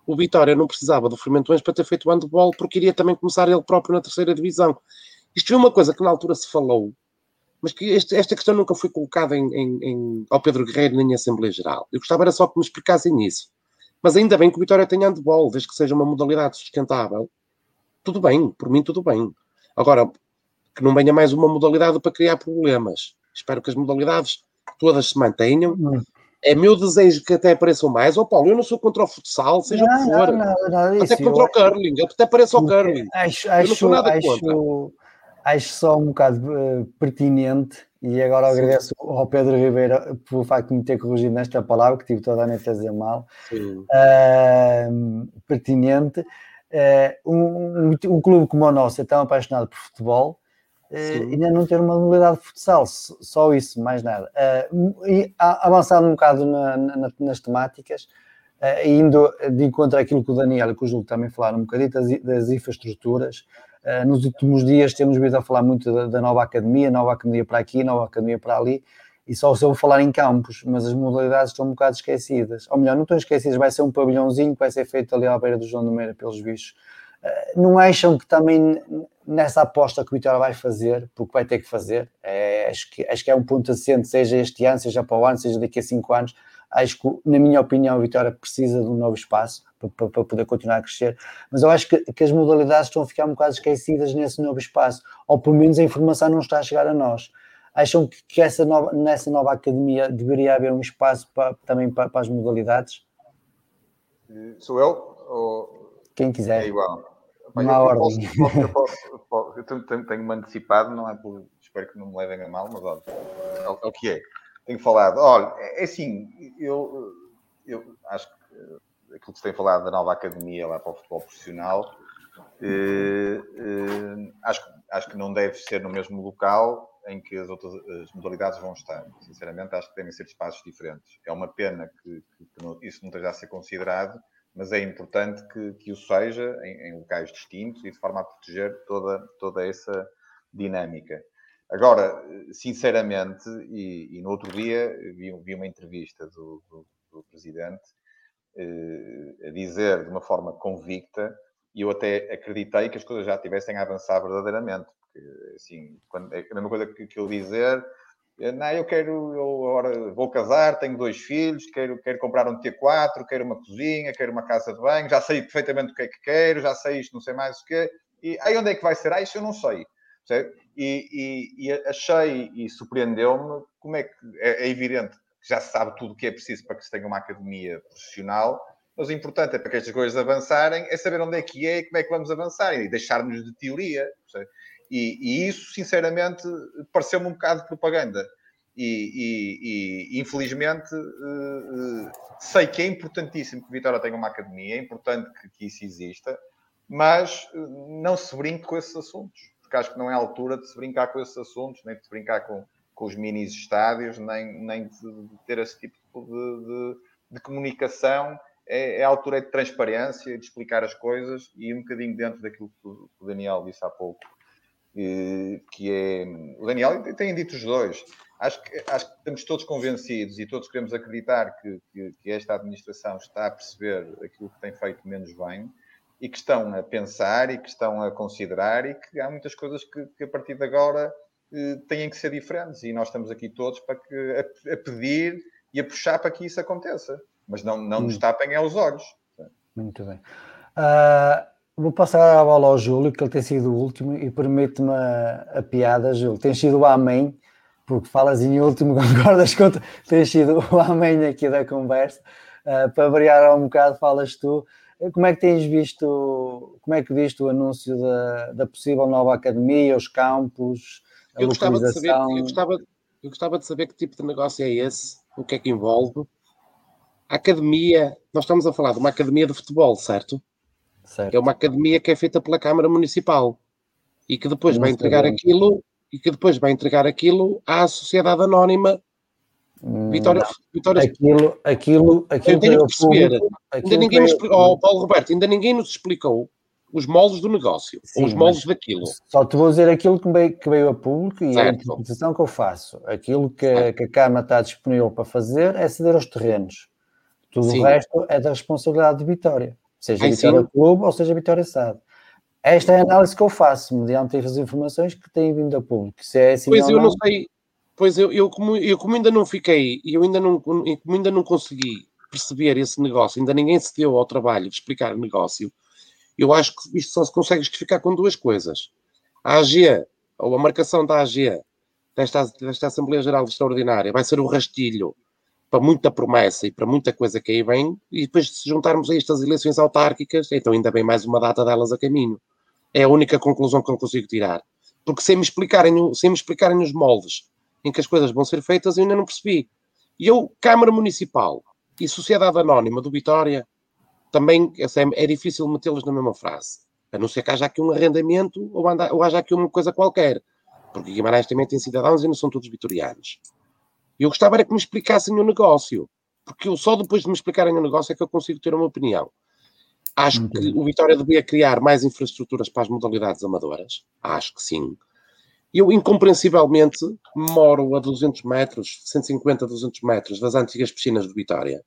Speaker 5: o Vitória não precisava do Fermentões para ter feito o handball, porque iria também começar ele próprio na terceira divisão. Isto foi uma coisa que na altura se falou, mas que este- esta questão nunca foi colocada em, em- em- ao Pedro Guerreiro nem em Assembleia Geral. Eu gostava era só que me explicassem isso. Mas ainda bem que o Vitória tenha handball, desde que seja uma modalidade sustentável. Tudo bem, por mim tudo bem. Agora, que não venha mais uma modalidade para criar problemas. Espero que as modalidades todas se mantenham. É meu desejo que até apareçam mais. Ó Paulo, eu não sou contra o futsal, seja o
Speaker 1: Não,
Speaker 5: que
Speaker 1: não,
Speaker 5: for.
Speaker 1: nada, nada
Speaker 5: Até contra
Speaker 1: Eu
Speaker 5: o curling, até pareça o curling.
Speaker 1: Acho,
Speaker 5: Eu não sou nada
Speaker 1: acho, acho só um bocado eh, pertinente e agora agradeço ao Pedro Ribeiro pelo facto de me ter corrigido nesta palavra, que tive toda a noite a dizer mal. Ahm, pertinente. Eh, um, um, clube como o nosso é tão apaixonado por futebol, eh, ainda não ter uma modalidade de futsal, só isso, mais nada. Eh, e avançando um bocado na- na- nas temáticas, eh, indo de encontro àquilo que o Daniel e que o Júlio também falaram um bocadinho das, das infraestruturas. Eh, nos últimos dias temos vindo a falar muito da, da nova academia, nova academia para aqui, nova academia para ali, e só se ouve falar em campos, mas as modalidades estão um bocado esquecidas. Ou melhor, não estão esquecidas, vai ser um pavilhãozinho que vai ser feito ali à beira do João do Meira, pelos bichos. Eh, Não acham que também nessa aposta que o Vitória vai fazer, porque vai ter que fazer, é, acho, que, acho que é um ponto assente, seja este ano, seja para o ano, seja daqui a cinco anos, acho que, na minha opinião, a Vitória precisa de um novo espaço para, para- poder continuar a crescer, mas eu acho que, que as modalidades estão a ficar um bocado esquecidas nesse novo espaço, ou pelo menos a informação não está a chegar a nós. Acham que, que essa nova, nessa nova academia deveria haver um espaço para- também para, para as modalidades?
Speaker 4: Eh, Sou eu? Ou
Speaker 1: Quem
Speaker 4: é
Speaker 1: quiser.
Speaker 4: igual?
Speaker 1: Não
Speaker 4: eu,
Speaker 1: há
Speaker 4: eu
Speaker 1: ordem.
Speaker 4: posso, posso- eu posso- tenho-me antecipado, não é por, espero que não me levem a mal, mas olha, é, é o que é. Tenho falado, olha, é assim, eu, eu acho que eh, aquilo que se tem falado da nova academia lá para o futebol profissional, eh, eh, acho, acho que não deve ser no mesmo local em que as outras as modalidades vão estar. Sinceramente, acho que devem ser espaços diferentes. É uma pena que, que- que não- isso não esteja a ser considerado, mas é importante que, que o seja em, em locais distintos e de forma a proteger toda, toda essa dinâmica. Agora, sinceramente, e, e no outro dia vi, vi uma entrevista do, do, do presidente eh, a dizer de uma forma convicta, e eu até acreditei que as coisas já tivessem a avançar verdadeiramente, porque assim, quando, é a mesma coisa que, que eu dizer, eh, não, eu quero, eu agora vou casar, tenho dois filhos, quero, quero comprar um T4, quero uma cozinha, quero uma casa de banho, já sei perfeitamente o que é que quero, já sei isto, não sei mais o que e aí onde é que vai ser? Ah, isso eu não sei. E, e, e, achei e surpreendeu-me como é que é, é, evidente que já se sabe tudo o que é preciso para que se tenha uma academia profissional, mas o importante é para que estas coisas avançarem é saber onde é que é e como é que vamos avançar e deixar-nos de teoria. E, e, isso, sinceramente, pareceu-me um bocado de propaganda. E, e infelizmente, uh, uh, sei que é importantíssimo que Vitória tenha uma academia, é importante que, que isso exista, mas uh, não se brinque com esses assuntos porque acho que não é a altura de se brincar com esses assuntos, nem de se brincar com, com os mini estádios, nem, nem de, ter esse tipo de, de, de comunicação. É, é, a altura de transparência, de explicar as coisas e um bocadinho dentro daquilo que o Daniel disse há pouco, que é. O Daniel tem dito os dois. Acho que, acho que estamos todos convencidos e todos queremos acreditar que, que, que esta administração está a perceber aquilo que tem feito menos bem e que estão a pensar e que estão a considerar e que há muitas coisas que, que a partir de agora eh, têm que ser diferentes e nós estamos aqui todos para que, a, a, pedir e a puxar para que isso aconteça, mas não, não nos hum. tapem aos olhos.
Speaker 1: Muito bem. Uh, vou passar a bola ao Júlio, que ele tem sido o último e permite-me a, a, piada, Júlio. Tem sido o amém, porque falas em último, concordas com tens sido o amém aqui da conversa. Uh, para variar um bocado, falas tu. Como é que tens visto, como é que viste o anúncio da, da possível nova academia, os campos, a
Speaker 5: eu gostava, de saber, eu, gostava, eu gostava de saber que tipo de negócio é esse, o que é que envolve. A academia, nós estamos a falar de uma academia de futebol, certo? certo. É uma academia que é feita pela Câmara Municipal e que depois Não vai entregar bem. aquilo e que depois vai entregar aquilo à Sociedade Anónima
Speaker 1: Vitória, Vitória... Aquilo, aquilo, aquilo
Speaker 5: eu tenho que perceber. Público, ainda ninguém explicou, oh, Paulo Roberto, ainda ninguém nos explicou os moldes do negócio, Sim, os moldes daquilo.
Speaker 1: Só te vou dizer aquilo que veio, que veio a público e certo. a interpretação que eu faço. Aquilo que, que, a Câmara está disponível para fazer é ceder aos terrenos. Tudo sim. o resto é da responsabilidade de Vitória, seja Ai, Vitória sim. Clube ou seja Vitória SAD. Esta é a análise que eu faço, mediante as informações que têm vindo a público. Se é assim
Speaker 5: pois eu não, não sei, Pois eu, eu, como, eu como ainda não fiquei, e eu ainda não, como ainda não consegui perceber esse negócio, ainda ninguém se deu ao trabalho de explicar o negócio, eu acho que isto só se consegue justificar com duas coisas. A AG, ou a marcação da AG, desta, desta Assembleia Geral Extraordinária, vai ser o rastilho para muita promessa e para muita coisa que aí vem, e depois se juntarmos a estas eleições autárquicas, então ainda bem mais uma data delas a caminho. É a única conclusão que eu consigo tirar. Porque sem me explicarem, sem me explicarem os moldes em que as coisas vão ser feitas, eu ainda não percebi. E eu, Câmara Municipal e Sociedade Anónima do Vitória, também é, é difícil metê-los na mesma frase. A não ser que haja aqui um arrendamento ou, anda, ou haja aqui uma coisa qualquer. Porque Guimarães também tem cidadãos e não são todos vitorianos. Eu gostava era que me explicassem o negócio. Porque eu, só depois de me explicarem o negócio é que eu consigo ter uma opinião. Acho que o Vitória devia criar mais infraestruturas para as modalidades amadoras. Acho que sim eu, incompreensivelmente, moro a 200 metros, 150 a 200 metros das antigas piscinas de Vitória.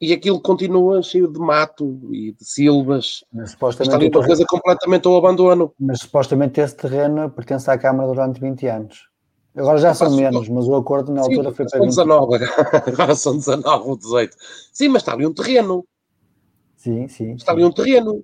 Speaker 5: E aquilo continua cheio de mato e de silvas. Mas, supostamente Está ali uma coisa completamente ao abandono.
Speaker 1: Mas supostamente esse terreno pertence à Câmara durante 20 anos. Agora já são menos, mas o acordo na altura Sim, foi para
Speaker 5: 20 19, agora são 19 ou 18. Sim, mas está ali um terreno.
Speaker 1: Sim, sim.
Speaker 5: Está
Speaker 1: sim.
Speaker 5: ali um terreno.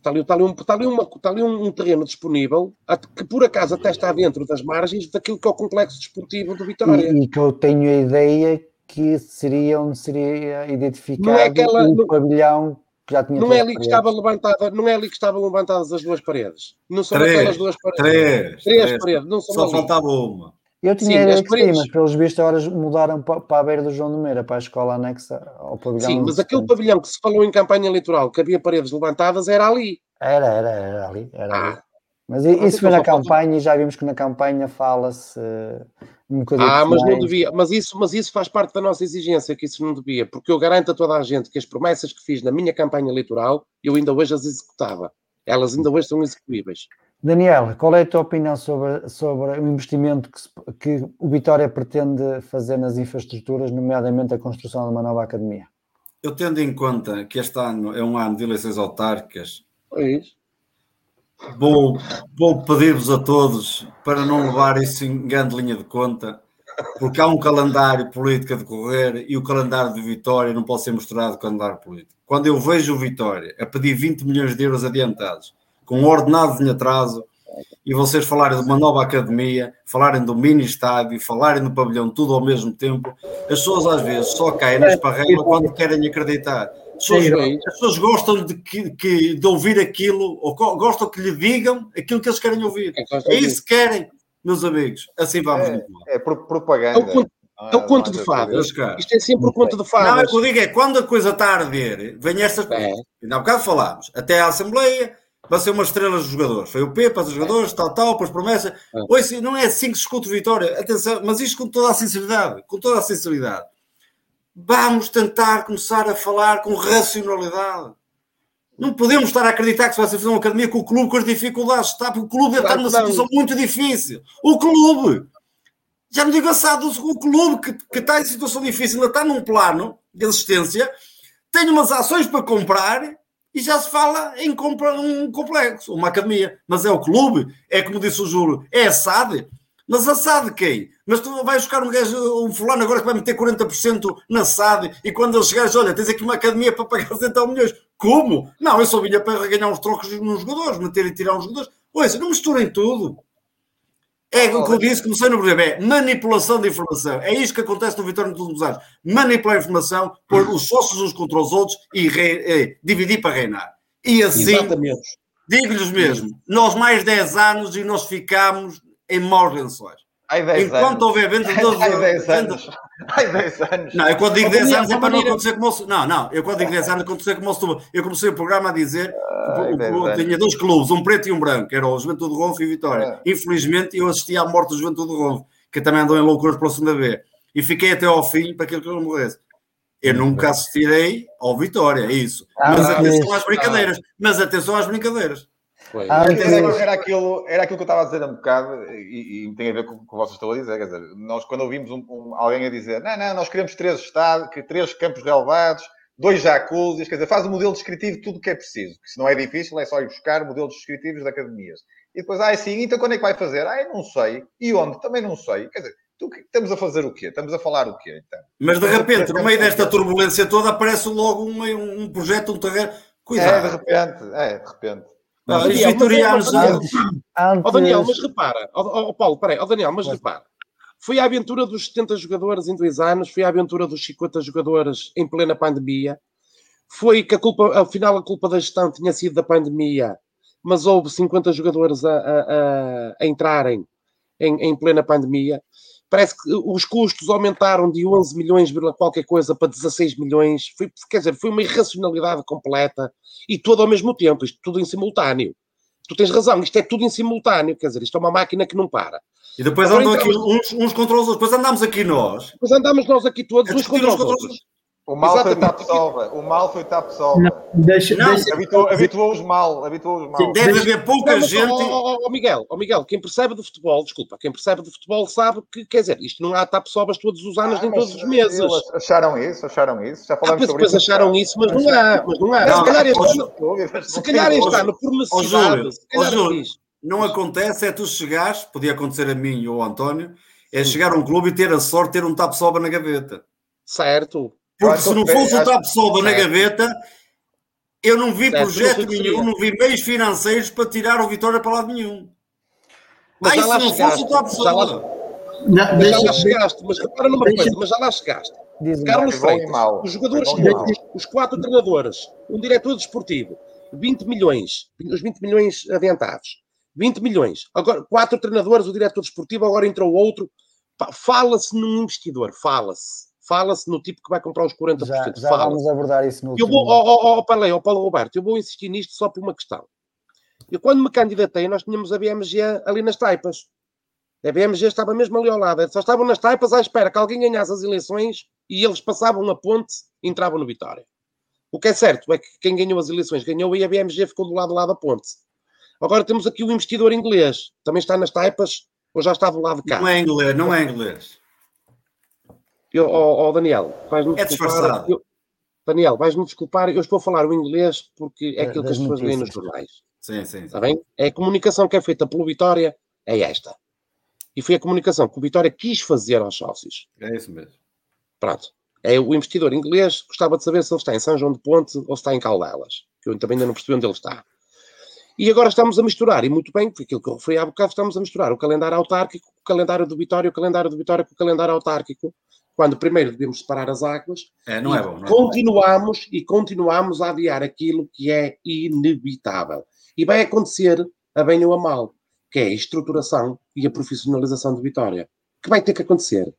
Speaker 5: Está ali, está ali, um, está ali, uma, está ali um, um, terreno disponível que por acaso até está dentro das margens daquilo que é o complexo desportivo do Vitória.
Speaker 1: E, e que eu tenho a ideia que seria onde seria identificado não é aquela, o pavilhão que já tinha
Speaker 5: não é ali que estava levantada, não é ali que estavam levantadas as duas paredes. Não são três, aquelas duas paredes.
Speaker 3: Três,
Speaker 5: três, três paredes, não são
Speaker 3: Só ali. faltava uma.
Speaker 1: Eu tinha sim, a ideia que sim, mas pelos vistos agora mudaram para, para a beira do João de Meira, para a escola anexa ao pavilhão.
Speaker 5: Sim, mas aquele pavilhão que se falou em campanha eleitoral, que havia paredes levantadas, era ali.
Speaker 1: Era, era, era ali. Era ah. ali. Mas isso foi na campanha e já vimos que na campanha fala-se
Speaker 5: um bocadinho. Ah, mas não devia. Mas isso, mas isso faz parte da nossa exigência, que isso não devia, porque eu garanto a toda a gente que as promessas que fiz na minha campanha eleitoral, eu ainda hoje as executava. Elas ainda hoje são execuíveis.
Speaker 1: Daniel, qual é a tua opinião sobre, sobre o investimento que, se- que o Vitória pretende fazer nas infraestruturas, nomeadamente a construção de uma nova academia?
Speaker 3: Eu tendo em conta que este ano é um ano de eleições autárquicas,
Speaker 5: É isso.
Speaker 3: vou, vou pedir-vos a todos para não levar isso em grande linha de conta, porque há um calendário político a decorrer e o calendário de Vitória não pode ser misturado com o calendário político. Quando eu vejo o Vitória a pedir 20 milhões de euros adiantados, com ordenados em atraso, e vocês falarem de uma nova academia, falarem do mini estádio, falarem do pavilhão, tudo ao mesmo tempo, as pessoas às vezes só caem na esparrela quando querem acreditar. As pessoas, as pessoas gostam de, que, que- de ouvir aquilo, ou gostam que lhe digam aquilo que eles querem ouvir. É isso que querem, meus amigos. Assim vamos
Speaker 4: É,
Speaker 3: muito mal.
Speaker 4: é pro- propaganda.
Speaker 5: É o conto,
Speaker 4: Não
Speaker 5: é o de fadas. Isto é sempre o conto de
Speaker 3: Não, é
Speaker 5: fadas.
Speaker 3: que eu digo é quando a coisa está a arder, vem estas coisas.
Speaker 5: É.
Speaker 3: Ainda há bocado falámos, até a Assembleia vai ser uma estrela dos jogadores. Foi o Pepa, os jogadores, tal, tal, depois promessa.
Speaker 5: É.
Speaker 3: Sim, não é assim que se escuta Vitória. Atenção, mas isto com toda a sinceridade, com toda a sinceridade. Vamos tentar começar a falar com racionalidade. Não podemos estar a acreditar que se vai fazer uma academia com o clube com as dificuldades está, porque o clube está numa situação muito difícil. O clube, já me digo assado, o clube que, que está em situação difícil, ainda está num plano de existência, tem umas ações para comprar e já se fala em comprar um complexo, uma academia. Mas é o clube, é como disse o Júlio, é a SAD. Mas a SAD quem? Mas tu vais buscar um gajo, um fulano agora que vai meter 40% na SAD e quando ele chegares, olha, tens aqui uma academia para pagar 70 milhões. Como? Não, eu só vinha para ganhar uns trocos nos jogadores, meter e tirar uns jogadores. Pois, não misturem tudo. É o que eu disse, comecei no programa, é manipulação de informação. É isto que acontece no Vitória nos últimos anos. Manipular a informação, pôr os sócios uns contra os outros e re- eh, dividir para reinar. E assim, digo-lhes mesmo, nós mais 10 anos e nós ficamos em maus lençóis.
Speaker 4: Ai, 10
Speaker 3: Enquanto
Speaker 4: anos.
Speaker 3: houver vendas de
Speaker 4: Ai, 10
Speaker 3: vendas-
Speaker 4: anos. Ai, 10 anos.
Speaker 3: Não, eu quando digo
Speaker 5: Oh,
Speaker 3: 10
Speaker 5: Daniel,
Speaker 3: anos é para não acontecer como o... Não, não, eu quando digo 10 anos acontecer como o Setúbal. Eu comecei o programa a dizer que
Speaker 4: Ai,
Speaker 3: o-
Speaker 4: 10
Speaker 3: o-
Speaker 4: anos.
Speaker 3: tinha dois clubes, um preto e um branco, que era o Juventude de Ronfo e Vitória.
Speaker 4: Ah.
Speaker 3: Infelizmente eu assisti à morte do Juventude de Ronfo, que também andou em loucuras pela segunda B. E fiquei até ao fim para que ele não morresse. Eu nunca assistirei ao Vitória, é isso.
Speaker 1: Ah,
Speaker 3: Mas
Speaker 1: mas-
Speaker 3: atenção às brincadeiras. Mas atenção às brincadeiras.
Speaker 5: Foi.
Speaker 1: Ah,
Speaker 4: Era, aquilo, era aquilo que eu estava a dizer há um bocado e, e tem a ver com o que vocês estão a dizer. Quer dizer, nós quando ouvimos um- um- alguém a dizer não, não, nós queremos três estados, que três campos relevados, dois jacuzzis, quer dizer, faz o modelo descritivo de tudo o que é preciso. Que se não é difícil, é só ir buscar modelos descritivos de academias. E depois, ah, sim, então quando é que vai fazer? Ah, eu não sei. E onde? Também não sei. Quer dizer, tu, que- estamos a fazer o quê? Estamos a falar o quê, então?
Speaker 3: Mas de repente, no meio desta turbulência toda, aparece logo um, um projeto, um terreno.
Speaker 4: É, de
Speaker 3: Cuidado.
Speaker 4: repente, é, de repente.
Speaker 3: Ah, os vitorianos.
Speaker 5: Ó Daniel, mas repara, ó ó, Paulo, peraí, ó Daniel, mas repara. Foi a aventura dos 70 jogadores em dois anos, foi a aventura dos 50 jogadores em plena pandemia. Foi que a culpa, afinal, a culpa da gestão tinha sido da pandemia, mas houve 50 jogadores a, a- a- a entrarem em, em plena pandemia. Parece que os custos aumentaram de 11 milhões, qualquer coisa, para 16 milhões. Foi, quer dizer, foi uma irracionalidade completa e tudo ao mesmo tempo, isto tudo em simultâneo. Tu tens razão, isto é tudo em simultâneo, quer dizer, isto é uma máquina que não para.
Speaker 3: E depois
Speaker 5: Agora,
Speaker 3: andam
Speaker 5: então-
Speaker 3: aqui uns, uns contra os outros. Depois andamos aqui nós.
Speaker 5: Mas andamos nós aqui todos
Speaker 3: A
Speaker 5: uns contra os outros.
Speaker 4: O mal foi
Speaker 5: Exatamente.
Speaker 4: tap-solva. O mal foi tap-solva.
Speaker 2: Não, deixa,
Speaker 3: Não,
Speaker 2: deixa-
Speaker 4: Habituou- Habituou-os mal. Habituou-os mal.
Speaker 3: Deve
Speaker 2: Deixa-
Speaker 3: haver pouca
Speaker 5: Não,
Speaker 3: gente.
Speaker 5: ó, ó, ó, ó, Miguel, ó, Miguel, quem percebe de futebol, desculpa, quem percebe de futebol sabe que, quer dizer, isto não há tap-sobas todos os anos,
Speaker 4: Ah,
Speaker 5: nem todos os meses.
Speaker 4: Acharam isso, acharam isso. Já
Speaker 5: Ah,
Speaker 4: falamos
Speaker 5: pois
Speaker 4: sobre
Speaker 5: depois
Speaker 4: isso.
Speaker 5: acharam isso, mas não há, mas não há.
Speaker 3: Não,
Speaker 5: se calhar este ano, se calhar este ano, por necessidade, se calhar
Speaker 3: Júlio.
Speaker 5: fiz.
Speaker 3: Não acontece, é tu chegares, podia acontecer a mim ou ao António, é chegar a um clube e ter a sorte de ter um tap-soba na gaveta.
Speaker 5: Certo.
Speaker 3: Porque se não fosse o tap-soba na
Speaker 5: Certo.
Speaker 3: gaveta, eu não vi
Speaker 5: Certo,
Speaker 3: projeto nenhum, não vi meios financeiros para tirar o Vitória para lado nenhum.
Speaker 5: Mas já lá
Speaker 3: se não fosse
Speaker 5: chegaste.
Speaker 3: o
Speaker 5: Já lá,
Speaker 3: tap-soba?
Speaker 2: Não,
Speaker 5: mas já lá chegaste. Mas repara numa
Speaker 2: deixa-
Speaker 5: coisa, mas já lá chegaste. Carlos Freitas, os jogadores os quatro treinadores, um diretor desportivo, 20 milhões, os 20 milhões adiantados, 20 milhões. Agora, quatro treinadores, o diretor desportivo, agora entrou outro. Fala-se num investidor, fala-se. Fala-se no tipo que vai comprar os 40%.
Speaker 1: já, já vamos abordar isso no
Speaker 5: eu vou, ó, ó, ó, Palei, ó, Paulo Roberto, eu vou insistir nisto só por uma questão. Eu, quando me candidatei, nós tínhamos a BMG ali nas taipas. A BMG estava mesmo ali ao lado. Só estavam nas taipas à espera que alguém ganhasse as eleições e eles passavam a ponte e entravam no Vitória. O que é certo é que quem ganhou as eleições ganhou e a BMG ficou do lado lá da ponte. Agora temos aqui o investidor inglês, também está nas taipas, ou já está do lado de cá.
Speaker 3: Não é inglês, não é inglês.
Speaker 5: Eu, oh, oh, Daniel, vais-me
Speaker 3: É
Speaker 5: desculpar.
Speaker 3: disfarçado.
Speaker 5: eu- Daniel, vais-me desculpar, eu estou a falar o inglês porque é
Speaker 1: Da-
Speaker 5: aquilo que as pessoas leem nos jornais.
Speaker 3: Sim, sim. sim.
Speaker 5: Está bem? É a comunicação que é feita pelo Vitória, é esta. E foi a comunicação que o Vitória quis fazer aos sócios.
Speaker 3: É isso mesmo.
Speaker 5: Pronto. É o investidor inglês, gostava de saber se ele está em São João de Ponte ou se está em Caldelas, que eu também ainda não percebi onde ele está. E agora estamos a misturar, e muito bem, foi aquilo que eu referi há bocado, estamos a misturar o calendário autárquico com o calendário do Vitória, o calendário do Vitória com o calendário autárquico, quando primeiro devemos separar as águas,
Speaker 3: É, não é bom. Não é bom.
Speaker 5: continuamos e continuamos a adiar aquilo que é inevitável. E vai acontecer a bem ou a mal, que é a estruturação e a profissionalização de Vitória. Que vai ter que acontecer.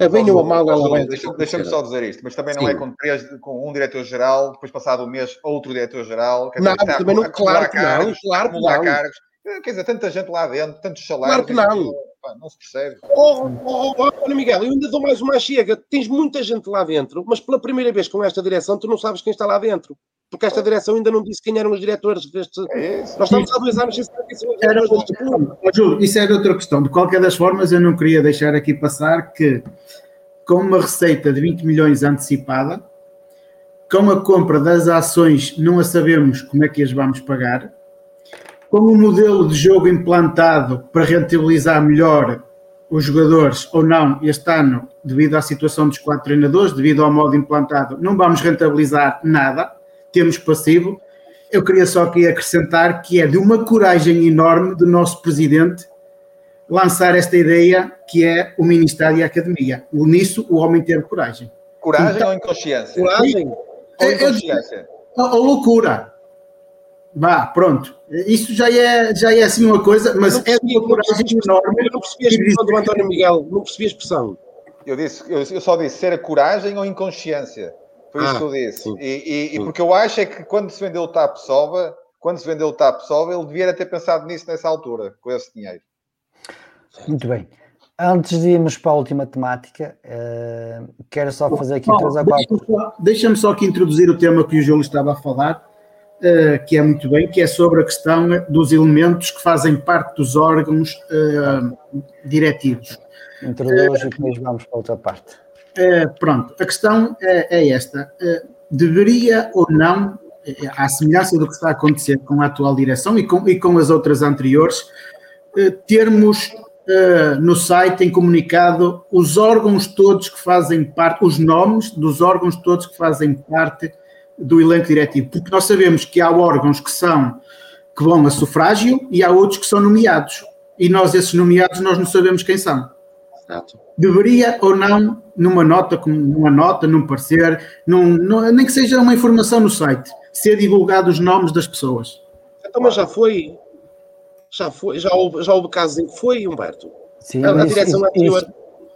Speaker 5: A bem ou a mal, ela vai
Speaker 4: Deixa- Deixa-me só dizer isto, mas também não
Speaker 5: Sim.
Speaker 4: é com, três, com um diretor-geral, depois passado um mês, outro diretor-geral.
Speaker 5: Não, também não, claro que não,
Speaker 4: cargos,
Speaker 5: claro que não.
Speaker 4: cargos. Quer dizer, tanta gente lá dentro, tantos salários.
Speaker 5: Claro que não.
Speaker 4: Pá, não se percebe.
Speaker 5: Oh, oh, oh, oh, Miguel, eu ainda dou mais uma chega. Tens muita gente lá dentro, mas pela primeira vez com esta direção, tu não sabes quem está lá dentro. Porque esta direção ainda não disse quem eram os diretores deste.
Speaker 4: É isso.
Speaker 5: Nós estamos há dois anos sem saber quem são os diretores
Speaker 2: outra
Speaker 5: deste clube.
Speaker 2: isso era outra questão. De qualquer das formas, eu não queria deixar aqui passar que, com uma receita de 20 milhões antecipada, com a compra das ações, não a sabemos como é que as vamos pagar, com o modelo de jogo implantado para rentabilizar melhor os jogadores ou não este ano, devido à situação dos quatro treinadores, devido ao modo implantado, não vamos rentabilizar nada, temos passivo. Eu queria só aqui acrescentar que é de uma coragem enorme do nosso presidente lançar esta ideia que é o Ministério e a Academia. Nisso o homem teve coragem.
Speaker 4: Coragem
Speaker 2: Então-
Speaker 4: ou inconsciência?
Speaker 5: Coragem.
Speaker 4: Ou
Speaker 2: Eu- eu-
Speaker 4: inconsciência?
Speaker 2: A loucura. Vá, pronto. Isso já é, já é assim uma coisa, mas é de uma coragem enorme.
Speaker 5: Eu não percebi a expressão do António Miguel, não percebi a expressão.
Speaker 4: Eu, disse, eu, só disse ser a coragem ou inconsciência. Foi isso
Speaker 5: Ah,
Speaker 4: que eu disse.
Speaker 5: sim.
Speaker 4: E, e- e
Speaker 5: Sim.
Speaker 4: porque eu acho é que quando se vendeu o TAP Sova, quando se vendeu o TAP Sova, ele devia ter pensado nisso nessa altura, com esse dinheiro.
Speaker 1: Muito bem. Antes de irmos para a última temática, eh, quero só fazer aqui
Speaker 2: Oh,
Speaker 1: três a quatro.
Speaker 2: deixa-me só- Deixa-me só aqui introduzir o tema que o Júlio estava a falar, eh, que é muito bem, que é sobre a questão dos elementos que fazem parte dos órgãos eh, diretivos.
Speaker 1: Introduz e depois vamos para outra parte.
Speaker 2: Eh, pronto, a questão é, é esta. Deveria ou não, à semelhança do que está a acontecer com a atual direção e com, e com as outras anteriores, termos eh, no site em comunicado os órgãos todos que fazem parte, os nomes dos órgãos todos que fazem parte do elenco diretivo, porque nós sabemos que há órgãos que são que vão a sufrágio e há outros que são nomeados. E nós, esses nomeados, nós não sabemos quem são
Speaker 5: Exato.
Speaker 2: deveria ou não, numa nota, numa nota, num parecer, num, num- nem que seja uma informação no site, ser divulgados os nomes das pessoas.
Speaker 5: Então, mas já foi. Já foi, já houve, já houve casos em que foi, Humberto.
Speaker 1: Sim,
Speaker 5: A- a direção
Speaker 1: isso,
Speaker 5: anterior.
Speaker 1: isso,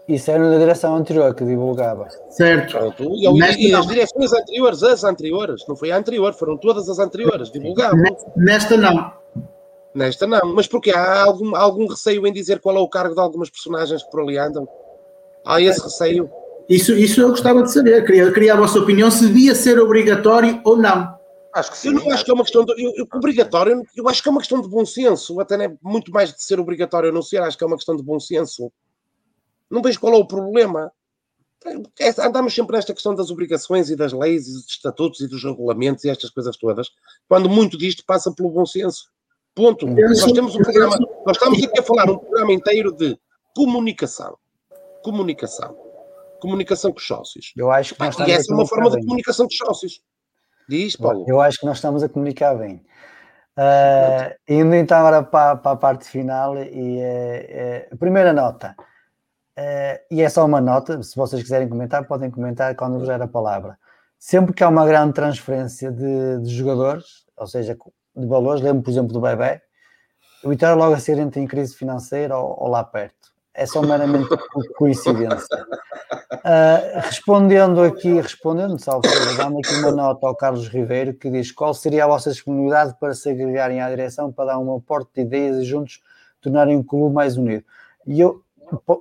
Speaker 1: isso era na direção anterior que divulgava.
Speaker 2: Certo?
Speaker 5: Pronto. E, e-
Speaker 2: Nesta
Speaker 5: e as direções anteriores, as anteriores, não foi a anterior, foram todas as anteriores, divulgavam.
Speaker 2: Nesta- Nesta não.
Speaker 5: Nesta não. Mas porque há algum, algum receio em dizer qual é o cargo de algumas personagens que por ali andam? Há esse receio.
Speaker 2: Isso, isso eu gostava de saber. Queria, queria a vossa opinião se devia ser obrigatório ou não.
Speaker 4: Acho que sim.
Speaker 5: Eu não acho que é uma questão de, eu, eu- obrigatório, eu acho que é uma questão de bom senso, até não é muito mais de ser obrigatório ou não ser, acho que é uma questão de bom senso. Não vejo qual é o problema. É, andamos sempre nesta questão das obrigações e das leis e dos estatutos e dos regulamentos e estas coisas todas, quando muito disto passa pelo bom senso. Ponto. Nós temos um programa, nós estamos aqui a falar um programa inteiro de comunicação. Comunicação. Comunicação com os sócios.
Speaker 1: Eu acho que
Speaker 5: E essa é uma forma de
Speaker 1: bem.
Speaker 5: comunicação com os sócios. Diz, Paulo.
Speaker 1: Eu acho que nós estamos a comunicar bem. Uh, indo então agora para, para a parte final, e eh, a primeira nota, eh, e é só uma nota, se vocês quiserem comentar, podem comentar quando vos der a palavra. Sempre que há uma grande transferência de, de jogadores, ou seja, de valores, lembro por exemplo do Bebé, o Vitória logo a seguir entra em crise financeira ou, ou lá perto. É só meramente coincidência. Uh, respondendo aqui, respondendo, salvo seja, dando aqui uma nota ao Carlos Ribeiro que diz qual seria a vossa disponibilidade para se agregarem à direção para dar um aporte de ideias e juntos tornarem o clube mais unido. E eu,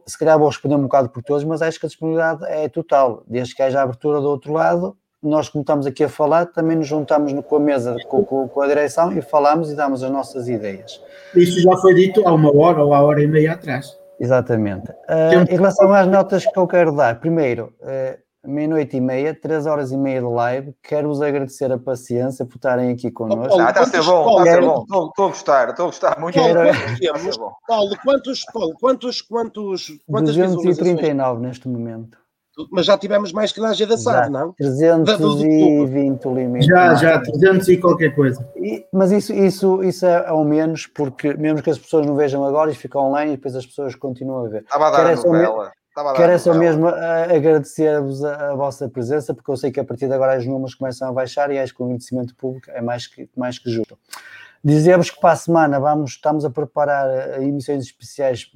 Speaker 1: se calhar vou responder um bocado por todos, mas acho que a disponibilidade é total, desde que haja abertura do outro lado, nós, como estamos aqui a falar, também nos juntamos no- com a mesa, com, com- com a direção e falamos e damos as nossas ideias.
Speaker 2: Isso já foi dito há uma hora ou há hora e meia atrás.
Speaker 1: Exatamente. Ah, em relação às notas que eu quero dar, primeiro, eh, meia-noite e meia, três horas e meia de live, quero-vos agradecer a paciência por estarem aqui connosco.
Speaker 5: Paulo,
Speaker 4: Ah, está a ser bom, está a ser bom. Estou estou a gostar, estou a gostar muito.
Speaker 1: Quero-
Speaker 5: Paulo, quantos
Speaker 4: bom.
Speaker 5: Paulo, quantos, Paulo, quantos, quantos, quantas visualizações?
Speaker 1: 239 neste momento.
Speaker 5: Mas já tivemos mais que na AG da SAD, não?
Speaker 1: 320 o limite.
Speaker 2: Já, já, 300 e qualquer coisa.
Speaker 1: E- mas isso, isso, isso é ao menos, porque mesmo que as pessoas não vejam agora, isto fica online e depois as pessoas continuam a ver.
Speaker 4: Estava a dar
Speaker 1: Quero
Speaker 4: a novela. Estava
Speaker 1: Quero é só
Speaker 4: novela.
Speaker 1: mesmo ah, agradecer-vos a, a vossa presença, porque eu sei que a partir de agora os números começam a baixar e acho que o conhecimento público é mais que, mais que justo. Dizer-vos que para a semana vamos, estamos a preparar ah, emissões especiais,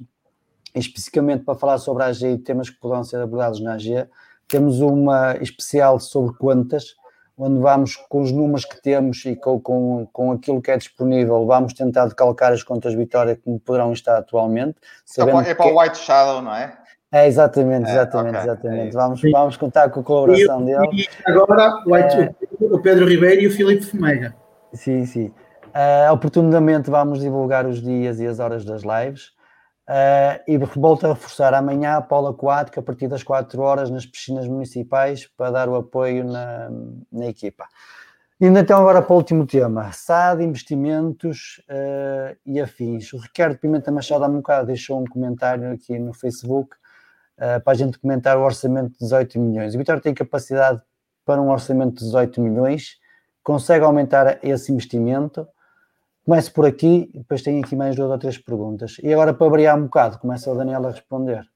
Speaker 1: especificamente para falar sobre a AG e temas que poderão ser abordados na AG. Temos uma especial sobre contas, onde vamos com os números que temos e com, com, com aquilo que é disponível, vamos tentar decalcar as contas Vitória como poderão estar atualmente.
Speaker 4: Então,
Speaker 1: sabendo
Speaker 4: É para
Speaker 1: que-
Speaker 4: o White Shadow, não é?
Speaker 1: É, exatamente,
Speaker 4: É,
Speaker 1: exatamente,
Speaker 4: é
Speaker 1: exatamente.
Speaker 4: isso.
Speaker 1: vamos, vamos contar com a colaboração dele.
Speaker 2: E agora o,
Speaker 1: É.
Speaker 2: o Pedro Ribeiro e o Filipe Fomega.
Speaker 1: Sim, sim. Ah, oportunamente vamos divulgar os dias e as horas das lives. Ah, e volto a reforçar amanhã a Paula Aquática a partir das 4 horas nas piscinas municipais para dar o apoio na, na equipa. Indo então agora para o último tema, SAD, investimentos ah, e afins. O Ricardo Pimenta Machado há um bocado deixou um comentário aqui no Facebook ah, para a gente comentar o orçamento de 18 milhões. O Vitória tem capacidade para um orçamento de 18 milhões, consegue aumentar esse investimento. Começo por aqui, depois tenho aqui mais duas ou três perguntas. E agora, para variar um bocado, começa o Daniel a responder.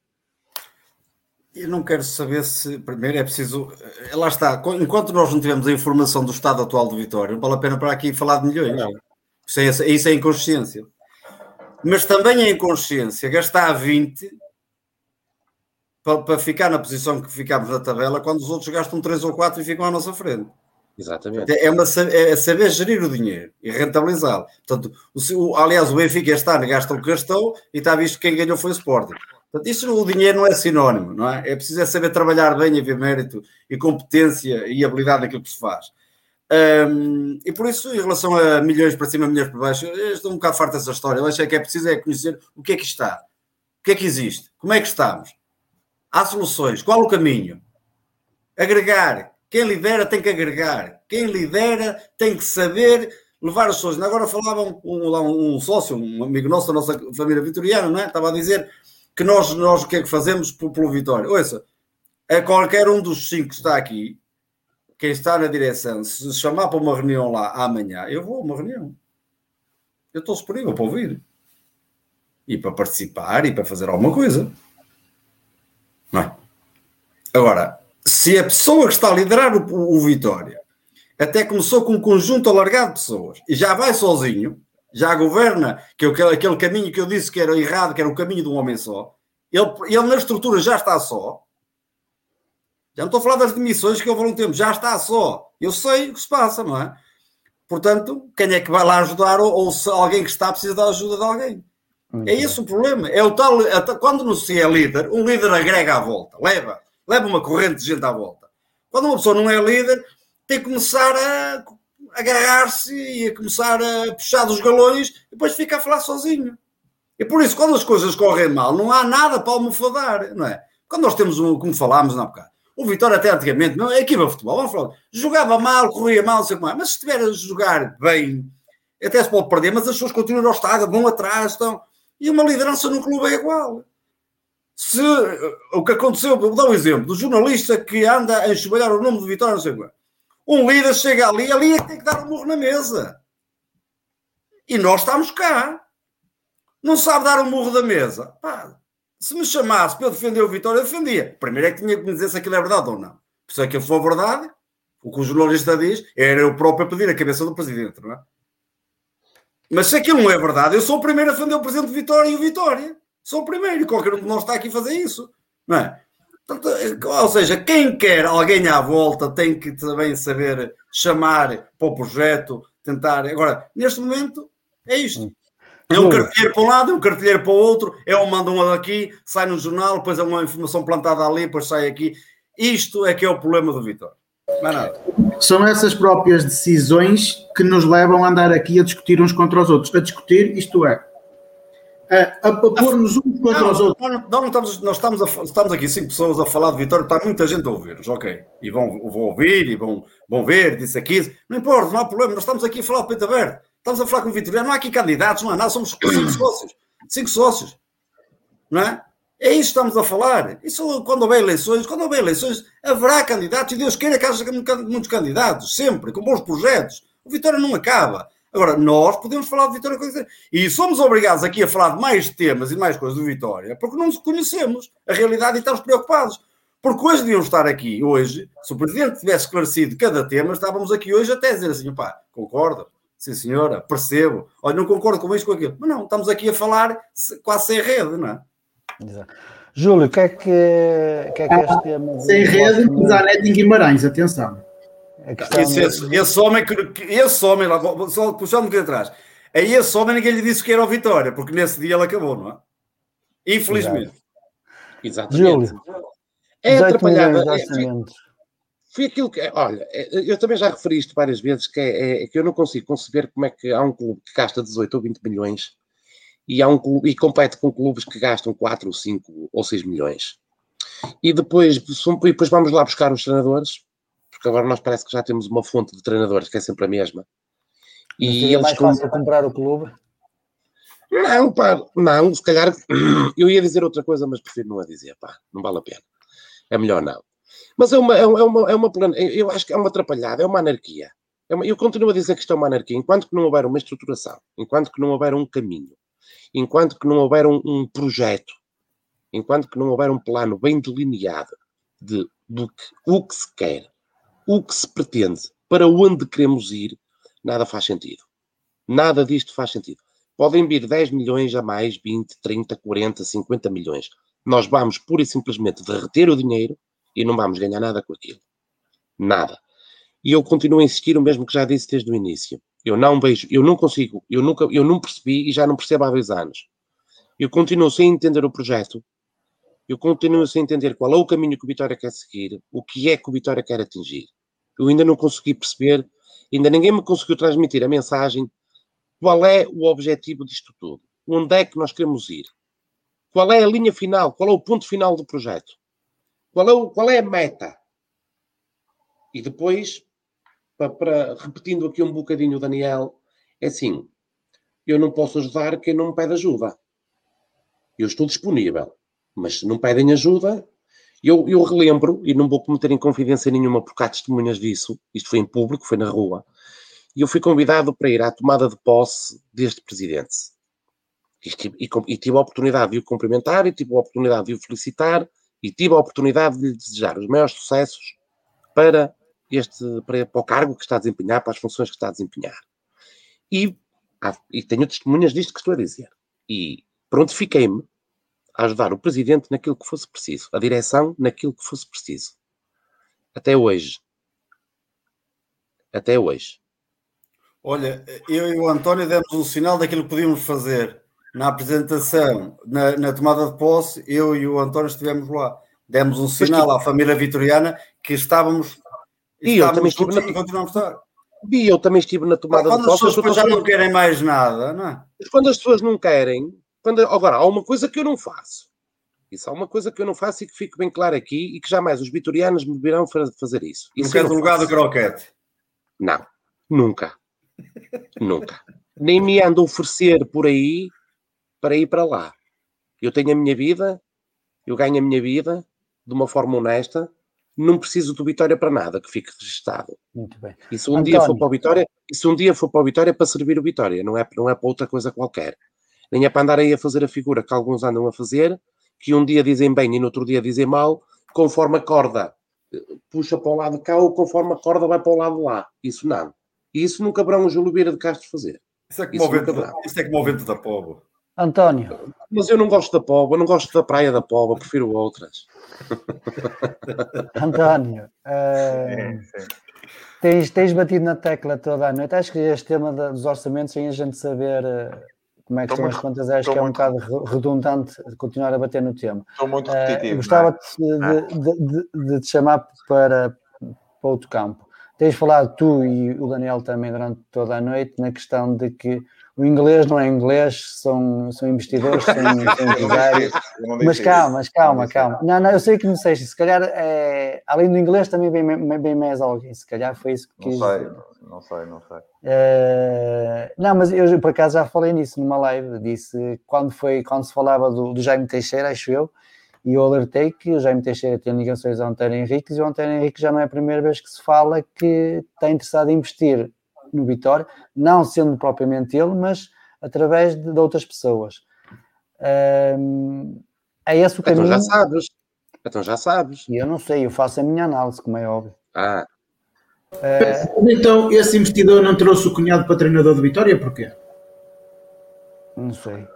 Speaker 3: Eu não quero saber se, primeiro, é preciso. eh, Lá está, enquanto nós não tivermos a informação do estado atual do Vitória, não vale a pena para aqui falar de milhões.
Speaker 5: Não.
Speaker 3: Isso é, isso é inconsciência. Mas também é inconsciência gastar 20 para, para ficar na posição que ficámos na tabela quando os outros gastam 3 ou 4 e ficam à nossa frente.
Speaker 5: Exatamente.
Speaker 3: É, uma, sa- é saber gerir o dinheiro e rentabilizá-lo. Portanto, o, aliás, o Benfica este ano gasta o que gastou e está visto que quem ganhou foi o Sporting. Portanto, isso o dinheiro não é sinónimo, não é? É preciso é saber trabalhar bem e ver mérito e competência e habilidade naquilo que se faz. Hum, e por isso, em relação a milhões para cima, milhões para baixo, eu estou um bocado farto dessa história. Eu acho que é preciso é conhecer o que é que está, o que é que existe, como é que estamos. Há soluções, qual o caminho? Agregar. Quem lidera tem que agregar. Quem lidera tem que saber levar as pessoas. Agora falavam um, um, um sócio, um amigo nosso da nossa família vitoriana, não é? Estava a dizer que nós, nós o que é que fazemos por- pelo Vitória? Ouça, a qualquer um dos cinco que está aqui, quem está na direção, se chamar para uma reunião lá amanhã, eu vou a uma reunião. Eu estou disponível para ouvir. E para participar e para fazer alguma coisa. Não é? Agora, se a pessoa que está a liderar o, o Vitória até começou com um conjunto alargado de pessoas e já vai sozinho, já governa, que aquele, aquele caminho que eu disse que era errado, que era o caminho de um homem só, ele, ele na estrutura já está só. Já não estou a falar das demissões que houve há um tempo, já está só. Eu sei o que se passa, não é? Portanto, quem é que vai lá ajudar ou, ou se alguém que está precisa da ajuda de alguém? É esse o problema. É o tal, é tal- quando não se é líder, um líder agrega à volta, leva, leva uma corrente de gente à volta. Quando uma pessoa não é líder, tem que começar a agarrar-se e a começar a puxar dos galões e depois fica a falar sozinho. E por isso, quando as coisas correm mal, não há nada para almofadar, não é? Quando nós temos um, como falámos na bocado, o Vitória até antigamente, não, a equipa de futebol, vamos falar, jogava mal, corria mal, não sei como é, mas se estiver a jogar bem, até se pode perder, mas as pessoas continuam ao estádio, vão atrás, estão. E uma liderança no clube é igual. Se o que aconteceu, vou dar um exemplo, do jornalista que anda a enxovalhar o nome do Vitória, não sei é. Um líder chega ali, ali é que tem que dar um murro na mesa. E nós estamos cá. Não sabe dar um murro da mesa. Pá, se me chamasse para eu defender o Vitória, eu defendia. Primeiro é que tinha que me dizer se aquilo é verdade ou não. Se aquilo for verdade, o que o jornalista diz, era eu próprio a pedir a cabeça do presidente, não é? Mas se aquilo não é verdade, eu sou o primeiro a defender o presidente de Vitória e o Vitória. Sou o primeiro, e qualquer um de nós está aqui a fazer isso. Não é? Portanto, ou seja, quem quer alguém à volta tem que também saber chamar para o projeto, tentar. Agora, neste momento, é isto. É um cartilheiro para um lado, é um cartilheiro para o outro, é um manda um aqui, sai no jornal, depois é uma informação plantada ali, depois sai aqui. Isto é que é o problema do Vitória.
Speaker 2: São essas próprias decisões que nos levam a andar aqui a discutir uns contra os outros. A discutir, isto é, a, a, a pôr-nos uns contra
Speaker 3: Não,
Speaker 2: os outros.
Speaker 3: nós, não estamos, nós estamos, a estamos aqui cinco pessoas a falar de Vitória, está muita gente a ouvir-nos, ok. E vão, vão ouvir e vão, vão ver, disse aqui. Não importa, não há problema, nós estamos aqui a falar de peito aberto. Estamos a falar com o Vitoriano, não há aqui candidatos, não há nada, somos cinco sócios. Cinco sócios. Não é? É isso que estamos a falar. Isso quando houver eleições, quando houver eleições, haverá candidatos e Deus queira que haja muitos candidatos, sempre, com bons projetos. O Vitória não acaba. Agora, nós podemos falar de Vitória e somos obrigados aqui a falar de mais temas e mais coisas do Vitória, porque não conhecemos a realidade e estamos preocupados. Porque hoje devíamos estar aqui, hoje, se o Presidente tivesse esclarecido cada tema, estávamos aqui hoje até a dizer assim, pá, concordo, sim senhora, percebo, olha, não concordo com isto, com aquilo. Mas não, estamos aqui a falar se- quase sem rede, não é?
Speaker 1: Exato. Júlio, o que é que, que, é que este tema.
Speaker 2: Sem rede, há net em Guimarães, atenção.
Speaker 3: Esse, esse, esse homem, que, esse homem, lá, vou- só puxando um bocadinho atrás, a esse homem ninguém lhe disse que era o Vitória, porque nesse dia ele acabou, não é? Infelizmente.
Speaker 5: Exatamente.
Speaker 1: Júlio,
Speaker 5: É
Speaker 1: 18
Speaker 5: atrapalhada.
Speaker 1: milhões de
Speaker 5: é- foi, aquilo que. Olha, é- eu também já referi isto várias vezes, que é, é que eu não consigo conceber como é que há um clube que gasta 18 ou 20 milhões e, há um clube, e compete com clubes que gastam 4 ou 5 ou 6 milhões. E depois, e depois vamos lá buscar os treinadores, porque agora nós parece que já temos uma fonte de treinadores que é sempre a mesma. E eles
Speaker 1: mais
Speaker 5: com-
Speaker 1: fácil comprar o clube.
Speaker 5: Não, pá, não, se calhar eu ia dizer outra coisa, mas prefiro não a dizer, pá, não vale a pena. É melhor não. Mas é uma, é uma, é uma, é uma eu acho que é uma atrapalhada, é uma anarquia. É uma- eu continuo a dizer que isto é uma anarquia, enquanto que não houver uma estruturação, enquanto que não houver um caminho, enquanto que não houver um, um projeto, enquanto que não houver um plano bem delineado de, do que, o que se quer, o que se pretende, para onde queremos ir, nada faz sentido. Nada disto faz sentido. Podem vir 10 milhões a mais, 20, 30, 40, 50 milhões. Nós vamos pura e simplesmente derreter o dinheiro e não vamos ganhar nada com aquilo. Nada. E eu continuo a insistir o mesmo que já disse desde o início. Eu não vejo, eu não consigo, eu nunca, eu não percebi e já não percebo há dois anos. Eu continuo sem entender o projeto. Eu continuo sem entender qual é o caminho que o Vitória quer seguir, o que é que o Vitória quer atingir. Eu ainda não consegui perceber, ainda ninguém me conseguiu transmitir a mensagem qual é o objetivo disto tudo? Onde é que nós queremos ir? Qual é a linha final? Qual é o ponto final do projeto? Qual é, o, qual é a meta? E depois, para, para- repetindo aqui um bocadinho o Daniel, é assim: eu não posso ajudar quem não me pede ajuda. Eu estou disponível, mas se não pedem ajuda, eu, eu relembro, e não vou cometer em confidência nenhuma porque há testemunhas disso, isto foi em público, foi na rua, e eu fui convidado para ir à tomada de posse deste presidente. E, e e tive a oportunidade de o cumprimentar, e tive a oportunidade de o felicitar, e tive a oportunidade de lhe desejar os maiores sucessos para, este, para, para o cargo que está a desempenhar, para as funções que está a desempenhar. E, há- e tenho testemunhas disto que estou a dizer. E prontifiquei-me a ajudar o presidente naquilo que fosse preciso, a direção naquilo que fosse preciso. Até hoje. Até hoje.
Speaker 3: Olha, eu e o António demos um sinal daquilo que podíamos fazer na apresentação, na, na tomada de posse. Eu e o António estivemos lá. Demos um sinal à família vitoriana que estávamos,
Speaker 5: E eu
Speaker 3: estávamos
Speaker 5: também estive na-
Speaker 3: e continuamos a estar.
Speaker 5: E eu também estive na tomada
Speaker 3: Quando
Speaker 5: de
Speaker 3: as
Speaker 5: posse. eu
Speaker 3: pessoas já não querem mais nada, não é?
Speaker 5: quando as pessoas não querem, quando, agora há uma coisa que eu não faço. Isso há uma coisa que eu não faço e que fique bem claro aqui e que jamais os vitorianos me virão fa- fazer isso. Isso eu
Speaker 3: queres
Speaker 5: não
Speaker 3: o lugar do croquete.
Speaker 5: Não, nunca. nunca. Nem me ando a oferecer por aí para ir para lá. Eu tenho a minha vida, eu ganho a minha vida de uma forma honesta, não preciso do Vitória para nada, que fique registado.
Speaker 1: Muito bem.
Speaker 5: E se um dia for
Speaker 1: António.
Speaker 5: para o Vitória, e se um dia for para o Vitória é para servir o Vitória, não é, não é para outra coisa qualquer. Nem é para andar aí a fazer a figura que alguns andam a fazer, que um dia dizem bem e no outro dia dizem mal, conforme a corda puxa para o lado de cá ou conforme a corda vai para o lado de lá. Isso não. E isso nunca verão o Júlio Vieira de Castro fazer.
Speaker 3: Isso é como,
Speaker 5: Isso
Speaker 3: o vento, da- isso é como o vento da povo.
Speaker 1: António,
Speaker 5: Mas eu não gosto da Póvoa, não gosto da praia da Póvoa, prefiro outras.
Speaker 1: António, eh, tens, tens batido na tecla toda a noite. Acho que este tema dos orçamentos, sem a gente saber eh, como é que estão as contas, acho que é um
Speaker 4: muito-
Speaker 1: bocado re- redundante continuar a bater no tema.
Speaker 4: Estou muito
Speaker 1: Eh,
Speaker 4: repetitivo.
Speaker 1: gostava
Speaker 4: não é?
Speaker 1: de, de- de- de te chamar para, para outro campo. Tens falado tu e o Daniel também durante toda a noite na questão de que o inglês não é inglês, são, são investidores, são, são empresários. Mas calma, mas calma, calma. Não, não, eu sei que não sei, se calhar é, além do inglês também vem, vem mais alguém, se calhar foi isso que
Speaker 4: Não sei, não sei, não sei.
Speaker 1: Uh, não, mas eu por acaso já falei nisso numa live, disse quando foi, quando se falava do, do Jaime Teixeira, acho eu, e eu alertei que o Jaime Teixeira tem ligações ao Antero Henrique e o Antero Henrique já não é a primeira vez que se fala que está interessado em investir no Vitória, não sendo propriamente ele, mas através de, de outras pessoas. Um, é esse o caminho.
Speaker 5: Então já sabes. Então já sabes.
Speaker 1: E eu não sei, eu faço a minha análise, como é óbvio.
Speaker 5: Ah.
Speaker 2: Uh, então, esse investidor não trouxe o cunhado para treinador de Vitória, porquê?
Speaker 1: Não sei.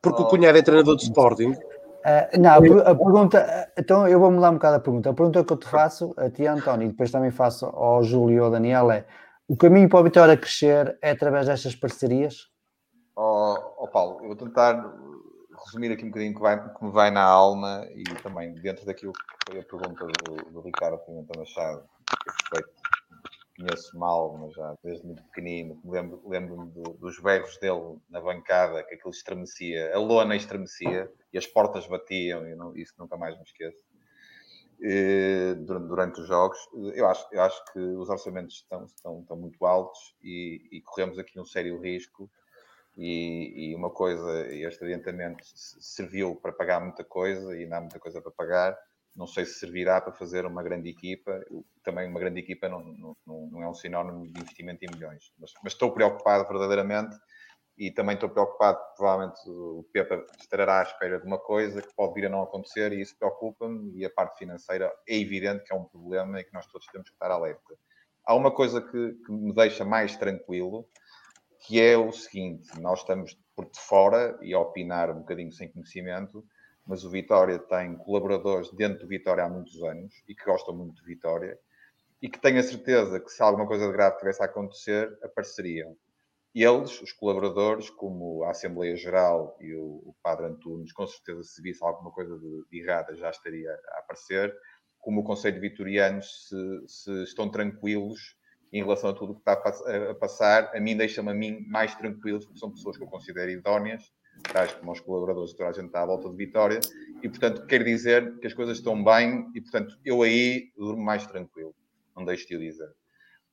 Speaker 5: Porque o cunhado é treinador de Sporting.
Speaker 1: Uh, não, a, a, pergunta, então eu vou mudar um bocado a pergunta. A pergunta que eu te faço a ti, António, e depois também faço ao Júlio e ao Daniel é: o caminho para a Vitória crescer é através destas parcerias?
Speaker 4: Oh, oh Paulo, eu vou tentar resumir aqui um bocadinho que, vai, que me vai na alma e também dentro daquilo que foi a pergunta do, do Ricardo Pimenta Machado, que respeito conheço mal, mas já desde muito pequenino, lembro-me lembro do, dos berros dele na bancada, que aquilo estremecia, a lona estremecia e as portas batiam, e não, isso nunca mais me esqueço. E, durante, os jogos, eu acho, eu acho que os orçamentos estão, estão, estão muito altos e, e, corremos aqui um sério risco. E, e uma coisa, este adiantamento serviu para pagar muita coisa e ainda há muita coisa para pagar não sei se servirá para fazer uma grande equipa. Também uma grande equipa não, não, não é um sinónimo de investimento em milhões. Mas, mas, estou preocupado verdadeiramente e também estou preocupado, provavelmente o Pepa estará à espera de uma coisa que pode vir a não acontecer e isso preocupa-me e a parte financeira é evidente que é um problema e que nós todos temos que estar alerta. Há uma coisa que, que me deixa mais tranquilo, que é o seguinte, nós estamos por de fora e a opinar um bocadinho sem conhecimento, mas o Vitória tem colaboradores dentro do Vitória há muitos anos e que gostam muito de Vitória e que tenho a certeza que se alguma coisa de grave tivesse a acontecer, apareceriam. E eles, os colaboradores, como a Assembleia Geral e o, o Padre Antunes, com certeza se visse alguma coisa de, de errada já estaria a aparecer, como o Conselho de Vitorianos, se, se estão tranquilos em relação a tudo o que está a, a passar, a mim deixa-me a mim mais tranquilos, porque são pessoas que eu considero idóneas tais como os colaboradores, toda a gente está à volta de Vitória, e portanto quer dizer que as coisas estão bem, e portanto eu aí durmo mais tranquilo, não deixo de o dizer.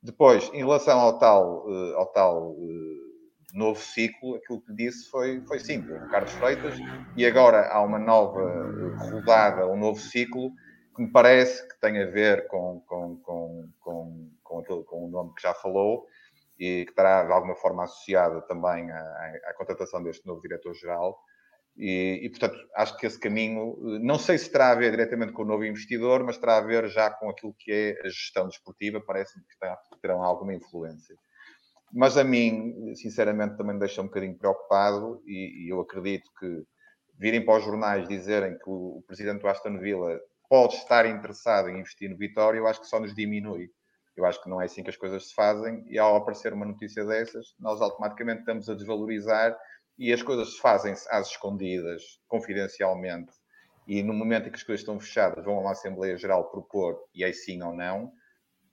Speaker 4: Depois, em relação ao tal, eh, ao tal eh, novo ciclo, aquilo que disse foi, foi simples, o Carlos Freitas, e agora há uma nova eh, rodada, um novo ciclo, que me parece que tem a ver com, com, com, com, com, aquele, com o nome que já falou, e que estará de alguma forma associada também à, à contratação deste novo diretor-geral. E, e, portanto, acho que esse caminho, não sei se terá a ver diretamente com o novo investidor, mas terá a ver já com aquilo que é a gestão desportiva, parece-me que terão alguma influência. Mas a mim, sinceramente, também me deixa um bocadinho preocupado e, e eu acredito que virem para os jornais dizerem que o, o presidente do Aston Villa pode estar interessado em investir no Vitória, eu acho que só nos diminui eu acho que não é assim que as coisas se fazem e ao aparecer uma notícia dessas, nós automaticamente estamos a desvalorizar e as coisas se fazem às escondidas, confidencialmente, e no momento em que as coisas estão fechadas, vão a uma Assembleia Geral propor, e é sim ou não,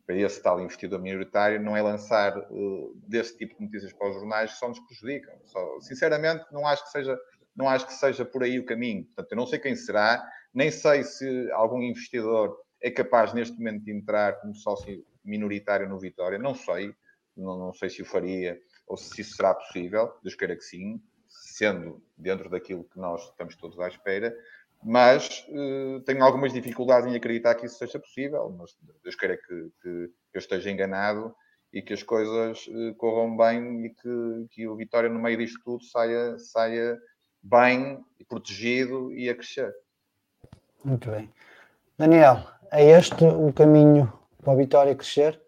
Speaker 4: para esse tal investidor minoritário, não é lançar uh, desse tipo de notícias para os jornais que só nos prejudicam. Só, sinceramente, não acho que seja não acho que seja por aí o caminho. Portanto, eu não sei quem será, nem sei se algum investidor é capaz neste momento de entrar como sócio minoritário no Vitória, não sei, não, não sei se o faria ou se isso será possível, Deus queira que sim, sendo dentro daquilo que nós estamos todos à espera, mas uh, tenho algumas dificuldades em acreditar que isso seja possível, mas Deus queira que, que, eu esteja enganado e que as coisas uh, corram bem e que, que o Vitória no meio disto tudo saia, saia bem, protegido e a crescer.
Speaker 1: Muito bem. Daniel, é este o caminho para a Vitória crescer?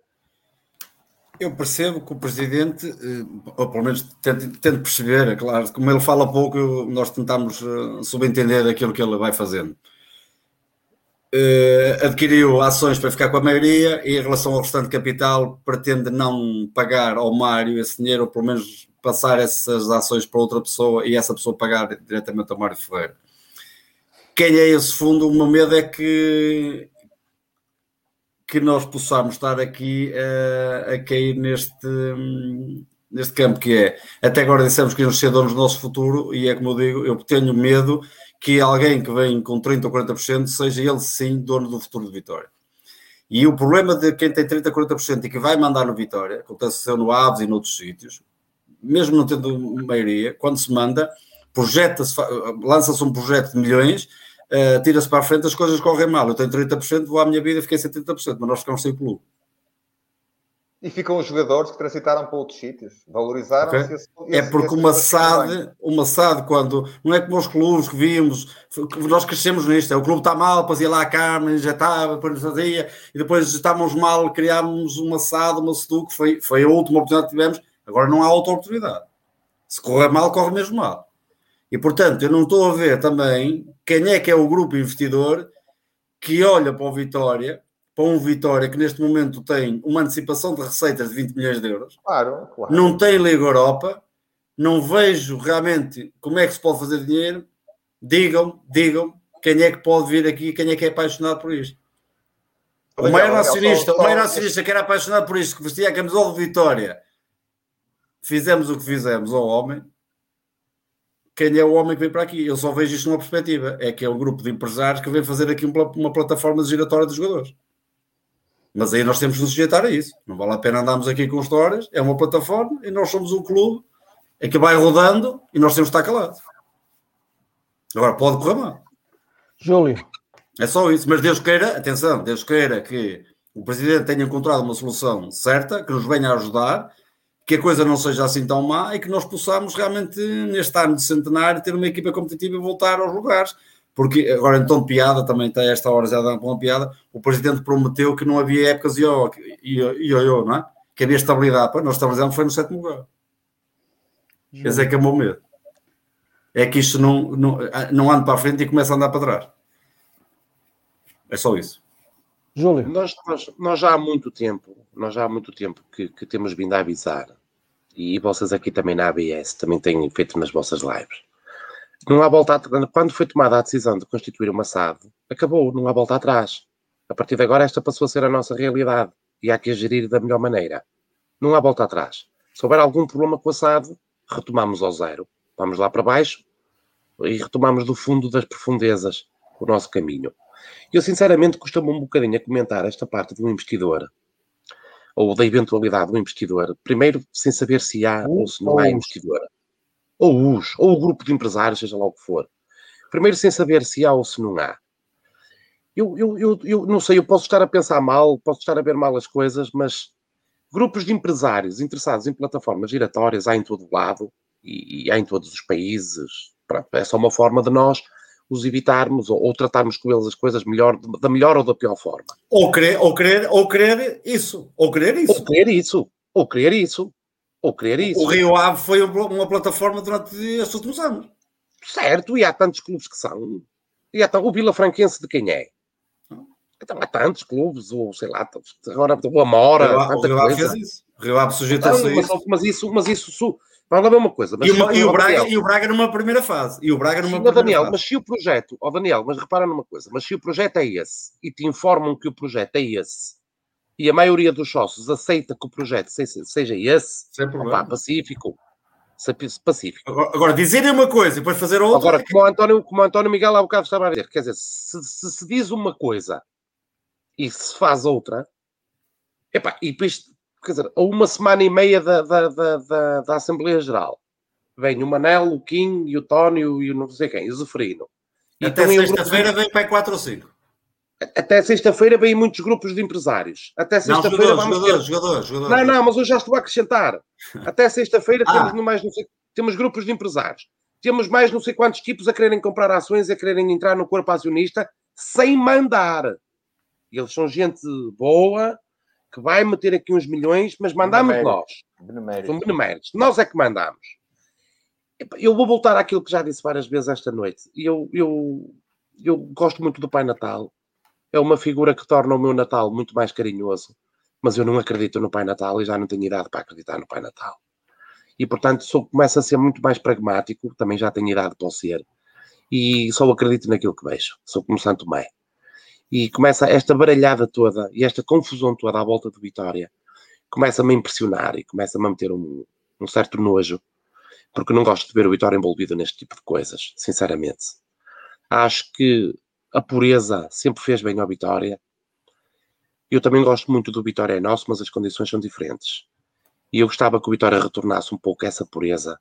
Speaker 3: Eu percebo que o presidente, eh, ou pelo menos tento, tento perceber, é claro, como ele fala pouco, nós tentamos eh, subentender aquilo que ele vai fazendo. Uh, adquiriu ações para ficar com a maioria e em relação ao restante capital pretende não pagar ao Mário esse dinheiro, ou pelo menos passar essas ações para outra pessoa e essa pessoa pagar diretamente ao Mário Ferreira. Quem é esse fundo? O meu medo é que que nós possamos estar aqui uh, a cair neste, hum, neste campo que é, até agora dissemos que íamos ser donos do nosso futuro e é como eu digo, eu tenho medo que alguém que vem com 30% ou 40% seja ele sim dono do futuro de Vitória. E o problema de quem tem 30%, 40% e que vai mandar no Vitória, acontece no Aves e noutros sítios, mesmo não tendo maioria, quando se manda, projeta-se, lança-se um projeto de milhões, uh, tira-se para a frente, as coisas correm mal. Eu tenho 30%, vou à minha vida e fiquei sem 30%, mas nós ficamos sem clube.
Speaker 4: E ficam os jogadores que transitaram para outros sítios, valorizaram-se.
Speaker 3: Okay. É porque uma SAD, uma SAD, quando não é como os clubes que vimos, nós crescemos nisto, é, o clube está mal, depois ia lá a Carmen, injetava, depois fazia, e depois estávamos mal, criámos uma SAD, uma SEDU, que foi, foi a última oportunidade que tivemos, agora não há outra oportunidade. Se correr mal, corre mesmo mal. E portanto, eu não estou a ver também quem é que é o grupo investidor que olha para o Vitória para um Vitória que neste momento tem uma antecipação de receitas de 20 milhões de euros.
Speaker 4: Claro, claro.
Speaker 3: Não tem Liga Europa. Não vejo realmente como é que se pode fazer dinheiro. Digam, digam quem é que pode vir aqui, quem é que é apaixonado por isto. O maior acionista, o maior acionista que era apaixonado por isto, que vestia a camisola de Vitória, fizemos o que fizemos ao homem. Quem é o homem que vem para aqui? Eu só vejo isto numa perspectiva: é que é um grupo de empresários que vem fazer aqui uma plataforma de giratória dos jogadores. Mas aí nós temos que nos sujeitar a isso. Não vale a pena andarmos aqui com histórias. É uma plataforma e nós somos um clube é que vai rodando e nós temos que estar calados. Agora pode correr mal.
Speaker 1: Júlio.
Speaker 3: É só isso. Mas Deus queira, atenção, Deus queira que o Presidente tenha encontrado uma solução certa, que nos venha a ajudar, que a coisa não seja assim tão má e que nós possamos realmente, neste ano de centenário, ter uma equipa competitiva e voltar aos lugares porque agora em tom de piada, também está esta hora já dando uma piada, o Presidente prometeu que não havia épocas e ioiô, não é? Que havia estabilidade. Pois, nós estabilizamos foi no sétimo lugar. Quer dizer que é o meu medo. É que isto não, não, não anda para a frente e começa a andar para trás. É só isso.
Speaker 5: Júlio. Nós, nós, nós já há muito tempo, nós já há muito tempo que, que temos vindo a avisar, e vocês aqui também na ABS, também têm feito nas vossas lives, não há volta atrás. Quando foi tomada a decisão de constituir uma SAD, acabou, não há volta atrás. A partir de agora, esta passou a ser a nossa realidade e há que a gerir da melhor maneira. Não há volta atrás. Se houver algum problema com a SAD, retomamos ao zero. Vamos lá para baixo e retomamos do fundo das profundezas o nosso caminho. Eu, sinceramente, costumo um bocadinho a comentar esta parte do investidor ou da eventualidade do investidor, primeiro sem saber se há ou se não há investidor ou os, ou o grupo de empresários, seja lá o que for. Primeiro, sem saber se há ou se não há. Eu, eu, eu, eu não sei, eu posso estar a pensar mal, posso estar a ver mal as coisas, mas grupos de empresários interessados em plataformas giratórias há em todo lado e, e há em todos os países. Pronto, é só uma forma de nós os evitarmos ou, ou, tratarmos com eles as coisas melhor, da melhor ou da pior forma.
Speaker 3: Ou querer, ou querer, ou querer isso. Ou querer isso.
Speaker 5: Ou querer isso. Ou querer isso ou querer isso.
Speaker 3: O Rio Ave foi uma plataforma durante estes últimos anos.
Speaker 5: Certo, e há tantos clubes que são. E há, o Vila Franquense de quem é? Então há tantos clubes, ou sei lá, agora o Amora.
Speaker 3: O Rio Ave fez isso. O Rio Ave sujeitou-se
Speaker 5: então, mas, mas, isso. Mas isso Vamos lá ver uma coisa.
Speaker 3: E, uma, e, o Braga, e o Braga numa primeira fase. E o Braga numa primeira
Speaker 5: Daniel,
Speaker 3: fase.
Speaker 5: mas se o projeto, ó oh Daniel, mas repara numa coisa, mas se o projeto é esse e te informam que o projeto é esse e a maioria dos sócios aceita que o projeto seja esse, opa, pacífico. Pacífico.
Speaker 3: Agora, agora dizerem uma coisa e depois fazer outra.
Speaker 5: Agora, como o António, como o António Miguel há bocado estava a dizer, quer dizer, se, se, se diz uma coisa e se faz outra, epá, e depois, quer dizer, a uma semana e meia da, da, da, da, Assembleia Geral, vem o Manel, o Kim e o Tónio e o não sei quem, o Zeferino.
Speaker 3: Até sexta-feira vem para 4 ou 5.
Speaker 5: Até sexta-feira vêm muitos grupos de empresários. Até sexta-feira
Speaker 3: vamos jogadores, ter... jogadores, jogadores.
Speaker 5: Não, não, mas eu já estou a acrescentar. Até sexta-feira ah. temos, mais, sei... temos grupos de empresários. Temos mais não sei quantos tipos a quererem comprar ações, a quererem entrar no corpo acionista sem mandar. Eles são gente boa, que vai meter aqui uns milhões, mas mandamos nós. Beneméritos. São beneméritos. Nós é que mandamos. Eu vou voltar àquilo que já disse várias vezes esta noite. Eu, eu, eu gosto muito do Pai Natal é uma figura que torna o meu Natal muito mais carinhoso. Mas eu não acredito no Pai Natal e já não tenho idade para acreditar no Pai Natal. E, portanto, sou, começo a ser muito mais pragmático, também já tenho idade para o ser. E só acredito naquilo que vejo. Sou como Santo Mé. E começa esta baralhada toda e esta confusão toda à volta do Vitória começa-me a impressionar e começa-me a meter um, um certo nojo, porque não gosto de ver o Vitória envolvido neste tipo de coisas, sinceramente. Acho que a pureza sempre fez bem ao Vitória. Eu também gosto muito do Vitória é nosso, mas as condições são diferentes. E eu gostava que o Vitória retornasse um pouco essa pureza.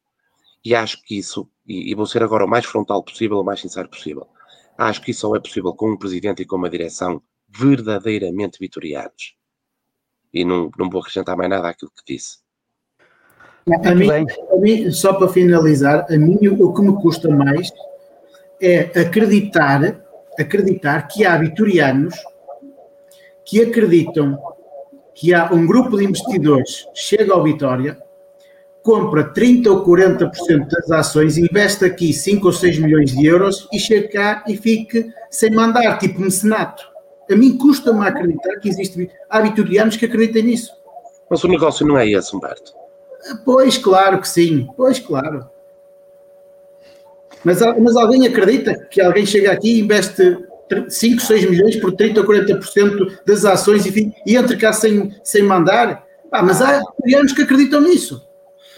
Speaker 5: E acho que isso, e, e vou ser agora o mais frontal possível, o mais sincero possível, acho que isso só é possível com um presidente e com uma direção verdadeiramente vitorianos. E não, não vou acrescentar mais nada àquilo que disse.
Speaker 2: A mim, a mim, só para finalizar, a mim o que me custa mais é acreditar, acreditar que há vitorianos que acreditam que há um grupo de investidores chega ao Vitória, compra 30 ou 40% das ações, investe aqui 5 ou 6 milhões de euros e chega cá e fique sem mandar, tipo mecenato. A mim custa-me acreditar que existe. Há vitorianos que acreditem nisso.
Speaker 5: Mas o negócio não é esse, Humberto.
Speaker 2: Pois, claro que sim. Pois, claro. Mas, mas alguém acredita que alguém chega aqui e investe 5, 6 milhões por 30 ou 40% das ações enfim, e entre cá sem, sem mandar? Ah, mas há coreanos que acreditam nisso.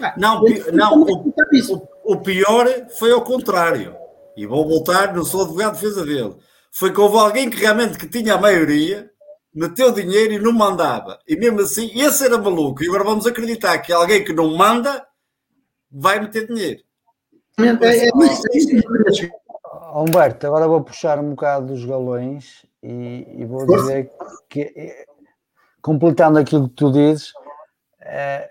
Speaker 3: Ah, não, não o, o, pior foi ao contrário. E vou voltar, não sou advogado de defesa dele. Foi que houve alguém que realmente que tinha a maioria, meteu dinheiro e não mandava. E mesmo assim, esse era maluco. E agora vamos acreditar que alguém que não manda vai meter dinheiro. É, é, é,
Speaker 1: Humberto, agora vou puxar um bocado dos galões e, e vou dizer que, completando aquilo que tu dizes,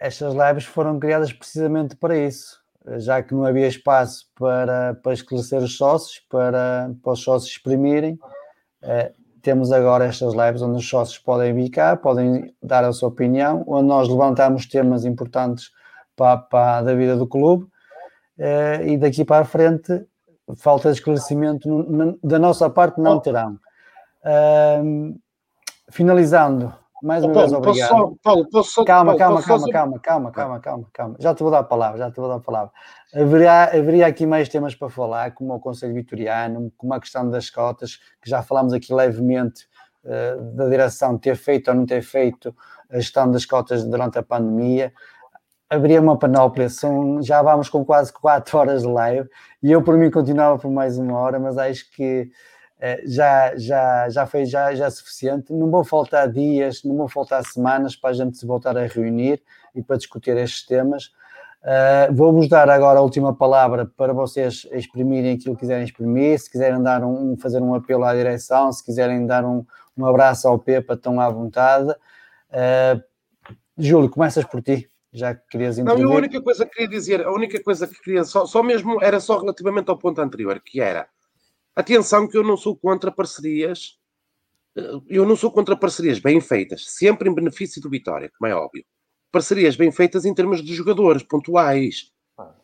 Speaker 1: estas lives foram criadas precisamente para isso, já que não havia espaço para, para esclarecer os sócios, para, para os sócios exprimirem. Eh, temos agora estas lives onde os sócios podem vir cá, podem dar a sua opinião, onde nós levantamos temas importantes para, para da vida do clube. e daqui para a frente falta de esclarecimento da nossa parte não terão. Uh, finalizando, mais uma vez, obrigado. Posso, Paulo, posso, calma, calma, calma, calma, calma, calma, calma, calma. Já te vou dar a palavra, já te vou dar a palavra. Haveria, haveria aqui mais temas para falar, como o Conselho Vitoriano, como a questão das cotas, que já falámos aqui levemente uh, da direção ter feito ou não ter feito a gestão das cotas durante a pandemia abria uma panóplia, são, já vamos com quase 4 horas de live e eu por mim continuava por mais uma hora, mas acho que já, já, já foi já, já suficiente. Não vão faltar dias, não vão faltar semanas para a gente se voltar a reunir e para discutir estes temas. Uh, Vou-vos dar agora a última palavra para vocês exprimirem aquilo que quiserem exprimir, se quiserem dar um, fazer um apelo à direção, se quiserem dar um, um abraço ao Pepa, estão à vontade. Uh, Júlio, começas por ti já que querias
Speaker 5: intervir. Não, a única coisa que queria dizer, a única coisa que queria, só, só mesmo, era só relativamente ao ponto anterior, que era, atenção que eu não sou contra parcerias, eh, eu não sou contra parcerias bem feitas, sempre em benefício do Vitória, como é óbvio. Parcerias bem feitas em termos de jogadores pontuais.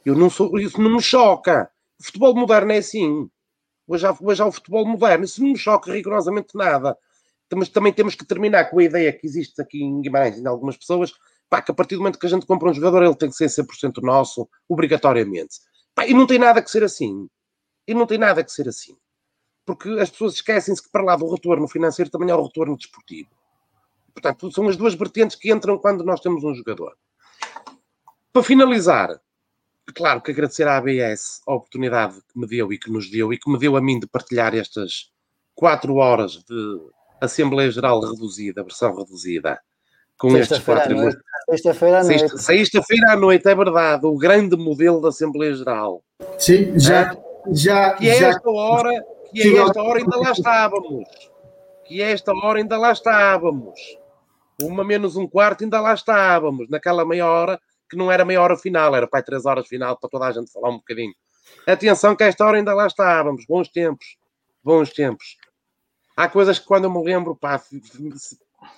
Speaker 5: Eu não sou, isso não me choca. O futebol moderno é assim. Hoje há, hoje há o futebol moderno, isso não me choca rigorosamente nada. Mas também temos que terminar com a ideia que existe aqui em Guimarães em algumas pessoas pá, que a partir do momento que a gente compra um jogador, ele tem que ser 100% nosso, obrigatoriamente. Pá, e não tem nada que ser assim. E não tem nada que ser assim. Porque as pessoas esquecem-se que para lá do retorno financeiro também há o retorno desportivo. Portanto, são as duas vertentes que entram quando nós temos um jogador. Para finalizar, claro que agradecer à ABS a oportunidade que me deu e que nos deu e que me deu a mim de partilhar estas quatro horas de Assembleia Geral reduzida, versão reduzida, com estes quatro
Speaker 1: Sexta-feira à noite.
Speaker 5: Sexta-feira à noite, é verdade. O grande modelo da Assembleia Geral.
Speaker 2: Sim, já. É? já
Speaker 5: que é esta hora, que é esta hora ainda lá estávamos. Que é esta hora ainda lá estávamos. Uma menos um quarto ainda lá estávamos. Naquela meia hora, que não era meia hora final, era para três horas final, para toda a gente falar um bocadinho. Atenção que a esta hora ainda lá estávamos. Bons tempos. Bons tempos. Há coisas que quando eu me lembro, pá,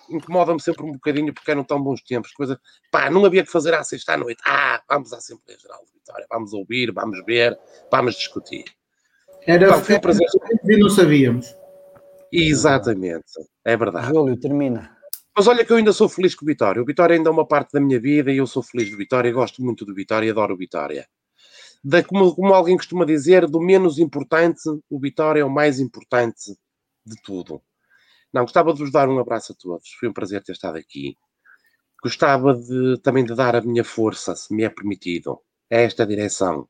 Speaker 5: incomoda-me sempre um bocadinho porque eram tão bons tempos. Coisa, pá, não havia que fazer à sexta à noite. Ah, vamos à Assembleia Geral de Vitória, vamos ouvir, vamos ver, vamos discutir.
Speaker 2: Era Pá, foi um prazer. e não sabíamos.
Speaker 5: Exatamente, é verdade.
Speaker 1: Júlio, termina.
Speaker 5: Mas olha que eu ainda sou feliz com o Vitória. O Vitória ainda é uma parte da minha vida e eu sou feliz do Vitória, gosto muito do Vitória, adoro o Vitória. Da, como, como alguém costuma dizer, do menos importante, o Vitória é o mais importante de tudo. Não, gostava de vos dar um abraço a todos. Foi um prazer ter estado aqui. Gostava de, também de dar a minha força, se me é permitido, a esta direção,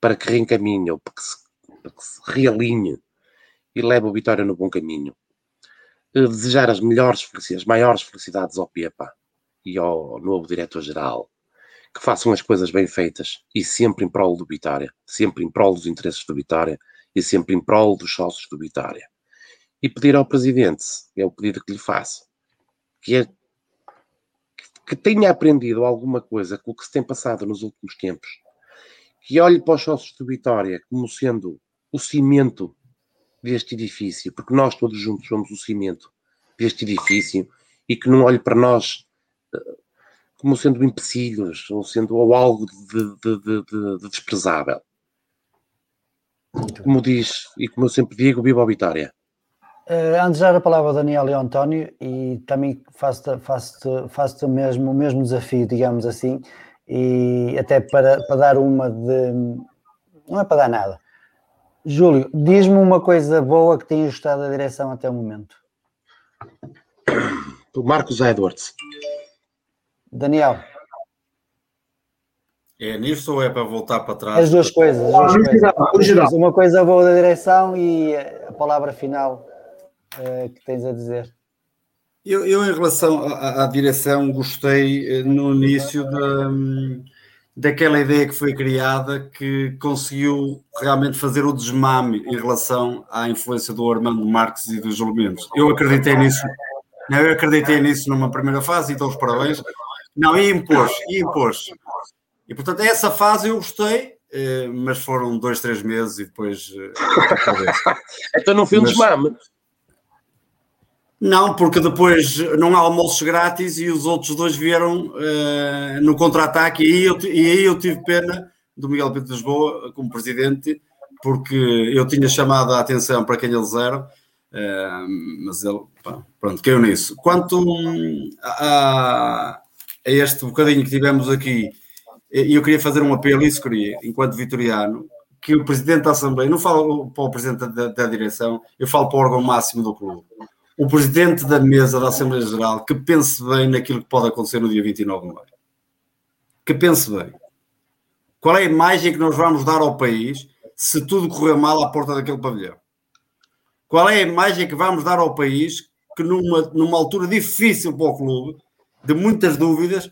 Speaker 5: para que reencaminhe, para que se, que se realinhe e leve o Vitória no bom caminho. Desejar as melhores felicidades, maiores felicidades ao Pepa e ao novo diretor-geral. Que façam as coisas bem feitas e sempre em prol do Vitória, sempre em prol dos interesses do Vitória e sempre em prol dos sócios do Vitória. E pedir ao Presidente, é o pedido que lhe faço, que, é, que tenha aprendido alguma coisa com o que se tem passado nos últimos tempos, que olhe para os sócios do Vitória como sendo o cimento deste edifício, porque nós todos juntos somos o cimento deste edifício e que não olhe para nós eh, como sendo empecilhos ou sendo ou algo de, de, de, de desprezável. Como diz e como eu sempre digo, viva a Vitória.
Speaker 1: Uh, antes de dar a palavra ao Daniel e ao António, e também faço-te faço faço mesmo, o mesmo desafio, digamos assim, e até para, para dar uma de. Não é para dar nada. Júlio, diz-me uma coisa boa que tenha gostado da direção até o momento.
Speaker 5: O Marcos Edwards.
Speaker 1: Daniel.
Speaker 3: É nisto ou é para voltar para trás?
Speaker 1: As duas coisas. As duas coisas. Uma coisa boa da direção e a palavra final uh, que tens a dizer.
Speaker 3: Eu, eu em relação à, à, direção, gostei eh, no início da, daquela ideia que foi criada que conseguiu realmente fazer o desmame em relação à influência do Armando Marques e dos elementos. Eu acreditei nisso, não, eu acreditei nisso numa primeira fase e dou os parabéns. Não, e impôs, e impôs. E portanto, essa fase eu gostei, eh, mas foram dois, três meses e depois.
Speaker 5: então não foi um desmame.
Speaker 3: Não, porque depois não há almoços grátis e os outros dois vieram uh, no contra-ataque e, e, aí eu tive pena do Miguel Pinto de Lisboa como presidente, porque eu tinha chamado a atenção para quem eles eram, uh, mas ele, pá, pronto, caiu nisso. Quanto a, a, este bocadinho que tivemos aqui, eu queria fazer um apelo, isso queria, enquanto vitoriano, que o presidente da Assembleia, não falo para o presidente da, da direção, eu falo para o órgão máximo do clube o presidente da mesa da Assembleia Geral que pense bem naquilo que pode acontecer no dia 29 de maio. Que pense bem. Qual é a imagem que nós vamos dar ao país se tudo correr mal à porta daquele pavilhão? Qual é a imagem que vamos dar ao país que numa, numa altura difícil para o clube, de muitas dúvidas,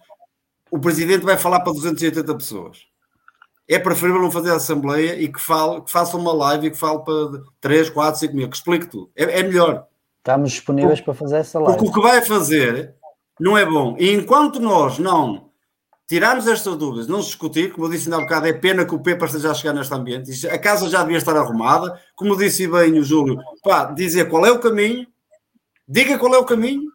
Speaker 3: o presidente vai falar para 280 pessoas? É preferível não fazer a assembleia e que, fale, que faça uma live e que fale para 3, 4, 5 mil, que explique tudo. É, é melhor.
Speaker 1: Estamos disponíveis para fazer essa live.
Speaker 3: Porque o que vai fazer não é bom. E enquanto nós não tirarmos estas dúvidas, não discutir, como eu disse ainda há bocado, é pena que o Pepa esteja a chegar neste ambiente. A casa já devia estar arrumada. Como disse bem o Júlio, pá, dizer qual é o caminho, diga qual é o caminho,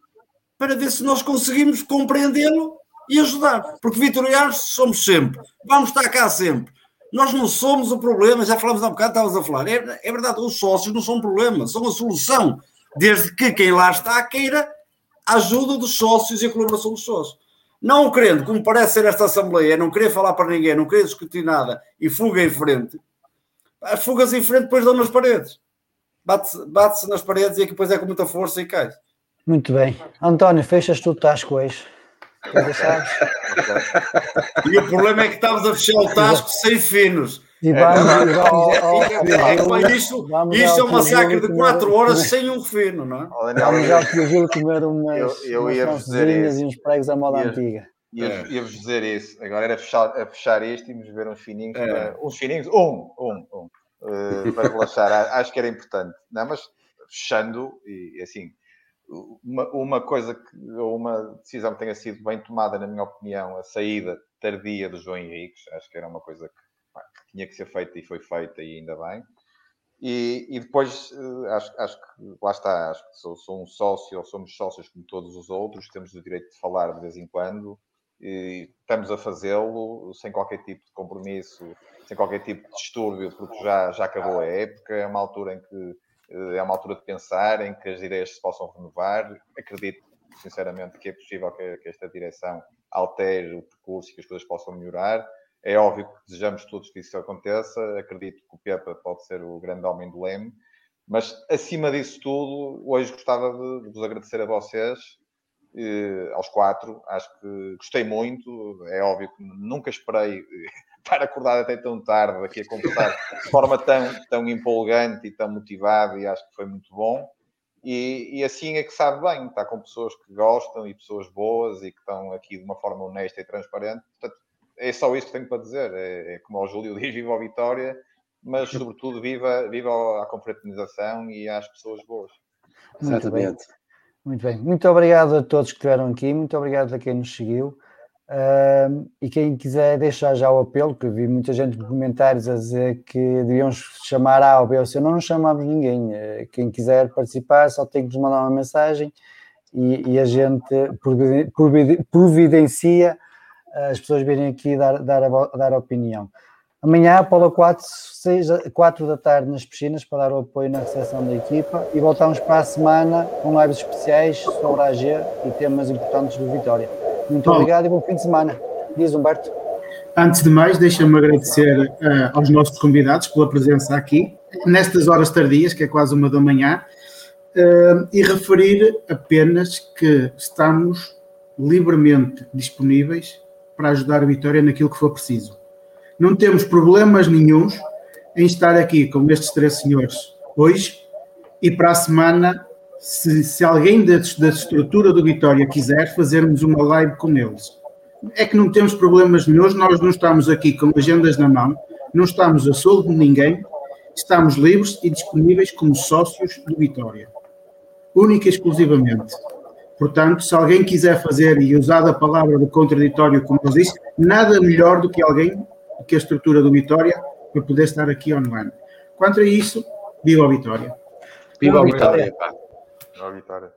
Speaker 3: para ver se nós conseguimos compreendê-lo e ajudar. Porque vitorianos somos sempre. Vamos estar cá sempre. Nós não somos o problema, já falamos há um bocado, estávamos a falar. É, é verdade, os sócios não são o problema, são a solução desde que quem lá está queira a ajuda dos sócios e a colaboração dos sócios. Não querendo, como parece ser esta Assembleia, não querer falar para ninguém, não querer discutir nada e fuga em frente, as fugas em frente depois dão nas paredes. Bate-se bate nas paredes e aqui depois é com muita força e cai.
Speaker 1: Muito bem. António, fechas tu o tasco hoje.
Speaker 3: e o problema é que estamos a fechar o tasco sem finos.
Speaker 1: E vamos, é, ao,
Speaker 3: é, isto, vamos isto é um massacre de 4 horas sem um fino, não é?
Speaker 1: Vamos ao Tio comer umas, eu, eu ia umas e uns pregos à moda ia, antiga.
Speaker 4: Ia-vos ia dizer isso. Agora era fechar, a fechar isto e nos ver uns fininhos. É. Para, uns fininhos, um, um, um. Uh, para relaxar. Acho que era importante. Não, mas fechando, e assim, uma, uma coisa, que, uma decisão que tenha sido bem tomada, na minha opinião, a saída tardia do João Henriques, acho que era uma coisa que tinha que ser feita e foi feita e ainda bem. E, e depois eh, acho, acho, que lá está, acho que sou, sou, um sócio ou somos sócios como todos os outros, temos o direito de falar de vez em quando e estamos a fazê-lo sem qualquer tipo de compromisso, sem qualquer tipo de distúrbio, porque já, já acabou a época, é uma altura em que eh, é uma altura de pensar, em que as ideias se possam renovar. Acredito sinceramente que é possível que, que esta direção altere o percurso e que as coisas possam melhorar é óbvio que desejamos todos que isso aconteça. Acredito que o Pepa pode ser o grande homem do Leme. Mas, acima disso tudo, hoje gostava de, vos agradecer a vocês, eh, aos quatro. Acho que gostei muito. É óbvio que nunca esperei estar acordado até tão tarde aqui a conversar de forma tão, tão empolgante e tão motivada, e acho que foi muito bom. E, e, assim é que sabe bem, está com pessoas que gostam e pessoas boas e que estão aqui de uma forma honesta e transparente. Portanto, é só isso que tenho para dizer. É, é como o Júlio diz, viva a vitória, mas sobretudo viva, viva a confraternização e às pessoas boas.
Speaker 1: Muito bem. Muito bem. Muito obrigado a todos que estiveram aqui, muito obrigado a quem nos seguiu. Uh, e quem quiser deixar já o apelo, que vi muita gente nos comentários a dizer que devíamos chamar A ou B ou C, não nos chamamos ninguém. Uh, quem quiser participar só tem que nos mandar uma mensagem e, e a gente providencia as pessoas virem aqui dar, dar, a, dar opinião. Amanhã, Apolo 4, 6, 4 da tarde nas piscinas para dar o apoio na recepção da equipa e voltamos para a semana com lives especiais sobre a AG e temas importantes do Vitória. Muito Bom, obrigado e bom fim de semana. Diz Humberto.
Speaker 2: Antes de mais, deixa-me agradecer uh, aos nossos convidados pela presença aqui, nestas horas tardias, que é quase uma da manhã, uh, e referir apenas que estamos livremente disponíveis para ajudar a Vitória naquilo que for preciso. Não temos problemas nenhums em estar aqui com estes três senhores hoje e para a semana se, se alguém da, da estrutura do Vitória quiser fazermos uma live com eles. É que não temos problemas nenhum, nós não estamos aqui com agendas na mão, não estamos a soldo de ninguém, estamos livres e disponíveis como sócios do Vitória. Única e exclusivamente. Portanto, se alguém quiser fazer e usar a palavra do contraditório, como eu disse, nada melhor do que alguém, que a estrutura do Vitória, para poder estar aqui online. Quanto a isso, viva a Vitória.
Speaker 7: Viva a Vitória. Viva
Speaker 4: a Vitória.